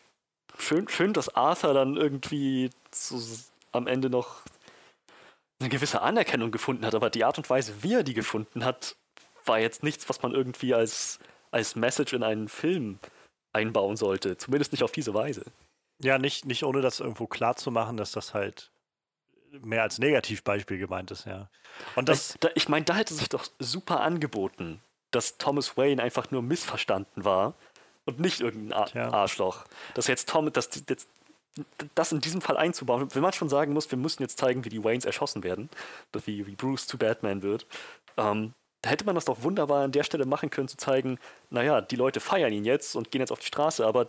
schön, schön, dass Arthur dann irgendwie so am Ende noch eine gewisse Anerkennung gefunden hat, aber die Art und Weise, wie er die gefunden hat, war jetzt nichts, was man irgendwie als, als Message in einen Film einbauen sollte. Zumindest nicht auf diese Weise. ja, nicht, nicht ohne das irgendwo klar zu machen, dass das halt mehr als Negativbeispiel gemeint ist, ja. Und das, ich da, ich meine, da hätte sich doch super angeboten, dass Thomas Wayne einfach nur missverstanden war und nicht irgendein Ar Tja. Arschloch. Dass jetzt Tom, dass jetzt das in diesem Fall einzubauen, wenn man schon sagen muss, wir müssen jetzt zeigen, wie die Waynes erschossen werden, dass wie, wie Bruce zu Batman wird, ähm, da hätte man das doch wunderbar an der Stelle machen können, zu zeigen, naja, die Leute feiern ihn jetzt und gehen jetzt auf die Straße, aber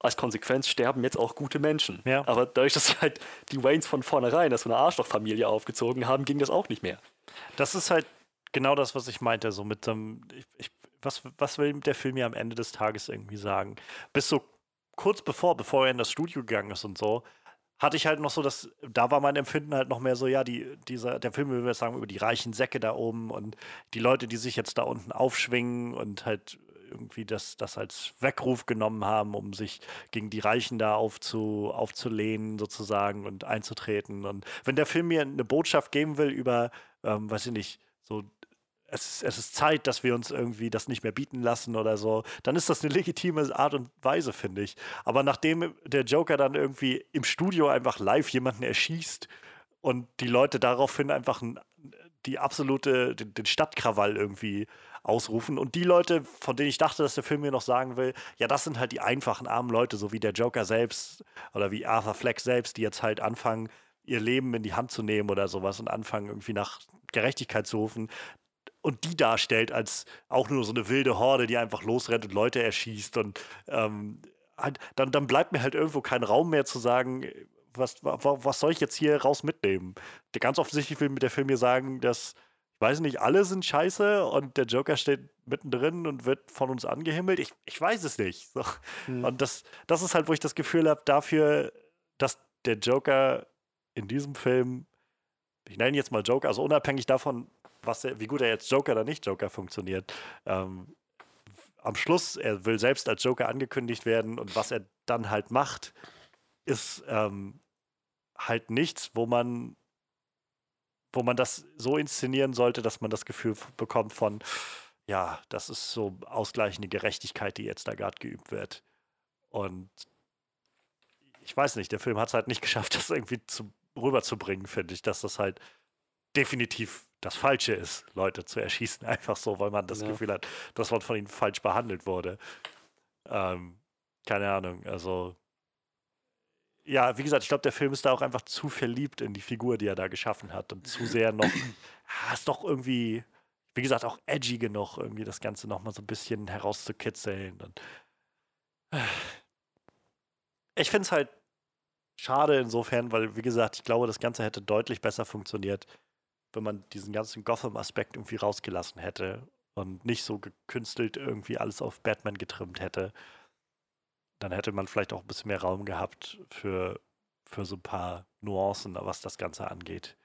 als Konsequenz sterben jetzt auch gute Menschen. Ja. Aber dadurch, dass halt die Waynes von vornherein als so eine Arschlochfamilie aufgezogen haben, ging das auch nicht mehr. das ist halt genau das, was ich meinte, so mit dem, ich, ich, was, was will der Film mir am Ende des Tages irgendwie sagen? Bis so kurz bevor, bevor er in das Studio gegangen ist und so, hatte ich halt noch so das, da war mein Empfinden halt noch mehr so, ja, die, dieser, der Film, wie wir sagen, über die reichen Säcke da oben und die Leute, die sich jetzt da unten aufschwingen und halt irgendwie das, das als Weckruf genommen haben, um sich gegen die Reichen da aufzu, aufzulehnen sozusagen und einzutreten. Und wenn der Film mir eine Botschaft geben will über, ähm, weiß ich nicht, so es ist, es ist Zeit, dass wir uns irgendwie das nicht mehr bieten lassen oder so, dann ist das eine legitime Art und Weise, finde ich. Aber nachdem der Joker dann irgendwie im Studio einfach live jemanden erschießt und die Leute daraufhin einfach ein, die absolute, den, den Stadtkrawall irgendwie ausrufen und die Leute, von denen ich dachte, dass der Film mir noch sagen will, ja, das sind halt die einfachen, armen Leute, so wie der Joker selbst oder wie Arthur Fleck selbst, die jetzt halt anfangen, ihr Leben in die Hand zu nehmen oder sowas und anfangen irgendwie nach Gerechtigkeit zu rufen und die darstellt als auch nur so eine wilde Horde, die einfach losrennt und Leute erschießt und ähm, halt, dann, dann bleibt mir halt irgendwo kein Raum mehr zu sagen, was, wa- wa- was soll ich jetzt hier raus mitnehmen? Ganz offensichtlich will mit der Film mir sagen, dass, weiß nicht, alle sind scheiße und der Joker steht mittendrin und wird von uns angehimmelt. Ich, ich weiß es nicht. So. Und das, das ist halt, wo ich das Gefühl habe, dafür, dass der Joker in diesem Film, ich nenne ihn jetzt mal Joker, also unabhängig davon, was er, wie gut er jetzt Joker oder nicht Joker funktioniert, ähm, am Schluss, er will selbst als Joker angekündigt werden und was er dann halt macht, ist ähm, halt nichts, wo man wo man das so inszenieren sollte, dass man das Gefühl bekommt von, ja, das ist so ausgleichende Gerechtigkeit, die jetzt da gerade geübt wird. Und ich weiß nicht, der Film hat es halt nicht geschafft, das irgendwie zu, rüberzubringen, finde ich, dass das halt definitiv das Falsche ist, Leute zu erschießen, einfach so, weil man das Ja. Gefühl hat, dass man von ihnen falsch behandelt wurde. Ähm, keine Ahnung, also ja, wie gesagt, ich glaube, der Film ist da auch einfach zu verliebt in die Figur, die er da geschaffen hat und zu sehr noch, ah, ist doch irgendwie, wie gesagt, auch edgy genug, irgendwie das Ganze nochmal so ein bisschen herauszukitzeln. Und ich finde es halt schade insofern, weil, wie gesagt, ich glaube, das Ganze hätte deutlich besser funktioniert, wenn man diesen ganzen Gotham-Aspekt irgendwie rausgelassen hätte und nicht so gekünstelt irgendwie alles auf Batman getrimmt hätte. Dann hätte man vielleicht auch ein bisschen mehr Raum gehabt für, für so ein paar Nuancen, was das Ganze angeht.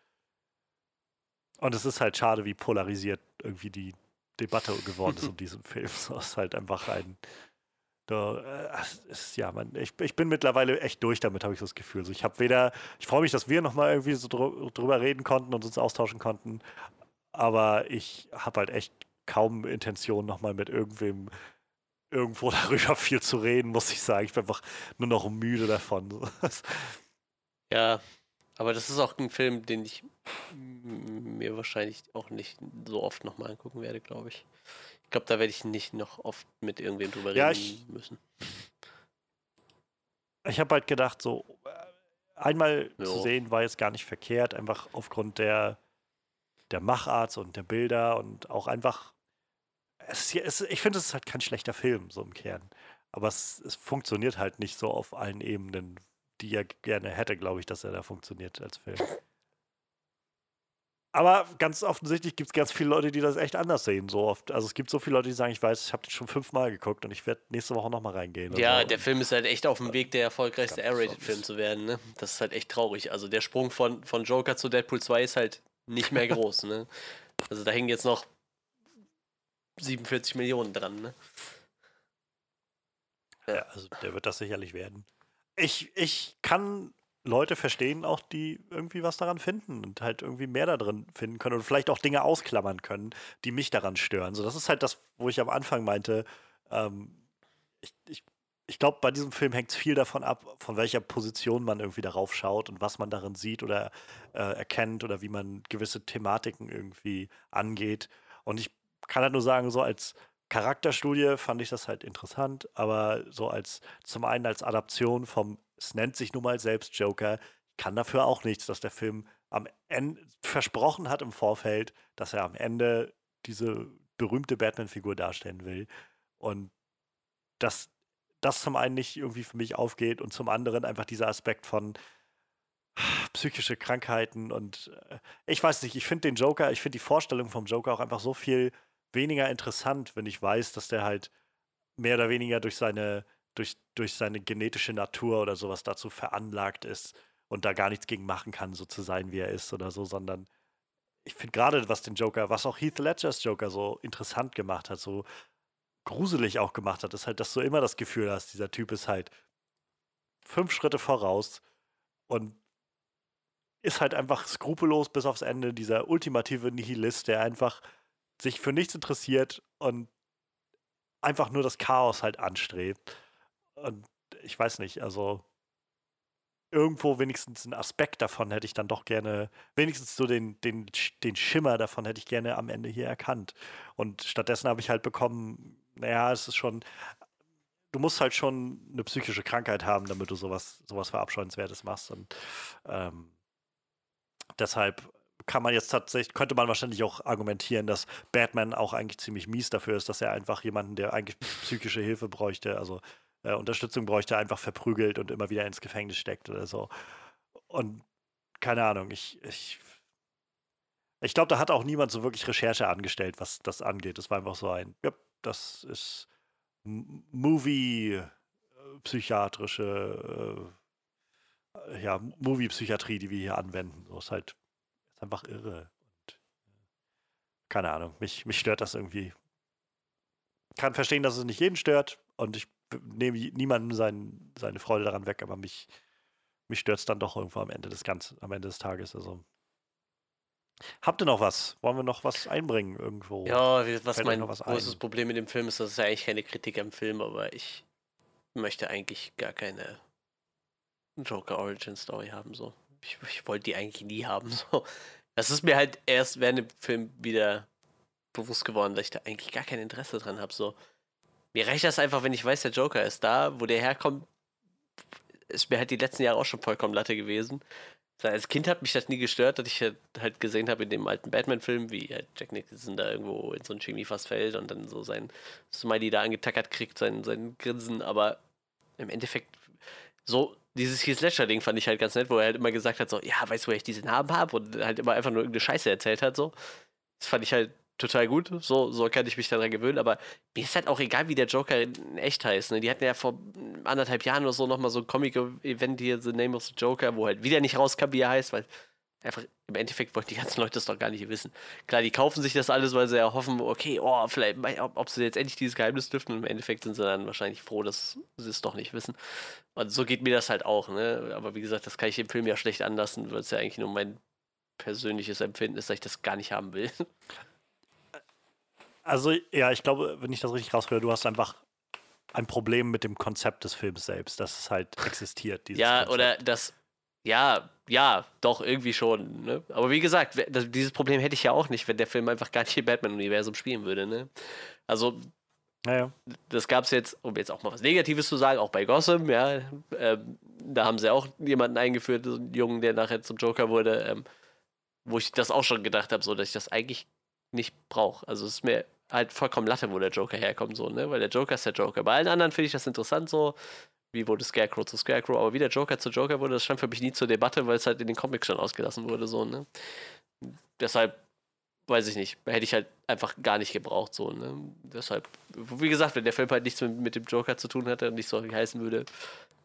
Und es ist halt schade, wie polarisiert irgendwie die Debatte geworden ist um diesen Film. So ist halt einfach ein. Da, äh, ist, ja, man, ich, ich bin mittlerweile echt durch damit, habe ich das Gefühl. So, ich habe weder, ich freue mich, dass wir nochmal irgendwie so drü drüber reden konnten und uns austauschen konnten, aber ich habe halt echt kaum Intention, nochmal mit irgendwem irgendwo darüber viel zu reden, muss ich sagen. Ich bin einfach nur noch müde davon. Ja, aber das ist auch ein Film, den ich mir wahrscheinlich auch nicht so oft nochmal angucken werde, glaube ich. Ich glaube, da werde ich nicht noch oft mit irgendwem drüber Ja, reden ich- müssen. Ich habe halt gedacht, so äh, einmal zu Jo. sehen war jetzt gar nicht verkehrt, einfach aufgrund der, der Machart und der Bilder und auch einfach. Es, es, ich finde, es ist halt kein schlechter Film, so im Kern. Aber es, es funktioniert halt nicht so auf allen Ebenen, die er gerne hätte, glaube ich, dass er da funktioniert als Film. Aber ganz offensichtlich gibt es ganz viele Leute, die das echt anders sehen. So oft. Also es gibt so viele Leute, die sagen, ich weiß, ich habe den schon fünfmal geguckt und ich werde nächste Woche nochmal reingehen. Ja, so. der Film ist halt echt auf dem Weg, der erfolgreichste R-Rated-Film zu werden. Ne? Das ist halt echt traurig. Also der Sprung von, von Joker zu Deadpool 2 ist halt nicht mehr groß. ne? Also da hängen jetzt noch 47 Millionen dran. Ne? Ja, also der wird das sicherlich werden. Ich, ich kann Leute verstehen auch, die irgendwie was daran finden und halt irgendwie mehr da drin finden können und vielleicht auch Dinge ausklammern können, die mich daran stören. So, das ist halt das, wo ich am Anfang meinte, ähm, ich, ich, ich glaube, bei diesem Film hängt es viel davon ab, von welcher Position man irgendwie darauf schaut und was man darin sieht oder äh, erkennt oder wie man gewisse Thematiken irgendwie angeht. Und ich kann halt nur sagen, so als Charakterstudie fand ich das halt interessant, aber so als zum einen als Adaption vom es nennt sich nun mal selbst Joker, kann dafür auch nichts, dass der Film am Ende versprochen hat im Vorfeld, dass er am Ende diese berühmte Batman-Figur darstellen will. Und dass das zum einen nicht irgendwie für mich aufgeht und zum anderen einfach dieser Aspekt von psychische Krankheiten und äh, ich weiß nicht, ich finde den Joker, ich finde die Vorstellung vom Joker auch einfach so viel weniger interessant, wenn ich weiß, dass der halt mehr oder weniger durch seine durch, durch seine genetische Natur oder sowas dazu veranlagt ist und da gar nichts gegen machen kann, so zu sein, wie er ist oder so, sondern ich finde gerade, was den Joker, was auch Heath Ledgers Joker so interessant gemacht hat, so gruselig auch gemacht hat, ist halt, dass du immer das Gefühl hast, dieser Typ ist halt fünf Schritte voraus und ist halt einfach skrupellos bis aufs Ende, dieser ultimative Nihilist, der einfach sich für nichts interessiert und einfach nur das Chaos halt anstrebt. Und ich weiß nicht, also irgendwo wenigstens einen Aspekt davon hätte ich dann doch gerne, wenigstens so den, den, den Schimmer davon hätte ich gerne am Ende hier erkannt. Und stattdessen habe ich halt bekommen, naja, es ist schon, du musst halt schon eine psychische Krankheit haben, damit du sowas, sowas Verabscheuenswertes machst. Und ähm, deshalb kann man jetzt tatsächlich, könnte man wahrscheinlich auch argumentieren, dass Batman auch eigentlich ziemlich mies dafür ist, dass er einfach jemanden, der eigentlich psychische Hilfe bräuchte, also äh, Unterstützung bräuchte, einfach verprügelt und immer wieder ins Gefängnis steckt oder so. Und keine Ahnung, ich, ich, ich glaube, da hat auch niemand so wirklich Recherche angestellt, was das angeht. Es war einfach so ein, ja, das ist Movie-psychiatrische, äh, ja, Movie-Psychiatrie, die wir hier anwenden. Das ist halt ist einfach irre. Und, äh, keine Ahnung, mich, mich stört das irgendwie. Kann verstehen, dass es nicht jeden stört und ich nehme niemandem sein, seine Freude daran weg, aber mich, mich stört es dann doch irgendwo am Ende des Ganzen, am Ende des Tages. Also. Habt ihr noch was? Wollen wir noch was einbringen irgendwo? Ja, was mein was großes ein? Problem mit dem Film ist, das ist ja eigentlich keine Kritik am Film, aber ich möchte eigentlich gar keine Joker Origin Story haben. So. Ich, ich wollte die eigentlich nie haben. So. Das ist mir halt erst während dem Film wieder bewusst geworden, dass ich da eigentlich gar kein Interesse dran habe. So. Mir reicht das einfach, wenn ich weiß, der Joker ist da, wo der herkommt, ist mir halt die letzten Jahre auch schon vollkommen Latte gewesen. Als Kind hat mich das nie gestört, dass ich halt gesehen habe in dem alten Batman-Film, wie halt Jack Nicholson da irgendwo in so ein Chemie fast fällt und dann so sein Smiley da angetackert kriegt, sein, sein Grinsen. Aber im Endeffekt, so dieses Heath Ledger-Ding fand ich halt ganz nett, wo er halt immer gesagt hat, so, ja, weißt du, wo ich diesen Namen habe? Und halt immer einfach nur irgendeine Scheiße erzählt hat, so. Das fand ich halt total gut. So, so kann ich mich daran gewöhnen. Aber mir ist halt auch egal, wie der Joker in echt heißt. Ne? Die hatten ja vor anderthalb Jahren oder so nochmal so ein Comic-Event hier, The Name of the Joker, wo halt wieder nicht rauskam, wie er heißt, weil einfach im Endeffekt wollten die ganzen Leute das doch gar nicht wissen. Klar, die kaufen sich das alles, weil sie ja hoffen, okay, oh, vielleicht, ob, ob sie jetzt endlich dieses Geheimnis dürfen. Und im Endeffekt sind sie dann wahrscheinlich froh, dass sie es doch nicht wissen. Und so geht mir das halt auch. Ne? Aber wie gesagt, das kann ich im Film ja schlecht anlassen, weil es ja eigentlich nur mein persönliches Empfinden ist, dass ich das gar nicht haben will. Also, ja, ich glaube, wenn ich das richtig raushöre, du hast einfach ein Problem mit dem Konzept des Films selbst, dass es halt existiert. ja, Konzept. oder das, ja, ja, doch, irgendwie schon. Ne? Aber wie gesagt, dieses Problem hätte ich ja auch nicht, wenn der Film einfach gar nicht im Batman-Universum spielen würde. Ne? Also, naja. das gab es jetzt, um jetzt auch mal was Negatives zu sagen, auch bei Gotham, ja. Ähm, da haben sie auch jemanden eingeführt, so einen Jungen, der nachher zum Joker wurde, ähm, wo ich das auch schon gedacht habe, so dass ich das eigentlich nicht brauche. Also es ist mir halt vollkommen Latte, wo der Joker herkommt, so, ne? Weil der Joker ist der Joker. Bei allen anderen finde ich das interessant so. Wie wurde Scarecrow zu Scarecrow, aber wie der Joker zu Joker wurde, das stand für mich nie zur Debatte, weil es halt in den Comics schon ausgelassen wurde, so, ne? Deshalb, weiß ich nicht, hätte ich halt einfach gar nicht gebraucht, so, ne? Deshalb, wie gesagt, wenn der Film halt nichts mit, mit dem Joker zu tun hätte und nicht so heißen würde,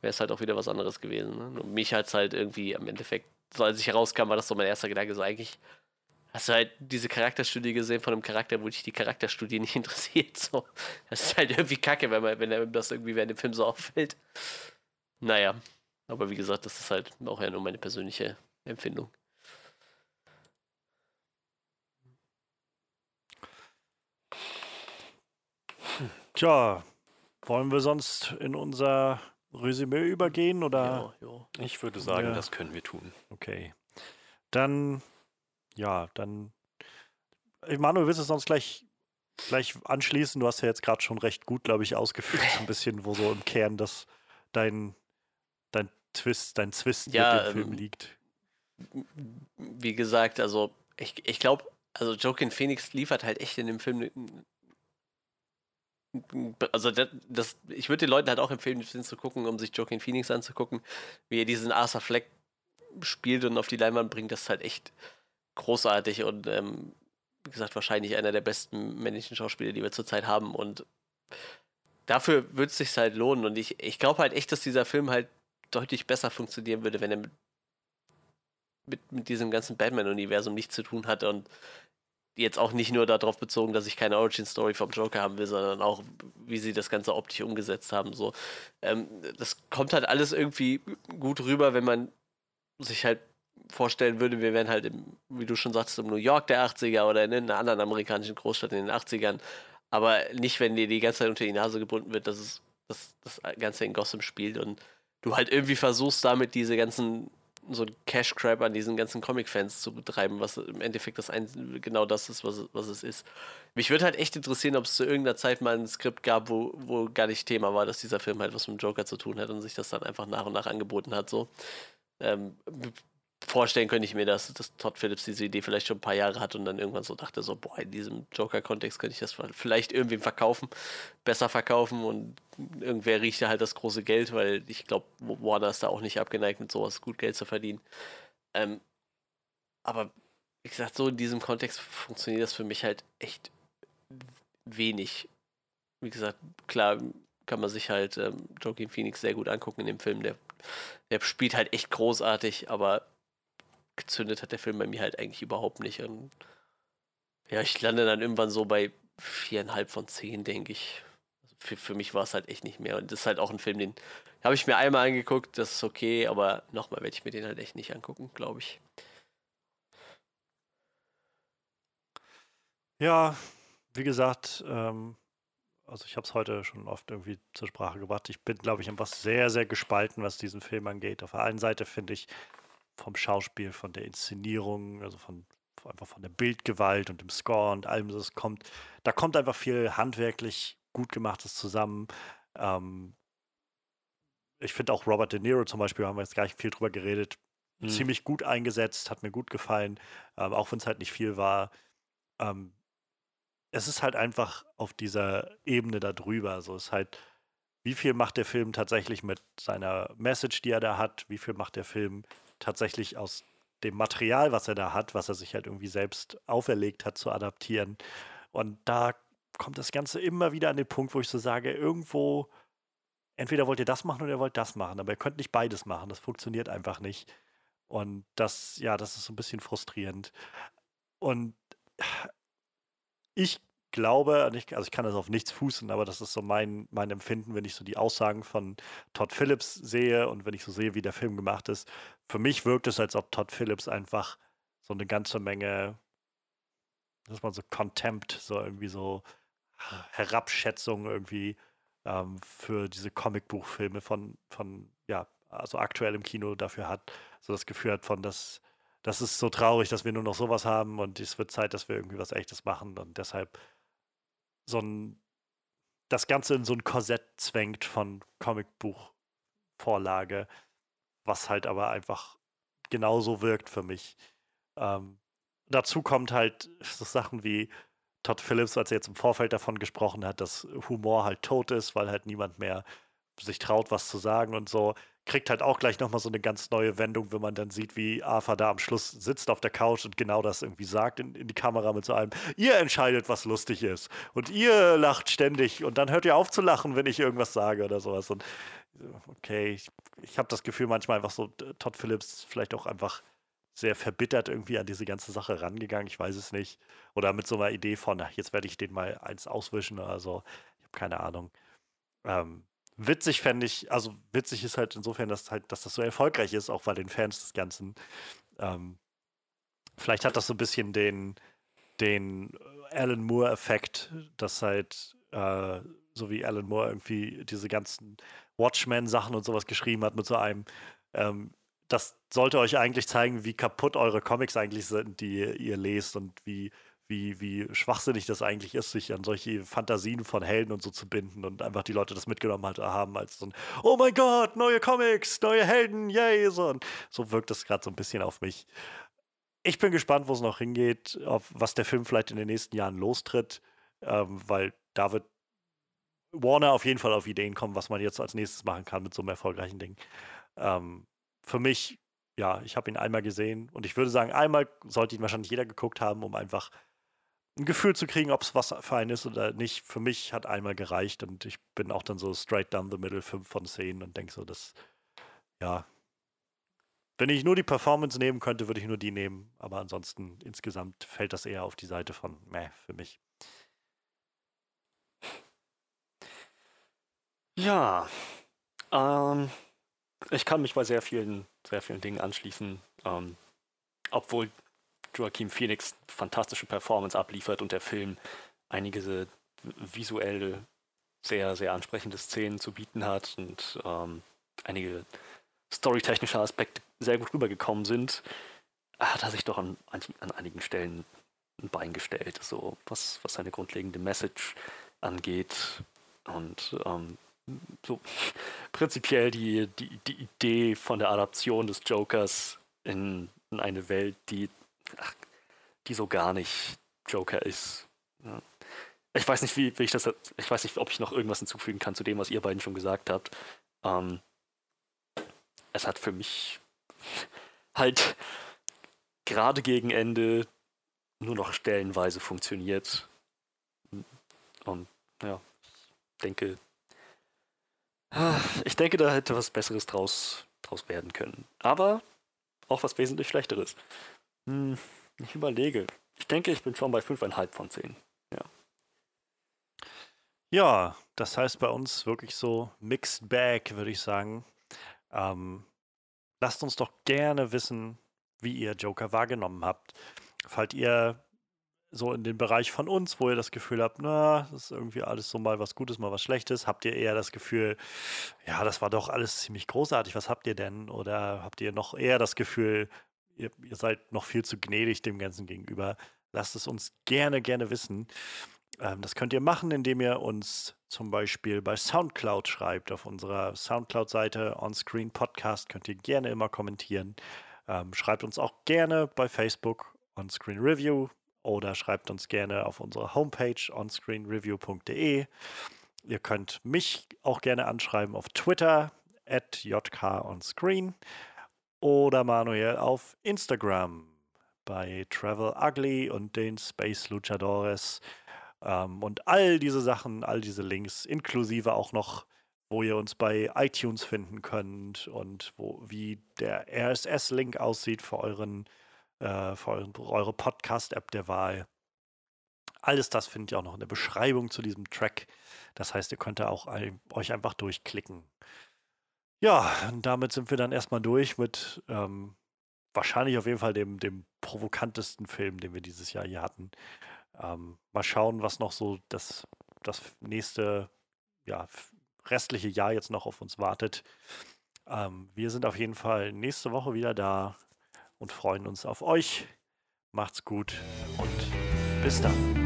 wäre es halt auch wieder was anderes gewesen, ne? Und mich hat es halt irgendwie am Endeffekt, so als ich herauskam, war das so mein erster Gedanke, so eigentlich hast du halt diese Charakterstudie gesehen von einem Charakter, wo dich die Charakterstudie nicht interessiert. So. Das ist halt irgendwie kacke, wenn, man, wenn das irgendwie während dem Film so auffällt. Naja, aber wie gesagt, das ist halt auch ja nur meine persönliche Empfindung. Tja, wollen wir sonst in unser Resümee übergehen oder? Ja, ja. Ich würde sagen, Ja. das können wir tun. Okay. Dann, ja, dann. Ey, Manuel, willst du sonst gleich, gleich anschließen? Du hast ja jetzt gerade schon recht gut, glaube ich, ausgeführt, so ein bisschen, wo so im Kern das dein, dein Twist, dein Zwist Ja, mit dem Film ähm, liegt. Wie gesagt, also ich, ich glaube, also Joaquin Phoenix liefert halt echt in dem Film. Also das, das ich würde den Leuten halt auch empfehlen, den Film zu gucken, um sich Joaquin Phoenix anzugucken, wie er diesen Arthur Fleck spielt und auf die Leinwand bringt. Das ist halt echt großartig und ähm, wie gesagt, wahrscheinlich einer der besten männlichen Schauspieler, die wir zurzeit haben. Und dafür würde es sich halt lohnen. Und ich, ich glaube halt echt, dass dieser Film halt deutlich besser funktionieren würde, wenn er mit mit, mit diesem ganzen Batman-Universum nichts zu tun hat und jetzt auch nicht nur darauf bezogen, dass ich keine Origin-Story vom Joker haben will, sondern auch, wie sie das Ganze optisch umgesetzt haben. So, ähm, das kommt halt alles irgendwie gut rüber, wenn man sich halt vorstellen würde, wir wären halt, im, wie du schon sagst, im New York der 80er oder in einer anderen amerikanischen Großstadt in den 80ern. Aber nicht, wenn dir die ganze Zeit unter die Nase gebunden wird, dass es dass das Ganze in Gotham spielt und du halt irgendwie versuchst, damit diese ganzen so ein Cash Grab an diesen ganzen Comic-Fans zu betreiben, was im Endeffekt das ein, genau das ist, was, es- was es ist. Mich würde halt echt interessieren, ob es zu irgendeiner Zeit mal ein Skript gab, wo, wo gar nicht Thema war, dass dieser Film halt was mit dem Joker zu tun hat und sich das dann einfach nach und nach angeboten hat. So. Ähm, vorstellen könnte ich mir, dass, dass Todd Phillips diese Idee vielleicht schon ein paar Jahre hat und dann irgendwann so dachte, so, boah, in diesem Joker-Kontext könnte ich das vielleicht irgendwem verkaufen, besser verkaufen und irgendwer riecht ja halt das große Geld, weil ich glaube, Warner ist da auch nicht abgeneigt, mit sowas gut Geld zu verdienen. Ähm, aber wie gesagt, so in diesem Kontext funktioniert das für mich halt echt wenig. Wie gesagt, klar kann man sich halt ähm, Joaquin Phoenix sehr gut angucken in dem Film. Der, der spielt halt echt großartig, aber gezündet hat der Film bei mir halt eigentlich überhaupt nicht. Und ja, ich lande dann irgendwann so bei viereinhalb von zehn, denke ich. Also für, für mich war es halt echt nicht mehr. Und das ist halt auch ein Film, den habe ich mir einmal angeguckt, das ist okay, aber nochmal werde ich mir den halt echt nicht angucken, glaube ich. Ja, wie gesagt, ähm, also ich habe es heute schon oft irgendwie zur Sprache gebracht. Ich bin, glaube ich, einfach sehr, sehr gespalten, was diesen Film angeht. Auf der einen Seite finde ich vom Schauspiel, von der Inszenierung, also von einfach von der Bildgewalt und dem Score und allem, das kommt, da kommt einfach viel handwerklich gut gemachtes zusammen. Ähm, ich finde auch Robert De Niro zum Beispiel, haben wir jetzt gar nicht viel drüber geredet, Hm. ziemlich gut eingesetzt, hat mir gut gefallen, ähm, auch wenn es halt nicht viel war. Ähm, es ist halt einfach auf dieser Ebene da drüber. So ist halt, wie viel macht der Film tatsächlich mit seiner Message, die er da hat? Wie viel macht der Film tatsächlich aus dem Material, was er da hat, was er sich halt irgendwie selbst auferlegt hat, zu adaptieren? Und da kommt das Ganze immer wieder an den Punkt, wo ich so sage, irgendwo, entweder wollt ihr das machen oder ihr wollt das machen, aber ihr könnt nicht beides machen. Das funktioniert einfach nicht. Und das, ja, das ist so ein bisschen frustrierend. Und ich glaube, also ich kann das auf nichts fußen, aber das ist so mein, mein Empfinden, wenn ich so die Aussagen von Todd Phillips sehe und wenn ich so sehe, wie der Film gemacht ist. Für mich wirkt es, als ob Todd Phillips einfach so eine ganze Menge, dass man so Contempt, so irgendwie so Herabschätzung irgendwie ähm, für diese Comicbuchfilme von, von, ja, also aktuell im Kino dafür hat. So das Gefühl hat von, dass das ist so traurig, dass wir nur noch sowas haben und es wird Zeit, dass wir irgendwie was Echtes machen und deshalb so ein, das Ganze in so ein Korsett zwängt von Comicbuchvorlage, was halt aber einfach genauso wirkt für mich. Ähm, dazu kommt halt so Sachen wie, Todd Phillips, als er jetzt im Vorfeld davon gesprochen hat, dass Humor halt tot ist, weil halt niemand mehr sich traut, was zu sagen und so, kriegt halt auch gleich nochmal so eine ganz neue Wendung, wenn man dann sieht, wie Arthur da am Schluss sitzt auf der Couch und genau das irgendwie sagt in, in die Kamera mit so einem, ihr entscheidet, was lustig ist. Und ihr lacht ständig und dann hört ihr auf zu lachen, wenn ich irgendwas sage oder sowas. Und okay, ich, ich habe das Gefühl manchmal einfach so, Todd Phillips vielleicht auch einfach sehr verbittert irgendwie an diese ganze Sache rangegangen, ich weiß es nicht. Oder mit so einer Idee von, jetzt werde ich den mal eins auswischen oder so. Ich habe keine Ahnung. Ähm, witzig fände ich, also witzig ist halt insofern, dass halt, dass das so erfolgreich ist, auch bei den Fans des Ganzen. Ähm, vielleicht hat das so ein bisschen den, den Alan Moore-Effekt, dass halt, äh, so wie Alan Moore irgendwie diese ganzen Watchmen-Sachen und sowas geschrieben hat mit so einem, ähm, das sollte euch eigentlich zeigen, wie kaputt eure Comics eigentlich sind, die ihr lest und wie, wie, wie schwachsinnig das eigentlich ist, sich an solche Fantasien von Helden und so zu binden und einfach die Leute das mitgenommen halt haben als so ein Oh mein Gott, neue Comics, neue Helden, yay! So, und so wirkt das gerade so ein bisschen auf mich. Ich bin gespannt, wo es noch hingeht, auf was der Film vielleicht in den nächsten Jahren lostritt, ähm, weil da wird Warner auf jeden Fall auf Ideen kommen, was man jetzt als nächstes machen kann mit so einem erfolgreichen Ding. Ähm, für mich, ja, ich habe ihn einmal gesehen und ich würde sagen, einmal sollte ihn wahrscheinlich jeder geguckt haben, um einfach ein Gefühl zu kriegen, ob es was für einen ist oder nicht. Für mich hat einmal gereicht und ich bin auch dann so straight down the middle, 5 von 10 und denke so, dass, ja, wenn ich nur die Performance nehmen könnte, würde ich nur die nehmen. Aber ansonsten insgesamt fällt das eher auf die Seite von meh für mich. Ja, ähm, ich kann mich bei sehr vielen, sehr vielen Dingen anschließen. Ähm, obwohl Joaquin Phoenix fantastische Performance abliefert und der Film einige visuell sehr, sehr ansprechende Szenen zu bieten hat und ähm, einige storytechnische Aspekte sehr gut rübergekommen sind, hat er sich doch an, an einigen Stellen ein Bein gestellt, so was, was seine grundlegende Message angeht. Und ähm, so prinzipiell die, die, die Idee von der Adaption des Jokers in, in eine Welt, die, ach, die so gar nicht Joker ist. Ja. Ich weiß nicht, wie, wie ich das, ich weiß nicht, ob ich noch irgendwas hinzufügen kann zu dem, was ihr beiden schon gesagt habt. Ähm, es hat für mich halt gerade gegen Ende nur noch stellenweise funktioniert. Und ja, ich denke, ich denke, da hätte was Besseres draus, draus werden können. Aber auch was wesentlich Schlechteres. Hm, ich überlege. Ich denke, ich bin schon bei 5,5 von 10. Ja. Ja, das heißt bei uns wirklich so Mixed Bag, würde ich sagen. Ähm, lasst uns doch gerne wissen, wie ihr Joker wahrgenommen habt. Falls ihr so in den Bereich von uns, wo ihr das Gefühl habt, na, das ist irgendwie alles so mal was Gutes, mal was Schlechtes? Habt ihr eher das Gefühl, ja, das war doch alles ziemlich großartig, was habt ihr denn? Oder habt ihr noch eher das Gefühl, ihr, ihr seid noch viel zu gnädig dem Ganzen gegenüber? Lasst es uns gerne, gerne wissen. Ähm, das könnt ihr machen, indem ihr uns zum Beispiel bei Soundcloud schreibt. Auf unserer Soundcloud-Seite Onscreen Podcast könnt ihr gerne immer kommentieren. Ähm, schreibt uns auch gerne bei Facebook Onscreen Review oder schreibt uns gerne auf unserer Homepage onscreenreview.de. Ihr könnt mich auch gerne anschreiben auf Twitter at jkonscreen oder Manuel auf Instagram bei Travel Ugly und den Space Luchadores. Ähm, und all diese Sachen, all diese Links, inklusive auch noch, wo ihr uns bei iTunes finden könnt und wo, wie der RSS-Link aussieht für euren äh, für euren, eure Podcast-App der Wahl. Alles das findet ihr auch noch in der Beschreibung zu diesem Track. Das heißt, ihr könnt da auch ein, euch einfach durchklicken. Ja, und damit sind wir dann erstmal durch mit ähm, wahrscheinlich auf jeden Fall dem, dem provokantesten Film, den wir dieses Jahr hier hatten. Ähm, mal schauen, was noch so das, das nächste, ja, restliche Jahr jetzt noch auf uns wartet. Ähm, wir sind auf jeden Fall nächste Woche wieder da und freuen uns auf euch. Macht's gut und bis dann.